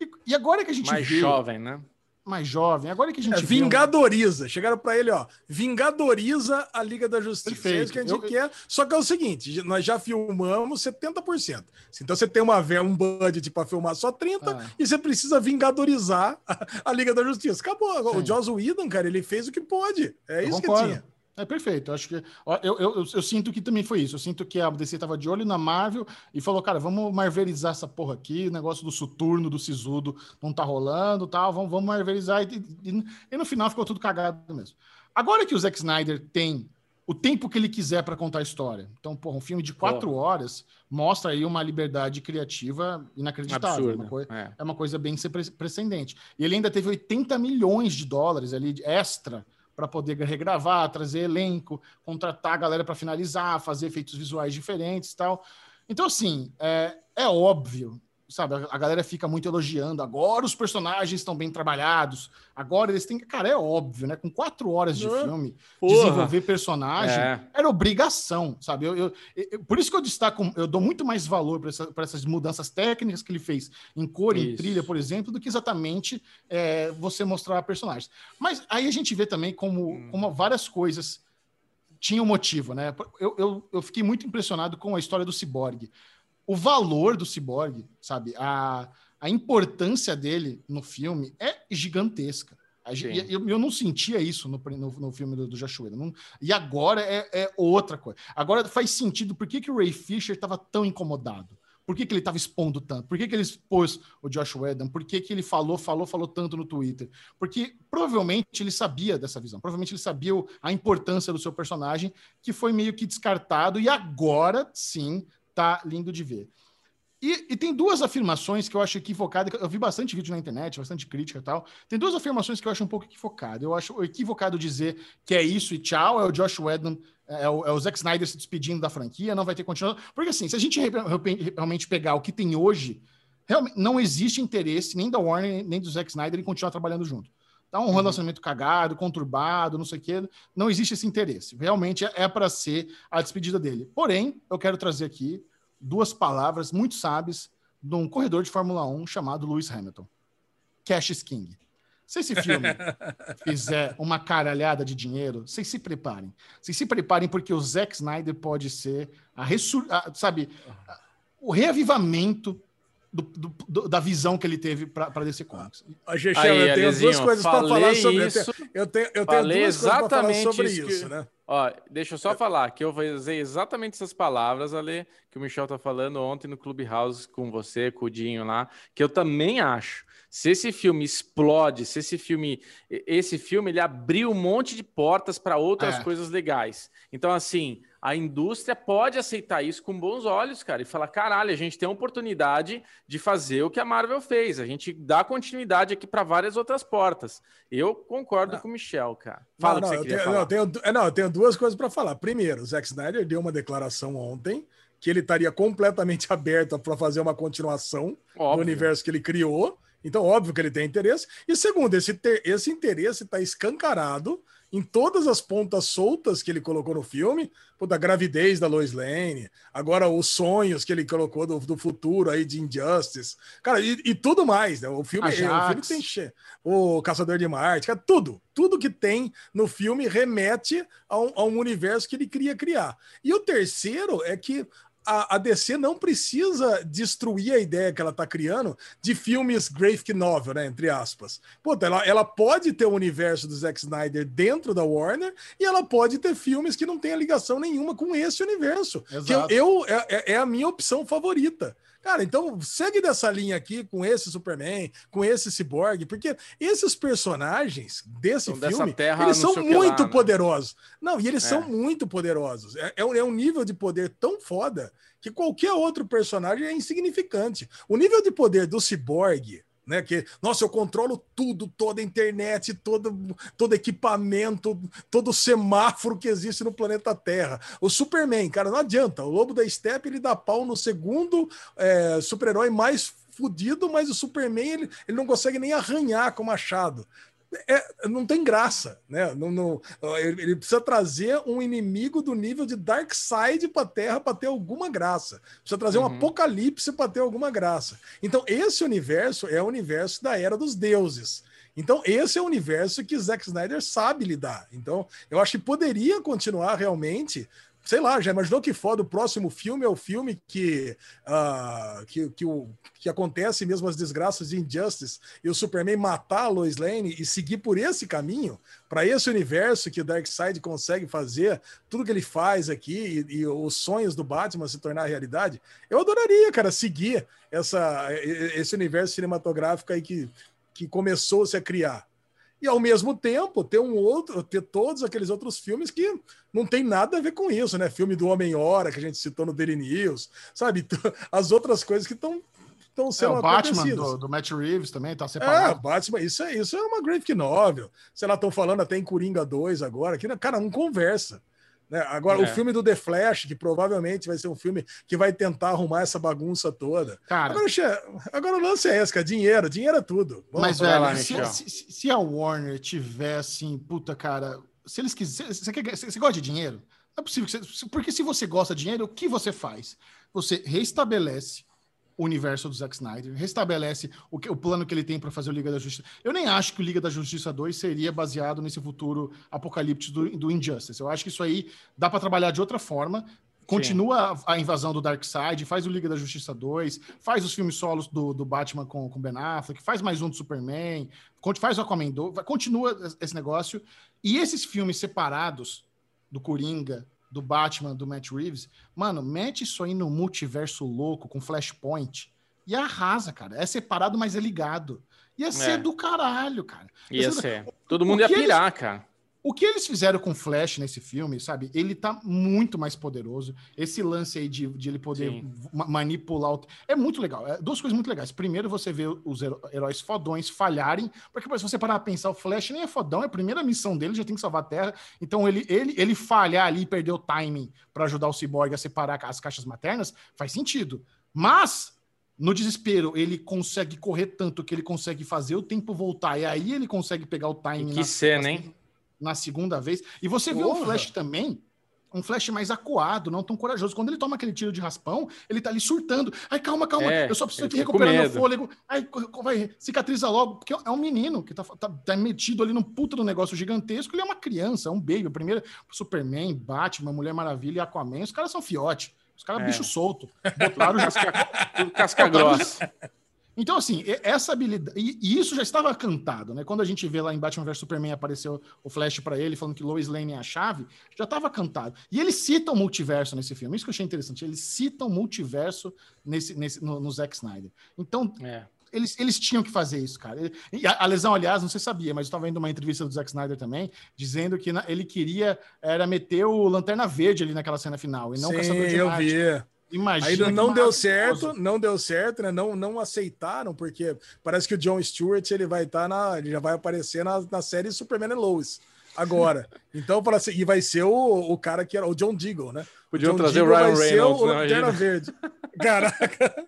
Speaker 3: E, e agora que a gente
Speaker 1: Mais
Speaker 3: vê,
Speaker 1: jovem, né?
Speaker 3: Mais jovem. Agora que a gente. É,
Speaker 2: vingadoriza. Chegaram para ele, ó. Vingadoriza a Liga da Justiça. Perfeito. É isso que a gente eu, quer. Só que é o seguinte: nós já filmamos 70%. Então você tem uma um budget para filmar só 30% ah. e você precisa vingadorizar a, a, Liga da Justiça. Acabou. Sim. O Joss Whedon, cara, ele fez o que pôde. É eu isso concordo. que tinha.
Speaker 3: É perfeito. Acho que eu, eu, eu, eu, sinto que também foi isso. Eu sinto que a DC estava de olho na Marvel e falou, cara, vamos marvelizar essa porra aqui. O negócio do Suturno, do Sisudo não tá rolando, tal. Vamos, vamos marvelizar. E, e, e, no final ficou tudo cagado mesmo. Agora que o Zack Snyder tem o tempo que ele quiser para contar a história. Então, porra, um filme de quatro oh. horas mostra aí uma liberdade criativa inacreditável. Absurdo, é, uma coisa, é. é uma coisa bem sem precedente. E ele ainda teve 80 milhões de dólares ali extra para poder regravar, trazer elenco, contratar a galera para finalizar, fazer efeitos visuais diferentes e tal. Então, assim, é, é óbvio sabe, a galera fica muito elogiando. Agora os personagens estão bem trabalhados. Agora eles têm. Cara, é óbvio, né? Com quatro horas de filme, Porra. desenvolver personagem é. era obrigação, sabe? Eu, eu, eu, por isso que eu destaco, eu dou muito mais valor para essa, essas mudanças técnicas que ele fez em cor e trilha, por exemplo, do que exatamente é, você mostrar personagens. Mas aí a gente vê também como, hum. como várias coisas tinham motivo, né? Eu, eu, eu fiquei muito impressionado com a história do Cyborg o valor do Cyborg, sabe? A, a importância dele no filme é gigantesca. Eu, eu, não sentia isso no, no, no filme do, do Joshua. Não, e agora é, é, outra coisa. Agora faz sentido por que, que o Ray Fisher estava tão incomodado. Por que, que ele estava expondo tanto? Por que, que ele expôs o Josh Whedon? Por que, que ele falou, falou, falou tanto no Twitter? Porque provavelmente ele sabia dessa visão. Provavelmente ele sabia a importância do seu personagem, que foi meio que descartado. E agora, sim, tá lindo de ver. E, e, tem duas afirmações que eu acho equivocada. Eu vi bastante vídeo na internet, bastante crítica e tal. Tem duas afirmações que eu acho um pouco equivocado. Eu acho equivocado dizer que é isso e tchau, é o Josh Whedon, é o, é o Zack Snyder se despedindo da franquia, não vai ter continuação. Porque assim, se a gente realmente pegar o que tem hoje, realmente não existe interesse nem da Warner, nem do Zack Snyder em continuar trabalhando junto. Tá um uhum. relacionamento cagado, conturbado, não sei o quê. Não existe esse interesse. Realmente é, para ser a despedida dele. Porém, eu quero trazer aqui duas palavras muito sábias de um corredor de Fórmula 1 chamado Lewis Hamilton. Cash is King. Se esse filme fizer uma caralhada de dinheiro, vocês se preparem. Vocês se preparem porque o Zack Snyder pode ser a. A, sabe, a, o reavivamento do, do, do, da visão que ele teve para DC Comics.
Speaker 2: A Chechel, eu tenho duas coisas para falar sobre isso. Eu tenho, eu tenho duas coisas para falar sobre isso, que... né?
Speaker 1: Ó, deixa eu só falar que eu usei exatamente essas palavras, Ale, que o Michel tá falando ontem no Clubhouse com você, com o Dinho lá, que eu também acho. Se esse filme explode, se esse filme, esse filme ele abriu um monte de portas para outras
Speaker 3: É.
Speaker 1: coisas legais. Então, assim, a indústria pode aceitar isso com bons olhos, cara, e falar: caralho, a gente tem a oportunidade de fazer o que a Marvel fez. A gente dá continuidade aqui para várias outras portas. Eu concordo com o Michel, cara. Fala
Speaker 2: não,
Speaker 1: o que
Speaker 2: não,
Speaker 1: você
Speaker 2: eu tenho,
Speaker 1: falar.
Speaker 2: não, eu tenho, é, não, eu tenho duas coisas para falar. Primeiro, o Zack Snyder deu uma declaração ontem que ele estaria completamente aberto para fazer uma continuação do
Speaker 1: Óbvio.
Speaker 2: universo que ele criou. Então, óbvio que ele tem interesse. E segundo, esse, esse interesse está escancarado em todas as pontas soltas que ele colocou no filme, pô, da gravidez da Lois Lane, agora os sonhos que ele colocou do, do futuro aí de Injustice, cara, e, e tudo mais, né? O filme, o
Speaker 3: Ajax.
Speaker 2: filme tem che- o Caçador de Marte, cara, tudo, tudo que tem no filme remete a um, a um universo que ele queria criar. E o terceiro é que a, a DC não precisa destruir a ideia que ela está criando de filmes graphic novel, né, entre aspas. Puta, ela, ela pode ter o universo do Zack Snyder dentro da Warner e ela pode ter filmes que não tenha ligação nenhuma com esse universo. Que eu,
Speaker 3: Exato.
Speaker 2: eu- é, é- é a minha opção favorita. Cara, então segue dessa linha aqui com esse Superman, com esse Cyborg, porque esses personagens desse
Speaker 1: dessa
Speaker 2: filme,
Speaker 1: terra,
Speaker 2: eles são
Speaker 1: sei o que lá,
Speaker 2: muito
Speaker 1: né?
Speaker 2: poderosos. Não, e eles
Speaker 1: É.
Speaker 2: são muito poderosos. É, é um, é um nível de poder tão foda que qualquer outro personagem é insignificante. O nível de poder do Cyborg, né? Que, nossa, eu controlo tudo, toda a internet, todo, todo equipamento, todo semáforo que existe no planeta Terra. O Superman, cara, não adianta. O Lobo da Steppe ele dá pau no segundo é, super-herói mais fudido, mas o Superman ele, ele não consegue nem arranhar com o machado. É, não tem graça, né? Não, não- ele precisa trazer um inimigo do nível de Darkseid para Terra para ter alguma graça. Precisa trazer um
Speaker 1: Uhum.
Speaker 2: apocalipse para ter alguma graça. Então, esse universo é o universo da era dos deuses. Então, esse é o universo que Zack Snyder sabe lidar. Então, eu acho que poderia continuar realmente. Sei lá, já imaginou que foda? O próximo filme é o filme que, ah, que, que, o, que acontece mesmo as desgraças de Injustice e o Superman matar a Lois Lane e seguir por esse caminho, para esse universo que o Darkseid consegue fazer, tudo que ele faz aqui e, e os sonhos do Batman se tornar realidade, eu adoraria, cara, seguir essa, esse universo cinematográfico aí que, que começou-se a criar. E ao mesmo tempo ter um outro, ter todos aqueles outros filmes que não tem nada a ver com isso, né? Filme do Homem-Hora, que a gente citou no Daily News, sabe? As outras coisas que estão estão
Speaker 3: É,
Speaker 2: sendo
Speaker 3: o Batman do, do Matt Reeves também tá
Speaker 2: É,
Speaker 3: separado.
Speaker 2: Batman, isso é, isso é uma graphic novel. Sei lá, estão falando até em Coringa 2 agora, que, cara, não conversa. Né? Agora,
Speaker 1: É.
Speaker 2: o filme do The Flash, que provavelmente vai ser um filme que vai tentar arrumar essa bagunça toda.
Speaker 3: Cara,
Speaker 2: Agora, agora o lance é esse, cara. Dinheiro, dinheiro é tudo. Vamos
Speaker 3: mas, velho,
Speaker 1: lá,
Speaker 3: se, se- se- a Warner tiver assim, puta, cara, se eles quiserem. Você, gosta de dinheiro? Não é possível que você. Porque se você gosta de dinheiro, o que você faz? Você restabelece universo do Zack Snyder, restabelece o, que- o plano que ele tem para fazer o Liga da Justiça. Eu nem acho que o Liga da Justiça 2 seria baseado nesse futuro apocalíptico do, do Injustice. Eu acho que isso aí dá para trabalhar de outra forma. Continua a, invasão do Darkseid, faz o Liga da Justiça 2, faz os filmes solos do, do Batman com o Ben Affleck, faz mais um do Superman, faz o Aquaman 2, vai- continua esse negócio. E esses filmes separados do Coringa, do Batman, do Matt Reeves, mano, mete isso aí no multiverso louco com Flashpoint e arrasa, cara. É separado, mas é ligado. Ia ser
Speaker 1: É.
Speaker 3: do caralho, cara.
Speaker 1: Ia
Speaker 3: Esse-
Speaker 1: ser. Todo mundo ia
Speaker 3: que eles-
Speaker 1: pirar, cara.
Speaker 3: O que eles fizeram com o Flash nesse filme, sabe? Ele tá muito mais poderoso. Esse lance aí de, de ele poder ma- manipular. O... É muito legal. É duas coisas muito legais. Primeiro, você vê os heró- heróis fodões falharem. Porque se você parar pra pensar, o Flash nem é fodão. É a primeira missão dele, já tem que salvar a Terra. Então, ele, ele, ele falhar ali e perder o timing pra ajudar o Cyborg a separar as caixas maternas, faz sentido. Mas. No desespero, ele consegue correr tanto que ele consegue fazer o tempo voltar. E aí ele consegue pegar o timing.
Speaker 1: Que
Speaker 3: na-
Speaker 1: cena,
Speaker 3: na-
Speaker 1: hein?
Speaker 3: Na segunda vez. E você vê o
Speaker 2: Porra.
Speaker 3: Flash também, um Flash mais acuado, não tão corajoso. Quando ele toma aquele tiro de raspão, ele tá ali surtando. Ai, calma, calma,
Speaker 1: É,
Speaker 3: eu só preciso aqui
Speaker 1: com
Speaker 3: recuperar meu fôlego. Ai, vai, cicatriza logo. Porque é um menino que tá, tá, tá metido ali num puta do negócio gigantesco. Ele é uma criança, é um baby. Primeiro, Superman, Batman, Mulher Maravilha e Aquaman, os caras são fiote. Os caras
Speaker 1: É.
Speaker 3: bicho solto. Botaram já
Speaker 1: casca grossa.
Speaker 3: Então, assim, essa habilidade. E, isso já estava cantado, né? Quando a gente vê lá em Batman vs Superman apareceu o Flash pra ele falando que Lois Lane é a chave, já estava cantado. E eles citam o multiverso nesse filme. Isso que eu achei interessante. Eles citam o multiverso nesse, nesse, no, no Zack Snyder. Então,
Speaker 1: É.
Speaker 3: eles, eles tinham que fazer isso, cara. E a, a lesão, aliás, não sei se sabia, mas eu estava vendo uma entrevista do Zack Snyder também, dizendo que na- ele queria era meter o Lanterna Verde ali naquela cena final, e não o
Speaker 2: Sim,
Speaker 3: Caçador de
Speaker 2: eu
Speaker 3: Marte.
Speaker 2: vi.
Speaker 3: Imagina.
Speaker 2: Aí não, deu certo, não deu certo, né? Não, não aceitaram, porque parece que o John Stewart ele vai estar na. Ele já vai aparecer na, na série Superman and Lois agora. Então, fala assim, e vai ser o, o cara que era o John Deagle, né?
Speaker 1: Podiam trazer o
Speaker 2: Deagle
Speaker 1: Ryan
Speaker 2: vai ser
Speaker 1: Reynolds,
Speaker 2: o
Speaker 1: né?
Speaker 2: Lanterna. Verde. Caraca.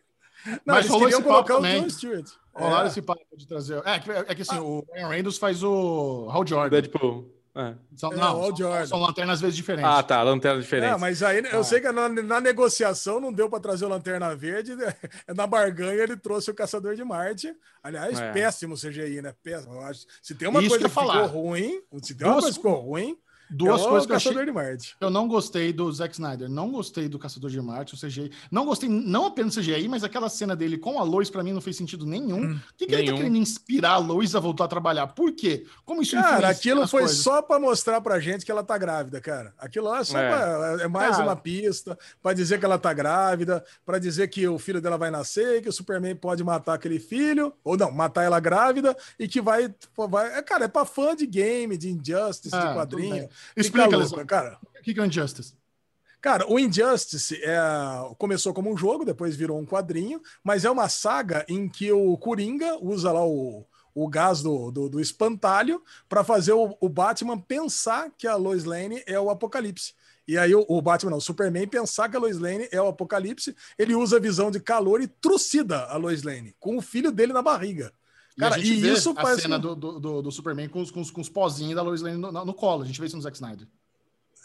Speaker 2: Não,
Speaker 3: Mas rolou
Speaker 2: queriam
Speaker 3: esse papo
Speaker 2: colocar o. John Stewart.
Speaker 3: Rolaram
Speaker 2: É.
Speaker 3: esse papo de trazer. É, que, é que assim, o Ryan Reynolds faz o Hal Jordan.
Speaker 1: Deadpool. É.
Speaker 3: São,
Speaker 2: É,
Speaker 3: não,
Speaker 2: o Hal
Speaker 3: são, são lanternas às vezes diferentes.
Speaker 1: Ah, tá. Lanterna diferente.
Speaker 2: É, mas aí eu
Speaker 3: Ah.
Speaker 2: sei que na, na negociação não deu para trazer o Lanterna Verde. né? Na barganha ele trouxe o Caçador de Marte. Aliás,
Speaker 1: É.
Speaker 2: péssimo CGI, né? Péssimo. Se tem uma
Speaker 3: Isso
Speaker 2: coisa
Speaker 3: que
Speaker 2: que, ficou ruim, se tem uma
Speaker 3: Duas-
Speaker 2: coisa que ficou ruim,
Speaker 3: Duas
Speaker 2: é
Speaker 3: coisas que eu achei.
Speaker 2: Caçador de Marte.
Speaker 3: Eu não gostei do Zack Snyder, não gostei do Caçador de Marte, o CGI. Não gostei, não apenas do CGI, mas aquela cena dele com a Lois, pra mim, não fez sentido nenhum. O que, que ele tá
Speaker 1: nenhum.
Speaker 3: querendo inspirar a Lois a voltar a trabalhar? Por quê? Como isso
Speaker 2: Cara, aquilo foi
Speaker 3: coisas?
Speaker 2: só para mostrar pra gente que ela tá grávida, cara. Aquilo lá é só
Speaker 1: É.
Speaker 2: pra- é mais
Speaker 3: Cara.
Speaker 2: uma pista para dizer que ela tá grávida, para dizer que o filho dela vai nascer, que o Superman pode matar aquele filho, ou não, matar ela grávida e que vai, vai é, cara, é para fã de game, de Injustice,
Speaker 3: Ah,
Speaker 2: de quadrinho.
Speaker 3: Explica, Lesão.
Speaker 2: cara.
Speaker 3: O que que é o Injustice?
Speaker 2: Cara, o Injustice é, começou como um jogo, depois virou um quadrinho, mas é uma saga em que o Coringa usa lá o, o gás do, do, do espantalho para fazer o, o Batman pensar que a Lois Lane é o Apocalipse. E aí o, o Batman, não, o Superman pensar que a Lois Lane é o Apocalipse, ele usa a visão de calor e trucida a Lois Lane, com o filho dele na barriga. Cara,
Speaker 3: a gente
Speaker 2: e
Speaker 3: vê
Speaker 2: isso
Speaker 3: a cena
Speaker 2: com-
Speaker 3: do, do, do- Superman com os, com, os, com os pozinhos da Lois Lane no, no colo. A gente vê isso no Zack Snyder.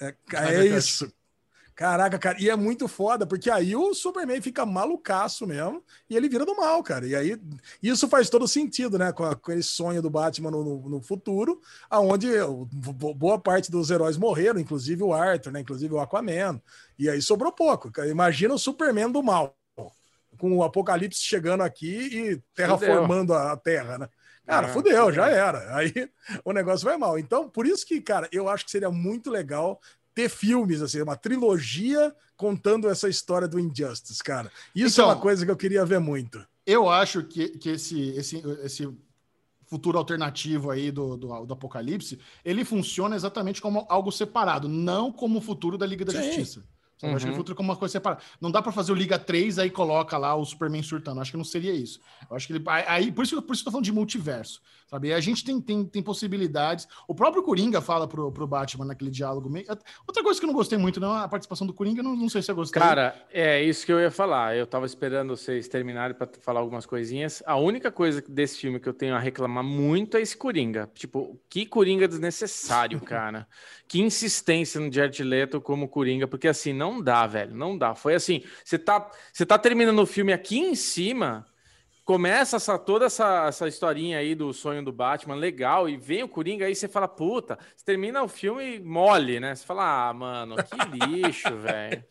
Speaker 2: É, é isso. Caraca, cara, e é muito foda, porque aí o Superman fica malucaço mesmo e ele vira do mal, cara. E aí isso faz todo sentido, né? Com, a- com esse sonho do Batman no, no- no futuro, aonde boa parte dos heróis morreram, inclusive o Arthur, né? Inclusive o Aquaman. E aí sobrou pouco. cara. Imagina o Superman do mal, com o Apocalipse chegando aqui e terraformando a a Terra, né? Cara,
Speaker 1: É,
Speaker 2: fudeu,
Speaker 1: fudeu.
Speaker 2: já era. Aí o negócio vai mal. Então, por isso que, cara, eu acho que seria muito legal ter filmes, assim, uma trilogia contando essa história do Injustice, cara. Isso
Speaker 3: Então-
Speaker 2: é uma coisa que eu queria ver muito.
Speaker 3: Eu acho que, que esse, esse, esse futuro alternativo aí do, do, do Apocalipse, ele funciona exatamente como algo separado, não como o futuro da Liga da
Speaker 2: Sim.
Speaker 3: Justiça. Eu acho que
Speaker 1: Uhum.
Speaker 3: ele futura como uma coisa separada. Não dá pra fazer o Liga 3 aí coloca lá o Superman surtando. Acho que não seria isso. Eu acho que ele. Aí, por isso, por isso que eu tô falando de multiverso. Sabe? E a gente tem, tem, tem possibilidades. O próprio Coringa fala pro, pro Batman naquele diálogo meio. Outra coisa que eu não gostei muito, não, a participação do Coringa, não, não sei se eu gostei.
Speaker 1: Cara, é isso que eu ia falar. Eu tava esperando vocês terminarem para falar algumas coisinhas. A única coisa desse filme que eu tenho a reclamar muito é esse Coringa. Tipo, que Coringa desnecessário, cara. Que insistência no Jared Leto como Coringa, porque assim, não dá, velho, não dá. Foi assim, você tá, você tá terminando o filme aqui em cima, começa essa, toda essa, essa historinha aí do sonho do Batman, legal, e vem o Coringa, aí você fala, puta, você termina o filme mole, né? Você fala, ah, mano, que lixo, velho.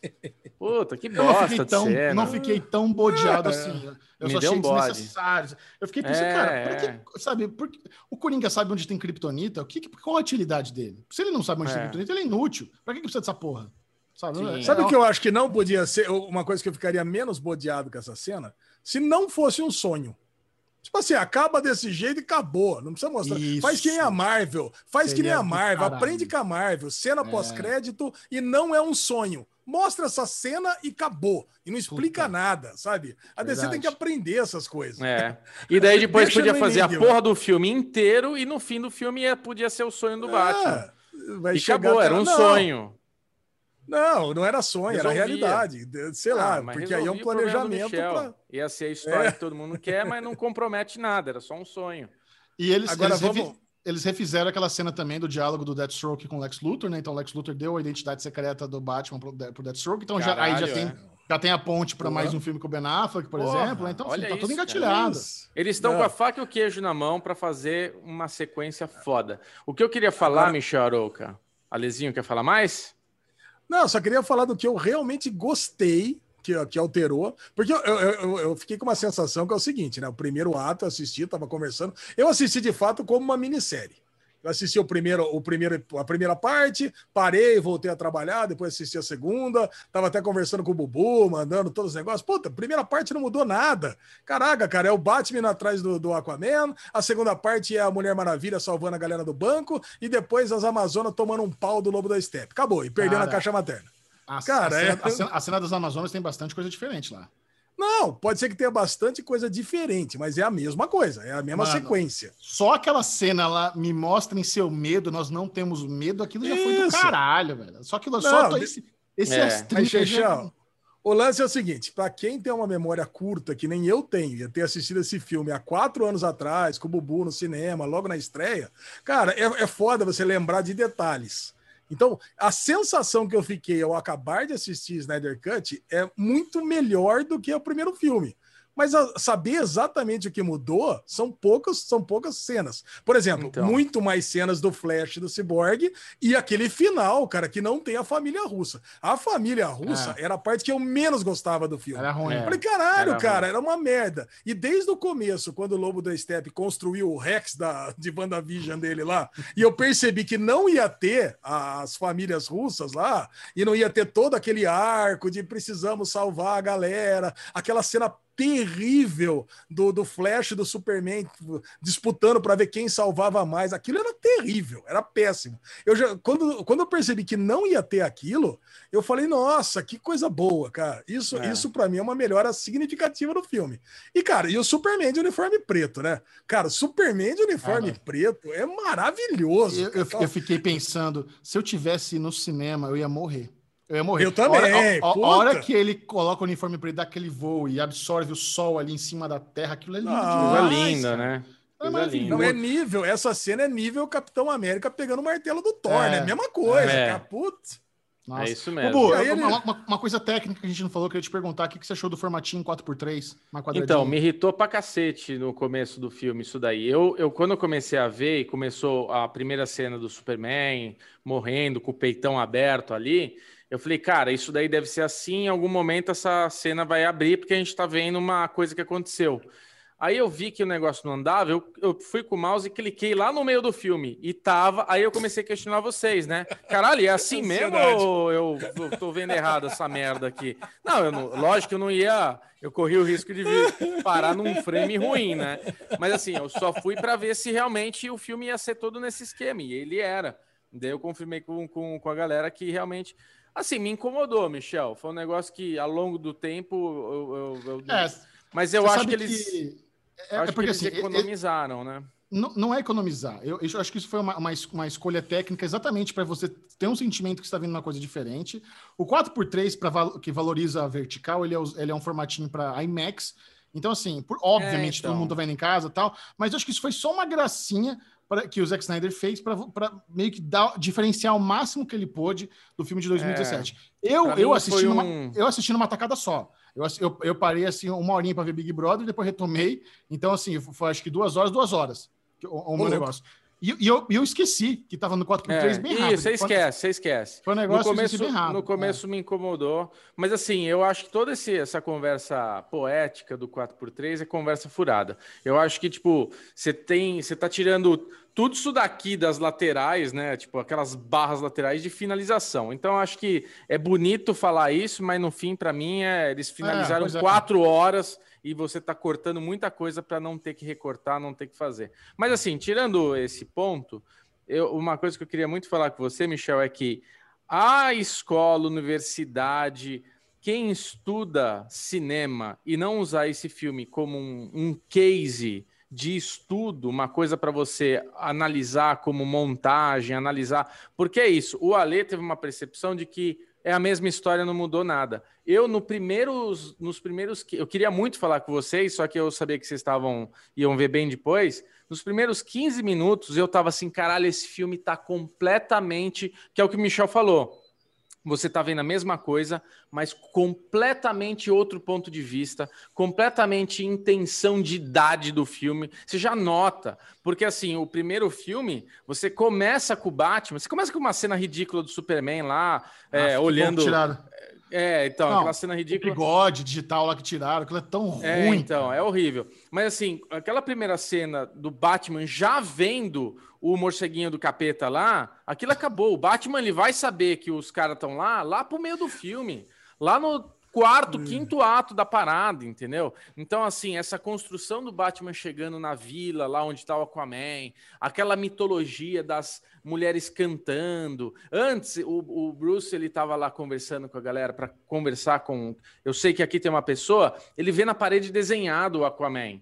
Speaker 1: Puta, que bosta de
Speaker 3: tão,
Speaker 1: cena.
Speaker 3: não fiquei tão bodeado assim. Eu
Speaker 1: Me
Speaker 3: só achei
Speaker 1: um
Speaker 3: desnecessário. Eu fiquei pensando,
Speaker 1: É,
Speaker 3: cara,
Speaker 1: é.
Speaker 3: que, sabe, por que- o Coringa sabe onde tem Kryptonita? O que, que- qual a utilidade dele? Se ele não sabe onde tem
Speaker 1: É.
Speaker 3: Kryptonita, ele é inútil. Pra que, que precisa dessa porra? Sabe?
Speaker 1: Sim.
Speaker 3: É-
Speaker 2: Sabe
Speaker 3: é-
Speaker 2: o que eu acho que não podia ser? Uma coisa que eu ficaria menos bodeado com essa cena? Se não fosse um sonho. Tipo assim, acaba desse jeito e acabou. Não precisa mostrar.
Speaker 3: Isso.
Speaker 2: Faz que nem a Marvel. Faz que nem
Speaker 3: Seria
Speaker 2: a Marvel. Aprende com a Marvel. Cena
Speaker 3: É.
Speaker 2: pós-crédito e não é um sonho. Mostra essa cena e acabou. E não explica
Speaker 3: Puta.
Speaker 2: nada, sabe? A DC tem
Speaker 3: Verdade.
Speaker 2: que aprender essas coisas.
Speaker 1: É. E daí depois podia fazer a porra do filme inteiro e no fim do filme ia- podia ser o sonho do Batman.
Speaker 2: É, vai
Speaker 1: E acabou, era um
Speaker 2: não,
Speaker 1: sonho.
Speaker 2: Não, não era sonho,
Speaker 1: Resolvia.
Speaker 2: era realidade. Sei lá,
Speaker 1: Ah, mas
Speaker 2: porque aí é um
Speaker 1: resolvia o problema do
Speaker 2: planejamento pra...
Speaker 1: Ia ser a história
Speaker 2: É.
Speaker 1: que todo mundo quer, mas não compromete nada, era só um sonho.
Speaker 3: E eles,
Speaker 2: Agora
Speaker 3: eles, refi-
Speaker 2: vamos-
Speaker 3: eles refizeram aquela cena também do diálogo do Deathstroke com o Lex Luthor, né? Então o Lex Luthor deu a identidade secreta do Batman pro, pro Deathstroke. Então já, aí já
Speaker 1: Caralho,
Speaker 3: tem,
Speaker 1: é.
Speaker 3: já tem a ponte para mais um filme com o Ben Affleck, por
Speaker 1: Porra,
Speaker 3: exemplo. Então, assim,
Speaker 1: olha
Speaker 3: tá tudo
Speaker 1: isso,
Speaker 3: engatilhado.
Speaker 1: Eles estão com a faca e o queijo na mão para fazer uma sequência foda. O que eu queria falar,
Speaker 2: Agora-
Speaker 1: Michel Arouca? Alezinho, quer falar mais?
Speaker 2: Não, só queria falar do que eu realmente gostei, que, que alterou. Porque eu, eu, eu, fiquei com uma sensação que é o seguinte, né? O primeiro ato eu assisti, tava conversando. Eu assisti de fato como uma minissérie. Eu assisti o primeiro, o primeiro, a primeira parte, parei, voltei a trabalhar, depois assisti a segunda, tava até conversando com o Bubu, mandando todos os negócios. Puta, primeira parte não mudou nada. Caraca, cara, é o Batman atrás do, do Aquaman, a segunda parte é a Mulher Maravilha salvando a galera do banco, e depois as Amazonas tomando um pau do Lobo da Steppe. Acabou, e perdendo
Speaker 3: Cara,
Speaker 2: a caixa materna.
Speaker 3: A,
Speaker 2: Cara,
Speaker 3: a,
Speaker 2: é-
Speaker 3: cena, a cena- a cena das Amazonas tem bastante coisa diferente lá.
Speaker 2: Não, pode ser que tenha bastante coisa diferente, mas é a mesma coisa, é a mesma
Speaker 3: Mano,
Speaker 2: sequência.
Speaker 3: Só aquela cena lá, me mostrem seu medo, nós não temos medo, aquilo já foi do
Speaker 2: Isso.
Speaker 3: caralho, velho. Só aquilo,
Speaker 2: Não,
Speaker 3: só
Speaker 2: de-
Speaker 3: esse, esse
Speaker 1: É.
Speaker 3: astrinho já-
Speaker 2: o lance é o seguinte: para quem tem uma memória curta, que nem eu tenho, ia ter assistido esse filme há quatro anos atrás, com o Bubu no cinema, logo na estreia, cara, é, é foda você lembrar de detalhes. Então, a sensação que eu fiquei ao acabar de assistir Snyder Cut é muito melhor do que o primeiro filme. Mas a- saber exatamente o que mudou são poucas, são poucas cenas. Por exemplo,
Speaker 1: Então.
Speaker 2: muito mais cenas do Flash do Cyborg e aquele final, cara, que não tem a família russa. A família russa era a parte que eu menos gostava do filme.
Speaker 3: Era ruim.
Speaker 1: É.
Speaker 2: Falei, caralho,
Speaker 1: Era
Speaker 2: cara,
Speaker 1: ruim.
Speaker 2: era uma merda. E desde o começo, quando o Lobo da Steppe construiu o Rex da, de WandaVision dele lá, e eu percebi que não ia ter as famílias russas lá, e não ia ter todo aquele arco de precisamos salvar a galera, aquela cena terrível do, do Flash e do Superman disputando para ver quem salvava mais. Aquilo era terrível, era péssimo. Eu já, quando, quando eu percebi que não ia ter aquilo, eu falei, nossa, que coisa boa, cara. Isso,
Speaker 1: É.
Speaker 2: isso para mim é uma melhora significativa do filme. E, cara, e o Superman de uniforme preto, né? Cara, o Superman de uniforme
Speaker 3: Ah,
Speaker 2: preto é maravilhoso.
Speaker 3: Eu, eu, eu fiquei pensando, se eu tivesse no cinema, eu ia morrer. Eu ia morrer.
Speaker 2: Eu também,
Speaker 3: A hora, a- a- hora que ele coloca o uniforme preto, dá aquele voo e absorve o sol ali em cima da terra, aquilo é lindo
Speaker 2: Ah,
Speaker 1: Coisa
Speaker 3: demais,
Speaker 1: linda,
Speaker 3: cara.
Speaker 1: né?
Speaker 3: É.
Speaker 2: Não é nível, essa cena é nível Capitão América pegando o martelo do Thor,
Speaker 3: É.
Speaker 2: né? Mesma coisa,
Speaker 1: É.
Speaker 2: cara. Putz.
Speaker 3: Nossa.
Speaker 1: É isso mesmo.
Speaker 3: Bubu,
Speaker 2: ele-
Speaker 3: uma, uma- uma coisa técnica que a gente não falou, eu queria te perguntar, o que que você achou do formatinho 4x3? Uma quadradinha?
Speaker 1: Então, me irritou pra cacete no começo do filme isso daí. Eu, eu quando eu comecei a ver e começou a primeira cena do Superman morrendo com o peitão aberto ali, eu falei, cara, isso daí deve ser assim, em algum momento essa cena vai abrir porque a gente tá vendo uma coisa que aconteceu. Aí eu vi que o negócio não andava, eu, eu fui com o mouse e cliquei lá no meio do filme e tava, aí eu comecei a questionar vocês, né? Caralho, é assim mesmo ou eu, eu tô vendo errado essa merda aqui? Não, eu não, lógico que eu não ia, eu corri o risco de vir- parar num frame ruim, né? Mas assim, eu só fui para ver se realmente o filme ia ser todo nesse esquema, e ele era. Daí eu confirmei com, com, com a galera que realmente. Assim, me incomodou, Michel. Foi um negócio que ao longo do tempo eu. eu- eu-
Speaker 3: É,
Speaker 1: Mas eu acho que eles.
Speaker 3: É,
Speaker 1: acho
Speaker 3: é porque
Speaker 1: que eles
Speaker 3: assim,
Speaker 1: economizaram, né?
Speaker 3: não, não é economizar. Eu, eu acho que isso foi uma, uma, uma escolha técnica exatamente para você ter um sentimento que está vendo uma coisa diferente. O 4x3, pra, que valoriza a vertical, ele é, ele é um formatinho para IMAX. Então, assim, por, obviamente,
Speaker 1: então.
Speaker 3: todo mundo tá vendo em casa e tal, mas eu acho que isso foi só uma gracinha pra, que o Zack Snyder fez para meio que dar, diferenciar o máximo que ele pôde do filme de 2017. Eu,
Speaker 1: Pra
Speaker 3: eu,
Speaker 1: mim
Speaker 3: assisti numa,
Speaker 1: um-
Speaker 3: eu assisti numa tacada só. Eu, eu, eu parei assim uma horinha para ver Big Brother, depois retomei. Então, assim, foi acho que duas horas, duas horas o, o meu
Speaker 2: louco.
Speaker 3: E, e eu, eu esqueci que tava no 4x3
Speaker 1: É,
Speaker 3: bem rápido.
Speaker 1: Isso, você esquece, você esquece.
Speaker 3: Foi um
Speaker 1: No
Speaker 3: negócio eu
Speaker 1: começo,
Speaker 3: bem rápido.
Speaker 1: no começo me incomodou, mas assim, eu acho que toda esse- essa conversa poética do 4x3 é conversa furada. Eu acho que, tipo, você tem, você tá tirando tudo isso daqui das laterais, né? Tipo, aquelas barras laterais de finalização. Então, eu acho que é bonito falar isso, mas no fim, para mim, é, eles finalizaram
Speaker 3: pois é.
Speaker 1: quatro horas e você tá cortando muita coisa para não ter que recortar, não ter que fazer. Mas assim, tirando esse ponto, eu, uma coisa que eu queria muito falar com você, Michel, é que a escola, universidade, quem estuda cinema e não usar esse filme como um, um case de estudo, uma coisa para você analisar como montagem, analisar. Porque é isso, o Ale teve uma percepção de que é a mesma história, não mudou nada. Eu, no primeiros, nos primeiros. Eu queria muito falar com vocês, só que eu sabia que vocês estavam. iam ver bem depois. Nos primeiros 15 minutos, eu tava assim, caralho, esse filme tá completamente. Que é o que o Michel falou. Você tá vendo a mesma coisa, mas completamente outro ponto de vista, completamente intenção de idade do filme. Você já nota, porque assim, o primeiro filme, você começa com o Batman, você começa com uma cena ridícula do Superman lá, é,
Speaker 3: fiquei um
Speaker 1: olhando. É, então,
Speaker 3: Não,
Speaker 1: aquela cena
Speaker 3: O
Speaker 1: ridícula.
Speaker 3: bigode digital lá que tiraram, aquilo é tão
Speaker 1: É,
Speaker 3: ruim.
Speaker 1: então, é horrível. Mas assim, aquela primeira cena do Batman já vendo o morceguinho do capeta lá, aquilo acabou. O Batman ele vai saber que os caras estão lá, lá pro meio do filme. Lá no quarto, quinto ato da parada, entendeu? Então, assim, essa construção do Batman chegando na vila, lá onde tá o Aquaman, aquela mitologia das mulheres cantando. Antes, o, o Bruce, ele tava lá conversando com a galera para conversar com... Eu sei que aqui tem uma pessoa, ele vê na parede desenhado o Aquaman.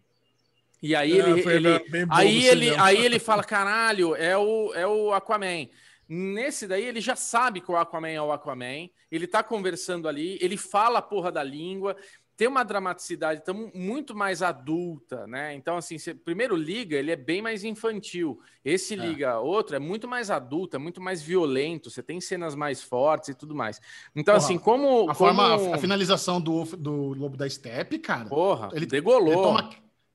Speaker 1: E aí
Speaker 2: É,
Speaker 1: ele, ele, aí ele, aí ele fala, caralho, é o, é o Aquaman. Nesse daí, ele já sabe que o Aquaman é o Aquaman. Ele tá conversando ali, ele fala a porra da língua. Tem uma dramaticidade tão, muito mais adulta, né? Então, assim, você, primeiro Liga, ele é bem mais infantil. Esse Liga outro é muito mais adulto, é muito mais violento. Você tem cenas mais fortes e tudo mais. Então,
Speaker 3: Porra,
Speaker 1: assim, como.
Speaker 3: A,
Speaker 1: como...
Speaker 3: forma, a, a finalização do, do Lobo da Steppe, cara.
Speaker 1: Porra,
Speaker 3: Ele-
Speaker 1: degolou.
Speaker 3: Ele toma,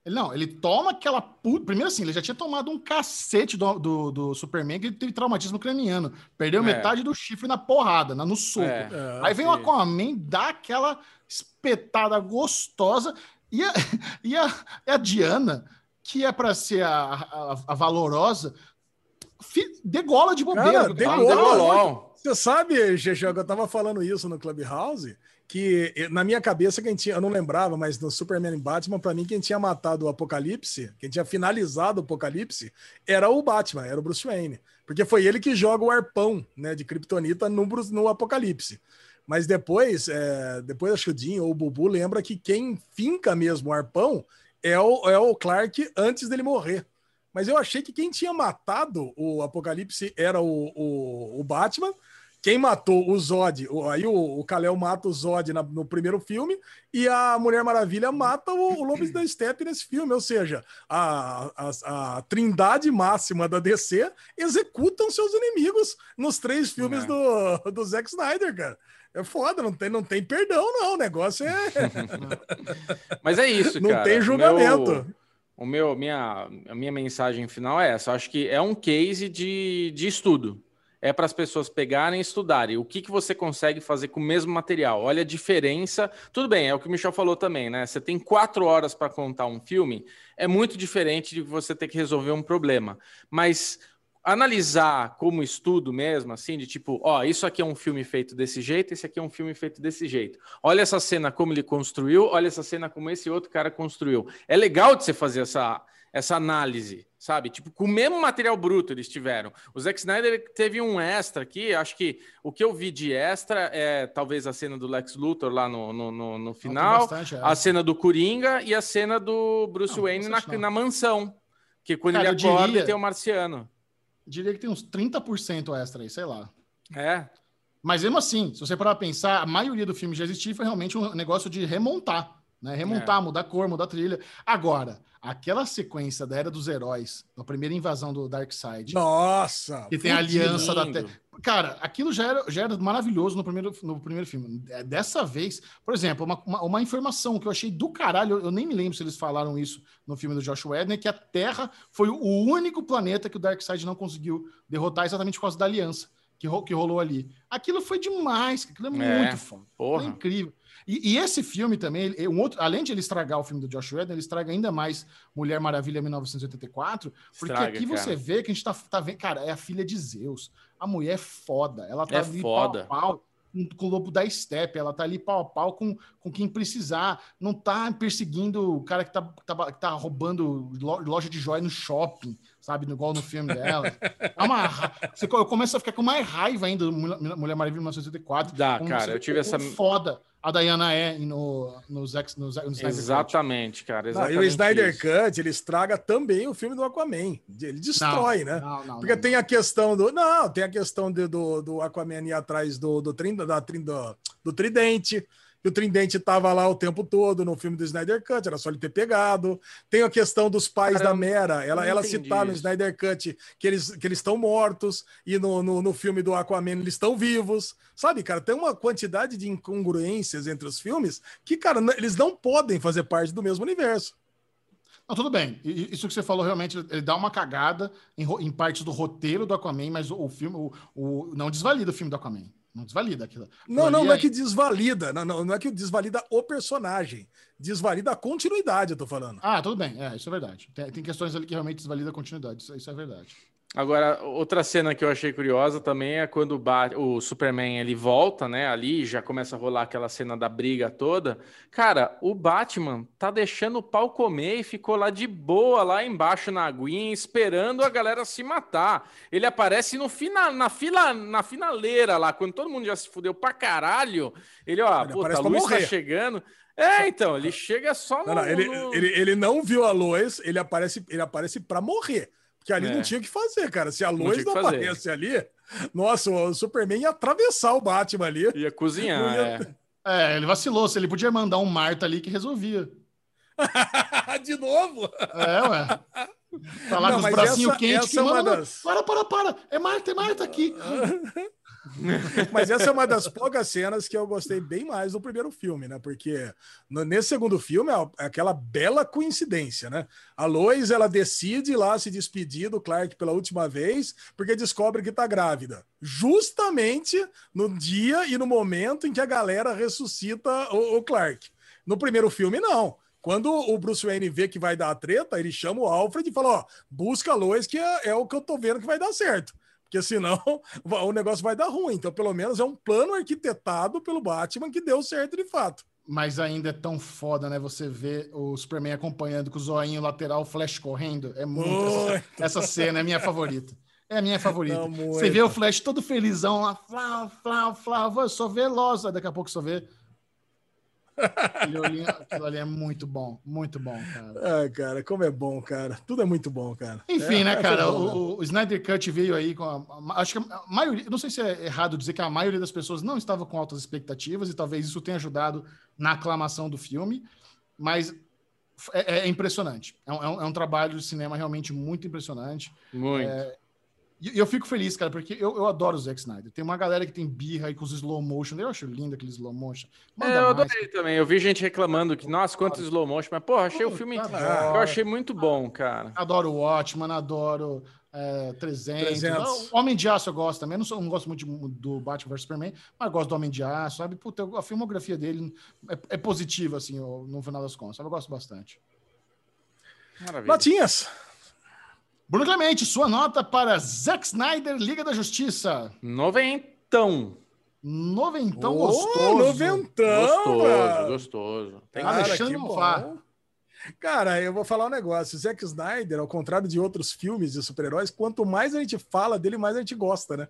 Speaker 3: não, ele toma aquela puta. Primeiro assim, ele já tinha tomado um cacete do, do, do Superman que ele teve traumatismo craniano. Perdeu
Speaker 1: É.
Speaker 3: metade do chifre na porrada, na- no soco.
Speaker 1: É.
Speaker 2: É,
Speaker 3: Aí vem o. Aquaman, dá aquela espetada gostosa. E a, e a, e a Diana, que é pra ser a, a, a valorosa, fi- degola de bobeira.
Speaker 2: Cara, degola. Você sabe, GG, eu tava falando isso no Clubhouse, que eh, na minha cabeça quem tinha, eu não lembrava, mas no Superman e Batman, pra mim quem tinha matado o Apocalipse, quem tinha finalizado o Apocalipse, era o Batman, era o Bruce Wayne, porque foi ele que joga o arpão, né, de Kryptonita no, no Apocalipse. Mas depois, é, depois acho que o Jim ou o Bubu lembra que quem finca mesmo o arpão é o, é o Clark antes dele morrer. Mas eu achei que quem tinha matado o Apocalipse era o, o, o Batman. Quem matou o Zod, aí o, o Kal-El mata o Zod na- no primeiro filme e a Mulher Maravilha mata o, o Lobo da Steppe nesse filme. Ou seja, a, a, a trindade máxima da DC executam seus inimigos nos três filmes
Speaker 1: É.
Speaker 2: do, do Zack Snyder, cara. É foda, não tem, não tem perdão, não. O negócio é.
Speaker 1: Mas é isso,
Speaker 2: Não
Speaker 1: cara.
Speaker 2: tem julgamento.
Speaker 1: Meu- o meu, minha, a minha mensagem final é essa. Eu acho que é um case de, de estudo. É para as pessoas pegarem e estudarem. O que, que você consegue fazer com o mesmo material? Olha a diferença. Tudo bem, é o que o Michel falou também, né? Você tem quatro horas para contar um filme, é muito diferente de você ter que resolver um problema. Mas analisar como estudo mesmo, assim, de tipo, ó, isso aqui é um filme feito desse jeito, esse aqui é um filme feito desse jeito. Olha essa cena como ele construiu, olha essa cena como esse outro cara construiu. É legal de você fazer essa, essa análise, sabe? Tipo, com o mesmo material bruto eles tiveram. O Zack Snyder teve um extra aqui, acho que o que eu vi de extra é talvez a cena do Lex Luthor lá no, no, no, no final,
Speaker 3: bastante, é.
Speaker 1: a cena do Coringa e a cena do Bruce
Speaker 3: Não,
Speaker 1: Wayne na, na mansão. Que quando
Speaker 3: Cara,
Speaker 1: ele acorda
Speaker 3: diria-
Speaker 1: tem o marciano.
Speaker 3: Diria que tem uns 30% extra aí, sei lá.
Speaker 1: É,
Speaker 3: Mas mesmo assim, se você parar pra pensar, a maioria do filme já existia foi realmente um negócio de remontar. Né? Remontar,
Speaker 1: É.
Speaker 3: mudar cor, mudar trilha. Agora, aquela sequência da Era dos Heróis, da primeira invasão do Darkseid,
Speaker 2: Nossa!
Speaker 3: que tem a aliança da
Speaker 1: lindo.
Speaker 3: Terra. Cara, aquilo já era, já era maravilhoso no primeiro, no primeiro filme. É, Dessa vez, por exemplo, uma, uma, uma informação que eu achei do caralho, eu, eu nem me lembro se eles falaram isso no filme do Josh Whedon, é que a Terra foi o único planeta que o Darkseid não conseguiu derrotar exatamente por causa da aliança que, ro- que rolou ali. Aquilo foi demais, aquilo é,
Speaker 1: É,
Speaker 3: muito foda.
Speaker 1: porra.
Speaker 3: É incrível. E, e esse filme também, um outro, além de ele estragar o filme do Josh Whedon, ele estraga ainda mais Mulher Maravilha 1984, porque
Speaker 1: Estraga,
Speaker 3: aqui você
Speaker 1: cara.
Speaker 3: vê que a gente tá, tá vendo, cara, é a filha de Zeus. A mulher é foda, ela tá
Speaker 1: É
Speaker 3: ali
Speaker 1: foda.
Speaker 3: pau a pau com, o lobo da steppe, ela tá ali pau a pau com, com quem precisar, não tá perseguindo o cara que tá, tá, tá roubando lo- loja de joia no shopping, sabe, igual no filme dela. É uma, eu começo a ficar com mais raiva ainda do Mulher Maravilha 1984.
Speaker 1: Dá,
Speaker 3: como
Speaker 1: cara,
Speaker 3: você
Speaker 1: eu tive essa-
Speaker 3: foda a Diana é no, no, Zack, no, Zack- no Snyder Cut.
Speaker 1: Exatamente, cara.
Speaker 2: Não,
Speaker 1: Exatamente
Speaker 2: e o Snyder
Speaker 1: isso.
Speaker 2: Cut, ele estraga também o filme do Aquaman. Ele destrói,
Speaker 3: Não,
Speaker 2: né?
Speaker 3: não, não,
Speaker 2: Porque
Speaker 3: não.
Speaker 2: tem a questão do. Não, tem a questão de- do, do Aquaman ir atrás do, do, trin- da, trin- do, do tridente. E o tridente tava lá o tempo todo no filme do Snyder Cut, era só ele ter pegado. Tem a questão dos pais
Speaker 1: Cara,
Speaker 2: da Mera, ela, ela citar no. Snyder Cut que eles que eles estão mortos, e no, no, no filme do Aquaman eles estão vivos. Sabe, cara, tem uma quantidade de incongruências entre os filmes que, cara, eles não podem fazer parte do mesmo universo.
Speaker 3: Não, tudo bem. Isso que você falou realmente, ele dá uma cagada em, em partes do roteiro do Aquaman, mas o, o filme o, o- não desvalida o filme do Aquaman. Não desvalida aquilo.
Speaker 2: Não, não, não é que desvalida. Não, não, não é que desvalida o personagem. Desvalida a continuidade, eu tô falando.
Speaker 3: Ah, tudo bem. É, isso é verdade. Tem, tem questões ali que realmente desvalida a continuidade. Isso, isso é verdade.
Speaker 1: Agora, outra cena que eu achei curiosa também é quando o, Bat- o Superman ele volta, né? Ali já começa a rolar aquela cena da briga toda. Cara, o Batman tá deixando o pau comer e ficou lá de boa, lá embaixo na aguinha, esperando a galera se matar. Ele aparece no final, na fila, na finaleira lá, quando todo mundo já se fudeu pra caralho. Ele, ó,
Speaker 2: Ele
Speaker 1: a
Speaker 2: pra
Speaker 1: luz tá chegando. É, então, ele chega só no.
Speaker 2: Não, não, ele,
Speaker 1: no-
Speaker 2: ele, ele não viu a Lois, ele aparece, ele aparece para morrer. Porque ali
Speaker 1: É.
Speaker 2: não tinha o que fazer, cara. Se a
Speaker 1: Não
Speaker 2: Lois
Speaker 1: tinha
Speaker 2: não,
Speaker 1: o que fazer.
Speaker 2: aparece ali, nossa, o Superman ia atravessar o Batman ali.
Speaker 1: Ia cozinhar,
Speaker 2: Não ia-
Speaker 1: é.
Speaker 3: É, ele vacilou. Se ele podia mandar um Marta ali que resolvia.
Speaker 2: de novo.
Speaker 3: É, ué. Tá lá
Speaker 2: Não,
Speaker 3: com os bracinhos
Speaker 2: essa-
Speaker 3: quentes.
Speaker 2: essa
Speaker 3: que
Speaker 2: é
Speaker 3: não.
Speaker 2: das-
Speaker 3: Para, para, para. É Marta, é Marta aqui.
Speaker 2: Mas essa é uma das poucas cenas que eu gostei bem mais do primeiro filme, né? Porque no- nesse segundo filme é é aquela bela coincidência, né? A Lois, ela decide lá se despedir do Clark pela última vez, porque descobre que tá grávida. Justamente no dia e no momento em que a galera ressuscita o, o Clark. No primeiro filme, não. Quando o Bruce Wayne vê que vai dar a treta, ele chama o Alfred e fala: Ó, busca a Lois, que é, é o que eu tô vendo que vai dar certo. Porque senão o negócio vai dar ruim. Então, pelo menos, é um plano arquitetado pelo Batman que deu certo de fato.
Speaker 3: Mas ainda é tão foda, né? Você vê o Superman acompanhando com o zoinho lateral, o Flash correndo. É muito. Essa, essa cena é minha favorita. É a minha favorita.
Speaker 2: Não, muito.
Speaker 3: Você vê o Flash todo felizão lá, flá, flá, vai, só vê Losa, daqui a pouco só vê. Aquilo ali é muito bom, muito bom, cara.
Speaker 2: Ai, cara, como é bom, cara. Tudo é muito bom, cara.
Speaker 3: Enfim,
Speaker 2: É,
Speaker 3: né,
Speaker 2: é
Speaker 3: cara?
Speaker 2: bom, né?
Speaker 3: O, o Snyder Cut veio aí com a, Acho que a maioria. Não sei se é errado dizer que a maioria das pessoas não estava com altas expectativas e talvez isso tenha ajudado na aclamação do filme, mas é, é impressionante. É um, é um- é um trabalho de cinema realmente muito impressionante.
Speaker 1: Muito.
Speaker 3: E eu fico feliz, cara, porque eu, eu adoro o Zack Snyder. Tem uma galera que tem birra aí com os slow motion. Eu acho lindo aquele slow motion. Manda
Speaker 1: É, eu
Speaker 3: mais.
Speaker 1: adorei também. Eu vi gente reclamando que, nossa, quanto slow motion, mas, porra, achei o filme.
Speaker 3: Puta,
Speaker 1: Eu achei muito bom, cara.
Speaker 3: Adoro o Watchman, adoro é, 300.
Speaker 2: 300.
Speaker 3: O Homem de Aço eu gosto também. Eu não, sou- não gosto muito de- do Batman vs Superman, mas gosto do Homem de Aço, sabe? Puta, a filmografia dele é, é positiva, assim, no final das contas. sabe? Eu gosto bastante.
Speaker 1: Maravilha.
Speaker 2: Notinhas.
Speaker 3: Bruno Clemente, sua nota para Zack Snyder, Liga da Justiça.
Speaker 1: Noventão.
Speaker 3: Noventão
Speaker 2: Ô,
Speaker 3: gostoso.
Speaker 2: Noventão,
Speaker 1: Gostoso,
Speaker 2: cara.
Speaker 1: gostoso. Tem
Speaker 3: Cara,
Speaker 1: que-
Speaker 3: Alexandre
Speaker 2: bom. Cara, eu vou falar um negócio. O Zack Snyder, ao contrário de outros filmes de super-heróis, quanto mais a gente fala dele, mais a gente gosta, né?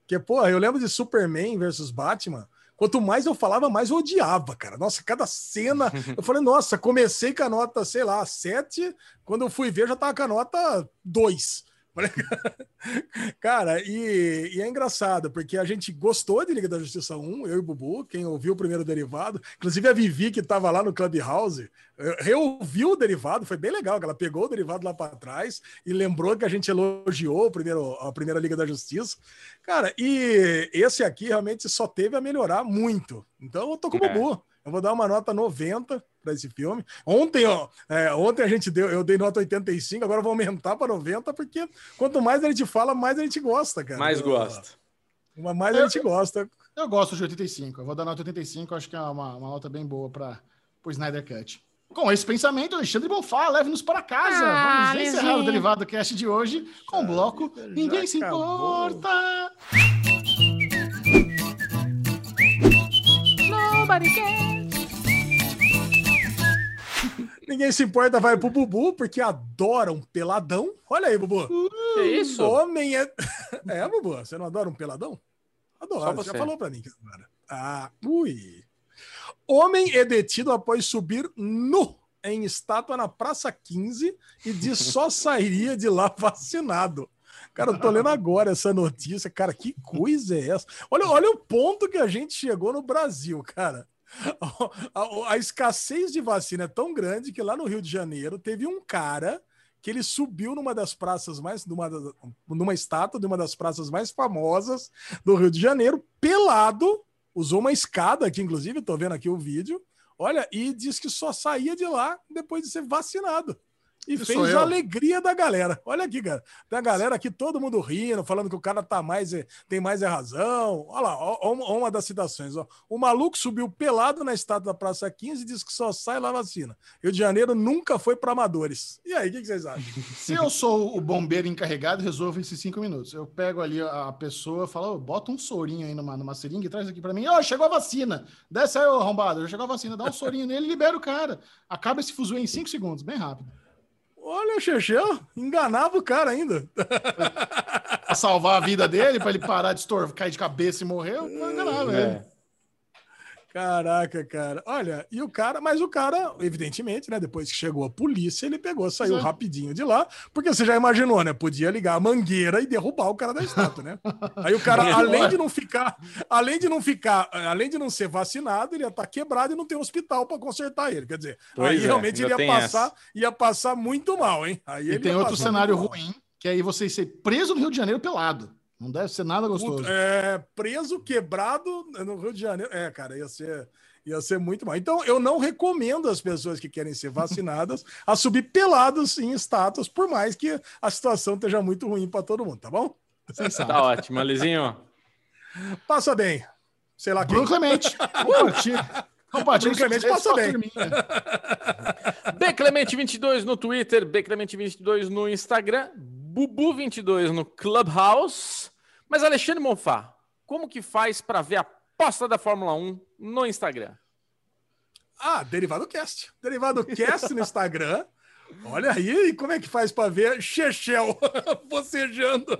Speaker 2: Porque, porra, eu lembro de Superman versus Batman. Quanto mais eu falava, mais eu odiava, cara. Nossa, cada cena. Eu falei, nossa, comecei com a nota, sei lá, 7. Quando eu fui ver, já tava com a nota 2. Cara, e, e é engraçado, porque a gente gostou de Liga da Justiça 1, eu e o Bubu, quem ouviu o primeiro derivado, inclusive a Vivi, que estava lá no Clubhouse, eh, reouviu o derivado, foi bem legal, que ela pegou o derivado lá para trás e lembrou que a gente elogiou o primeiro, a primeira Liga da Justiça. Cara, e esse aqui realmente só teve a melhorar muito. Então eu tô com o
Speaker 1: É.
Speaker 2: Bubu. Eu vou dar uma nota 90 para esse filme. Ontem, ó, é, ontem a gente deu, eu dei nota 85, agora eu vou aumentar para 90, porque quanto mais a gente fala, mais a gente gosta, cara.
Speaker 1: Mais gosta.
Speaker 2: Uma mais a gente gosta.
Speaker 3: Eu gosto de 85. Eu vou dar nota 85. Acho que é uma, uma nota bem boa para o Snyder Cut. Com esse pensamento, Alexandre Bonfá, leve-nos para casa.
Speaker 4: Ah,
Speaker 3: Vamos encerrar
Speaker 4: Lezinho.
Speaker 3: o Derivado Cast de hoje com o bloco Ninguém se
Speaker 2: acabou.
Speaker 3: importa.
Speaker 4: Nobody cares.
Speaker 2: Ninguém se importa, vai pro Bubu, porque adora um peladão. Olha aí, Bubu.
Speaker 1: Que isso?
Speaker 2: Homem é. É, Bubu, você não adora um peladão? Adoro,
Speaker 1: Só
Speaker 2: você já falou pra mim que adora. Ah, ui. Homem é detido após subir nu em estátua na Praça 15 e diz só sairia de lá vacinado. Cara, eu tô lendo agora essa notícia. Cara, que coisa é essa? Olha, olha o ponto que a gente chegou no Brasil, cara. A, a- a escassez de vacina é tão grande que lá no Rio de Janeiro teve um cara que ele subiu numa das praças mais. Numa, numa estátua de uma das praças mais famosas do Rio de Janeiro, pelado, usou uma escada aqui, inclusive, tô vendo aqui o vídeo. Olha, e diz que só saía de lá depois de ser vacinado. E
Speaker 3: Que
Speaker 2: fez a alegria da galera. Olha aqui, cara. Tem a galera aqui, todo mundo rindo, falando que o cara tá mais, é- tem mais é razão. Olha lá, ó, ó uma, das citações. Ó. O maluco subiu pelado na estátua da Praça 15 e disse que só sai lá vacina. Rio de Janeiro nunca foi para amadores. E aí, o que, que vocês acham?
Speaker 3: Se eu sou o bombeiro encarregado, resolvo esses cinco minutos. Eu pego ali a pessoa, falo, "Ô, bota um sorinho aí numa, numa seringa e traz aqui pra mim. Ó, chegou a vacina. Desce aí, ô arrombado. Já chegou a vacina. Dá um sorinho nele e libera o cara. Acaba esse fuzuê em cinco segundos, bem rápido.
Speaker 2: Olha o Chechel, enganava o cara ainda.
Speaker 3: Pra salvar a vida dele, pra ele parar de estor cair de cabeça e morrer, eu enganava ele.
Speaker 2: Caraca, cara. Olha, e o cara, mas o cara, evidentemente, né? Depois que chegou a polícia, ele pegou, saiu
Speaker 3: Exato.
Speaker 2: rapidinho de lá, porque você já imaginou, né? Podia ligar a mangueira e derrubar o cara da estátua, né? Aí o cara, além de não ficar, além de não ficar, além de não ser vacinado, ele ia estar quebrado e não ter hospital para consertar ele. Quer dizer,
Speaker 1: Pois
Speaker 2: aí
Speaker 1: é,
Speaker 2: realmente ele ia
Speaker 1: tem
Speaker 2: passar,
Speaker 1: essa.
Speaker 2: ia passar muito mal, hein? Aí
Speaker 3: E
Speaker 2: ele
Speaker 3: tem outro cenário ruim, que é aí você ser preso no Rio de Janeiro pelado. Não deve ser nada gostoso.
Speaker 2: É, preso, quebrado no Rio de Janeiro. É, cara, ia ser, ia ser muito mal. Então, eu não recomendo as pessoas que querem ser vacinadas a subir pelados em estátuas, por mais que a situação esteja muito ruim para todo mundo, tá bom?
Speaker 1: Tá ótimo, Alezinho.
Speaker 2: Passa bem. Sei lá quem.
Speaker 3: Bruno Clemente. Compartilha.
Speaker 2: Clemente passa bem.
Speaker 3: turminha.
Speaker 1: Bclemente22 no Twitter, Bclemente22 no Instagram, Bubu22 no Clubhouse. Mas Alexandre Monfá, como que faz para ver a aposta da Fórmula 1 no Instagram?
Speaker 2: Ah, Derivado Cast. Derivado Cast no Instagram. Olha aí, e como é que faz para ver Chechel bocejando?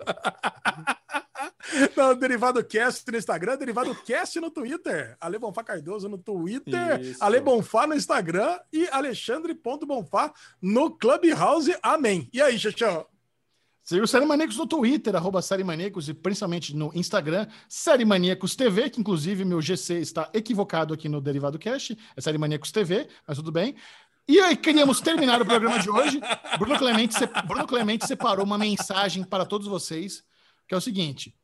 Speaker 2: Não, Derivado Cast no Instagram, Derivado Cast no Twitter, Ale Bonfá Cardoso no Twitter,
Speaker 1: Isso.
Speaker 2: Ale Bonfá no Instagram e Alexandre.bonfá no Clubhouse. Amém. E aí, Chechel?
Speaker 3: Siga o Série Maníacos no Twitter, arroba Série Maníacos, e principalmente no Instagram, Série Maníacos TV, que inclusive meu GC está equivocado aqui no Derivado Cash, é Série Maníacos TV, mas tudo bem. E aí queríamos terminar o programa de hoje. Bruno Clemente, se- Bruno Clemente separou uma mensagem para todos vocês, que é o seguinte: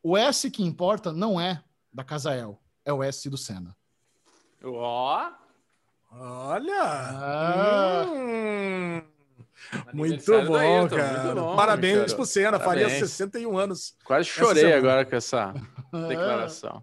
Speaker 3: o S que importa não é da Casael, é o S do Senna.
Speaker 1: Ó,
Speaker 2: Olha!
Speaker 3: Ah.
Speaker 2: Hum. Muito bom,
Speaker 1: Ayrton,
Speaker 2: cara.
Speaker 1: muito bom,
Speaker 2: Parabéns
Speaker 1: cara.
Speaker 2: pro Senna, faria
Speaker 1: Parabéns.
Speaker 2: 61 anos.
Speaker 1: quase chorei agora com essa declaração.